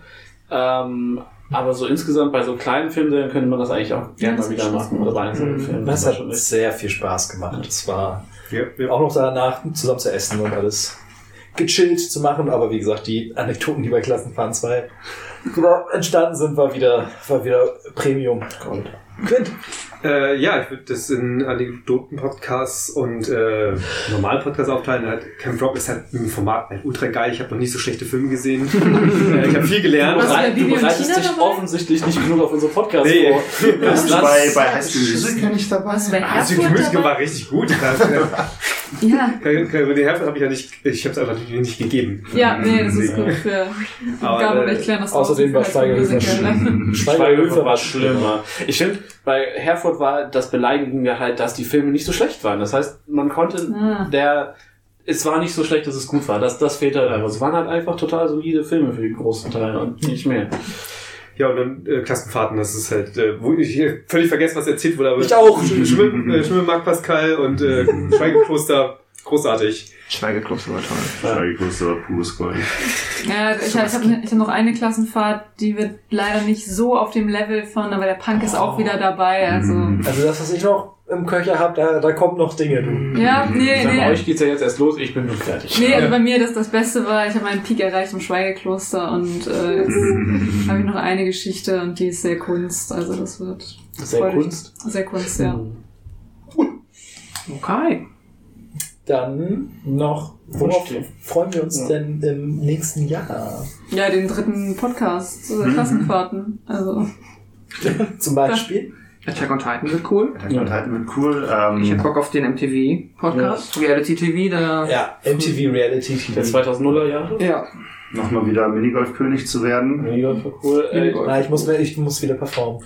Ähm, aber so insgesamt bei so kleinen Filmserien könnte man das eigentlich auch gerne mal wieder machen oder bei einzelnen Filmen. Das hat schon sehr viel Spaß gemacht. Es war Ja, ja. auch noch danach zusammen zu essen und alles gechillt zu machen. Aber wie gesagt, die Anekdoten, die bei Klassenfahren 2 genau entstanden sind, war wieder, war wieder Premium. Gold. Quint. Äh, ja, ich würde das in Anekdoten-Podcasts und äh, normalen Podcasts aufteilen. Halt, Camp Rock ist halt ein Format halt ultra geil. Ich habe noch nicht so schlechte Filme gesehen. äh, ich habe viel gelernt. Was? Bereit- Du bereitest dich dabei? offensichtlich nicht genug auf unsere Podcast Nee. vor. Du Das- bei, bei High School Musical nicht dabei? Was bei Also die Musical dabei? war richtig gut. Ja. Caroline Herford habe ich ja nicht, ich habe es einfach nicht, nicht gegeben. Ja, nee, das ist gut für Aber, Gabe und äh, ich klären das außerdem war High School Musical- Schweighöfer war schlimmer. Ich finde, bei Herford war das Beleidigende halt, dass die Filme nicht so schlecht waren. Das heißt, man konnte, Ah. der, es war nicht so schlecht, dass es gut war. Das, das fehlt halt einfach. Es waren halt einfach total solide Filme für den großen Teil und nicht mehr. Ja, und dann äh, Klassenfahrten, das ist halt, äh, wo ich völlig vergessen, was erzählt wurde, aber Ich auch. Schwimm, äh, Schwimmen Marc Pascal und äh, Schweigekloster, großartig. Schweigekloster war toll. Schweigekloster, pures Gold. Ja, ich habe ich hab, noch eine Klassenfahrt, die wird leider nicht so auf dem Level von, aber der Punk ist auch wieder dabei. Also Also das, was ich noch im Köcher habe, da, da kommen noch Dinge, du. ja, nee, Bei nee. euch geht's ja jetzt erst los, ich bin nun fertig. Nee, also bei mir das das Beste war, ich habe meinen Peak erreicht im Schweigekloster und äh, jetzt habe ich noch eine Geschichte und die ist sehr Kunst. Also das wird Sehr. Kunst. Sehr Kunst, ja. Okay. Dann noch, worauf freuen wir uns denn im nächsten Jahr? Ja, den dritten Podcast, äh, Klassenfahrten. Also Zum Beispiel? Attack on Titan wird cool. Attack on Titan wird cool. Ähm, Ich hätte Bock auf den MTV-Podcast. Reality TV, da. Ja, MTV Reality TV. Der 2000er Jahre. Ja. Nochmal wieder Minigolf-König zu werden. Mega cool. Äh, Minigolf. Na, ich muss, ich muss wieder performen.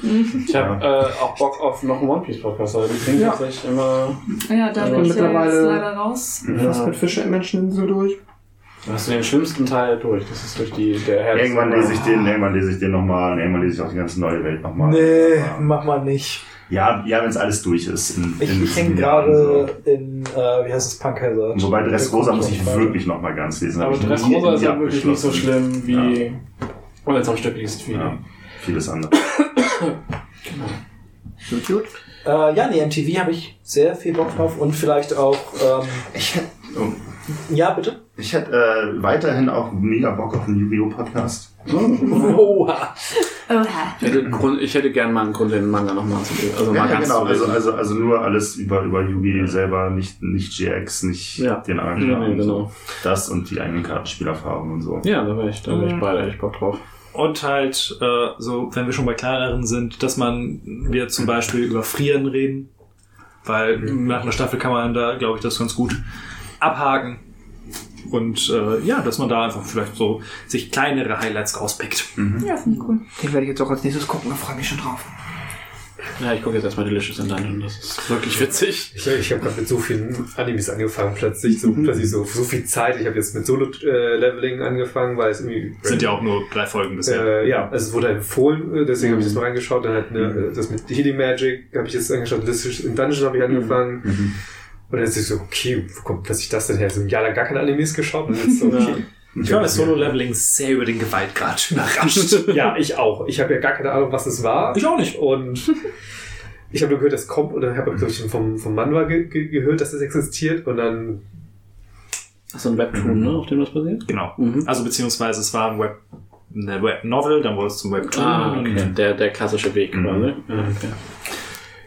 ich habe äh, auch Bock auf noch einen One Piece Podcast, aber die klingen Ja. tatsächlich immer. ja, da Ja, bin ich ja mittlerweile- jetzt leider raus. Fast mit Fische im Menscheninsel durch. Da hast du den schlimmsten Teil durch. Das ist durch die der Herz. Irgendwann lese ich den, irgendwann lese ich den nochmal, und irgendwann lese ich auch die ganze neue Welt nochmal. Nee, mach mal nicht. Ja, ja, wenn es alles durch ist. In, Ich, in ich hänge sieben Jahren gerade in, äh, wie heißt es, Punkheiser. Wobei Dressrosa muss ich wirklich nochmal ganz lesen. Aber Dressrosa ist ja wirklich nicht so schlimm wie. Und jetzt am Stück liest wie. Ja, vieles andere. Gut, gut. Äh, ja, nee, MTV habe ich sehr viel Bock drauf und vielleicht auch, ähm, Ich oh, ja, bitte? ich hätt, äh, weiterhin auch mega Bock auf einen Yu-Gi-Oh! Podcast. Oha. Oha. Ich hätte, Grund, ich hätte gern mal einen Grund, den Manga nochmal zu lesen. Also Ja, ja, genau. Also, also, also nur alles über, über Yugi selber, nicht, nicht GX, nicht Ja. den Nee, anderen. nee, und so. genau. Das und die eigenen Kartenspielerfahrungen und so. Ja, da wäre ich, da wär ich beide echt Bock drauf. Und halt, äh, so, wenn wir schon bei kleineren sind, dass man, wir zum Beispiel über Frieren reden. Weil nach einer Staffel kann man da, glaube ich, das ganz gut abhaken. Und äh, ja, dass man da einfach vielleicht so sich kleinere Highlights rauspickt. Ja, finde ich cool. Den werde ich jetzt auch als nächstes gucken, da freue ich mich schon drauf. Ja, ich gucke jetzt erstmal Delicious in Dungeon. Das ist wirklich witzig. Ich, ich habe gerade mit so vielen Animes angefangen, plötzlich so, plötzlich so, so viel Zeit. Ich habe jetzt mit Solo-Leveling angefangen, weil es irgendwie... Sind ja auch nur drei Folgen bisher. Äh, ja, also es wurde empfohlen, äh, deswegen habe ich das mal reingeschaut. Dann halt ne, das mit Healing Magic habe ich jetzt angeschaut. Ist- in Dungeon habe ich angefangen. Mhm. Und dann ist ich so, okay, wo kommt plötzlich das denn her? So Jahr lang gar keine Animes geschaut. Und jetzt so, okay. Ich war bei Solo-Leveling sehr über den Gewaltgrad überrascht. Ja, ich auch. Ich habe ja gar keine Ahnung, was es war. Ich auch nicht. Und ich habe nur gehört, das kommt, oder habe glaube ich vom, vom Manwa ge ge gehört, dass das existiert. Und dann, Ach so ein Webtoon, ne, auf dem das basiert? Genau. Mhm. Also beziehungsweise es war ein Web eine Web-Novel, dann wurde es zum Webtoon. Ah, okay. und- Der, der klassische Weg, Mhm. quasi. Ja, okay.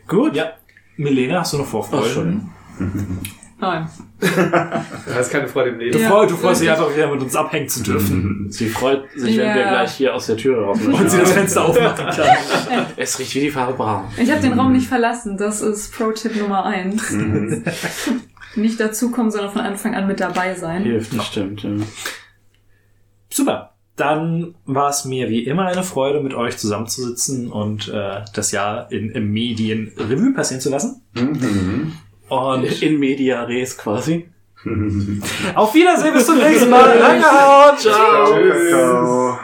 Gut, ja. Milena, hast du noch Ach, Vorfreude? schon. Nein. Du hast keine Freude im Du, Leben. Ja. freu, du freust dich einfach wieder mit uns abhängen zu dürfen. Sie freut sich, wenn Ja. wir gleich hier aus der Türe raus. Und sie das Fenster aufmachen kann. Es riecht wie die Farbe braun. Ich habe den Raum nicht verlassen. Das ist Pro-Tipp Nummer eins. Mhm. nicht dazukommen, sondern von Anfang an mit dabei sein. Hilft, das stimmt. Ja. Super. Dann war es mir wie immer eine Freude, mit euch zusammenzusitzen und äh, das Jahr in, in Medien Revue passieren zu lassen. Mhm. Und In media res quasi. auf Wiedersehen, bis zum nächsten Mal. Reingehauen. Ciao. Ciao.